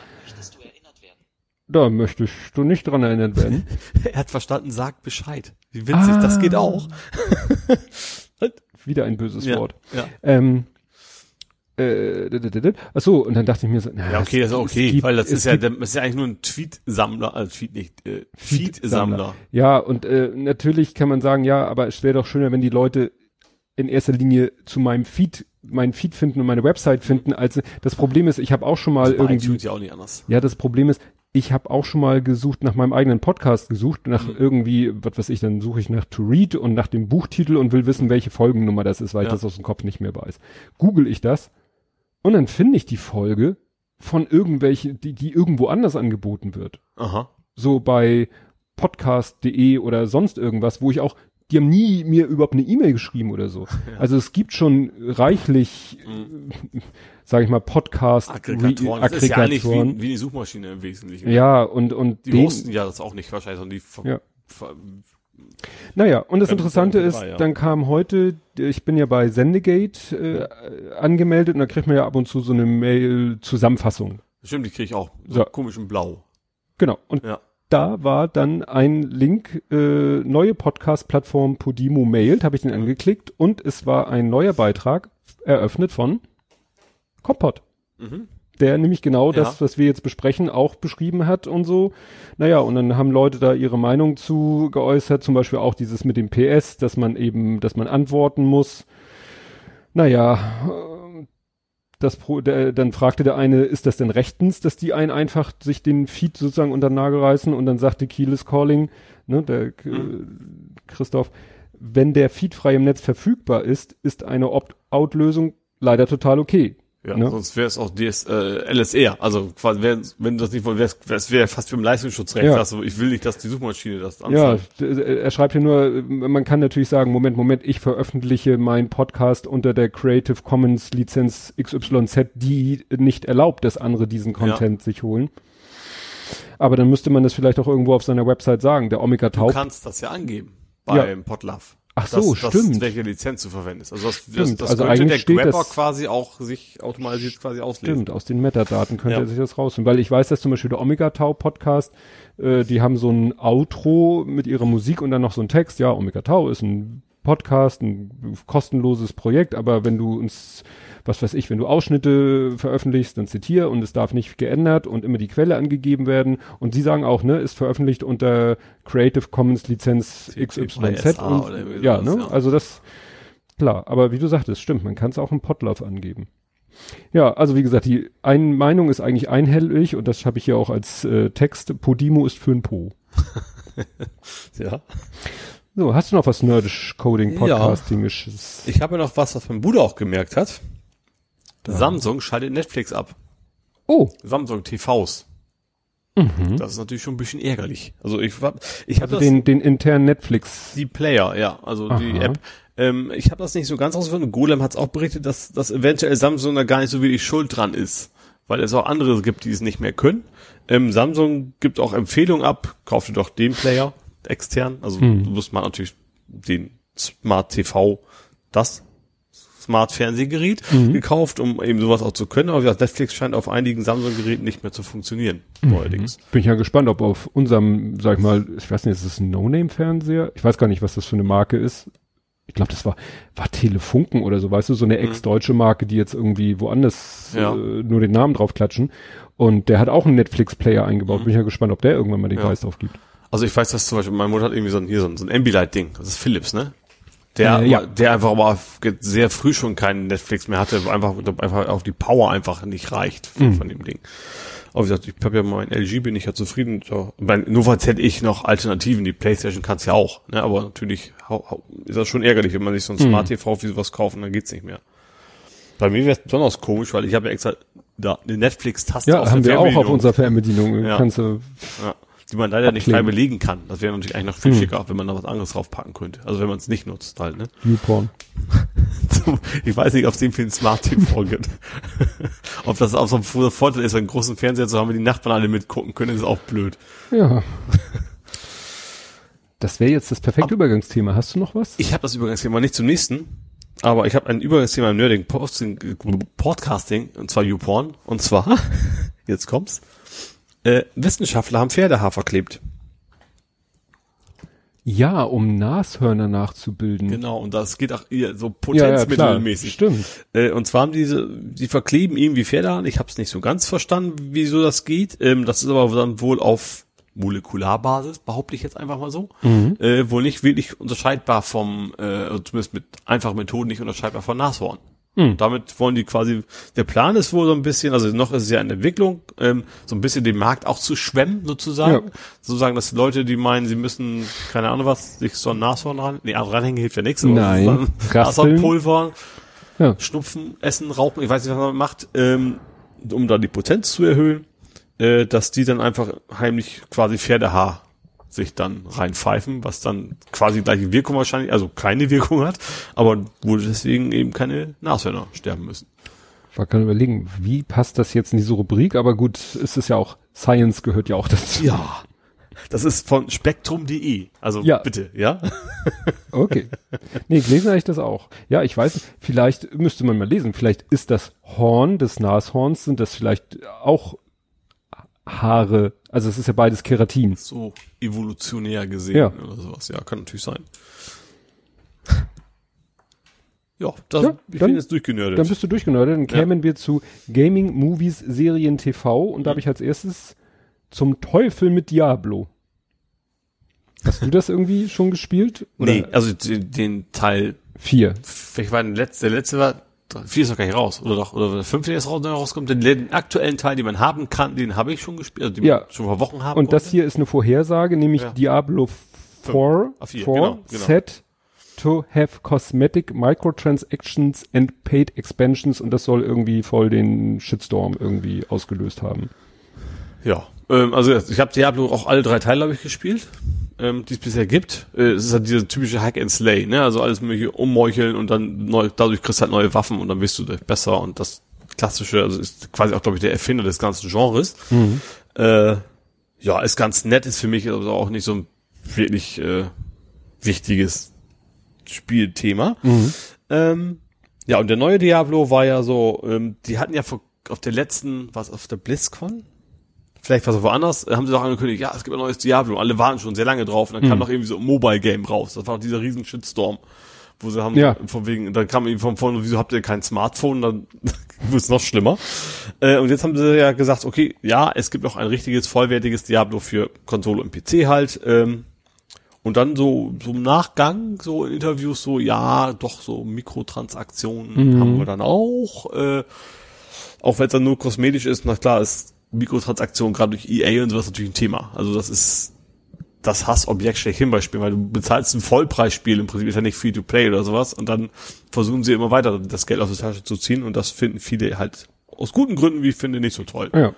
da möchtest du nicht dran erinnert werden. er hat verstanden, sagt Bescheid. Wie witzig, ah. das geht ah. auch. Wieder ein böses ja, Wort. Ja. Ähm, äh, ach so, und dann dachte ich mir so, na, ja, okay, das ist okay, gibt, weil das ist ja, das ist ja eigentlich nur ein Tweet-Sammler, also Tweet nicht, äh, Feed-Sammler. Ja, und äh, natürlich kann man sagen, ja, aber es wäre doch schöner, wenn die Leute in erster Linie zu meinem Feed mein Feed finden und meine Website finden. Also das Problem ist, ich habe auch schon mal das irgendwie ja, auch nicht anders. ja, das Problem ist, ich habe auch schon mal gesucht nach meinem eigenen Podcast gesucht, nach mhm. irgendwie, was weiß ich, dann suche ich nach To Read und nach dem Buchtitel und will wissen, welche Folgennummer das ist, weil ja. ich das aus dem Kopf nicht mehr weiß. Google ich das und dann finde ich die Folge von irgendwelchen, die, die irgendwo anders angeboten wird. Aha. So bei podcast.de oder sonst irgendwas, wo ich auch die haben nie mir überhaupt eine E-Mail geschrieben oder so. Ja. Also es gibt schon reichlich, mhm. sage ich mal, Podcast Aggregatoren. Das ist ja eigentlich wie, wie die Suchmaschine im Wesentlichen. Ja, und und die den, hosten ja das auch nicht wahrscheinlich, sondern die ja. Naja, und das Interessante ist, war, ja. dann kam heute, ich bin ja bei Sendegate äh, angemeldet und da kriegt man ja ab und zu so eine Mail-Zusammenfassung. Stimmt, die kriege ich auch. So, so. komischen Blau. Genau. Und ja da war dann ein Link, äh, neue Podcast-Plattform Podimo Mailed, habe ich den angeklickt und es war ein neuer Beitrag eröffnet von Kompott. Mhm. der nämlich genau Ja. das, was wir jetzt besprechen, auch beschrieben hat und so. Naja, und dann haben Leute da ihre Meinung zu geäußert, zum Beispiel auch dieses mit dem PS, dass man eben, dass man antworten muss. Naja, das Pro, der, dann fragte der eine, ist das denn rechtens, dass die einen einfach sich den Feed sozusagen unter den Nagel reißen und dann sagte Keyless Calling, ne, der äh, Christoph, wenn der Feed frei im Netz verfügbar ist, ist eine Opt-out-Lösung leider total okay. Ja, Ne? sonst wäre es auch DS, äh, LSR. Also quasi, wär, wenn du das nicht wolltest, wäre es wär fast wie im Leistungsschutzrecht. Ja. Also ich will nicht, dass die Suchmaschine das Ja, anzeigt. d- er schreibt hier nur, man kann natürlich sagen, Moment, Moment, ich veröffentliche meinen Podcast unter der Creative Commons Lizenz XYZ, die nicht erlaubt, dass andere diesen Content sich holen. Aber dann müsste man das vielleicht auch irgendwo auf seiner Website sagen. Der Omega Du Taub. kannst das ja angeben Ja. beim Podlove. Ach so, dass, stimmt. Dass, welche Lizenz du verwendest. Also das, das, Stimmt. das Also könnte eigentlich der Grabber das- quasi auch sich automatisiert quasi auslesen. Stimmt, aus den Metadaten könnte Ja. er sich das rausholen. Weil ich weiß, dass zum Beispiel der Omega Tau Podcast, äh, die haben so ein Outro mit ihrer Musik und dann noch so ein Text. Ja, Omega Tau ist ein Podcast, ein kostenloses Projekt, aber wenn du uns, was weiß ich, wenn du Ausschnitte veröffentlichst, dann zitier und es darf nicht geändert und immer die Quelle angegeben werden. Und sie sagen auch, ne, ist veröffentlicht unter Creative Commons Lizenz XYZ. Und, ja, ne, ja. also das, klar, aber wie du sagtest, stimmt, man kann es auch im Podlove angeben. Ja, also wie gesagt, die eine Meinung ist eigentlich einhellig und das habe ich hier auch als äh, Text. Podimo ist für ein Po. Ja. So, hast du noch was nerdisch Coding Ja. Podcastingisches? Ich habe noch was, was mein Bruder auch gemerkt hat. Samsung schaltet Netflix ab. Oh, Samsung TVs. Das ist natürlich schon ein bisschen ärgerlich. Also ich hab, ich habe also das den den internen Netflix. die Player, ja, also die Aha. App. Ähm, ich habe das nicht so ganz rausgefunden. Golem hat es auch berichtet, dass, dass eventuell Samsung da gar nicht so wirklich schuld dran ist, weil es auch andere gibt, die es nicht mehr können. Ähm, Samsung gibt auch Empfehlungen ab, kauf dir doch den Player extern. Also Hm. du musst mal natürlich den Smart TV, das Smart Fernsehgerät Mhm. gekauft, um eben sowas auch zu können. Aber wie gesagt, Netflix scheint auf einigen Samsung-Geräten nicht mehr zu funktionieren, neuerdings. Bin ich ja gespannt, ob auf unserem, sag ich mal, ich weiß nicht, ist das ein No-Name-Fernseher? Ich weiß gar nicht, was das für eine Marke ist. Ich glaube, das war, war Telefunken oder so, weißt du, so eine ex-deutsche Marke, die jetzt irgendwie woanders Ja. äh, nur den Namen drauf klatschen. Und der hat auch einen Netflix-Player eingebaut. Bin ich ja gespannt, ob der irgendwann mal den Mhm. Ja. Geist aufgibt. Also ich weiß, dass zum Beispiel meine Mutter hat irgendwie so ein, hier so ein, so ein Ambilight-Ding. Das ist Philips, ne? Der, Äh, ja. der einfach aber sehr früh schon keinen Netflix mehr hatte, einfach, einfach auf die Power einfach nicht reicht von, Mhm. von dem Ding. Aber wie gesagt, ich habe ja mein LG, bin ich ja zufrieden. So, bei Nova hätte ich noch Alternativen, die Playstation kann's ja auch, ne? Aber natürlich ist das schon ärgerlich, wenn man sich so ein Mhm. Smart TV wie sowas kauft und dann geht's nicht mehr. Bei mir wäre es besonders komisch, weil ich habe ja extra da eine Netflix-Taste Ja, auf haben wir auch auf unserer Fernbedienung. Ja. Kannst du, Ja, die man leider nicht frei belegen kann. Das wäre natürlich eigentlich noch viel Hm. schicker, wenn man da was anderes draufpacken könnte. Also wenn man es nicht nutzt halt, ne? YouPorn. Ich weiß nicht, ob es für ein Smart TV gibt. ob das auch so ein Vorteil ist, einen großen Fernseher zu haben, wenn die Nachbarn alle mitgucken können, ist auch blöd. Ja. Das wäre jetzt das perfekte Übergangsthema. Hast du noch was? Ich habe das Übergangsthema nicht zum nächsten, aber ich habe ein Übergangsthema im Nerding Posting, Podcasting, und zwar YouPorn. Und zwar, jetzt kommt's, äh, Wissenschaftler haben Pferdehaar verklebt. Ja, um Nashörner nachzubilden. Genau, und das geht auch so ja, ja, potenzmittelmäßig. Stimmt. Äh, und zwar haben diese, die verkleben irgendwie Pferdehahn. Ich habe es nicht so ganz verstanden, wieso das geht. Ähm, das ist aber dann wohl auf Molekularbasis, behaupte ich jetzt einfach mal so. Äh, wohl nicht wirklich unterscheidbar vom, äh, also zumindest mit einfachen Methoden nicht unterscheidbar von Nashorn. Damit wollen die quasi, der Plan ist wohl so ein bisschen, also noch ist es ja in Entwicklung, ähm, so ein bisschen den Markt auch zu schwemmen, sozusagen. Ja. Sozusagen, dass Leute, die meinen, sie müssen, keine Ahnung was, sich so ein Nashorn ran, nee, also ranhängen hilft ja nichts, Nein. Nashornpulver, Ja. Schnupfen, Essen, Rauchen, ich weiß nicht, was man macht, ähm, um da die Potenz zu erhöhen, äh, dass die dann einfach heimlich quasi Pferdehaar sich dann reinpfeifen, was dann quasi gleiche Wirkung wahrscheinlich, also keine Wirkung hat, aber wo deswegen eben keine Nashörner sterben müssen. Ich kann überlegen, wie passt das jetzt in diese Rubrik? Aber gut, es ist ja auch, Science gehört ja auch dazu. Ja. Das ist von spektrum.de. Also Ja. bitte, ja? Okay. Nee, gelesen habe ich das auch. Ja, ich weiß vielleicht müsste man mal lesen. Vielleicht ist das Horn des Nashorns, sind das vielleicht auch Haare. Also es ist ja beides Keratin. So evolutionär gesehen Ja. oder sowas. Ja, kann natürlich sein. Ja, das, Ja, ich dann- bin jetzt durchgenördet. Dann bist du durchgenördet. Dann Ja. kämen wir zu Gaming, Movies, Serien, TV und da habe ich als erstes zum Teufel mit Diablo. Hast du das irgendwie schon gespielt? Oder nee, also den, den Teil, Vier. vielleicht war der letzte, der letzte war, vier ist noch gar nicht raus, oder doch, oder der fünfte der jetzt raus, rauskommt, den, den aktuellen Teil, den man haben kann, den habe ich schon gespielt, also den Ja. schon vor Wochen haben Und das konnte. hier ist eine Vorhersage, nämlich Ja. Diablo 4, Ah, vier, 4 genau, genau. set to have cosmetic microtransactions and paid expansions und das soll irgendwie voll den Shitstorm irgendwie ausgelöst haben. Ja, ähm, also ich habe Diablo auch alle drei Teile, habe ich, gespielt, ähm, die es bisher gibt. Äh, es ist halt diese typische Hack and Slay, ne? Also alles mögliche ummeucheln und dann neu, dadurch kriegst du halt neue Waffen und dann bist du besser und das klassische, also ist quasi auch, glaube ich, der Erfinder des ganzen Genres. Äh, ja, ist ganz nett, ist für mich also auch nicht so ein wirklich äh, wichtiges Spielthema. Ähm, ja, und der neue Diablo war ja so, ähm, die hatten ja vor, auf der letzten, was auf der BlizzCon? Vielleicht war es woanders, äh, haben sie doch angekündigt, ja, es gibt ein neues Diablo. Alle waren schon sehr lange drauf und dann kam noch irgendwie so ein Mobile Game raus. Das war doch dieser riesen Shitstorm, wo sie haben, Ja. von wegen, dann kam irgendwie von vorne, wieso habt ihr kein Smartphone? Dann wird es noch schlimmer. Äh, und jetzt haben sie ja gesagt, okay, ja, es gibt noch ein richtiges, vollwertiges Diablo für Konsole und PC halt. Ähm, und dann so, so im Nachgang, so in Interviews, so, ja, doch, so Mikrotransaktionen haben wir dann auch. Äh, auch wenn es dann nur kosmetisch ist, na klar, ist Mikrotransaktion gerade durch EA und sowas natürlich ein Thema. Also das ist das Hassobjekt schlechthin bei Spielen, weil du bezahlst ein Vollpreisspiel, im Prinzip ist ja nicht Free-to-Play oder sowas und dann versuchen sie immer weiter das Geld aus der Tasche zu ziehen und das finden viele halt aus guten Gründen, wie ich finde, nicht so toll. Ja.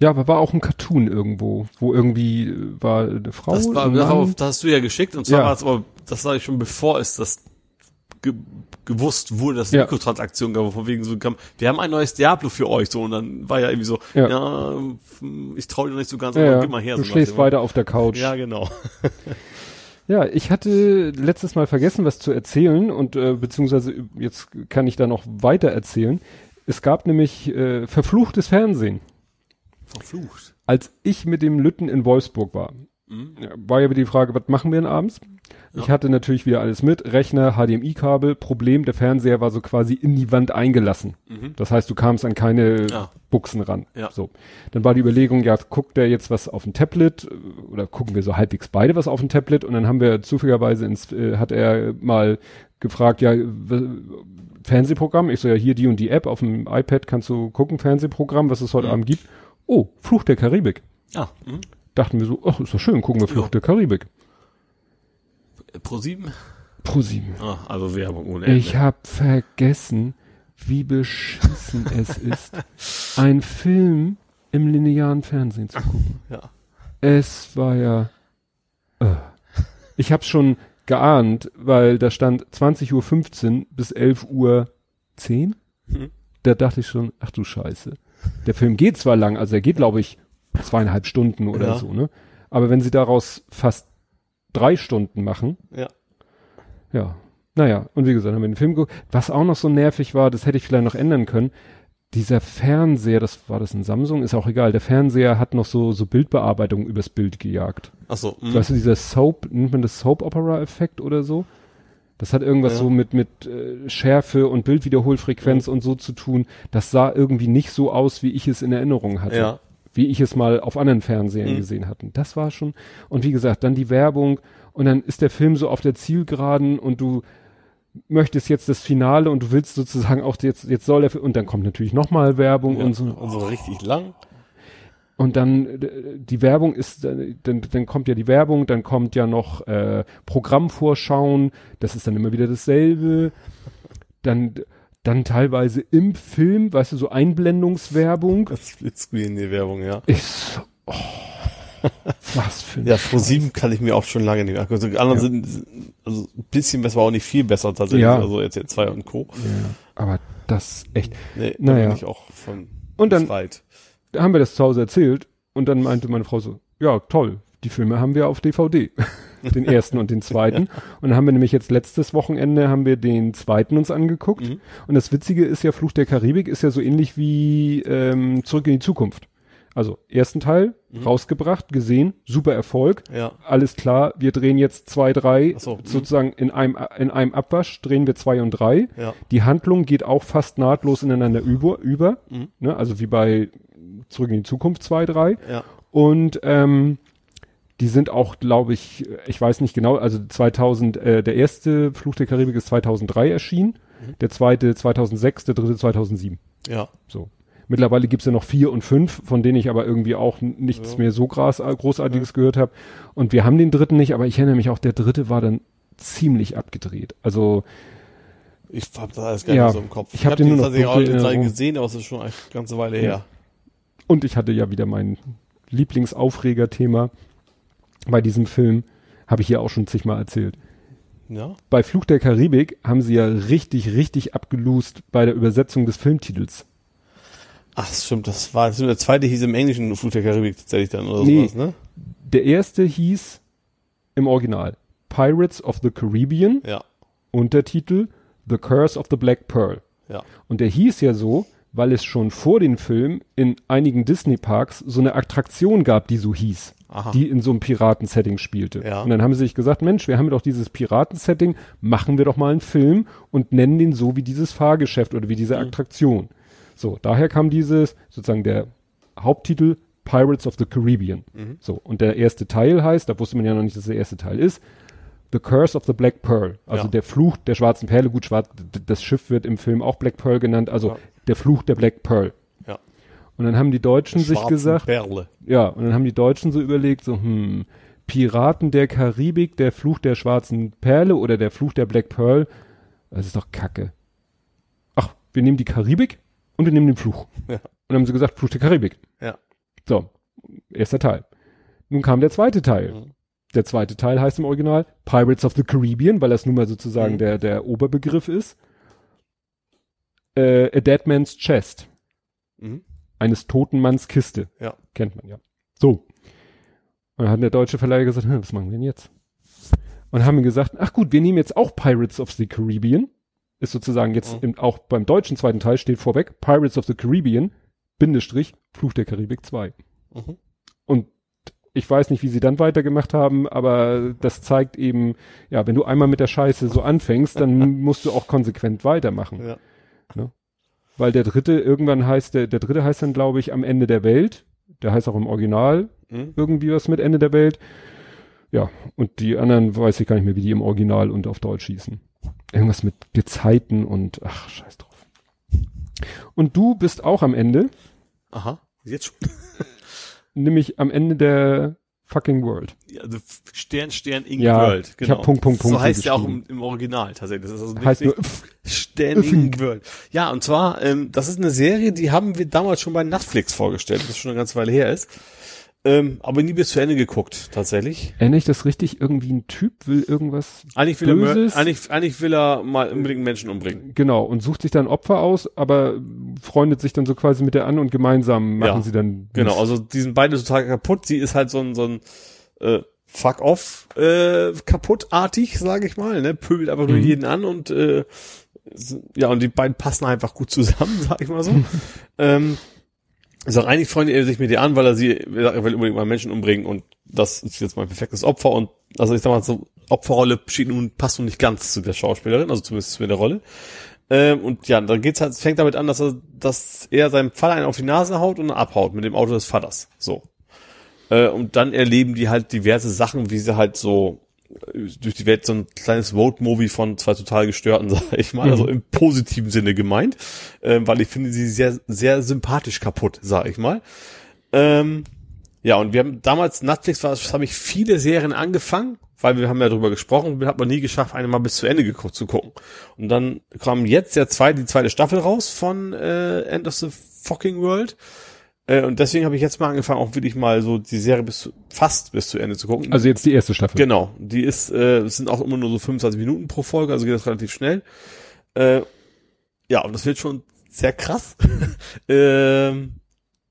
Ja, aber war auch ein Cartoon irgendwo, wo irgendwie äh, war eine Frau. Das, war, das, hast du ja geschickt und zwar Ja. war es aber, das sage ich schon bevor es das gewusst wurde, dass es Ja. Mikrotransaktionen gab, von wegen so kam, wir haben ein neues Diablo für euch, so und dann war ja irgendwie so, ja, Ja. ich traue dir nicht so ganz, aber ja. gib mal her. du so schläfst weiter auf der Couch. Ja, genau. Ja, ich hatte letztes Mal vergessen, was zu erzählen und äh, beziehungsweise jetzt kann ich da noch weiter erzählen. Es gab nämlich äh, verfluchtes Fernsehen. Verflucht. Als ich mit dem Lütten in Wolfsburg war, ja, war ja die Frage, was machen wir denn abends? Ich hatte natürlich wieder alles mit, Rechner, HDMI-Kabel, Problem, der Fernseher war so quasi in die Wand eingelassen. Das heißt, du kamst an keine Ja. Buchsen ran. Ja. So. Dann war die Überlegung, ja, guckt der jetzt was auf dem Tablet äh, oder gucken wir so halbwegs beide was auf dem Tablet und dann haben wir zufälligerweise ins, äh, hat er mal gefragt, ja, Fernsehprogramm. Ich so, ja, hier die und die App auf dem iPad kannst du gucken, Fernsehprogramm, was es heute Abend gibt. Oh, Fluch der Karibik. Ah, hm. Dachten wir so, ach, ist doch schön, gucken wir Fluch Ja. der Karibik. Pro 7? Pro sieben. Ah, also Werbung ohne Ende. Ich habe vergessen, wie beschissen es ist, einen Film im linearen Fernsehen zu gucken. ja. Es war ja. Äh. Ich habe schon geahnt, weil da stand 20.15 Uhr bis 11.10 Uhr. Mhm. Da dachte ich schon, ach du Scheiße. Der Film geht zwar lang, also er geht, glaube ich, zweieinhalb Stunden oder Ja. so, ne? Aber wenn sie daraus fast drei Stunden machen, Ja. ja. Naja, und wie gesagt, haben wir den Film geguckt. Was auch noch so nervig war, das hätte ich vielleicht noch ändern können. Dieser Fernseher, das war das ein Samsung, ist auch egal. Der Fernseher hat noch so, so Bildbearbeitung übers Bild gejagt. Ach so. hm. Weißt du, dieser Soap, nennt man das Soap Opera Effekt oder so? Das hat irgendwas Ja. so mit, mit äh, Schärfe und Bildwiederholfrequenz und so zu tun. Das sah irgendwie nicht so aus, wie ich es in Erinnerung hatte. Ja. Wie ich es mal auf anderen Fernsehern Mhm. gesehen hatten. Das war schon, und wie gesagt, dann die Werbung und dann ist der Film so auf der Zielgeraden und du möchtest jetzt das Finale und du willst sozusagen auch jetzt, jetzt soll der, Fi- und dann kommt natürlich nochmal Werbung ja. und so. Und so richtig lang. Und dann äh, die Werbung ist, äh, dann, dann kommt ja die Werbung, dann kommt ja noch äh, Programmvorschauen, das ist dann immer wieder dasselbe. Dann, dann teilweise im Film, weißt du, so Einblendungswerbung. Das Splitscreen, die Werbung, ja. So, oh, was für ein Ja, Pro 7 kann ich mir auch schon lange nicht mehr angucken. Die anderen Ja. sind, also ein bisschen besser, aber auch nicht viel besser tatsächlich. Ja. Also jetzt 2 und Co. Aber das echt. Nee, Naja. da bin ich auch von Und dann- befreit. Da haben wir das zu Hause erzählt und dann meinte meine Frau so, ja, toll, die Filme haben wir auf DVD. Den ersten und den zweiten. Und dann haben wir nämlich jetzt letztes Wochenende haben wir den zweiten uns angeguckt. Mhm. Und das Witzige ist ja, Fluch der Karibik ist ja so ähnlich wie ähm, Zurück in die Zukunft. Also ersten Teil Mhm. rausgebracht, gesehen, super Erfolg. Ja. Alles klar, wir drehen jetzt zwei, drei, so, mhm. sozusagen in einem, in einem Abwasch drehen wir zwei und drei. Ja. Die Handlung geht auch fast nahtlos ineinander über, über Mhm. ne? also wie bei Zurück in die Zukunft zwei, drei. Ja. Und ähm, die sind auch, glaube ich, ich weiß nicht genau, also 2000, äh, der erste Fluch der Karibik ist 2003 erschienen, Mhm. der zweite 2006, der dritte 2007. Ja. So. Mittlerweile gibt's ja noch vier und fünf, von denen ich aber irgendwie auch nichts Ja. mehr so groß, Großartiges gehört habe. Und wir haben den dritten nicht, aber ich erinnere mich auch, der dritte war dann ziemlich abgedreht. Also Ich hab das alles gar Ja, nicht so im Kopf. ich hab den nur noch tatsächlich auch den drei Erinnerung. gesehen, aber es ist schon eine ganze Weile Ja. her. Und ich hatte ja wieder mein Lieblingsaufreger-Thema bei diesem Film. Habe ich hier auch schon zigmal erzählt. Ja. Bei Fluch der Karibik haben sie ja richtig, richtig abgelust bei der Übersetzung des Filmtitels. Ach, stimmt, das war, der zweite hieß im Englischen Flut der Karibik tatsächlich dann oder Nee. sowas, ne? Der erste hieß im Original Pirates of the Caribbean, Ja. Untertitel The Curse of the Black Pearl. Ja. Und der hieß ja so, weil es schon vor dem Film in einigen Disney-Parks so eine Attraktion gab, die so hieß. Aha. die in so einem Piraten-Setting spielte. Ja. Und dann haben sie sich gesagt, Mensch, wir haben doch dieses Piraten-Setting, machen wir doch mal einen Film und nennen den so wie dieses Fahrgeschäft oder wie diese Mhm. Attraktion. So, daher kam dieses, sozusagen der Haupttitel Pirates of the Caribbean. Mhm. So, und der erste Teil heißt, da wusste man ja noch nicht, dass der erste Teil ist, The Curse of the Black Pearl. Also Ja. der Fluch der schwarzen Perle. Gut, schwarz, das Schiff wird im Film auch Black Pearl genannt, also Ja. der Fluch der Black Pearl. Und dann haben die Deutschen sich gesagt, Perle. ja, und dann haben die Deutschen so überlegt, so, hm, Piraten der Karibik, der Fluch der schwarzen Perle oder der Fluch der Black Pearl, das ist doch Kacke. Ach, wir nehmen die Karibik und wir nehmen den Fluch. Ja. Und dann haben sie gesagt, Fluch der Karibik. Ja. So, erster Teil. Nun kam der zweite Teil. Mhm. Der zweite Teil heißt im Original Pirates of the Caribbean, weil das nun mal sozusagen Mhm. der, der Oberbegriff ist. Äh, A Dead Man's Chest. Mhm. Eines toten Manns Kiste. Ja. Kennt man ja. So. Und dann hat der deutsche Verleiher gesagt, hm, was machen wir denn jetzt? Und haben gesagt, ach gut, wir nehmen jetzt auch Pirates of the Caribbean. Ist sozusagen jetzt Mhm. im, auch beim deutschen zweiten Teil steht vorweg, Pirates of the Caribbean, Bindestrich, Fluch der Karibik 2. Mhm. Und ich weiß nicht, wie sie dann weitergemacht haben, aber das zeigt eben, ja, wenn du einmal mit der Scheiße so anfängst, dann musst du auch konsequent weitermachen. Ja. Weil der dritte, irgendwann heißt der, der dritte heißt dann, glaube ich, am Ende der Welt. Der heißt auch im Original Mhm. irgendwie was mit Ende der Welt. Ja, und die anderen weiß ich gar nicht mehr, wie die im Original und auf Deutsch hießen. Irgendwas mit Gezeiten und ach, scheiß drauf. Und du bist auch am Ende, Aha. Jetzt schon. nämlich am Ende der fucking World. Ja, also Stern, Stern, Ing Ja, World. ich hab Punkt, Punkt, Punkt So heißt ja auch im, im Original tatsächlich. Das ist also Heißt nur, Stern, Ing World. Ja, und zwar, ähm, das ist eine Serie, die haben wir damals schon bei Netflix vorgestellt, das schon eine ganze Weile her ist. Ähm, aber nie bis zu Ende geguckt, tatsächlich. erinnere ich das richtig? Irgendwie ein Typ will irgendwas, Eigentlich will, er, Böses? mör- eigentlich, eigentlich will er mal unbedingt Menschen umbringen. genau, und sucht sich dann Opfer aus, aber freundet sich dann so quasi mit der an und gemeinsam machen Ja, sie dann. Genau, also die sind beide total kaputt. Sie ist halt so ein, so ein äh, Fuck-off äh, kaputtartig, sage ich mal. Ne? Pöbelt einfach nur Mhm. jeden an und äh, ja, und die beiden passen einfach gut zusammen, sag ich mal so. ähm, also eigentlich freundet er sich mit ihr an, weil er sie, er will unbedingt mal Menschen umbringen und das ist jetzt mein perfektes Opfer und also ich sag mal so, Opferrolle nun, passt nun nicht ganz zu der Schauspielerin, also zumindest zu der Rolle. Ähm, und ja, dann geht's halt, fängt damit an, dass er, dass er seinem Vater einen auf die Nase haut und abhaut mit dem Auto des Vaters. So. Äh, und dann erleben die halt diverse Sachen, wie sie halt so durch die Welt so ein kleines Road-Movie von zwei total gestörten, sag ich mal, also im positiven Sinne gemeint, ähm, weil ich finde sie sehr, sehr sympathisch kaputt, sag ich mal. Ähm, ja, und wir haben damals, Netflix war, habe ich viele Serien angefangen, weil wir haben ja drüber gesprochen, hat man nie geschafft, eine mal bis zu Ende geguckt zu gucken. Und dann kam jetzt der zweite, die zweite Staffel raus von äh, End of the Fucking World. Äh, und deswegen habe ich jetzt mal angefangen, auch wirklich mal so die Serie bis zu, fast bis zu Ende zu gucken. Also jetzt die erste Staffel. Genau, die ist, äh, es sind auch immer nur so 25 Minuten pro Folge, also geht das relativ schnell. Äh, ja, und das wird schon sehr krass. ähm,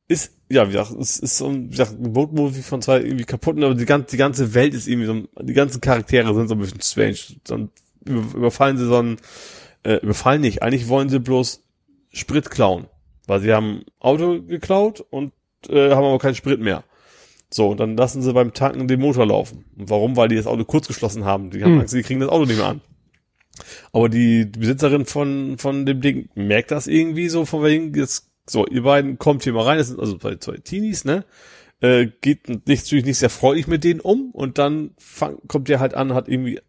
ist, ja, wie gesagt, es ist so ein, wie gesagt, ein Boat-Movie von zwei irgendwie kaputten, aber die ganze, die ganze Welt ist irgendwie so, ein- die ganzen Charaktere sind so ein bisschen strange. Dann über- überfallen sie so ein, äh, überfallen nicht, eigentlich wollen sie bloß Sprit klauen. Weil sie haben ein Auto geklaut und äh, haben aber keinen Sprit mehr. So, und dann lassen sie beim Tanken den Motor laufen. Und warum? Weil die das Auto kurz geschlossen haben. Die haben Hm. Angst, die kriegen das Auto nicht mehr an. Aber die, die Besitzerin von, von dem Ding merkt das irgendwie so, von wegen, jetzt, so, ihr beiden kommt hier mal rein, das sind also zwei, zwei Teenies, ne? Äh, geht nicht, natürlich nicht sehr freundlich mit denen um und dann fang, kommt der halt an, hat irgendwie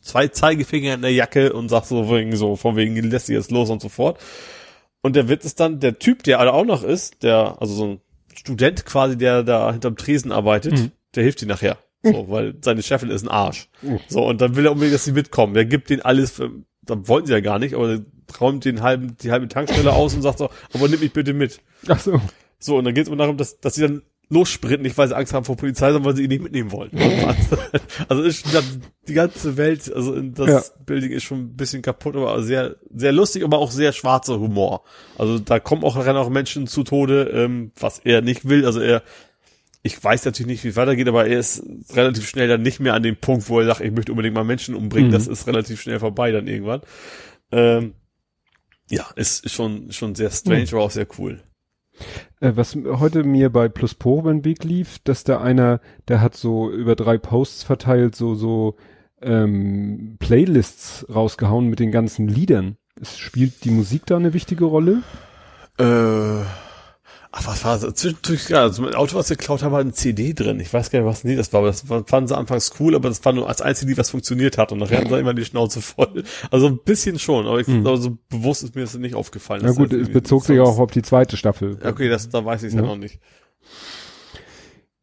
zwei Zeigefinger in der Jacke und sagt so, von wegen, so, von wegen, lässt sie jetzt los und so fort. Und der Witz ist dann, der Typ, der auch noch ist, der, also so ein Student quasi, der da hinterm Tresen arbeitet, Mhm. der hilft ihm nachher. So, weil seine Chefin ist ein Arsch. Mhm. So, und dann will er unbedingt, dass sie mitkommen. Der gibt denen alles, für, dann wollten sie ja gar nicht, aber der räumt den halben, die halbe Tankstelle aus und sagt so, aber nimm mich bitte mit. Ach so. So, und dann geht es immer darum, dass, dass sie dann lossprinten, nicht weil sie Angst haben vor Polizei, sondern weil sie ihn nicht mitnehmen wollen. also ist die ganze Welt, also das Ja. Building ist schon ein bisschen kaputt, aber sehr, sehr lustig, aber auch sehr schwarzer Humor. Also da kommen auch, rennen auch Menschen zu Tode, ähm, was er nicht will. Also er, ich weiß natürlich nicht, wie es weitergeht, aber er ist relativ schnell dann nicht mehr an dem Punkt, wo er sagt, ich möchte unbedingt mal Menschen umbringen. Mhm. Das ist relativ schnell vorbei dann irgendwann. Ähm, ja, ist, ist schon, schon sehr strange, Mhm. aber auch sehr cool. Äh, was heute mir bei Plus Pro über den Weg lief, dass da einer, der hat so über drei Posts verteilt, so, so ähm, Playlists rausgehauen mit den ganzen Liedern. Es spielt die Musik da eine wichtige Rolle? Äh, ach, was war das? Zwischendurch, ja, also mein Auto, was wir geklaut haben, war ein CD drin. Ich weiß gar nicht, was Lied das war, aber das fanden sie anfangs cool, aber das war nur als einzige Lied, was funktioniert hat. Und nachher hatten sie immer die Schnauze voll. Also ein bisschen schon, aber, ich, Hm. so bewusst ist mir das nicht aufgefallen. Na gut, es bezog sich auch auf die zweite Staffel. Okay, das, da weiß ich es Ja. ja noch nicht.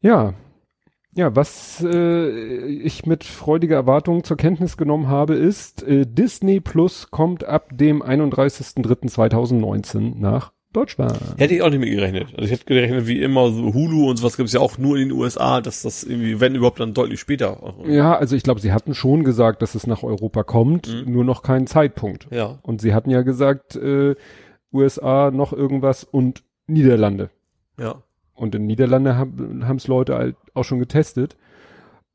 Ja. Ja, was äh, ich mit freudiger Erwartung zur Kenntnis genommen habe, ist, äh, Disney Plus kommt ab dem 31.03.2019 nach Deutschland. Hätte ich auch nicht mit gerechnet. Also ich hätte gerechnet, wie immer, so Hulu und sowas gibt's ja auch nur in den USA, dass das irgendwie, wenn überhaupt, dann deutlich später. auch- Ja, also ich glaube, sie hatten schon gesagt, dass es nach Europa kommt, Mhm. nur noch keinen Zeitpunkt. Ja. Und sie hatten ja gesagt, äh, USA noch irgendwas und Niederlande. Ja. Und in Niederlande haben es Leute halt auch schon getestet.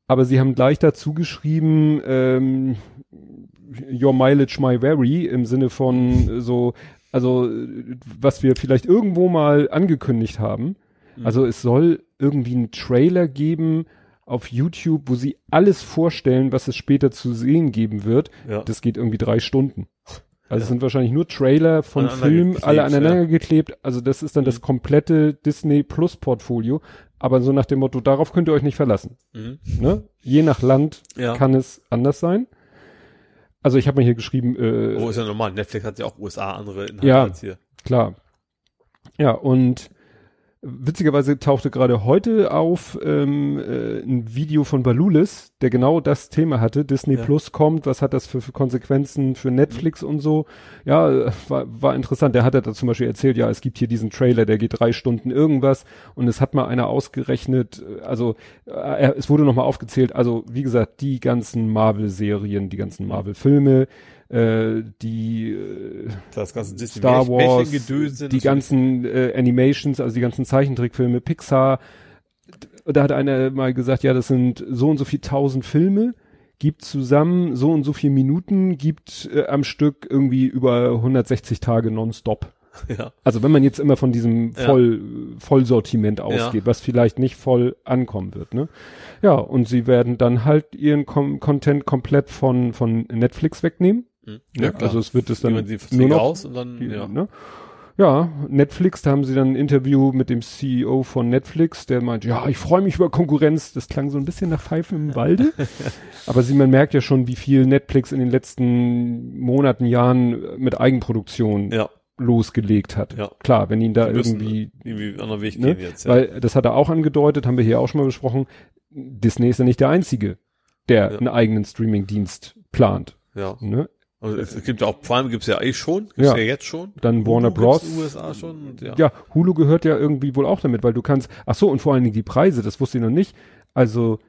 Aber sie haben gleich dazu geschrieben, ähm, Your Mileage My Vary im Sinne von äh, so, also was wir vielleicht irgendwo mal angekündigt haben. Mhm. Also es soll irgendwie einen Trailer geben auf YouTube, wo sie alles vorstellen, was es später zu sehen geben wird. Ja. Das geht irgendwie drei Stunden. Also es sind wahrscheinlich nur Trailer von Filmen, alle ja. aneinander geklebt. Also das ist dann das Mhm. komplette Disney Plus Portfolio. Aber so nach dem Motto, darauf könnt ihr euch nicht verlassen. Mhm. Ne? Je nach Land Ja. kann es anders sein. Also ich habe mir hier geschrieben, äh, Oh, ist ja normal. Netflix hat ja auch USA andere Inhalte Ja. als hier. Klar. Ja, und witzigerweise tauchte gerade heute auf ähm, äh, ein Video von Balulis, der genau das Thema hatte. Disney Ja. Plus kommt, was hat das für, für Konsequenzen für Netflix und so. Ja, war, war interessant. Der hat ja da zum Beispiel erzählt, ja, es gibt hier diesen Trailer, der geht drei Stunden irgendwas und es hat mal einer ausgerechnet, äh, also äh, es wurde nochmal aufgezählt, also wie gesagt, die ganzen Marvel-Serien, die ganzen Marvel-Filme, äh, die äh, Das ganze Star Wars, die ganzen äh, Animations, also die ganzen Zeichentrickfilme, Pixar. Da hat einer mal gesagt, ja, das sind so und so viel tausend Filme, gibt zusammen so und so viel Minuten, gibt äh, am Stück irgendwie über 160 Tage nonstop. Ja. Also wenn man jetzt immer von diesem Ja. Voll, Vollsortiment ausgeht, was vielleicht nicht voll ankommen wird, ne? Ja, und sie werden dann halt ihren Kom Content komplett von, von Netflix wegnehmen. Mhm. Ja, also es wird es dann Nehmen die nur noch aus und dann, die, ja. Ne? Ja, Netflix, da haben sie dann ein Interview mit dem CEO von Netflix, der meint, ja, ich freue mich über Konkurrenz. Das klang so ein bisschen nach Pfeifen im Walde. Aber sie, man merkt ja schon, wie viel Netflix in den letzten Monaten, Jahren mit Eigenproduktion Ja, losgelegt hat. Ja. Klar, wenn ihnen da irgendwie, irgendwie anderen Weg ne? gehen jetzt. Ja. weil das hat er auch angedeutet, haben wir hier auch schon mal besprochen, Disney ist ja nicht der Einzige, der Ja. einen eigenen Streaming-Dienst plant. ja. Ne? Also es, es gibt ja auch Prime gibt's ja eh schon, gibt's Ja. ja, jetzt schon. Dann Warner Hulu Bros. in den USA schon. Und ja. Ja, Hulu gehört ja irgendwie wohl auch damit, weil du kannst, ach so, und vor allen Dingen die Preise, das wusste ich noch nicht. Also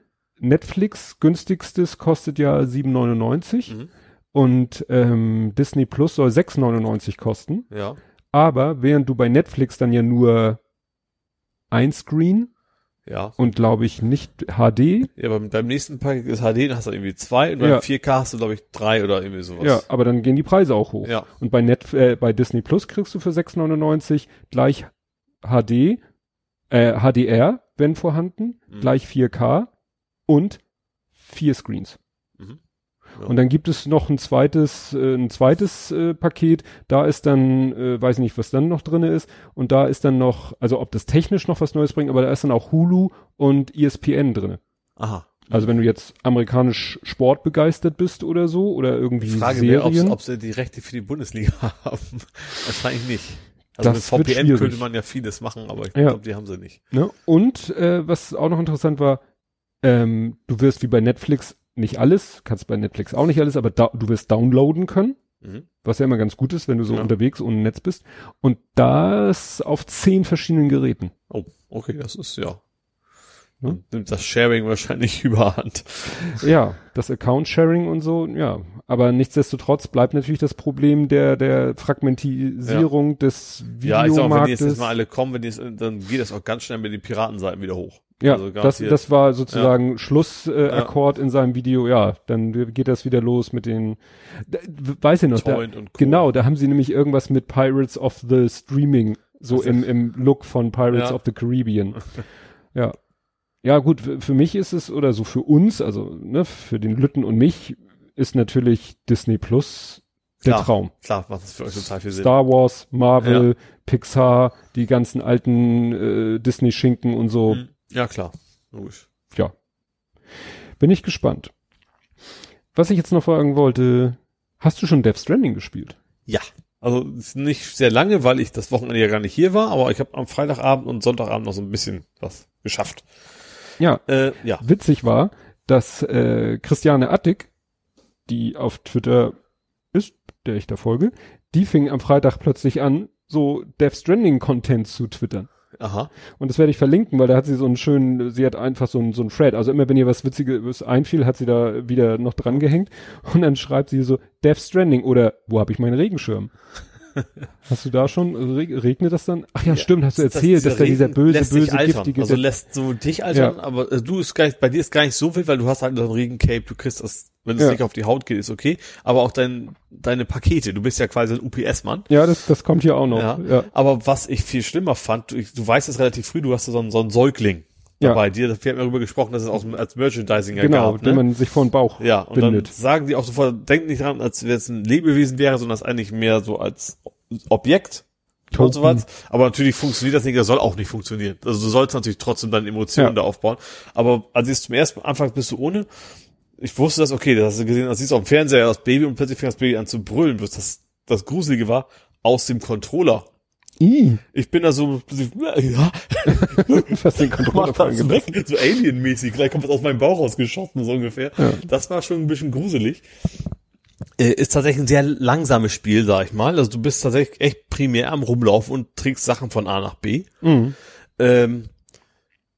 Netflix günstigstes kostet ja 7,99 Mhm. und ähm, Disney Plus soll 6,99 kosten. ja. Aber während du bei Netflix dann ja nur ein Screen Ja. und glaube ich nicht HD, Ja, beim, beim nächsten Pack ist HD, dann hast du irgendwie zwei und Ja. beim 4K hast du, glaube ich, drei oder irgendwie sowas. ja, aber dann gehen die Preise auch hoch. Ja. Und bei Net, äh, bei Disney Plus kriegst du für 6,99 gleich HD Äh, HDR, wenn vorhanden, Mhm. gleich 4K und vier Screens. Ja. Und dann gibt es noch ein zweites, äh, ein zweites äh, Paket. Da ist dann, äh, weiß nicht, was dann noch drinne ist. Und da ist dann noch, also ob das technisch noch was Neues bringt, aber da ist dann auch Hulu und ESPN drinne. Aha. Also wenn du jetzt amerikanisch Sport begeistert bist oder so oder irgendwie Die Frage wäre, Serien. ob, ob sie die Rechte für die Bundesliga haben. Wahrscheinlich nicht. Also Das mit VPN könnte man ja vieles machen, aber ich Ja. glaube, die haben sie nicht. Ne? Und äh, was auch noch interessant war, ähm, du wirst wie bei Netflix nicht alles, kannst bei Netflix auch nicht alles, aber da, du wirst downloaden können, Mhm. was ja immer ganz gut ist, wenn du so Ja. unterwegs ohne Netz bist. Und das auf zehn verschiedenen Geräten. Oh, okay, das ist ja. Ja. Dann Nimmt das Sharing wahrscheinlich überhand. Ja, das Account-Sharing und so, ja. Aber nichtsdestotrotz bleibt natürlich das Problem der, der Fragmentisierung des Ja, ich sag mal, wenn die Videomarktes. jetzt, jetzt mal alle kommen, wenn die jetzt, dann geht das auch ganz schnell mit den Piratenseiten wieder hoch. Ja, Also das, das war sozusagen Schlussakkord äh, Ja. In seinem Video. Ja, dann geht das wieder los mit den, da, weiß ich noch, da, genau, da haben sie nämlich irgendwas mit Pirates of the Streaming, so im, im Look von Pirates Ja. of the Caribbean. ja. Ja, gut, für, mich ist es, oder so für uns, also, ne, für den Lütten und mich, ist natürlich Disney Plus der Klar. Traum. Klar, macht das für euch total viel Sinn. Star Wars, Marvel, Pixar, die ganzen alten äh, Disney-Schinken und so. Mhm. Ja, klar. Logisch. ja. Bin ich gespannt. Was ich jetzt noch fragen wollte, hast du schon Death Stranding gespielt? Ja. Also nicht sehr lange, weil ich das Wochenende ja gar nicht hier war, aber ich habe am Freitagabend und Sonntagabend noch so ein bisschen was geschafft. Ja, Äh, ja. witzig war, dass äh, Christiane Attig, die auf Twitter ist, der ich da folge, die fing am Freitag plötzlich an, so Death Stranding Content zu twittern. Aha. Und das werde ich verlinken, weil da hat sie so einen schönen, sie hat einfach so einen, so einen Thread. Also immer wenn ihr was Witziges einfiel, hat sie da wieder noch dran gehängt. Und dann schreibt sie so, Death Stranding oder wo habe ich meinen Regenschirm? Hast du da schon, reg- regnet das dann? Ach ja, stimmt, hast du erzählt, dass da dieser böse, böse, giftige, Also lässt so dich altern, aber äh, du ist gar nicht, bei dir ist gar nicht so wild, weil du hast halt so ein Regencape, du kriegst das, wenn es Ja. nicht auf die Haut geht, ist okay, aber auch dein, deine Pakete, du bist ja quasi ein UPS-Mann. ja, das, das kommt hier auch noch. Ja. Ja. Aber was ich viel schlimmer fand, du, du weißt es relativ früh, du hast so einen, so einen Säugling Ja. dabei dir. Wir haben darüber gesprochen, dass es aus, als Merchandising ja Genau, gab. den Ne? man sich vor den Bauch Ja, und bindet. dann sagen die auch sofort, denkt nicht dran, als wäre es ein Lebewesen wäre, sondern es eigentlich mehr so als Objekt und Token. was. Aber natürlich funktioniert das nicht, das soll auch nicht funktionieren. Also du sollst natürlich trotzdem deine Emotionen Ja. da aufbauen. Aber als ich es zum ersten Anfang bist du ohne, ich wusste das, okay, das hast du gesehen, das siehst du auf dem Fernseher, das Baby und plötzlich fängt das Baby an zu brüllen, bis das, das Gruselige war, aus dem Controller. Ih, Ich bin da so, ja, fast den Controller fallen weg, so Alien-mäßig, gleich kommt was aus meinem Bauch rausgeschossen, so ungefähr. Ja. Das war schon ein bisschen gruselig. Äh, ist tatsächlich ein sehr langsames Spiel, sag ich mal. Also du bist tatsächlich echt primär am Rumlaufen und trägst Sachen von A nach B. Mhm. Ähm,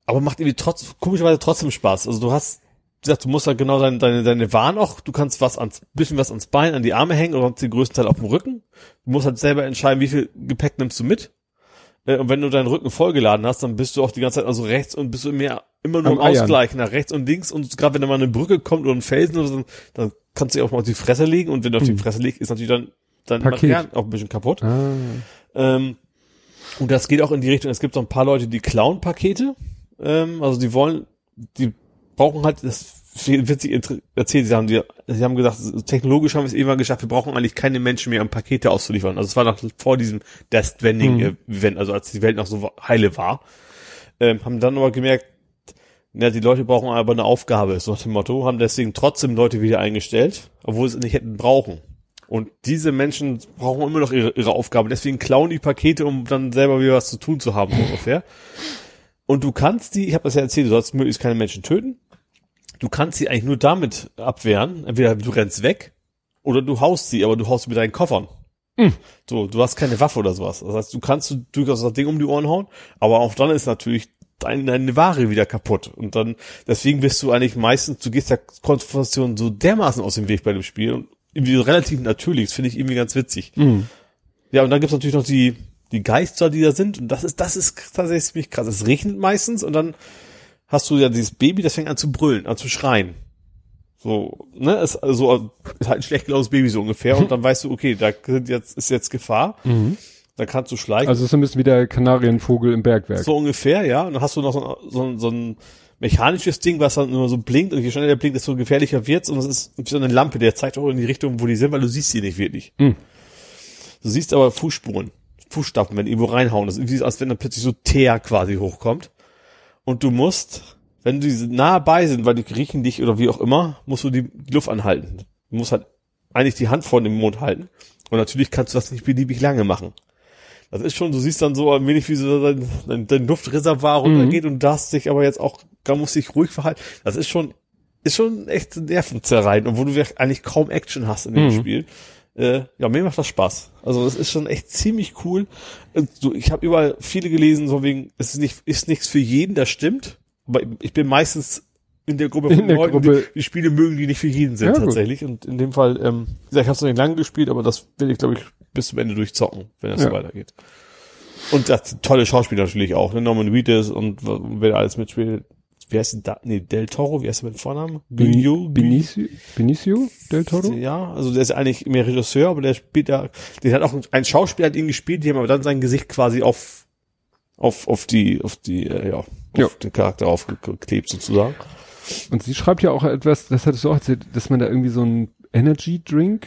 aber macht irgendwie trotz, komischerweise trotzdem Spaß. Also du hast, gesagt, du musst halt genau deine, deine, deine Waren auch, du kannst was ans, bisschen was ans Bein, an die Arme hängen oder hast den größten Teil auf dem Rücken. Du musst halt selber entscheiden, wie viel Gepäck nimmst du mit. Äh, Und wenn du deinen Rücken vollgeladen hast, dann bist du auch die ganze Zeit also rechts und bist du immer, immer nur Am im Eiern. Ausgleich nach rechts und links und gerade wenn da mal eine Brücke kommt oder ein Felsen oder so, dann kannst du dich auch mal auf die Fresse legen und wenn du auf die Fresse legst, ist natürlich dann dein Paket. Material auch ein bisschen kaputt. Ah. Ähm, und das geht auch in die Richtung, es gibt so ein paar Leute, die klauen Pakete. Ähm, also die wollen, die brauchen halt, das wird sich inter- erzählt, sie haben, die, sie haben gesagt, technologisch haben wir es irgendwann geschafft, wir brauchen eigentlich keine Menschen mehr, um Pakete auszuliefern. Also es war noch vor diesem Death Stranding Mhm. Also als die Welt noch so heile war. Ähm, haben dann aber gemerkt, ja, die Leute brauchen aber eine Aufgabe, so nach dem Motto, haben deswegen trotzdem Leute wieder eingestellt, obwohl sie es nicht hätten brauchen. Und diese Menschen brauchen immer noch ihre, ihre Aufgabe. Deswegen klauen die Pakete, um dann selber wieder was zu tun zu haben, so ungefähr. Und du kannst die, ich habe das ja erzählt, du sollst möglichst keine Menschen töten. Du kannst sie eigentlich nur damit abwehren. Entweder du rennst weg oder du haust sie, aber du haust sie mit deinen Koffern. So, du hast keine Waffe oder sowas. Das heißt, du kannst du durchaus das Ding um die Ohren hauen, aber auch dann ist natürlich deine, deine Ware wieder kaputt. Und dann, deswegen bist du eigentlich meistens, du gehst der Konfrontation so dermaßen aus dem Weg bei dem Spiel und irgendwie relativ natürlich, das finde ich irgendwie ganz witzig. Mhm. Ja, und dann gibt's natürlich noch die, die Geister, die da sind. Und das ist, das ist tatsächlich ziemlich krass. Es regnet meistens und dann hast du ja dieses Baby, das fängt an zu brüllen, an zu schreien. So, ne, ist also ist halt ein schlecht gelaufenes Baby so ungefähr. Und dann weißt du, okay, da sind jetzt, ist jetzt Gefahr. Mhm. dann kannst du schleichen. Also ist so ein bisschen wie der Kanarienvogel im Bergwerk. So ungefähr, ja. Und dann hast du noch so ein, so ein, so ein mechanisches Ding, was dann immer so blinkt und je schneller der blinkt, desto gefährlicher wird's und das ist wie so eine Lampe, der zeigt auch in die Richtung, wo die sind, weil du siehst sie nicht wirklich. Hm. Du siehst aber Fußspuren, Fußstapfen, wenn die irgendwo reinhauen. Das ist wie, als wenn dann plötzlich so Teer quasi hochkommt. Und du musst, wenn die nah bei sind, weil die riechen dich oder wie auch immer, musst du die Luft anhalten. Du musst halt eigentlich die Hand vor dem Mund halten. Und natürlich kannst du das nicht beliebig lange machen. Das ist schon, du siehst dann so ein wenig, wie so dein, dein, dein Luftreservoir runtergeht und darfst dich aber jetzt auch, da musst dich ruhig verhalten. Das ist schon, ist schon echt nervenzerreibend, obwohl du eigentlich kaum Action hast in dem Mhm. Spiel. Äh, ja, mir macht das Spaß. Also das ist schon echt ziemlich cool. Und So, ich habe überall viele gelesen, so wegen, es ist nicht, ist nichts für jeden, das stimmt. Aber ich bin meistens in der Gruppe In der Leuten, Gruppe. die, die Spiele mögen, die nicht für jeden sind Ja, gut. tatsächlich. Und in dem Fall, ähm, ich habe es noch nicht lange gespielt, aber das will ich, glaube ich, bis zum Ende durchzocken, wenn das Ja. so weitergeht. Und das tolle Schauspieler natürlich auch, ne? Norman Reedus und wer alles mitspielt. Wie heißt denn da? Nee, Del Toro, wie heißt der mit Vornamen? Benicio? Benicio, Benicio del Toro? Ja, also der ist eigentlich mehr Regisseur, aber der spielt da, den hat auch ein, Schauspieler hat ihn gespielt, die haben aber dann sein Gesicht quasi auf, auf, auf die, auf die, äh, ja, auf Ja. den Charakter aufgeklebt sozusagen. Und sie schreibt ja auch etwas, das hattest du auch erzählt, dass man da irgendwie so ein Energy Drink.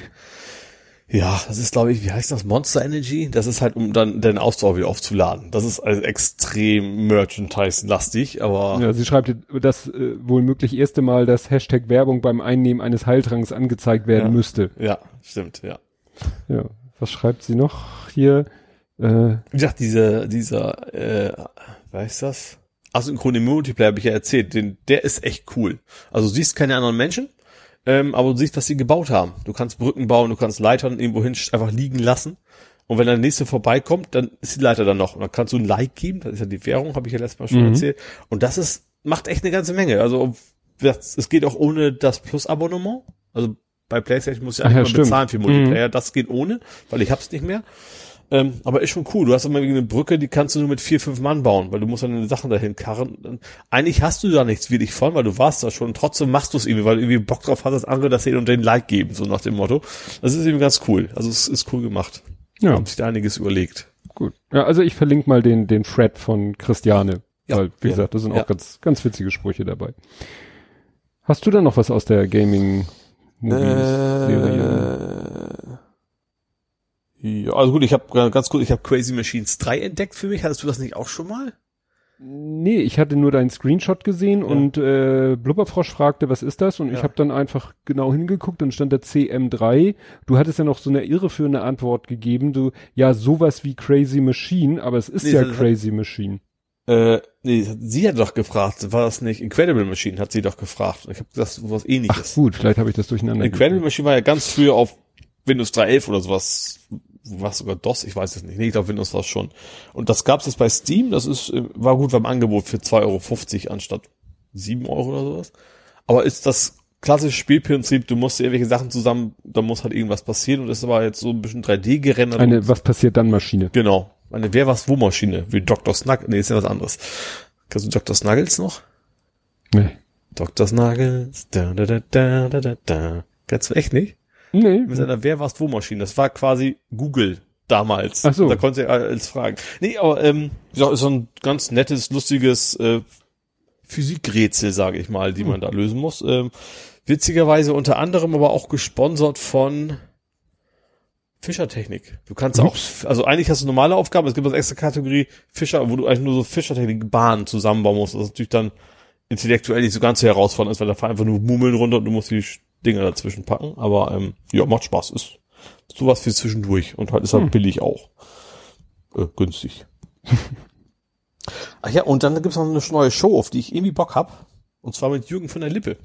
Ja, das ist, glaube ich, wie heißt das? Monster Energy? Das ist halt, um dann den Ausdauer wieder aufzuladen. Das ist also extrem Merchandise-lastig, aber Ja, sie schreibt, dass äh, wohl möglich erste Mal das Hashtag Werbung beim Einnehmen eines Heiltranks angezeigt werden Ja. müsste. ja, stimmt, ja. Ja. Was schreibt sie noch hier? Äh, Wie gesagt, dieser, dieser, äh, wer ist das? Asynchrone Multiplayer habe ich ja erzählt, den, der ist echt cool. Also du siehst keine anderen Menschen, ähm, aber du siehst, was sie gebaut haben. Du kannst Brücken bauen, du kannst Leitern irgendwo hin einfach liegen lassen. Und wenn der nächste vorbeikommt, dann ist die Leiter dann noch. Und dann kannst du ein Like geben, das ist ja die Währung, habe ich ja letztes Mal schon Mhm. erzählt. Und das ist, macht echt eine ganze Menge. Also das- es geht auch ohne das Plus-Abonnement. Also bei PlayStation muss ich Ach ja, bezahlen für Multiplayer. Das geht ohne, weil ich hab's nicht mehr. Ähm, aber ist schon cool. Du hast immer eine Brücke, die kannst du nur mit vier, fünf Mann bauen, weil du musst dann deine Sachen dahin karren. Und Eigentlich hast du da nichts wirklich von, weil du warst da schon. Trotzdem machst du es irgendwie, weil du irgendwie Bock drauf hast, dass andere das sehen und den Like geben, so nach dem Motto. Das ist eben ganz cool. Also es ist cool gemacht. ja, Haben sich da einiges überlegt. gut. Ja, also ich verlinke mal den, den Thread von Christiane. Ja, weil, wie ja, gesagt, da sind ja. auch ganz, ganz witzige Sprüche dabei. Hast du da noch was aus der Gaming Serie? Ja, also gut, ich habe ganz gut, ich habe Crazy Machines 3 entdeckt für mich. Hattest du das nicht auch schon mal? Nee, ich hatte nur deinen Screenshot gesehen und äh, Blubberfrosch fragte, was ist das? Und ich Ja. habe dann einfach genau hingeguckt und stand da CM3. Du hattest ja noch so eine irreführende Antwort gegeben. Du, ja, sowas wie Crazy Machine, aber es ist Nee, ja das- Crazy Machine. Äh, nee, sie hat doch gefragt, war das nicht Incredible Machine, hat sie doch gefragt. Ich habe gesagt, was ähnliches. Gut, vielleicht habe ich das durcheinander. Incredible Machine war ja ganz früher auf Windows 3.11 oder sowas. Was sogar DOS, ich weiß es nicht. Nee, ich glaube Windows war es schon. Und das gab's jetzt bei Steam, das ist, äh, war gut beim Angebot für 2,50 Euro anstatt 7 Euro oder sowas. Aber ist das klassische Spielprinzip, du musst irgendwelche Sachen zusammen, da muss halt irgendwas passieren und das war jetzt so ein bisschen 3D gerendert. Eine, was passiert dann Maschine? Genau. Eine Wer was wo Maschine, wie Dr. Snuggles. Nee, ist ja was anderes. Kennst du Dr. Snuggles noch? Nee. Dr. Snuggles. Da, da, da, da, da, da, da. Kennst du echt nicht? Nee. Mit seiner Wer was wo Maschine. Das war quasi Google damals. Ach so. Da konntest du alles fragen. Nee, aber ähm, ist so ein ganz nettes, lustiges äh, Physikrätsel, sage ich mal, die man da lösen muss. Ähm, witzigerweise unter anderem aber auch gesponsert von Fischertechnik. Du kannst auch, also eigentlich hast du normale Aufgaben, es gibt eine extra Kategorie Fischer, wo du eigentlich nur so Fischertechnik-Bahnen zusammenbauen musst. Das ist natürlich dann intellektuell nicht so ganz so herausfordernd ist, weil da fahren einfach nur Mummeln runter und du musst die Dinger dazwischen packen. Aber ähm, ja, macht Spaß. Ist sowas für zwischendurch und halt ist halt Hm. billig auch. Äh, günstig. Ach ja, und dann gibt's noch eine neue Show, auf die ich irgendwie Bock hab. Und zwar mit Jürgen von der Lippe.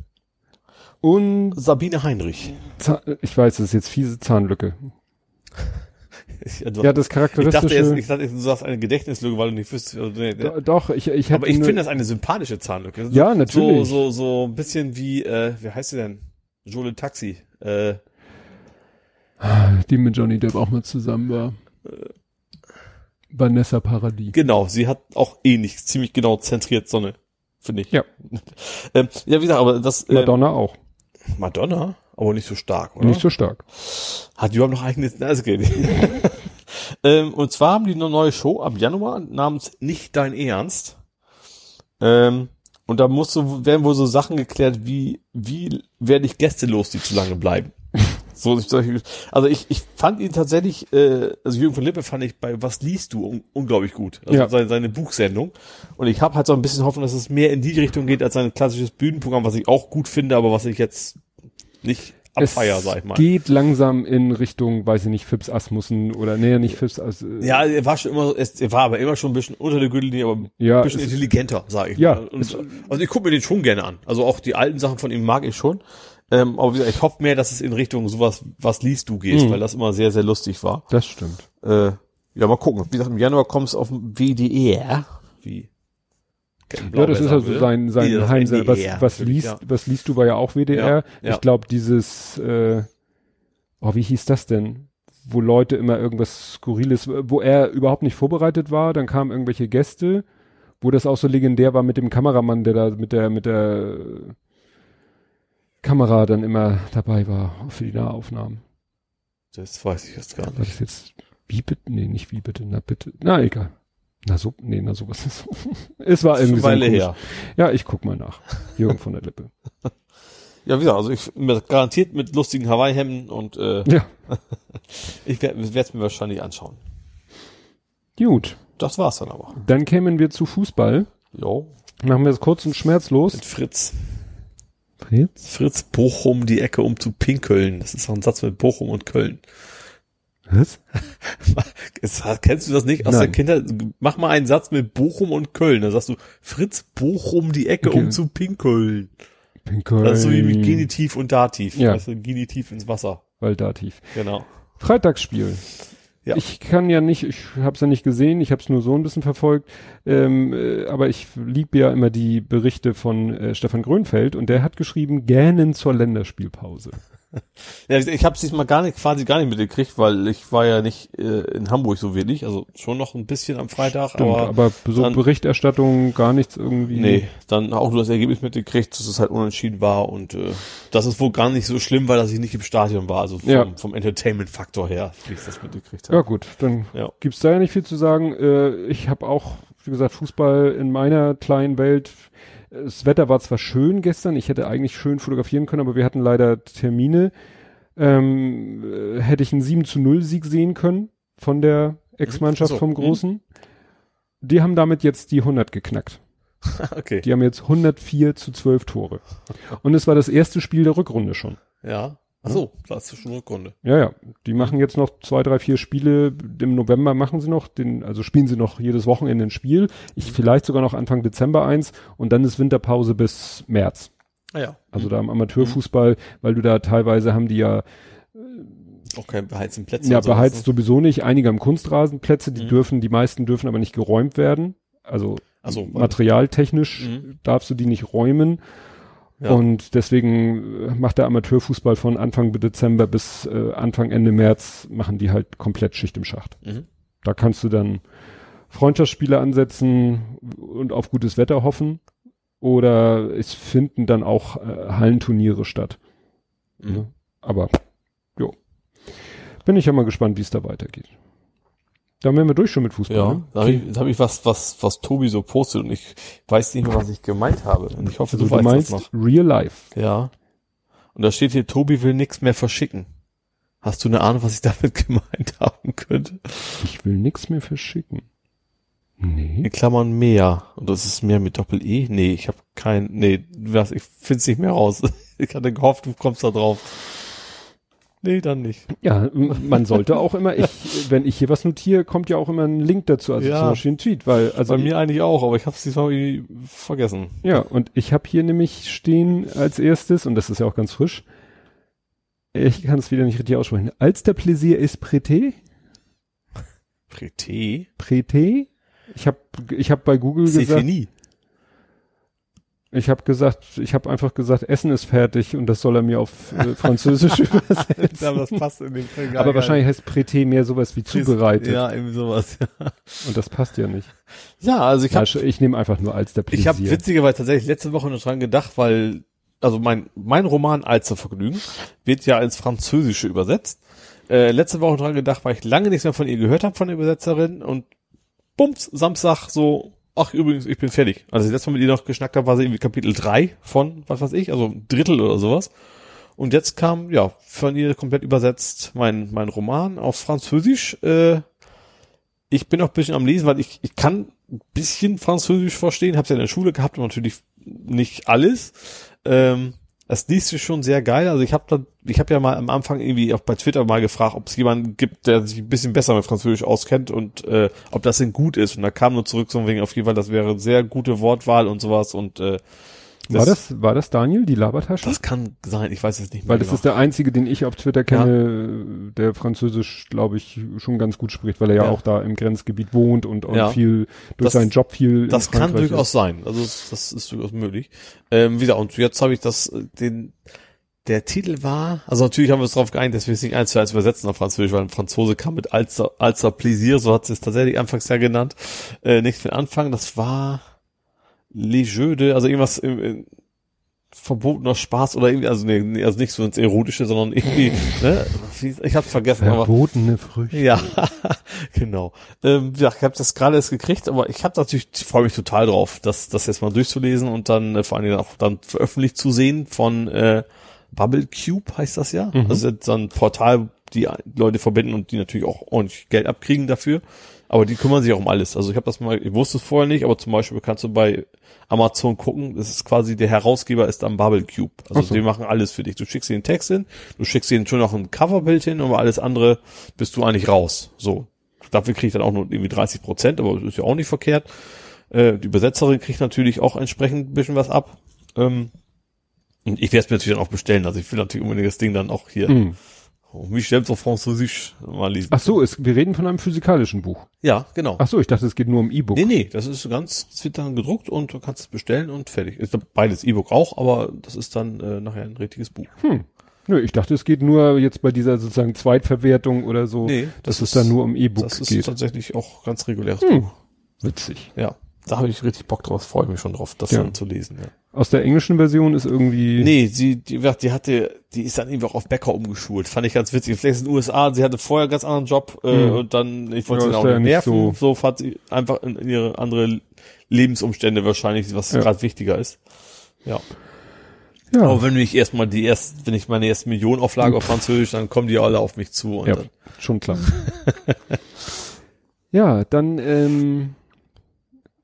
Und Sabine Heinrich. Zahn, ich weiß, das ist jetzt fiese Zahnlücke. Ich, also, Ja, das ich dachte charakteristische. jetzt, ich dachte, du sagst eine Gedächtnislücke, weil du nicht wüsstest. Also, nee. Do- Doch, ich, ich Aber ich finde das eine sympathische Zahnlücke. Ja, natürlich. So, so, so ein bisschen wie, äh, wie heißt sie denn? Jole Taxi. Äh, die mit Johnny Depp auch mal zusammen war. Vanessa Paradis. genau, sie hat auch ähnlich, ziemlich genau zentriert Sonne, finde ich. Ja. ähm, ja, wie gesagt, aber das äh, Madonna auch. Madonna, aber nicht so stark, oder? Nicht so stark. Hat die überhaupt noch eigenes, na, ist okay. Ähm, und zwar haben die eine neue Show ab Januar namens Nicht dein Ernst. Ähm, und da muss so, werden wohl so Sachen geklärt, wie, wie werde ich Gäste los, die zu lange bleiben. So, also ich, ich fand ihn tatsächlich, äh, also Jürgen von Lippe fand ich bei Was liest du un unglaublich gut. Also Ja. seine, seine Buchsendung. Und ich habe halt so ein bisschen Hoffnung, dass es mehr in die Richtung geht als sein klassisches Bühnenprogramm, was ich auch gut finde, aber was ich jetzt nicht abfeier, sag ich mal. geht langsam in Richtung, weiß ich nicht, Fips Asmussen oder nee, nicht Fips As, äh, Ja, er war schon immer, es- er war aber immer schon ein bisschen unter der Gürtellinie, aber Ja, ein bisschen es- intelligenter, sage ich Ja, mal. Und, also ich gucke mir den schon gerne an. Also auch die alten Sachen von ihm mag ich schon. Ähm, aber wie gesagt, ich hoffe mehr, dass es in Richtung sowas, was liest du gehst, Mhm. weil das immer sehr, sehr lustig war. das stimmt. Äh, ja, mal gucken. Wie gesagt, im Januar kommt es auf dem WDR. Wie? Ja, das ist also sein, sein Nee, das Heimsender. Was, was liest, ja. was liest du war ja auch WDR. Ja. Ich glaube, dieses, äh, oh, wie hieß das denn? Wo Leute immer irgendwas Skurriles, wo er überhaupt nicht vorbereitet war, dann kamen irgendwelche Gäste, wo das auch so legendär war mit dem Kameramann, der da mit der, mit der Kamera dann immer dabei war für die Nahaufnahmen. Das weiß ich jetzt gar War nicht. das jetzt, wie bitte? Nee, nicht wie bitte, na bitte. Na, egal. Na so, nee, na sowas ist. es war irgendwie Schon eine so her. Ja, ich guck mal nach. Jürgen von der Lippe. Ja, wie gesagt, also ich garantiert mit lustigen Hawaii-Hemden und äh, Ja, ich werde es mir wahrscheinlich anschauen. gut. Das war's dann aber. Dann kämen wir zu Fußball. Jo. Machen wir es kurz und schmerzlos. Mit Fritz. Fritz? Fritz Bochum die Ecke um zu pinkeln. Das ist auch ein Satz mit Bochum und Köln. Was? Kennst du das nicht aus Nein. der Kindheit? Mach mal einen Satz mit Bochum und Köln. Dann sagst du Fritz Bochum die Ecke Okay. um zu pinkeln. Pinkeln. Das ist so wie mit Genitiv und Dativ. Ja. Du, Genitiv ins Wasser. Weil Dativ. Genau. Freitagsspiel. Ja. Ich kann ja nicht, ich habe es ja nicht gesehen, ich habe es nur so ein bisschen verfolgt, ähm, äh, aber ich liebe ja immer die Berichte von äh, Stefan Grönfeld und der hat geschrieben, gähnen zur Länderspielpause. Ja, ich habe es diesmal gar nicht, quasi gar nicht mitgekriegt, weil ich war ja nicht äh, in Hamburg so wenig. Also schon noch ein bisschen am Freitag, Stimmt, aber, aber, so dann- Berichterstattung, gar nichts irgendwie. nee, dann auch nur das Ergebnis mitgekriegt, dass es halt unentschieden war und äh, das ist wohl gar nicht so schlimm, weil dass ich nicht im Stadion war. Also vom, Ja. vom Entertainment-Faktor her, wie ich das mitgekriegt habe. Ja gut, dann Ja. gibt's da ja nicht viel zu sagen. Äh, ich habe auch, wie gesagt, Fußball in meiner kleinen Welt. Das Wetter war zwar schön gestern, ich hätte eigentlich schön fotografieren können, aber wir hatten leider Termine. Ähm, äh, hätte ich einen 7 zu 0 Sieg sehen können von der Ex-Mannschaft so, vom mhm. Großen. Die haben damit jetzt die 100 geknackt. okay. Die haben jetzt 104 zu 12 Tore. Und es war das erste Spiel der Rückrunde schon. Ja. Ach so, das ist schon Rückrunde. Ja, ja. Die machen jetzt noch zwei, drei, vier Spiele. Im November machen sie noch, den, also spielen sie noch jedes Wochenende ein Spiel. Ich vielleicht sogar noch Anfang Dezember eins und dann ist Winterpause bis März. Ah ja. Also da im Amateurfußball, weil du da teilweise haben die ja, Auch keine beheizten Plätze. ja beheizt ne? sowieso nicht, einige haben Kunstrasenplätze, die Mhm. dürfen, die meisten dürfen aber nicht geräumt werden. Also Ach so, materialtechnisch Mhm. darfst du die nicht räumen. Ja. Und deswegen äh, macht der Amateurfußball von Anfang Dezember bis äh, Anfang Ende März machen die halt komplett Schicht im Schacht. Mhm. Da kannst du dann Freundschaftsspiele ansetzen und auf gutes Wetter hoffen. Oder es finden dann auch äh, Hallenturniere statt. Mhm. Aber jo. Bin ich ja mal gespannt, wie es da weitergeht. Da wären wir durch schon mit Fußball. Ja, ne? da habe ich, da hab ich was, was, was Tobi so postet und ich weiß nicht mehr, was ich gemeint habe. Und ich hoffe, Also du, du weißt meinst das noch. Real Life. Ja. Und da steht hier, Tobi will nichts mehr verschicken. Hast du eine Ahnung, was ich damit gemeint haben könnte? Ich will nix mehr verschicken. Nee. In Klammern mehr. Und das ist mehr mit Doppel-E? Nee, ich habe kein, nee, ich find's nicht mehr raus. Ich hatte gehofft, du kommst da drauf. Nee, dann nicht. Ja, man sollte auch immer, ich, wenn ich hier was notiere, kommt ja auch immer ein Link dazu, also Ja. zum Beispiel ein Tweet, weil, also, Bei mir eigentlich auch, aber ich hab's diesmal irgendwie vergessen. ja, und ich habe hier nämlich stehen als erstes, und das ist ja auch ganz frisch, ich kann es wieder nicht richtig aussprechen, als der Plaisir ist prêté, Prété? prêté, ich habe ich hab bei Google gesagt, fini. Ich habe gesagt, ich habe einfach gesagt, Essen ist fertig und das soll er mir auf äh, Französisch übersetzen. Aber das passt in dem gar Aber wahrscheinlich heißt prêté mehr sowas wie zubereitet Ja, irgendwie sowas. und das passt ja nicht. Ja, also ich Ja, habe sch- ich nehme einfach nur als der Plaisir. Ich habe witzigerweise tatsächlich letzte Woche noch dran gedacht, weil also mein mein Roman Alzervergnügen wird ja ins Französische übersetzt äh, letzte Woche dran gedacht, weil ich lange nichts mehr von ihr gehört habe, von der Übersetzerin und bums, Samstag so, ach übrigens, ich bin fertig. Also das letzte Mal mit ihr noch geschnackt habe, war sie irgendwie Kapitel 3 von, was weiß ich, also ein Drittel oder sowas. Und jetzt kam, ja, von ihr komplett übersetzt mein, mein Roman auf Französisch. Äh, ich bin auch ein bisschen am Lesen, weil ich, ich kann ein bisschen Französisch verstehen, habe ja in der Schule gehabt und natürlich nicht alles. Ähm, das liest sich schon sehr geil. Also ich habe ich habe ja mal am Anfang irgendwie auch bei Twitter mal gefragt, ob es jemanden gibt, der sich ein bisschen besser mit Französisch auskennt und äh, ob das denn gut ist. Und da kam nur zurück so wegen auf jeden Fall, das wäre sehr gute Wortwahl und sowas und äh, war das, war das Daniel, die Labertasche? Das kann sein, ich weiß es nicht mehr. Weil das genau. ist der einzige, den ich auf Twitter kenne, ja. der Französisch, glaube ich, schon ganz gut spricht, weil er ja, ja, auch da im Grenzgebiet wohnt und, und ja. viel durch das, seinen Job viel. Das kann durchaus sein. Also das, das ist durchaus möglich. Ähm, wieder, und jetzt habe ich das, den, der Titel war, also natürlich haben wir uns darauf geeinigt, dass wir es nicht eins zu eins übersetzen auf Französisch, weil ein Franzose kam mit Alzer, Alzer Plaisir, so hat es tatsächlich anfangs ja genannt, äh, nicht für den Anfang, das war, Les Jeux de, also irgendwas im, im verbotener Spaß oder irgendwie, also nee, also nicht so ins Erotische, sondern irgendwie, ne? Ich hab's vergessen. Verbotene aber, Früchte. Ja, genau. Ähm, ja, ich habe das gerade erst gekriegt, aber ich habe natürlich, ich freue mich total drauf, das, das jetzt mal durchzulesen und dann äh, vor allen Dingen auch dann veröffentlicht zu sehen von äh, Bubble Cube heißt das ja. Mhm. Also so ein Portal, die Leute verbinden und die natürlich auch ordentlich Geld abkriegen dafür. Aber die kümmern sich auch um alles. Also ich habe das mal, ich wusste es vorher nicht, aber zum Beispiel kannst du bei Amazon gucken, das ist quasi der Herausgeber ist am Bubble Cube. Also so. die machen alles für dich. Du schickst ihnen Text hin, du schickst ihnen schon noch ein Coverbild hin, aber alles andere bist du eigentlich raus. So. Dafür kriege ich dann auch nur irgendwie 30 Prozent, aber das ist ja auch nicht verkehrt. Äh, die Übersetzerin kriegt natürlich auch entsprechend ein bisschen was ab. Ähm, und ich werde es mir natürlich dann auch bestellen. Also ich will natürlich unbedingt das Ding dann auch hier. Mm Michel auf Französisch mal lesen. Ach so, es, wir reden von einem physikalischen Buch. Ja, genau. Ach so, ich dachte, es geht nur um E-Book. Nee, nee, das ist ganz, es wird dann gedruckt und du kannst es bestellen und fertig. Ist beides E-Book auch, aber das ist dann äh, nachher ein richtiges Buch. Hm. Nö, ich dachte, es geht nur jetzt bei dieser sozusagen Zweitverwertung oder so, nee, das dass ist, es dann nur um E-Book geht. Das ist tatsächlich auch ganz reguläres hm. Buch. Witzig. Ja da habe ich richtig Bock drauf, freue mich schon drauf, das ja. dann zu lesen. Ja. Aus der englischen Version ist irgendwie. Nee, sie, die, die hatte, die ist dann irgendwie auch auf Bäcker umgeschult. Fand ich ganz witzig. Vielleicht in den USA, sie hatte vorher einen ganz anderen Job äh, mhm. und dann, ich wollte ja, sie auch nicht nerven. So, so fand sie einfach in, in ihre andere Lebensumstände wahrscheinlich, was ja. gerade wichtiger ist. Ja. Ja. Aber wenn ich erstmal die erst, wenn ich meine erste Millionenauflage auf Französisch, dann kommen die alle auf mich zu. ja, dann. schon klar. ja, dann ähm,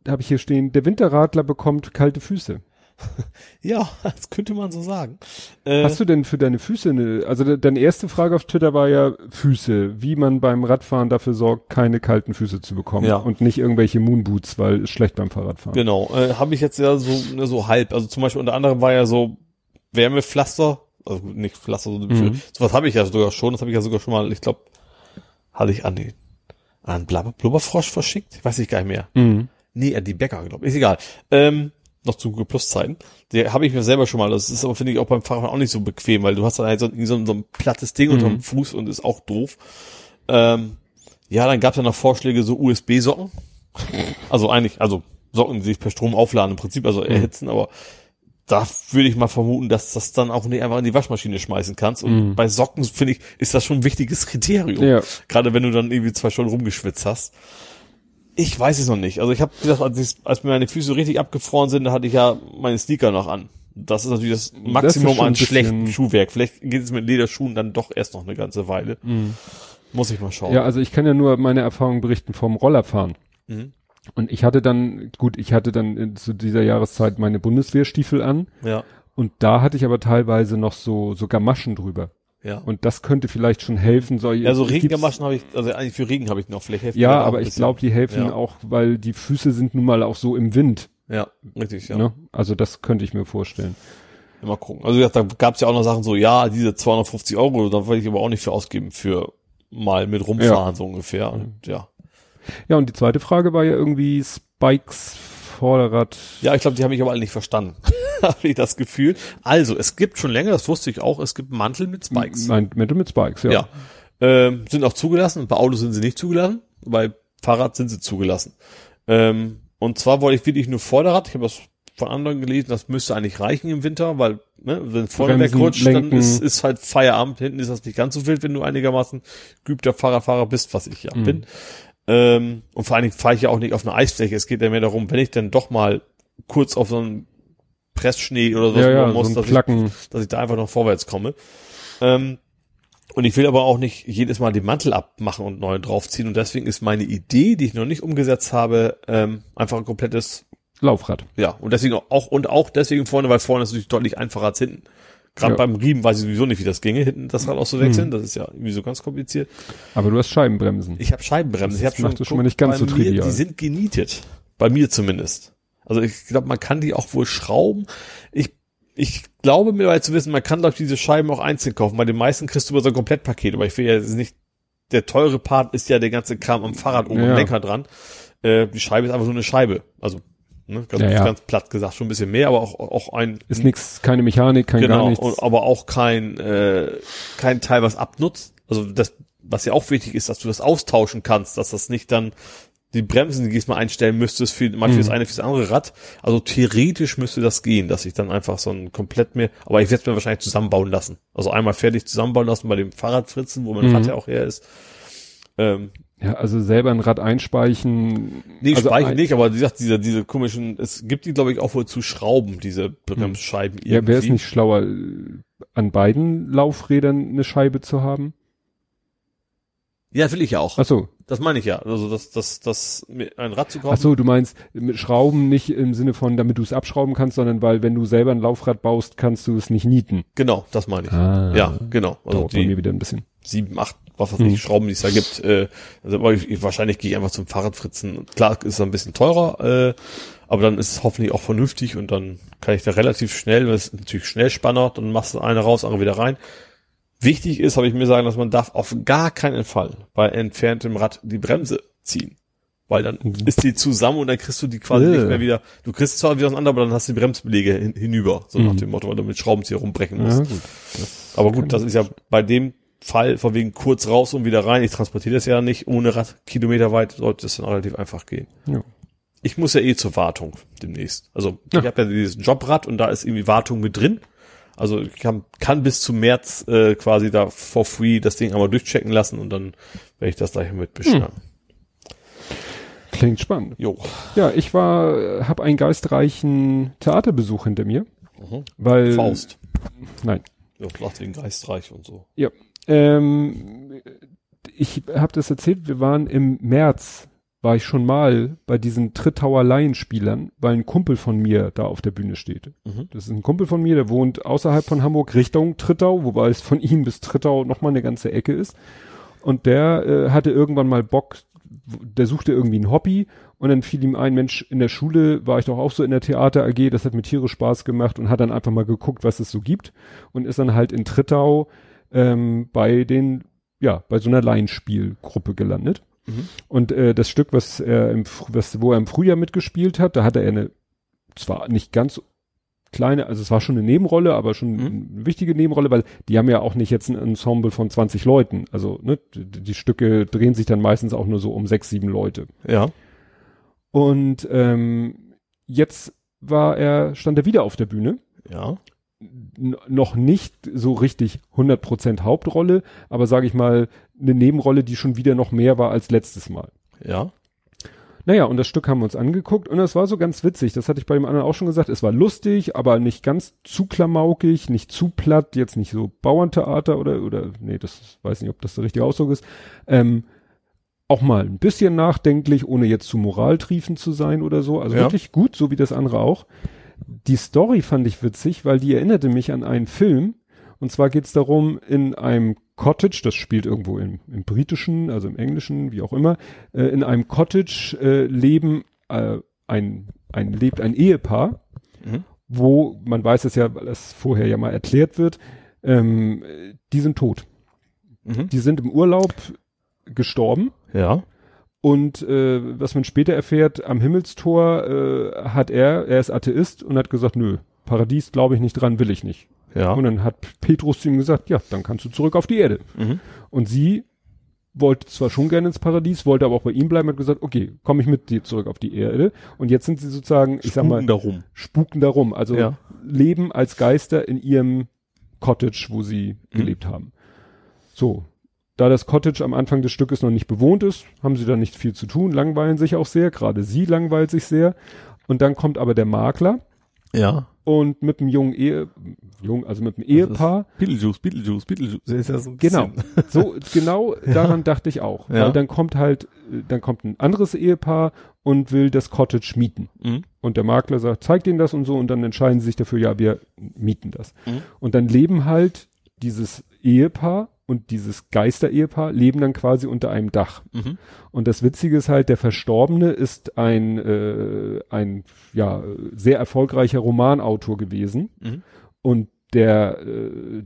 habe ich hier stehen, der Winterradler bekommt kalte Füße. Ja, das könnte man so sagen. Äh, Hast du denn für deine Füße eine, also deine erste Frage auf Twitter war ja Füße, wie man beim Radfahren dafür sorgt, keine kalten Füße zu bekommen ja. und nicht irgendwelche Moonboots, weil es schlecht beim Fahrradfahren. Genau, äh, habe ich jetzt ja so ne, so halb, also zum Beispiel unter anderem war ja so Wärmepflaster, also nicht Pflaster, so mhm. sowas habe ich ja sogar schon, das habe ich ja sogar schon mal, ich glaube, hatte ich an den an Blubberfrosch verschickt, weiß ich gar nicht mehr. Mhm. Nee, die Bäcker, glaube ich. Ist egal. Ähm, noch zu Google Plus Zeiten. Der habe ich mir selber schon mal. Das ist aber, finde ich, auch beim Fahrrad auch nicht so bequem, weil du hast dann halt so, so, so ein plattes Ding mhm. unter dem Fuß und ist auch doof. Ähm, ja, dann gab es ja noch Vorschläge, so USB-Socken. Also eigentlich, also Socken, die sich per Strom aufladen, im Prinzip, also mhm. erhitzen, mhm. aber da würde ich mal vermuten, dass das dann auch nicht einfach in die Waschmaschine schmeißen kannst. Und mhm. bei Socken, finde ich, ist das schon ein wichtiges Kriterium. Ja. Gerade wenn du dann irgendwie zwei Stunden rumgeschwitzt hast. Ich weiß es noch nicht. Also ich habe gedacht, als, ich, als mir meine Füße richtig abgefroren sind, da hatte ich ja meine Sneaker noch an. Das ist natürlich das Maximum das an schlechtem Schuhwerk. Vielleicht geht es mit Lederschuhen dann doch erst noch eine ganze Weile. Mhm. Muss ich mal schauen. Ja, also ich kann ja nur meine Erfahrungen berichten vom Rollerfahren. Mhm. Und ich hatte dann, gut, ich hatte dann zu dieser Jahreszeit meine Bundeswehrstiefel an. Ja. Und da hatte ich aber teilweise noch so, so Gamaschen drüber. Ja. Und das könnte vielleicht schon helfen. Soll, ja, so Regengamaschen habe ich, also eigentlich für Regen habe ich noch vielleicht helfen. Ja, aber ich glaube, die helfen ja. auch, weil die Füße sind nun mal auch so im Wind. Ja, richtig, ja. Ne? Also das könnte ich mir vorstellen. Ja, mal gucken. Also da gab es ja auch noch Sachen so, ja, diese 250 Euro, da wollte ich aber auch nicht für ausgeben für mal mit rumfahren, ja. so ungefähr. Und, ja. Ja, und die zweite Frage war ja irgendwie Spikes Vorderrad. Ja, ich glaube, die habe ich aber alle nicht verstanden. habe ich das Gefühl. Also, es gibt schon länger, das wusste ich auch, es gibt Mantel mit Spikes. Mantel mit Spikes, ja. Ja. Ähm, sind auch zugelassen. Bei Autos sind sie nicht zugelassen. Bei Fahrrad sind sie zugelassen. Ähm, und zwar wollte ich wirklich nur Vorderrad. Ich habe das von anderen gelesen, das müsste eigentlich reichen im Winter, weil, ne, wenn vorne wegrutscht, dann ist, ist halt Feierabend. Hinten ist das nicht ganz so wild, wenn du einigermaßen geübter Fahrradfahrer bist, was ich ja Mhm. bin. Ähm, und vor allen Dingen fahre ich ja auch nicht auf eine Eisfläche. Es geht ja mehr darum, wenn ich dann doch mal kurz auf so einen Pressschnee oder so ja, ja, muss, so dass, ich, dass ich da einfach noch vorwärts komme. Ähm, und ich will aber auch nicht jedes Mal den Mantel abmachen und neu draufziehen. Und deswegen ist meine Idee, die ich noch nicht umgesetzt habe, ähm, einfach ein komplettes, Laufrad. ja, und deswegen auch, und auch deswegen vorne, weil vorne ist es natürlich deutlich einfacher als hinten. Gerade Ja. beim Riemen weiß ich sowieso nicht, wie das ginge, hinten das Rad auszuwechseln. Mhm. Das ist ja irgendwie so ganz kompliziert. Aber du hast Scheibenbremsen. Ich habe Scheibenbremsen. Ich Das habe schon, schon mal nicht ganz so mir, trivial. Die sind genietet. Bei mir zumindest. Also ich glaube, man kann die auch wohl schrauben. Ich, ich glaube mittlerweile zu wissen, man kann glaube ich diese Scheiben auch einzeln kaufen. Bei den meisten kriegst du über so ein Komplettpaket. Aber ich will ja nicht, der teure Part ist ja der ganze Kram am Fahrrad oben Ja. am Lenker dran. Äh, die Scheibe ist einfach nur eine Scheibe. Also ne, ganz, Ja, ja. ganz platt gesagt, schon ein bisschen mehr, aber auch, auch ein Ist nix, keine Mechanik, kein gar genau, nichts. und, aber auch kein, äh, kein Teil, was abnutzt. Also das, was ja auch wichtig ist, dass du das austauschen kannst, dass das nicht dann die Bremsen, die diesmal einstellen müsstest, für, mal fürs Mhm. eine, fürs andere Rad. Also theoretisch müsste das gehen, dass ich dann einfach so ein komplett mehr, aber ich werde es mir wahrscheinlich zusammenbauen lassen. Also einmal fertig zusammenbauen lassen bei dem Fahrradfritzen, wo mein Mhm. Rad ja auch her ist. Ähm, ja, also selber ein Rad einspeichen. nee, also speichern ein- nicht, aber wie gesagt, diese, diese komischen, es gibt die, glaube ich, auch wohl zu schrauben, diese Bremsscheiben Ja, wäre es nicht schlauer, äh, an beiden Laufrädern eine Scheibe zu haben? Ja, will ich ja auch. Ach so, Das meine ich ja. Also das, das, das, ein Rad zu kaufen. ach so, du meinst mit Schrauben nicht im Sinne von, damit du es abschrauben kannst, sondern weil wenn du selber ein Laufrad baust, kannst du es nicht nieten. Genau, das meine ich. Ah, Ja, genau. Also dauert bei mir die wieder ein bisschen. sieben, acht, was weiß Hm. ich, Schrauben, die es da gibt. Äh, also wahrscheinlich gehe ich einfach zum Fahrradfritzen. Klar ist es ein bisschen teurer, äh, aber dann ist es hoffentlich auch vernünftig und dann kann ich da relativ schnell, das ist natürlich Schnellspanner, dann machst du eine raus, andere wieder rein. Wichtig ist, habe ich mir sagen, dass man darf auf gar keinen Fall bei entferntem Rad die Bremse ziehen. Weil dann Mhm. ist die zusammen und dann kriegst du die quasi Äh. nicht mehr wieder. Du kriegst zwar wieder auseinander, aber dann hast du die Bremsbelege hin, hinüber. So nach Mhm. dem Motto, weil du mit Schraubenzieher rumbrechen musst. Ja, gut. Aber gut, das ist ja bei dem Fall von wegen kurz raus und wieder rein. Ich transportiere das ja nicht ohne Rad kilometer weit, sollte es dann relativ einfach gehen. Ja. Ich muss ja eh zur Wartung demnächst. Also Ja. ich habe ja dieses Jobrad und da ist irgendwie Wartung mit drin. Also ich kann, kann bis zum März äh, quasi da for free das Ding einmal durchchecken lassen und dann werde ich das gleich mit beschlagen. Klingt spannend. Jo. Ja, ich war, habe einen geistreichen Theaterbesuch hinter mir, Mhm. weil Faust. nein, Ja, sagt wegen geistreich und so. Ähm, ich habe das erzählt. Wir waren im März, war ich schon mal bei diesen Trittauer Laienspielern, weil ein Kumpel von mir da auf der Bühne steht. Mhm. Das ist ein Kumpel von mir, der wohnt außerhalb von Hamburg Richtung Trittau, wobei es von ihm bis Trittau noch mal eine ganze Ecke ist. Und der äh, hatte irgendwann mal Bock, der suchte irgendwie ein Hobby und dann fiel ihm ein, Mensch, in der Schule war ich doch auch so in der Theater AG, das hat mir tierisch Spaß gemacht und hat dann einfach mal geguckt, was es so gibt und ist dann halt in Trittau ähm, bei den, ja, bei so einer Laienspielgruppe gelandet. Mhm. Und äh, das Stück, was er im, was, wo er im Frühjahr mitgespielt hat, da hatte er eine, zwar nicht ganz kleine, also es war schon eine Nebenrolle, aber schon Mhm. eine wichtige Nebenrolle, weil die haben ja auch nicht jetzt ein Ensemble von 20 Leuten. Also ne, die, die Stücke drehen sich dann meistens auch nur so um sechs, sieben Leute. Ja. Und ähm, jetzt war er, stand er wieder auf der Bühne. Ja. Noch nicht so richtig 100% Hauptrolle, aber sage ich mal, eine Nebenrolle, die schon wieder noch mehr war als letztes Mal. Ja. Naja, und das Stück haben wir uns angeguckt und das war so ganz witzig. Das hatte ich bei dem anderen auch schon gesagt. Es war lustig, aber nicht ganz zu klamaukig, nicht zu platt, jetzt nicht so Bauerntheater oder, oder, nee, das weiß nicht, ob das der richtige Ausdruck ist. Ähm, auch mal ein bisschen nachdenklich, ohne jetzt zu moraltriefend zu sein oder so. Also Ja. wirklich gut, so wie das andere auch. Die Story fand ich witzig, weil die erinnerte mich an einen Film. Und zwar geht's darum, in einem Cottage, das spielt irgendwo im, im britischen, also im englischen, wie auch immer, äh, in einem Cottage äh, leben äh, ein, ein, lebt ein Ehepaar, Mhm. wo, man weiß es ja, weil es vorher ja mal erklärt wird, ähm, äh, die sind tot. Mhm. Die sind im Urlaub gestorben. Ja. Und äh, was man später erfährt, am Himmelstor äh, hat er, er ist Atheist und hat gesagt, nö, Paradies glaube ich nicht dran, will ich nicht. Ja. Und dann hat Petrus zu ihm gesagt, ja, dann kannst du zurück auf die Erde. Mhm. Und sie wollte zwar schon gerne ins Paradies, wollte aber auch bei ihm bleiben, hat gesagt, okay, komme ich mit dir zurück auf die Erde. Und jetzt sind sie sozusagen, ich sag mal, darum. spuken darum. Also Ja. leben als Geister in ihrem Cottage, wo sie Mhm. gelebt haben. So. Da das Cottage am Anfang des Stückes noch nicht bewohnt ist, haben sie da nicht viel zu tun, langweilen sich auch sehr, gerade sie langweilt sich sehr. Und dann kommt aber der Makler Ja. und mit einem jungen Ehe, jung, also mit einem Ehepaar, Beetlejuice, Beetlejuice, Beetlejuice. Ist ja so ein Genau. So, genau daran dachte ich auch. Ja. Weil dann kommt halt, dann kommt ein anderes Ehepaar und will das Cottage mieten. Mhm. Und der Makler sagt, zeigt ihnen das und so und dann entscheiden sie sich dafür, ja, wir mieten das. Mhm. Und dann leben halt dieses Ehepaar und dieses Geister-Ehepaar leben dann quasi unter einem Dach. Mhm. Und das Witzige ist halt, der Verstorbene ist ein, äh, ein ja, sehr erfolgreicher Romanautor gewesen. Mhm. Und der, äh,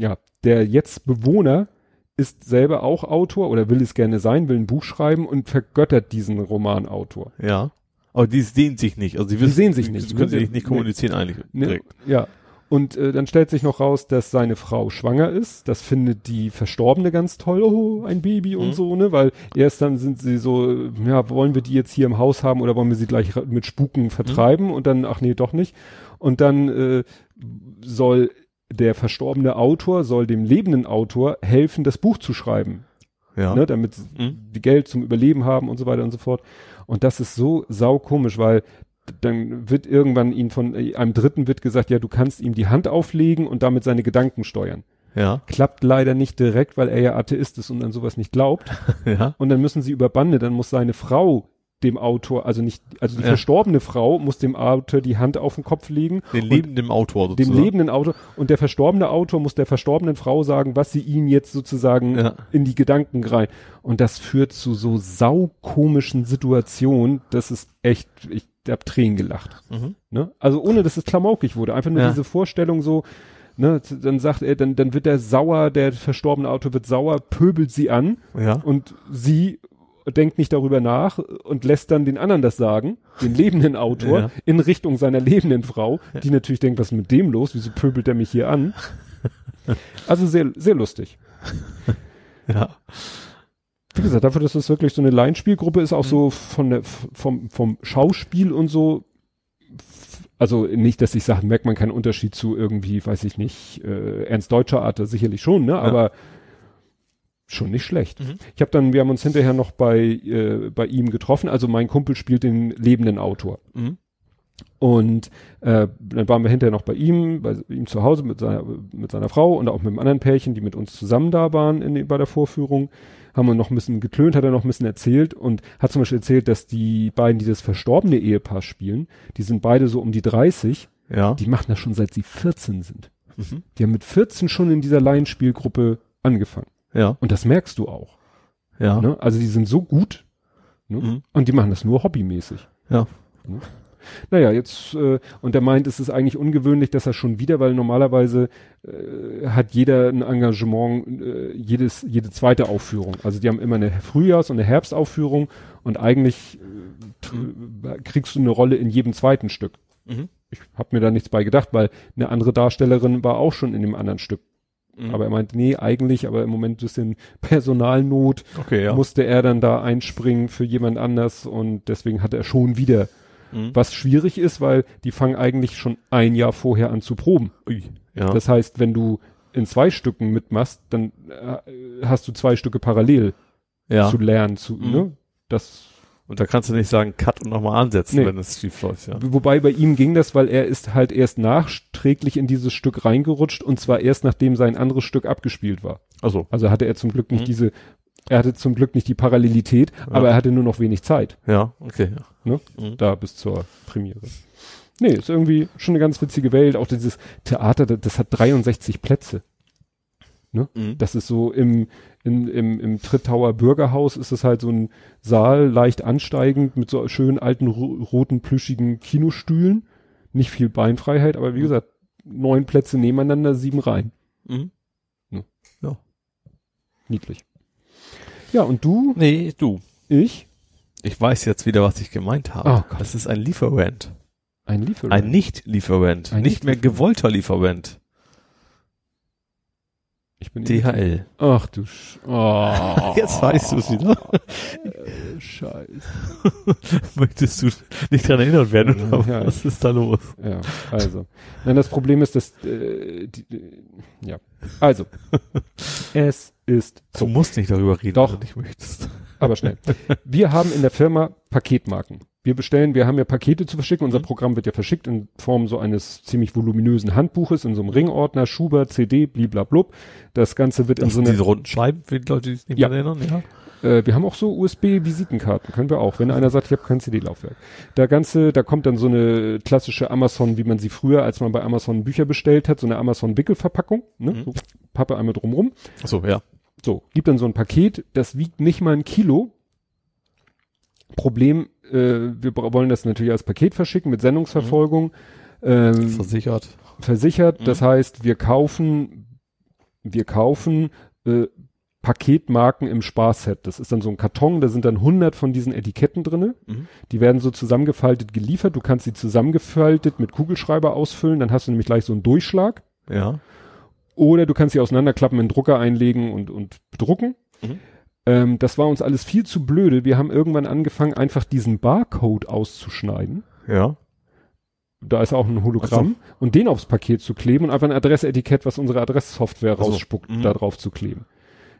ja, der jetzt Bewohner ist selber auch Autor oder will es gerne sein, will ein Buch schreiben und vergöttert diesen Romanautor. Ja. Aber die sehen sich nicht. Also die, wissen, sehen sich nicht. Die können Nee. sich nicht kommunizieren eigentlich Ne? direkt. Ja. Und äh, dann stellt sich noch raus, dass seine Frau schwanger ist. Das findet die Verstorbene ganz toll. Oh, ein Baby und Mhm. so, ne? Weil erst dann sind sie so, ja, wollen wir die jetzt hier im Haus haben oder wollen wir sie gleich mit Spuken vertreiben? Mhm. Und dann, ach nee, doch nicht. Und dann äh, soll der verstorbene Autor, soll dem lebenden Autor helfen, das Buch zu schreiben Ja. ne, damit sie Mhm. die Geld zum Überleben haben und so weiter und so fort. Und das ist so saukomisch, weil dann wird irgendwann ihn von äh, einem Dritten wird gesagt, ja, du kannst ihm die Hand auflegen und damit seine Gedanken steuern. Ja. Klappt leider nicht direkt, weil er ja Atheist ist und an sowas nicht glaubt. Ja. Und dann müssen sie über Bande, dann muss seine Frau dem Autor, also nicht, also die Ja. verstorbene Frau muss dem Autor die Hand auf den Kopf legen. Den lebenden Autor dem sozusagen. lebenden Autor und der verstorbene Autor muss der verstorbenen Frau sagen, was sie ihn jetzt sozusagen Ja. in die Gedanken rein. Und das führt zu so saukomischen Situationen, das ist echt, ich hab Tränen gelacht. Mhm. Ne? Also ohne, dass es klamaukig wurde. Einfach nur Ja. diese Vorstellung so, ne, dann sagt er, dann, dann wird er sauer, der verstorbene Autor wird sauer, pöbelt sie an Ja. und sie denkt nicht darüber nach und lässt dann den anderen das sagen, den lebenden Autor, Ja. in Richtung seiner lebenden Frau, die natürlich denkt, was ist mit dem los? Wieso pöbelt er mich hier an? Also sehr, sehr lustig. Ja. Wie gesagt, dafür, dass es wirklich so eine Laienspielgruppe ist, auch Mhm. so von der, vom, vom Schauspiel und so, also nicht, dass ich sage, merkt man keinen Unterschied zu irgendwie, weiß ich nicht, äh, Ernst Deutscher Art, sicherlich schon, ne, aber schon nicht schlecht. Mhm. Ich habe dann, wir haben uns hinterher noch bei, äh, bei ihm getroffen, also mein Kumpel spielt den lebenden Autor. Mhm. Und äh, dann waren wir hinterher noch bei ihm, bei ihm zu Hause mit seiner, mit seiner Frau und auch mit einem anderen Pärchen, die mit uns zusammen da waren in, bei der Vorführung. Haben wir noch ein bisschen geklönt, hat er noch ein bisschen erzählt und hat zum Beispiel erzählt, dass die beiden, die das verstorbene Ehepaar spielen, die sind beide so um die 30, Ja. die machen das schon seit sie 14 sind. Mhm. Die haben mit 14 schon in dieser Laienspielgruppe angefangen. Ja. Und das merkst du auch. Ja. Ne? Also die sind so gut ne? Mhm. und die machen das nur hobbymäßig. Ja. Naja, jetzt, äh, und er meint, es ist eigentlich ungewöhnlich, dass er schon wieder, weil normalerweise äh, hat jeder ein Engagement, äh, jedes, jede zweite Aufführung. Also die haben immer eine Frühjahrs- und eine Herbstaufführung und eigentlich äh, tr- kriegst du eine Rolle in jedem zweiten Stück. Mhm. Ich habe mir da nichts bei gedacht, weil eine andere Darstellerin war auch schon in dem anderen Stück. Mhm. Aber er meint, nee, eigentlich, aber im Moment ist in Personalnot, okay, ja. musste er dann da einspringen für jemand anders und deswegen hat er schon wieder Mhm. was schwierig ist, weil die fangen eigentlich schon ein Jahr vorher an zu proben. Ui. Ja. Das heißt, wenn du in zwei Stücken mitmachst, dann äh, hast du zwei Stücke parallel ja. zu lernen. Zu, Mhm. ne? Das, Und da kannst du nicht sagen, Cut und nochmal ansetzen, Nee. wenn es schief läuft, ja. Wobei bei ihm ging das, weil er ist halt erst nachträglich in dieses Stück reingerutscht und zwar erst nachdem sein anderes Stück abgespielt war. Also. Also hatte er zum Glück nicht Mhm. diese, er hatte zum Glück nicht die Parallelität, aber er hatte nur noch wenig Zeit. Ja, okay, ja. Ne? Mhm. da bis zur Premiere. Nee, ist irgendwie schon eine ganz witzige Welt. Auch dieses Theater, das, hat 63 Plätze. Mhm. Das ist so im, in, im, im Trittauer Bürgerhaus ist es halt so ein Saal, leicht ansteigend, mit so schönen alten ro roten plüschigen Kinostühlen. Nicht viel Beinfreiheit, aber wie gesagt, neun Plätze nebeneinander, sieben rein. Mhm. Niedlich. Ja, und du, Nee, du. ich, Ich weiß jetzt wieder, was ich gemeint habe. Oh. Das ist ein Lieferant. ein Lieferant. Ein Nicht-Lieferant. Ein Nicht mehr gewollter Lieferant. Ich bin DHL. Ach du Sch oh. Jetzt weißt du es wieder. Äh, Scheiße. Möchtest du nicht dran erinnert werden? Oder Ja. Was ist da los? Ja, also. Nein, das Problem ist, dass äh, die, äh, ja. Also. es ist Du musst nicht darüber reden, Doch. wenn du nicht möchtest. aber schnell. Wir haben in der Firma Paketmarken. Wir bestellen, wir haben ja Pakete zu verschicken. Unser Programm wird ja verschickt in Form so eines ziemlich voluminösen Handbuches in so einem Ringordner, Schubert, CD, bliblablub. Das Ganze wird in Das so einer diese runden Scheiben für die Leute, die sich nicht Ja. mehr erinnern, ja? Äh, wir haben auch so USB-Visitenkarten, können wir auch. Wenn einer sagt, ich habe kein CD-Laufwerk. Der ganze, da kommt dann so eine klassische Amazon, wie man sie früher, als man bei Amazon Bücher bestellt hat, so eine Amazon-Wickelverpackung, ne? Mhm. so Pappe einmal drumrum. Ach so, ja. So, gibt dann so ein Paket, das wiegt nicht mal ein Kilo. Problem, äh, wir wollen das natürlich als Paket verschicken mit Sendungsverfolgung. Ähm, Versichert. versichert. Mhm. Das heißt, wir kaufen, wir kaufen äh, Paketmarken im Sparset. Das ist dann so ein Karton, da sind dann 100 von diesen Etiketten drinne. Mhm. Die werden so zusammengefaltet geliefert. Du kannst sie zusammengefaltet mit Kugelschreiber ausfüllen, dann hast du nämlich gleich so einen Durchschlag. Ja. Oder du kannst sie auseinanderklappen, in den Drucker einlegen und, und bedrucken. Mhm. Ähm, das war uns alles viel zu blöde. Wir haben irgendwann angefangen, einfach diesen Barcode auszuschneiden Ja. da ist auch ein Hologramm und den aufs Paket zu kleben und einfach ein Adressetikett, was unsere Adresssoftware Ach so. rausspuckt, Mhm. da drauf zu kleben.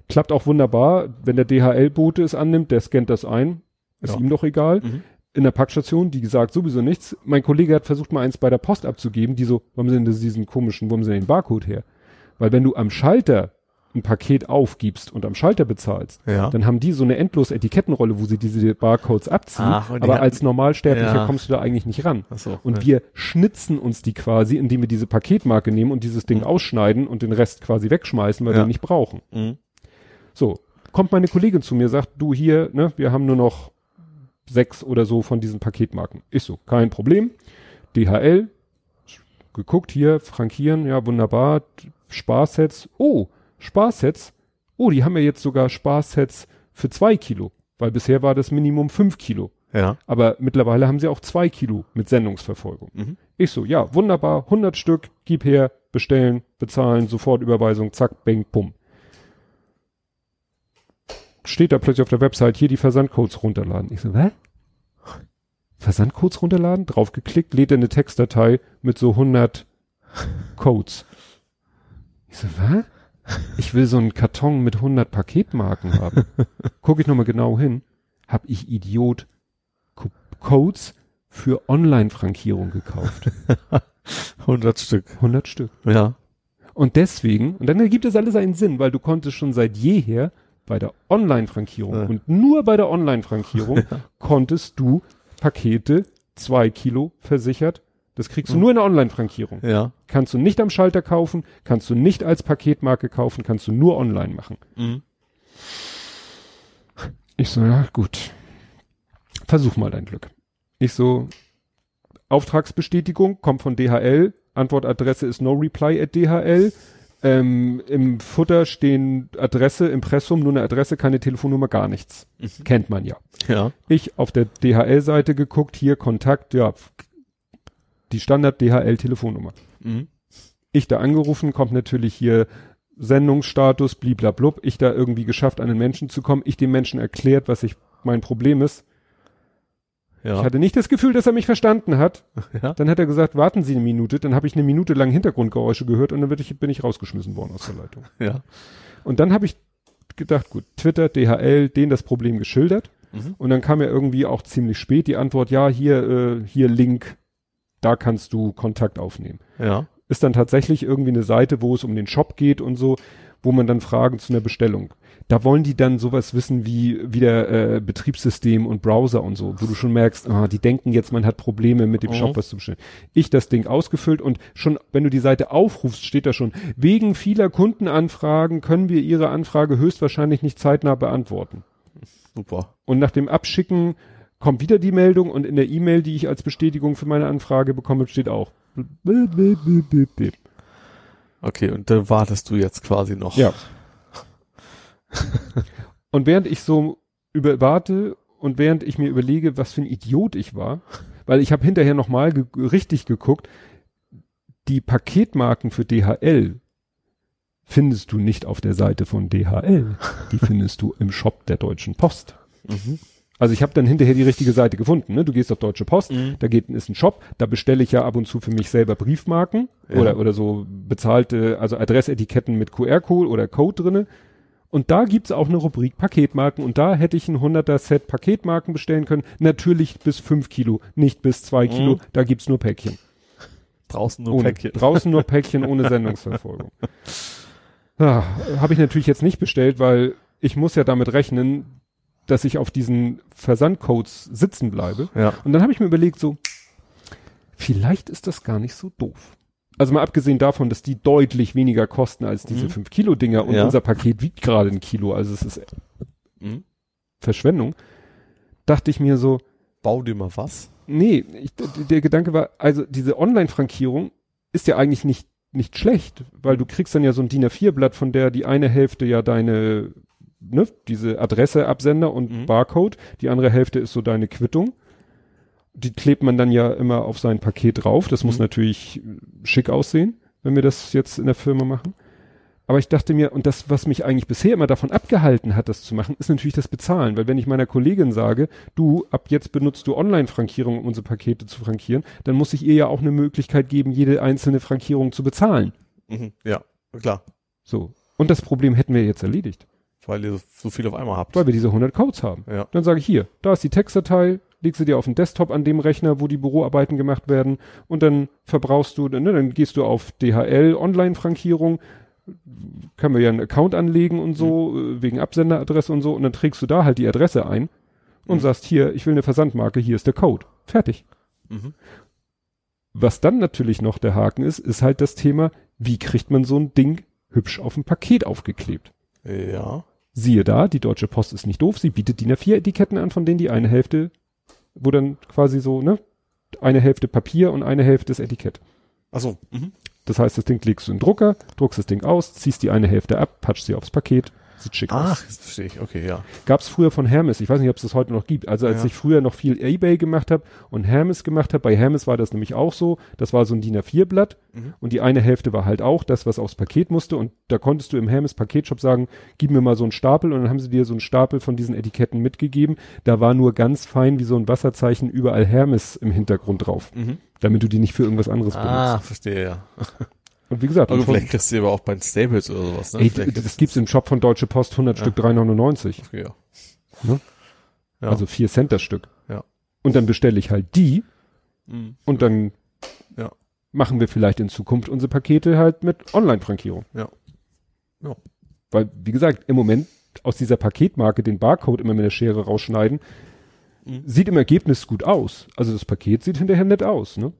Klappt auch wunderbar, wenn der DHL-Bote es annimmt, der scannt das ein, ist Ja. ihm doch egal. Mhm. In der Packstation, die gesagt sowieso nichts. Mein Kollege hat versucht mal eins bei der Post abzugeben, die so, warum sind das diesen komischen, sie denn den Barcode her? Weil wenn du am Schalter ein Paket aufgibst und am Schalter bezahlst, Ja. dann haben die so eine endlose Etikettenrolle, wo sie diese Barcodes abziehen, Ach, aber hatten- als Normalsterblicher Ja. kommst du da eigentlich nicht ran. So. Und ja. wir schnitzen uns die quasi, indem wir diese Paketmarke nehmen und dieses Ding ausschneiden und den Rest quasi wegschmeißen, weil wir ihn nicht brauchen. Mhm. So, kommt meine Kollegin zu mir, sagt, du hier, ne, wir haben nur noch sechs oder so von diesen Paketmarken. Ich so, kein Problem. DHL, geguckt hier, frankieren, ja, wunderbar. Sparsets, oh, Sparsets, oh, die haben ja jetzt sogar Sparsets für zwei Kilo, weil bisher war das Minimum fünf Kilo. Ja. Aber mittlerweile haben sie auch zwei Kilo mit Sendungsverfolgung. Mhm. Ich so, ja, wunderbar, 100 Stück, gib her, bestellen, bezahlen, sofort Überweisung, zack, bang, bumm. Steht da plötzlich auf der Website, hier die Versandcodes runterladen. Ich so, hä? Versandcodes runterladen? Draufgeklickt, lädt er eine Textdatei mit so 100 Codes. Ich so, was? Ich will so einen Karton mit 100 Paketmarken haben. Guck ich nochmal genau hin. Hab ich Idiot Co Codes für Online-Frankierung gekauft. 100 Stück. 100 Stück. Ja. Und deswegen, und dann ergibt es alles einen Sinn, weil du konntest schon seit jeher bei der Online-Frankierung Ja. und nur bei der Online-Frankierung konntest du Pakete zwei Kilo versichert. Das kriegst du Mhm. nur in der Online-Frankierung. Ja. Kannst du nicht am Schalter kaufen, kannst du nicht als Paketmarke kaufen, kannst du nur online machen. Mhm. Ich so, ja, gut. Versuch mal dein Glück. Ich so, Auftragsbestätigung kommt von DHL, Antwortadresse ist no reply at DHL. Ähm, Im Futter stehen Adresse, Impressum, nur eine Adresse, keine Telefonnummer, gar nichts. Kennt man ja. Ja. Ich auf der DHL-Seite geguckt, hier Kontakt, ja, die Standard DHL-Telefonnummer. Mhm. Ich da angerufen, kommt natürlich hier Sendungsstatus, bliblablub. Ich da irgendwie geschafft, an den Menschen zu kommen. Ich dem Menschen erklärt, was ich mein Problem ist. Ich Ja. hatte nicht das Gefühl, dass er mich verstanden hat. Ja. Dann hat er gesagt, warten Sie eine Minute. Dann habe ich eine Minute lang Hintergrundgeräusche gehört und dann ich, bin ich rausgeschmissen worden aus der Leitung. Ja. Und dann habe ich gedacht, gut, Twitter, DHL, denen das Problem geschildert. Mhm. Und dann kam ja irgendwie auch ziemlich spät die Antwort, ja, hier, äh, hier Link, da kannst du Kontakt aufnehmen. Ja. Ist dann tatsächlich irgendwie eine Seite, wo es um den Shop geht und so, wo man dann Fragen zu einer Bestellung. Da wollen die dann sowas wissen wie, wie der äh, Betriebssystem und Browser und so, wo du schon merkst, ah, die denken jetzt, man hat Probleme mit dem Mhm. Shop was zu bestellen. Ich das Ding ausgefüllt und schon, wenn du die Seite aufrufst, steht da schon, wegen vieler Kundenanfragen können wir Ihre Anfrage höchstwahrscheinlich nicht zeitnah beantworten. Super. Und nach dem Abschicken kommt wieder die Meldung und in der E-Mail, die ich als Bestätigung für meine Anfrage bekomme, steht auch. Okay, und dann wartest du jetzt quasi noch. Ja. und während ich so über warte und während ich mir überlege, was für ein Idiot ich war, weil ich habe hinterher nochmal ge richtig geguckt, die Paketmarken für DHL findest du nicht auf der Seite von DHL. Die findest du im Shop der Deutschen Post. Mhm. Also ich habe dann hinterher die richtige Seite gefunden. Ne? Du gehst auf Deutsche Post, Mhm. da geht ist ein Shop, da bestelle ich ja ab und zu für mich selber Briefmarken Ja. oder oder so bezahlte, also Adressetiketten mit QR-Code oder Code drinne. Und da gibt's auch eine Rubrik Paketmarken und da hätte ich ein 100er Set Paketmarken bestellen können. Natürlich bis 5 Kilo, nicht bis 2 Kilo. Mhm. Da gibt's nur Päckchen. Draußen nur Ohne, Päckchen. Draußen nur Päckchen ohne Sendungsverfolgung. Ah, Habe ich natürlich jetzt nicht bestellt, weil ich muss ja damit rechnen, dass ich auf diesen Versandcodes sitzen bleibe. Ja. Und dann habe ich mir überlegt, so, vielleicht ist das gar nicht so doof. Also mal abgesehen davon, dass die deutlich weniger kosten als diese Mhm. 5 Kilo Dinger und Ja. unser Paket wiegt gerade ein Kilo, also es ist Mhm. Verschwendung, dachte ich mir so, Bau dir mal was. nee, ich, der Gedanke war, also diese Online-Frankierung ist ja eigentlich nicht, nicht schlecht, weil du kriegst dann ja so ein DIN A4-Blatt, von der die eine Hälfte ja deine, ne, diese Adresse, Absender und Mhm. Barcode, die andere Hälfte ist so deine Quittung. Die klebt man dann ja immer auf sein Paket drauf. Das muss Mhm. natürlich äh, schick aussehen, wenn wir das jetzt in der Firma machen. Aber ich dachte mir, und das, was mich eigentlich bisher immer davon abgehalten hat, das zu machen, ist natürlich das Bezahlen. Weil wenn ich meiner Kollegin sage, du, ab jetzt benutzt du Online-Frankierung, um unsere Pakete zu frankieren, dann muss ich ihr ja auch eine Möglichkeit geben, jede einzelne Frankierung zu bezahlen. Mhm. Ja, klar. So. Und das Problem hätten wir jetzt erledigt, Weil ihr so- viel auf einmal habt. weil wir diese 100 Codes haben. Ja. Dann sage ich hier, da ist die Textdatei, legst sie dir auf den Desktop an dem Rechner, wo die Büroarbeiten gemacht werden und dann verbrauchst du, ne, dann gehst du auf DHL Online-Frankierung, können wir ja einen Account anlegen und so, äh, wegen Absenderadresse und so und dann trägst du da halt die Adresse ein und Mhm. sagst hier, ich will eine Versandmarke, hier ist der Code. Fertig. Mhm. Was dann natürlich noch der Haken ist, ist halt das Thema, wie kriegt man so ein Ding hübsch auf ein Paket aufgeklebt? Ja. Siehe da, die Deutsche Post ist nicht doof, sie bietet DIN A4 Etiketten an, von denen die eine Hälfte, wo dann quasi so, ne, eine Hälfte Papier und eine Hälfte das Etikett. Achso. Mhm. Das heißt, das Ding legst du in den Drucker, druckst das Ding aus, ziehst die eine Hälfte ab, patschst sie aufs Paket, sieht schick aus. Ach, verstehe ich. Okay, ja. Gab's früher von Hermes, ich weiß nicht, ob es das heute noch gibt. Also als Ja. ich früher noch viel Ebay gemacht habe und Hermes gemacht habe, bei Hermes war das nämlich auch so, das war so ein DIN A4-Blatt Mhm. und die eine Hälfte war halt auch das, was aufs Paket musste und da konntest du im Hermes Paketshop sagen, gib mir mal so einen Stapel und dann haben sie dir so einen Stapel von diesen Etiketten mitgegeben. Da war nur ganz fein wie so ein Wasserzeichen überall Hermes im Hintergrund drauf, Mhm. damit du die nicht für irgendwas anderes Ah, benutzt. verstehe, ja. Und wie gesagt, Aber von, vielleicht kriegst du aber auch bei den Staples oder sowas, ne? ey, Vielleicht das gibt's im Shop von Deutsche Post 100 Ja. Stück 3,99. Okay, ja. Ne? Ja. Also 4 Cent das Stück. Ja. Und dann bestelle ich halt die Mhm. und dann Ja. machen wir vielleicht in Zukunft unsere Pakete halt mit Online-Frankierung. Ja. Ja. Weil, wie gesagt, im Moment aus dieser Paketmarke den Barcode immer mit der Schere rausschneiden, Mhm. sieht im Ergebnis gut aus. Also das Paket sieht hinterher nett aus, ne?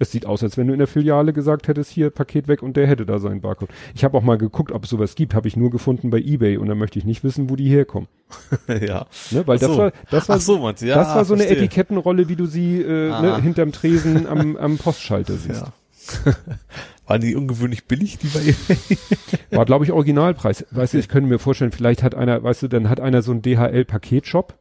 Es sieht aus, als wenn du in der Filiale gesagt hättest, hier Paket weg und der hätte da seinen Barcode. Ich habe auch mal geguckt, ob es sowas gibt, habe ich nur gefunden bei eBay und dann möchte ich nicht wissen, wo die herkommen. ja. Ne? Weil Ach das so. war, das war so, du? Ja, das war so eine verstehe. Etikettenrolle, wie du sie äh, Ah. ne, hinterm Tresen am, am Postschalter siehst. Ja. Waren die ungewöhnlich billig, die bei eBay? War, glaube ich, Originalpreis. Weißt du, ich könnte mir vorstellen, vielleicht hat einer, weißt du, dann hat einer so einen DHL-Paketshop.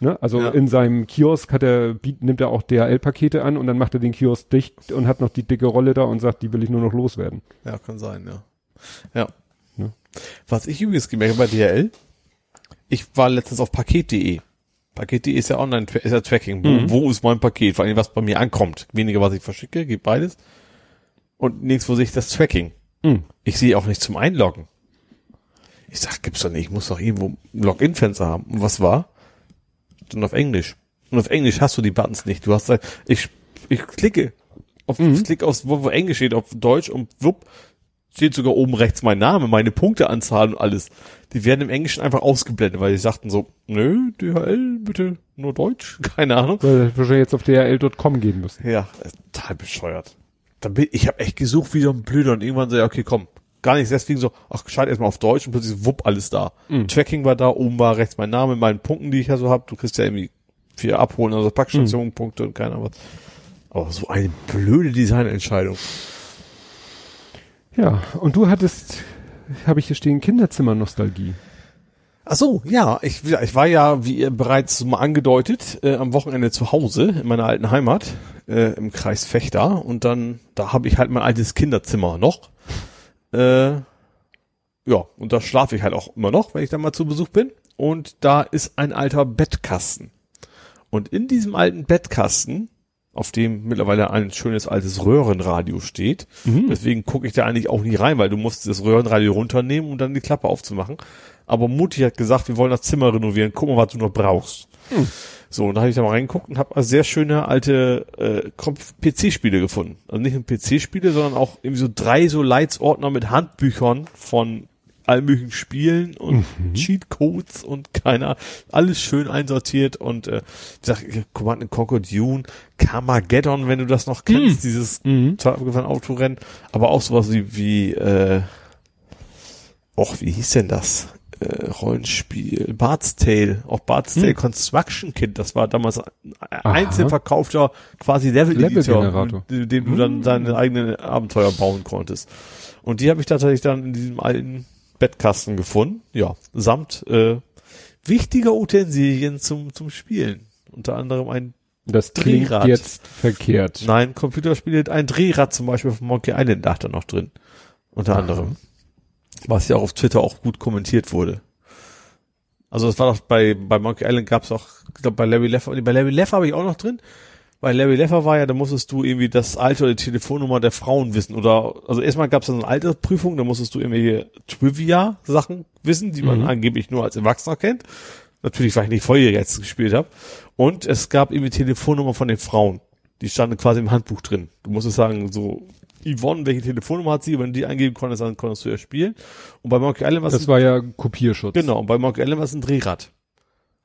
Ne? Also Ja. in seinem Kiosk hat er, nimmt er auch DHL-Pakete an und dann macht er den Kiosk dicht und hat noch die dicke Rolle da und sagt, die will ich nur noch loswerden. Ja, kann sein, ja. Ja. Ne? Was ich übrigens gemerkt habe bei DHL, ich war letztens auf paket.de. Paket.de ist ja online, ist ja Tracking. Wo, Mhm. wo ist mein Paket? Vor allem, was bei mir ankommt. Weniger, was ich verschicke, gibt beides. Und nirgendwo sehe ich das Tracking. Mhm. Ich sehe auch nicht zum Einloggen. Ich sag, gibt's doch nicht, ich muss doch irgendwo ein Login-Fenster haben. Und was war? Dann auf Englisch. Und auf Englisch hast du die Buttons nicht. Du hast, ich, ich klicke. Auf, Mhm. ich klicke aus, wo, wo Englisch steht, auf Deutsch und wupp, steht sogar oben rechts mein Name, meine Punkteanzahl und alles. Die werden im Englischen einfach ausgeblendet, weil die sagten so, nö, DHL, bitte nur Deutsch, keine Ahnung. Weil wir jetzt auf DHL.com gehen müssen. Ja, total bescheuert. Da bin, ich habe echt gesucht wie so ein Blöder und irgendwann so, ja, okay, komm. Gar nicht deswegen so, ach, schalt erstmal auf Deutsch und plötzlich wupp, alles da. Mhm. Tracking war da, oben war rechts mein Name, meinen Punkten, die ich ja so hab. Du kriegst ja irgendwie vier abholen, also Packstationen, Punkte und keine Ahnung was. Aber so eine blöde Designentscheidung. Ja, und du hattest, habe ich hier stehen, Kinderzimmer-Nostalgie. Ach so, ja, ich, ich war ja, wie ihr bereits mal angedeutet, äh, am Wochenende zu Hause in meiner alten Heimat äh, im Kreis Fechter und dann, da habe ich halt mein altes Kinderzimmer noch. Äh, ja, und da schlafe ich halt auch immer noch, wenn ich da mal zu Besuch bin. Und da ist ein alter Bettkasten. Und in diesem alten Bettkasten, auf dem mittlerweile ein schönes altes Röhrenradio steht, Mhm. deswegen gucke ich da eigentlich auch nie rein, weil du musst das Röhrenradio runternehmen, um dann die Klappe aufzumachen. Aber Mutti hat gesagt, wir wollen das Zimmer renovieren, guck mal, was du noch brauchst. So, und da habe ich da mal reingeguckt und habe sehr schöne alte äh, PC-Spiele gefunden. Also nicht nur PC-Spiele, sondern auch irgendwie so drei so Leitsordner mit Handbüchern von allen möglichen Spielen und Cheatcodes und keiner, alles schön einsortiert und äh, ich sag, Command and Conquer Dune, Carmageddon, wenn du das noch kennst, dieses Mhm. total abgefahrene Autorennen, aber auch sowas wie, wie äh, och, wie hieß denn das? Äh, Rollenspiel, Bart's Tale, auch Bart's Tale Construction Kit, das war damals ein einzeln verkaufter quasi Level-Editor, Level-Generator. mit dem du dann deine eigenen Abenteuer bauen konntest. Und die habe ich tatsächlich dann in diesem alten Bettkasten gefunden, ja, samt äh, wichtiger Utensilien zum, zum Spielen. Unter anderem ein, Das klingt Drehrad. jetzt verkehrt. nein, Computerspiele, ein Drehrad zum Beispiel von Monkey Island lag da noch drin. Unter anderem. Was ja auch auf Twitter auch gut kommentiert wurde. Also das war doch bei, bei Monkey Island gab's auch, ich glaube bei Larry Leffer, bei Larry Leffer habe ich auch noch drin. Bei Larry Leffer war ja, da musstest du irgendwie das Alter oder die Telefonnummer der Frauen wissen. Oder also erstmal gab's dann eine Altersprüfung, da musstest du irgendwelche Trivia-Sachen wissen, die man Mhm. angeblich nur als Erwachsener kennt. Natürlich, weil ich nicht volljährig jetzt gespielt habe. Und es gab irgendwie Telefonnummer von den Frauen. Die standen quasi im Handbuch drin. Du musstest sagen, so, Yvonne, welche Telefonnummer hat sie? Wenn du die eingeben konntest, dann konntest du ja spielen. Und bei Monkey Island war Das war ja Kopierschutz. Genau, und bei Monkey Island war es ein Drehrad.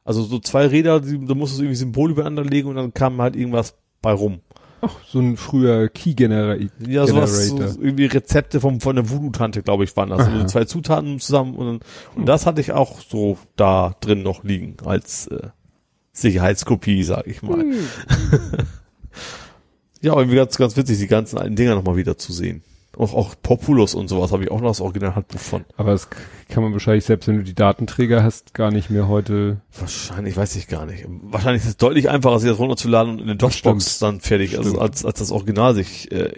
Also so zwei Räder, die, da musstest du irgendwie Symbole übereinander legen und dann kam halt irgendwas bei rum. Ach, so ein früher Key-Generator. Ja, sowas, so irgendwie Rezepte vom, von der Voodoo-Tante, glaube ich, waren das. Also zwei Zutaten zusammen und, dann- und das hatte ich auch so da drin noch liegen als äh, Sicherheitskopie, sag ich mal. Hm. ja, irgendwie ganz, ganz witzig, die ganzen alten Dinger nochmal wieder zu sehen. Auch, auch Populus und sowas habe ich auch noch das Originalhandbuch von. Aber das kann man wahrscheinlich, selbst wenn du die Datenträger hast, gar nicht mehr heute. Wahrscheinlich, weiß ich gar nicht. Wahrscheinlich ist es deutlich einfacher, sich das runterzuladen und in den DOS-Box dann fertig, also Stimmt. als, als das Original sich, äh,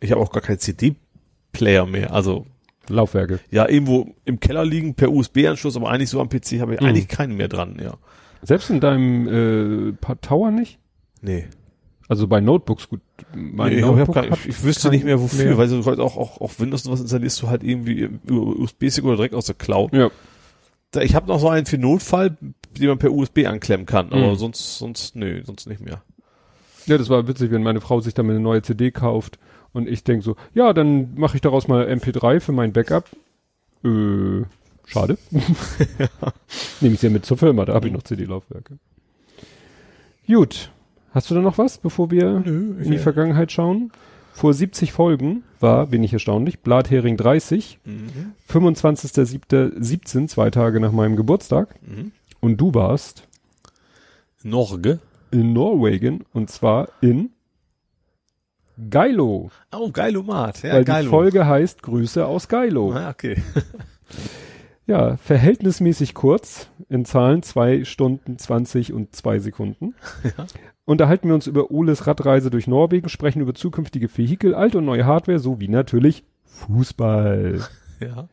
ich habe auch gar keinen CD-Player mehr, also Laufwerke. ja, irgendwo im Keller liegen per USB-Anschluss, aber eigentlich so am PC habe ich Mhm. eigentlich keinen mehr dran, ja. Selbst in deinem äh, Tower nicht? Nee. Also bei Notebooks gut. Mein nee ich, Notebook gar, hat ich, ich wüsste nicht mehr wofür, mehr. weil so heute auch, auch, auch Windows und was installierst du halt irgendwie über USB-Stick oder direkt aus der Cloud. Ja. Da- Ich habe noch so einen für Notfall, den man per USB anklemmen kann, aber Mhm. sonst, sonst, nö, sonst nicht mehr. Ja, das war witzig, wenn meine Frau sich dann eine neue CD kauft und ich denk so, ja, dann mache ich daraus mal MP3 für mein Backup. Äh, schade. Nehme ich sie ja mit zur Firma, da habe ich noch CD-Laufwerke. Gut. Hast du da noch was, bevor wir Nö, in die Vergangenheit schauen? Vor 70 Folgen war, bin ich erstaunlich, Blathering 30, Mhm. 25.07.17, zwei Tage nach meinem Geburtstag. Mhm. Und du warst Norge. in Norwegen und zwar in Geilo. Oh, Geilomat. Ja, weil Geilo. die Folge heißt Grüße aus Geilo. Ah, okay. Ja, verhältnismäßig kurz, in Zahlen zwei Stunden 20 und zwei Sekunden. Ja. Unterhalten wir uns über Oles Radreise durch Norwegen, sprechen über zukünftige Vehikel, alte und neue Hardware sowie natürlich Fußball. Ja.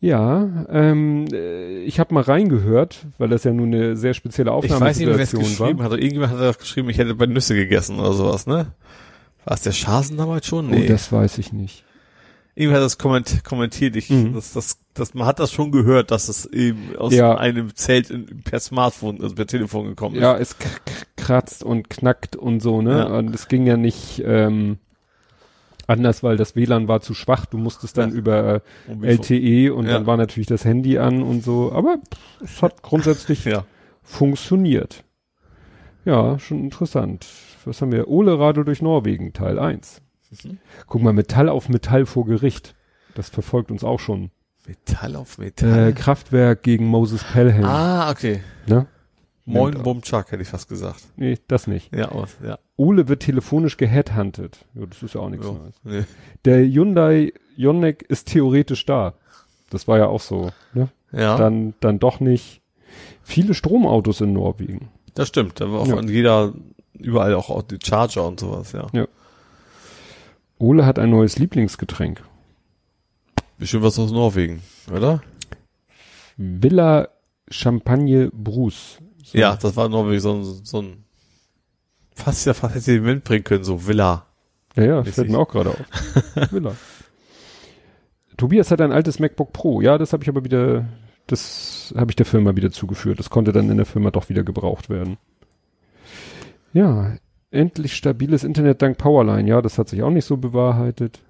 Ja, ähm, äh, ich habe mal reingehört, weil das ja nun eine sehr spezielle Ich weiß nicht wer es geschrieben war. hat. Irgendjemand hat das geschrieben, ich hätte bei Nüsse gegessen oder sowas, ne? War es der Schasen damals schon? Oh, das weiß ich nicht. Irgendjemand hat das komment kommentiert. Ich, Mhm. das, das, das, man hat das schon gehört, dass es eben aus Ja. einem Zelt in, per Smartphone, also per Telefon gekommen ist. Ja, es kratzt und knackt und so, ne? Ja. Und es ging ja nicht ähm, anders, weil das WLAN war zu schwach. Du musstest dann Ja. über äh. LTE und Ja. dann war natürlich das Handy an und so. Aber pff, es hat grundsätzlich funktioniert. Ja, schon interessant. Was haben wir? Ole Radio durch Norwegen, Teil 1. Mhm. Guck mal, Metall auf Metall vor Gericht. Das verfolgt uns auch schon. Metall auf Äh, Metall. Kraftwerk gegen Moses Pelham. ah, okay. Ne? Moin Nimmt- Bum Chuck, hätte ich fast gesagt. Nee, das nicht. Ja, aus, ja. Ole wird telefonisch geheadhuntet. Ja, das ist ja auch nichts ja. Neues. Nee. Der Hyundai Ioniq ist theoretisch da. Das war ja auch so. Ne? Ja, Dann, dann doch nicht. Viele Stromautos in Norwegen. das stimmt. Da war auch Ja. jeder, überall auch, auch die Charger und sowas, ja. Ole hat ein neues Lieblingsgetränk. Bestimmt was aus Norwegen, oder? Villa Champagne Bruce. So. Ja, das war Norwegen so, ein- so ein, fast ja, fast hätte ich den Wind bringen können, so Villa. Ja, ja, fällt mir auch gerade auf. Villa. Tobias hat ein altes MacBook Pro. Ja, das habe ich aber wieder, das habe ich der Firma wieder zugeführt. Das konnte dann in der Firma doch wieder gebraucht werden. Ja, endlich stabiles Internet dank Powerline. Ja, das hat sich auch nicht so bewahrheitet.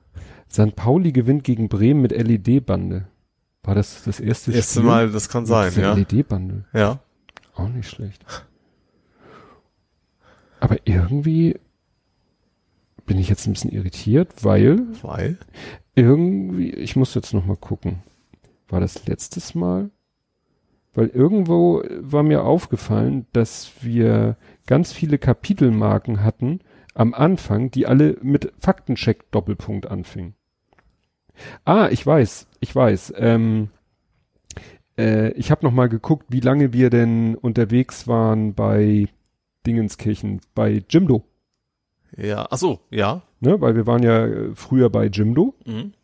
St. Pauli gewinnt gegen Bremen mit LED-Bande. War das das erste erste Spiel? Mal, das kann sein, ja. LED-Bande. Ja. Auch nicht schlecht. Aber irgendwie bin ich jetzt ein bisschen irritiert, weil Weil? irgendwie, ich muss jetzt noch mal gucken. War das letztes Mal? Weil irgendwo war mir aufgefallen, dass wir ganz viele Kapitelmarken hatten am Anfang, die alle mit Faktencheck Doppelpunkt anfingen. Ah, ich weiß, ich weiß. Ähm, äh, ich habe noch mal geguckt, wie lange wir denn unterwegs waren bei Dingenskirchen, bei Jimdo. Ja. Ach so, ja. Ne? Weil wir waren ja äh, früher bei Jimdo. Mhm.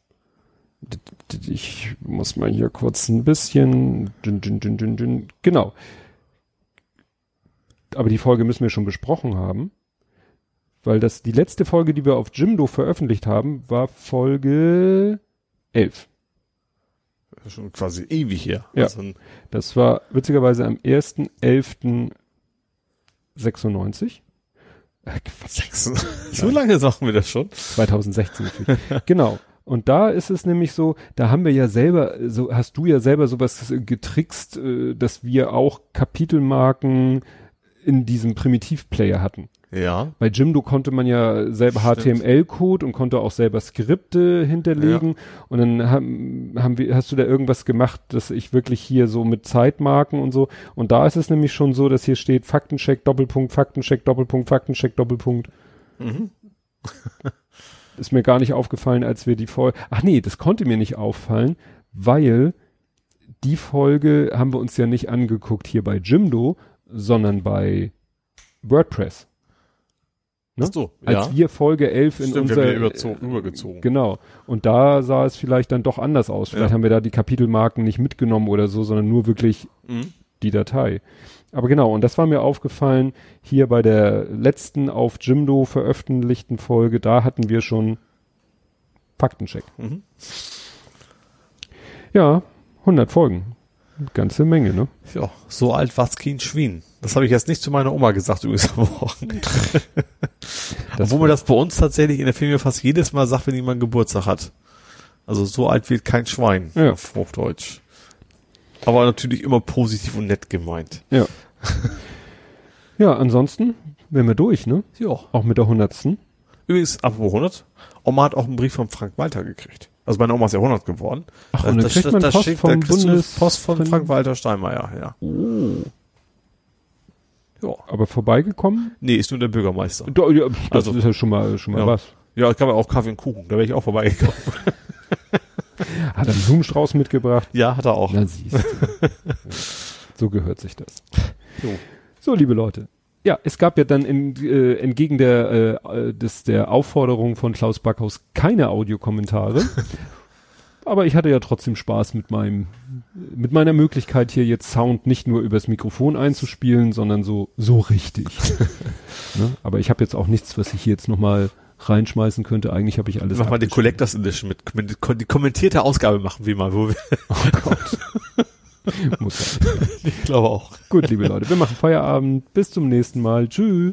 Ich muss mal hier kurz ein bisschen. Dün, dün, dün, dün, dün. Genau. Aber die Folge müssen wir schon besprochen haben. Weil das, die letzte Folge, die wir auf Jimdo veröffentlicht haben, war Folge 11. Das ist Schon quasi ewig her. Ja. Also, Das war witzigerweise am 1.11.96. Äh, Quatsch, so lange machen wir das schon. 2016 natürlich. genau. Und da ist es nämlich so, da haben wir ja selber, so hast du ja selber sowas getrickst, äh, dass wir auch Kapitelmarken in diesem Primitivplayer hatten. Ja. Bei Jimdo konnte man ja selber. HTML-Code und konnte auch selber Skripte hinterlegen. Und dann haben, haben wir, hast du da irgendwas gemacht, dass ich wirklich hier so mit Zeitmarken und so. Und da ist es nämlich schon so, dass hier steht Faktencheck, Doppelpunkt, Faktencheck, Doppelpunkt, Faktencheck, Doppelpunkt. Mhm. Ist mir gar nicht aufgefallen, als wir die Folge. Ach nee, das konnte mir nicht auffallen, weil die Folge haben wir uns ja nicht angeguckt hier bei Jimdo, sondern bei WordPress. Ne? Ach so, Als ja. wir Folge 11 in Stimmt, unser rübergezogen. Genau. Und da sah es vielleicht dann doch anders aus. Vielleicht Ja. haben wir da die Kapitelmarken nicht mitgenommen oder so, sondern nur wirklich Mhm. die Datei. Aber genau, und das war mir aufgefallen, hier bei der letzten auf Jimdo veröffentlichten Folge, da hatten wir schon Faktencheck. Mhm. Ja, 100 Folgen. Ganze Menge, ne? Ja, so alt war's kein Schwein. Das habe ich jetzt nicht zu meiner Oma gesagt übrigens am Wochenende. Das Obwohl man das bei uns tatsächlich in der Familie fast jedes Mal sagt, wenn jemand Geburtstag hat. Also so alt wird kein Schwein Ja. auf Hochdeutsch. Aber natürlich immer positiv und nett gemeint. Ja. ja, ansonsten wären wir durch, ne? Ja. Auch mit der hundertsten. Übrigens, apropos 100, Oma hat auch einen Brief von Frank Walter gekriegt. Also meine Oma ist ja 100 geworden. Ach, und dann da- kriegt man da Post schickt- vom Bundes- Post von von- Frank Walter Steinmeier, ja. Oh. Ja. Aber vorbeigekommen? Nee, ist nur der Bürgermeister. Da, ja, das Also- ist ja schon mal, schon mal Ja. was. Ja, ich gab ja auch Kaffee und Kuchen, da wäre ich auch vorbeigekommen. Hat er einen Blumenstrauß mitgebracht? ja, hat er auch. Na siehst du. so gehört sich das. Jo. So, liebe Leute. Ja, es gab ja dann in, äh, entgegen der, äh, des, der Aufforderung von Klaus Backhaus keine Audiokommentare. Aber ich hatte ja trotzdem Spaß mit meinem, mit meiner Möglichkeit hier jetzt Sound nicht nur übers Mikrofon einzuspielen, sondern so, so richtig. ne? Aber ich habe jetzt auch nichts, was ich hier jetzt nochmal reinschmeißen könnte. Eigentlich habe ich alles. Mach mal abgespielt. Collectors Edition mit, mit die kommentierte Ausgabe machen wir mal, wo wir, Oh Gott. Muss sein. ich glaube auch. Gut, liebe Leute, wir machen Feierabend. Bis zum nächsten Mal. Tschüss.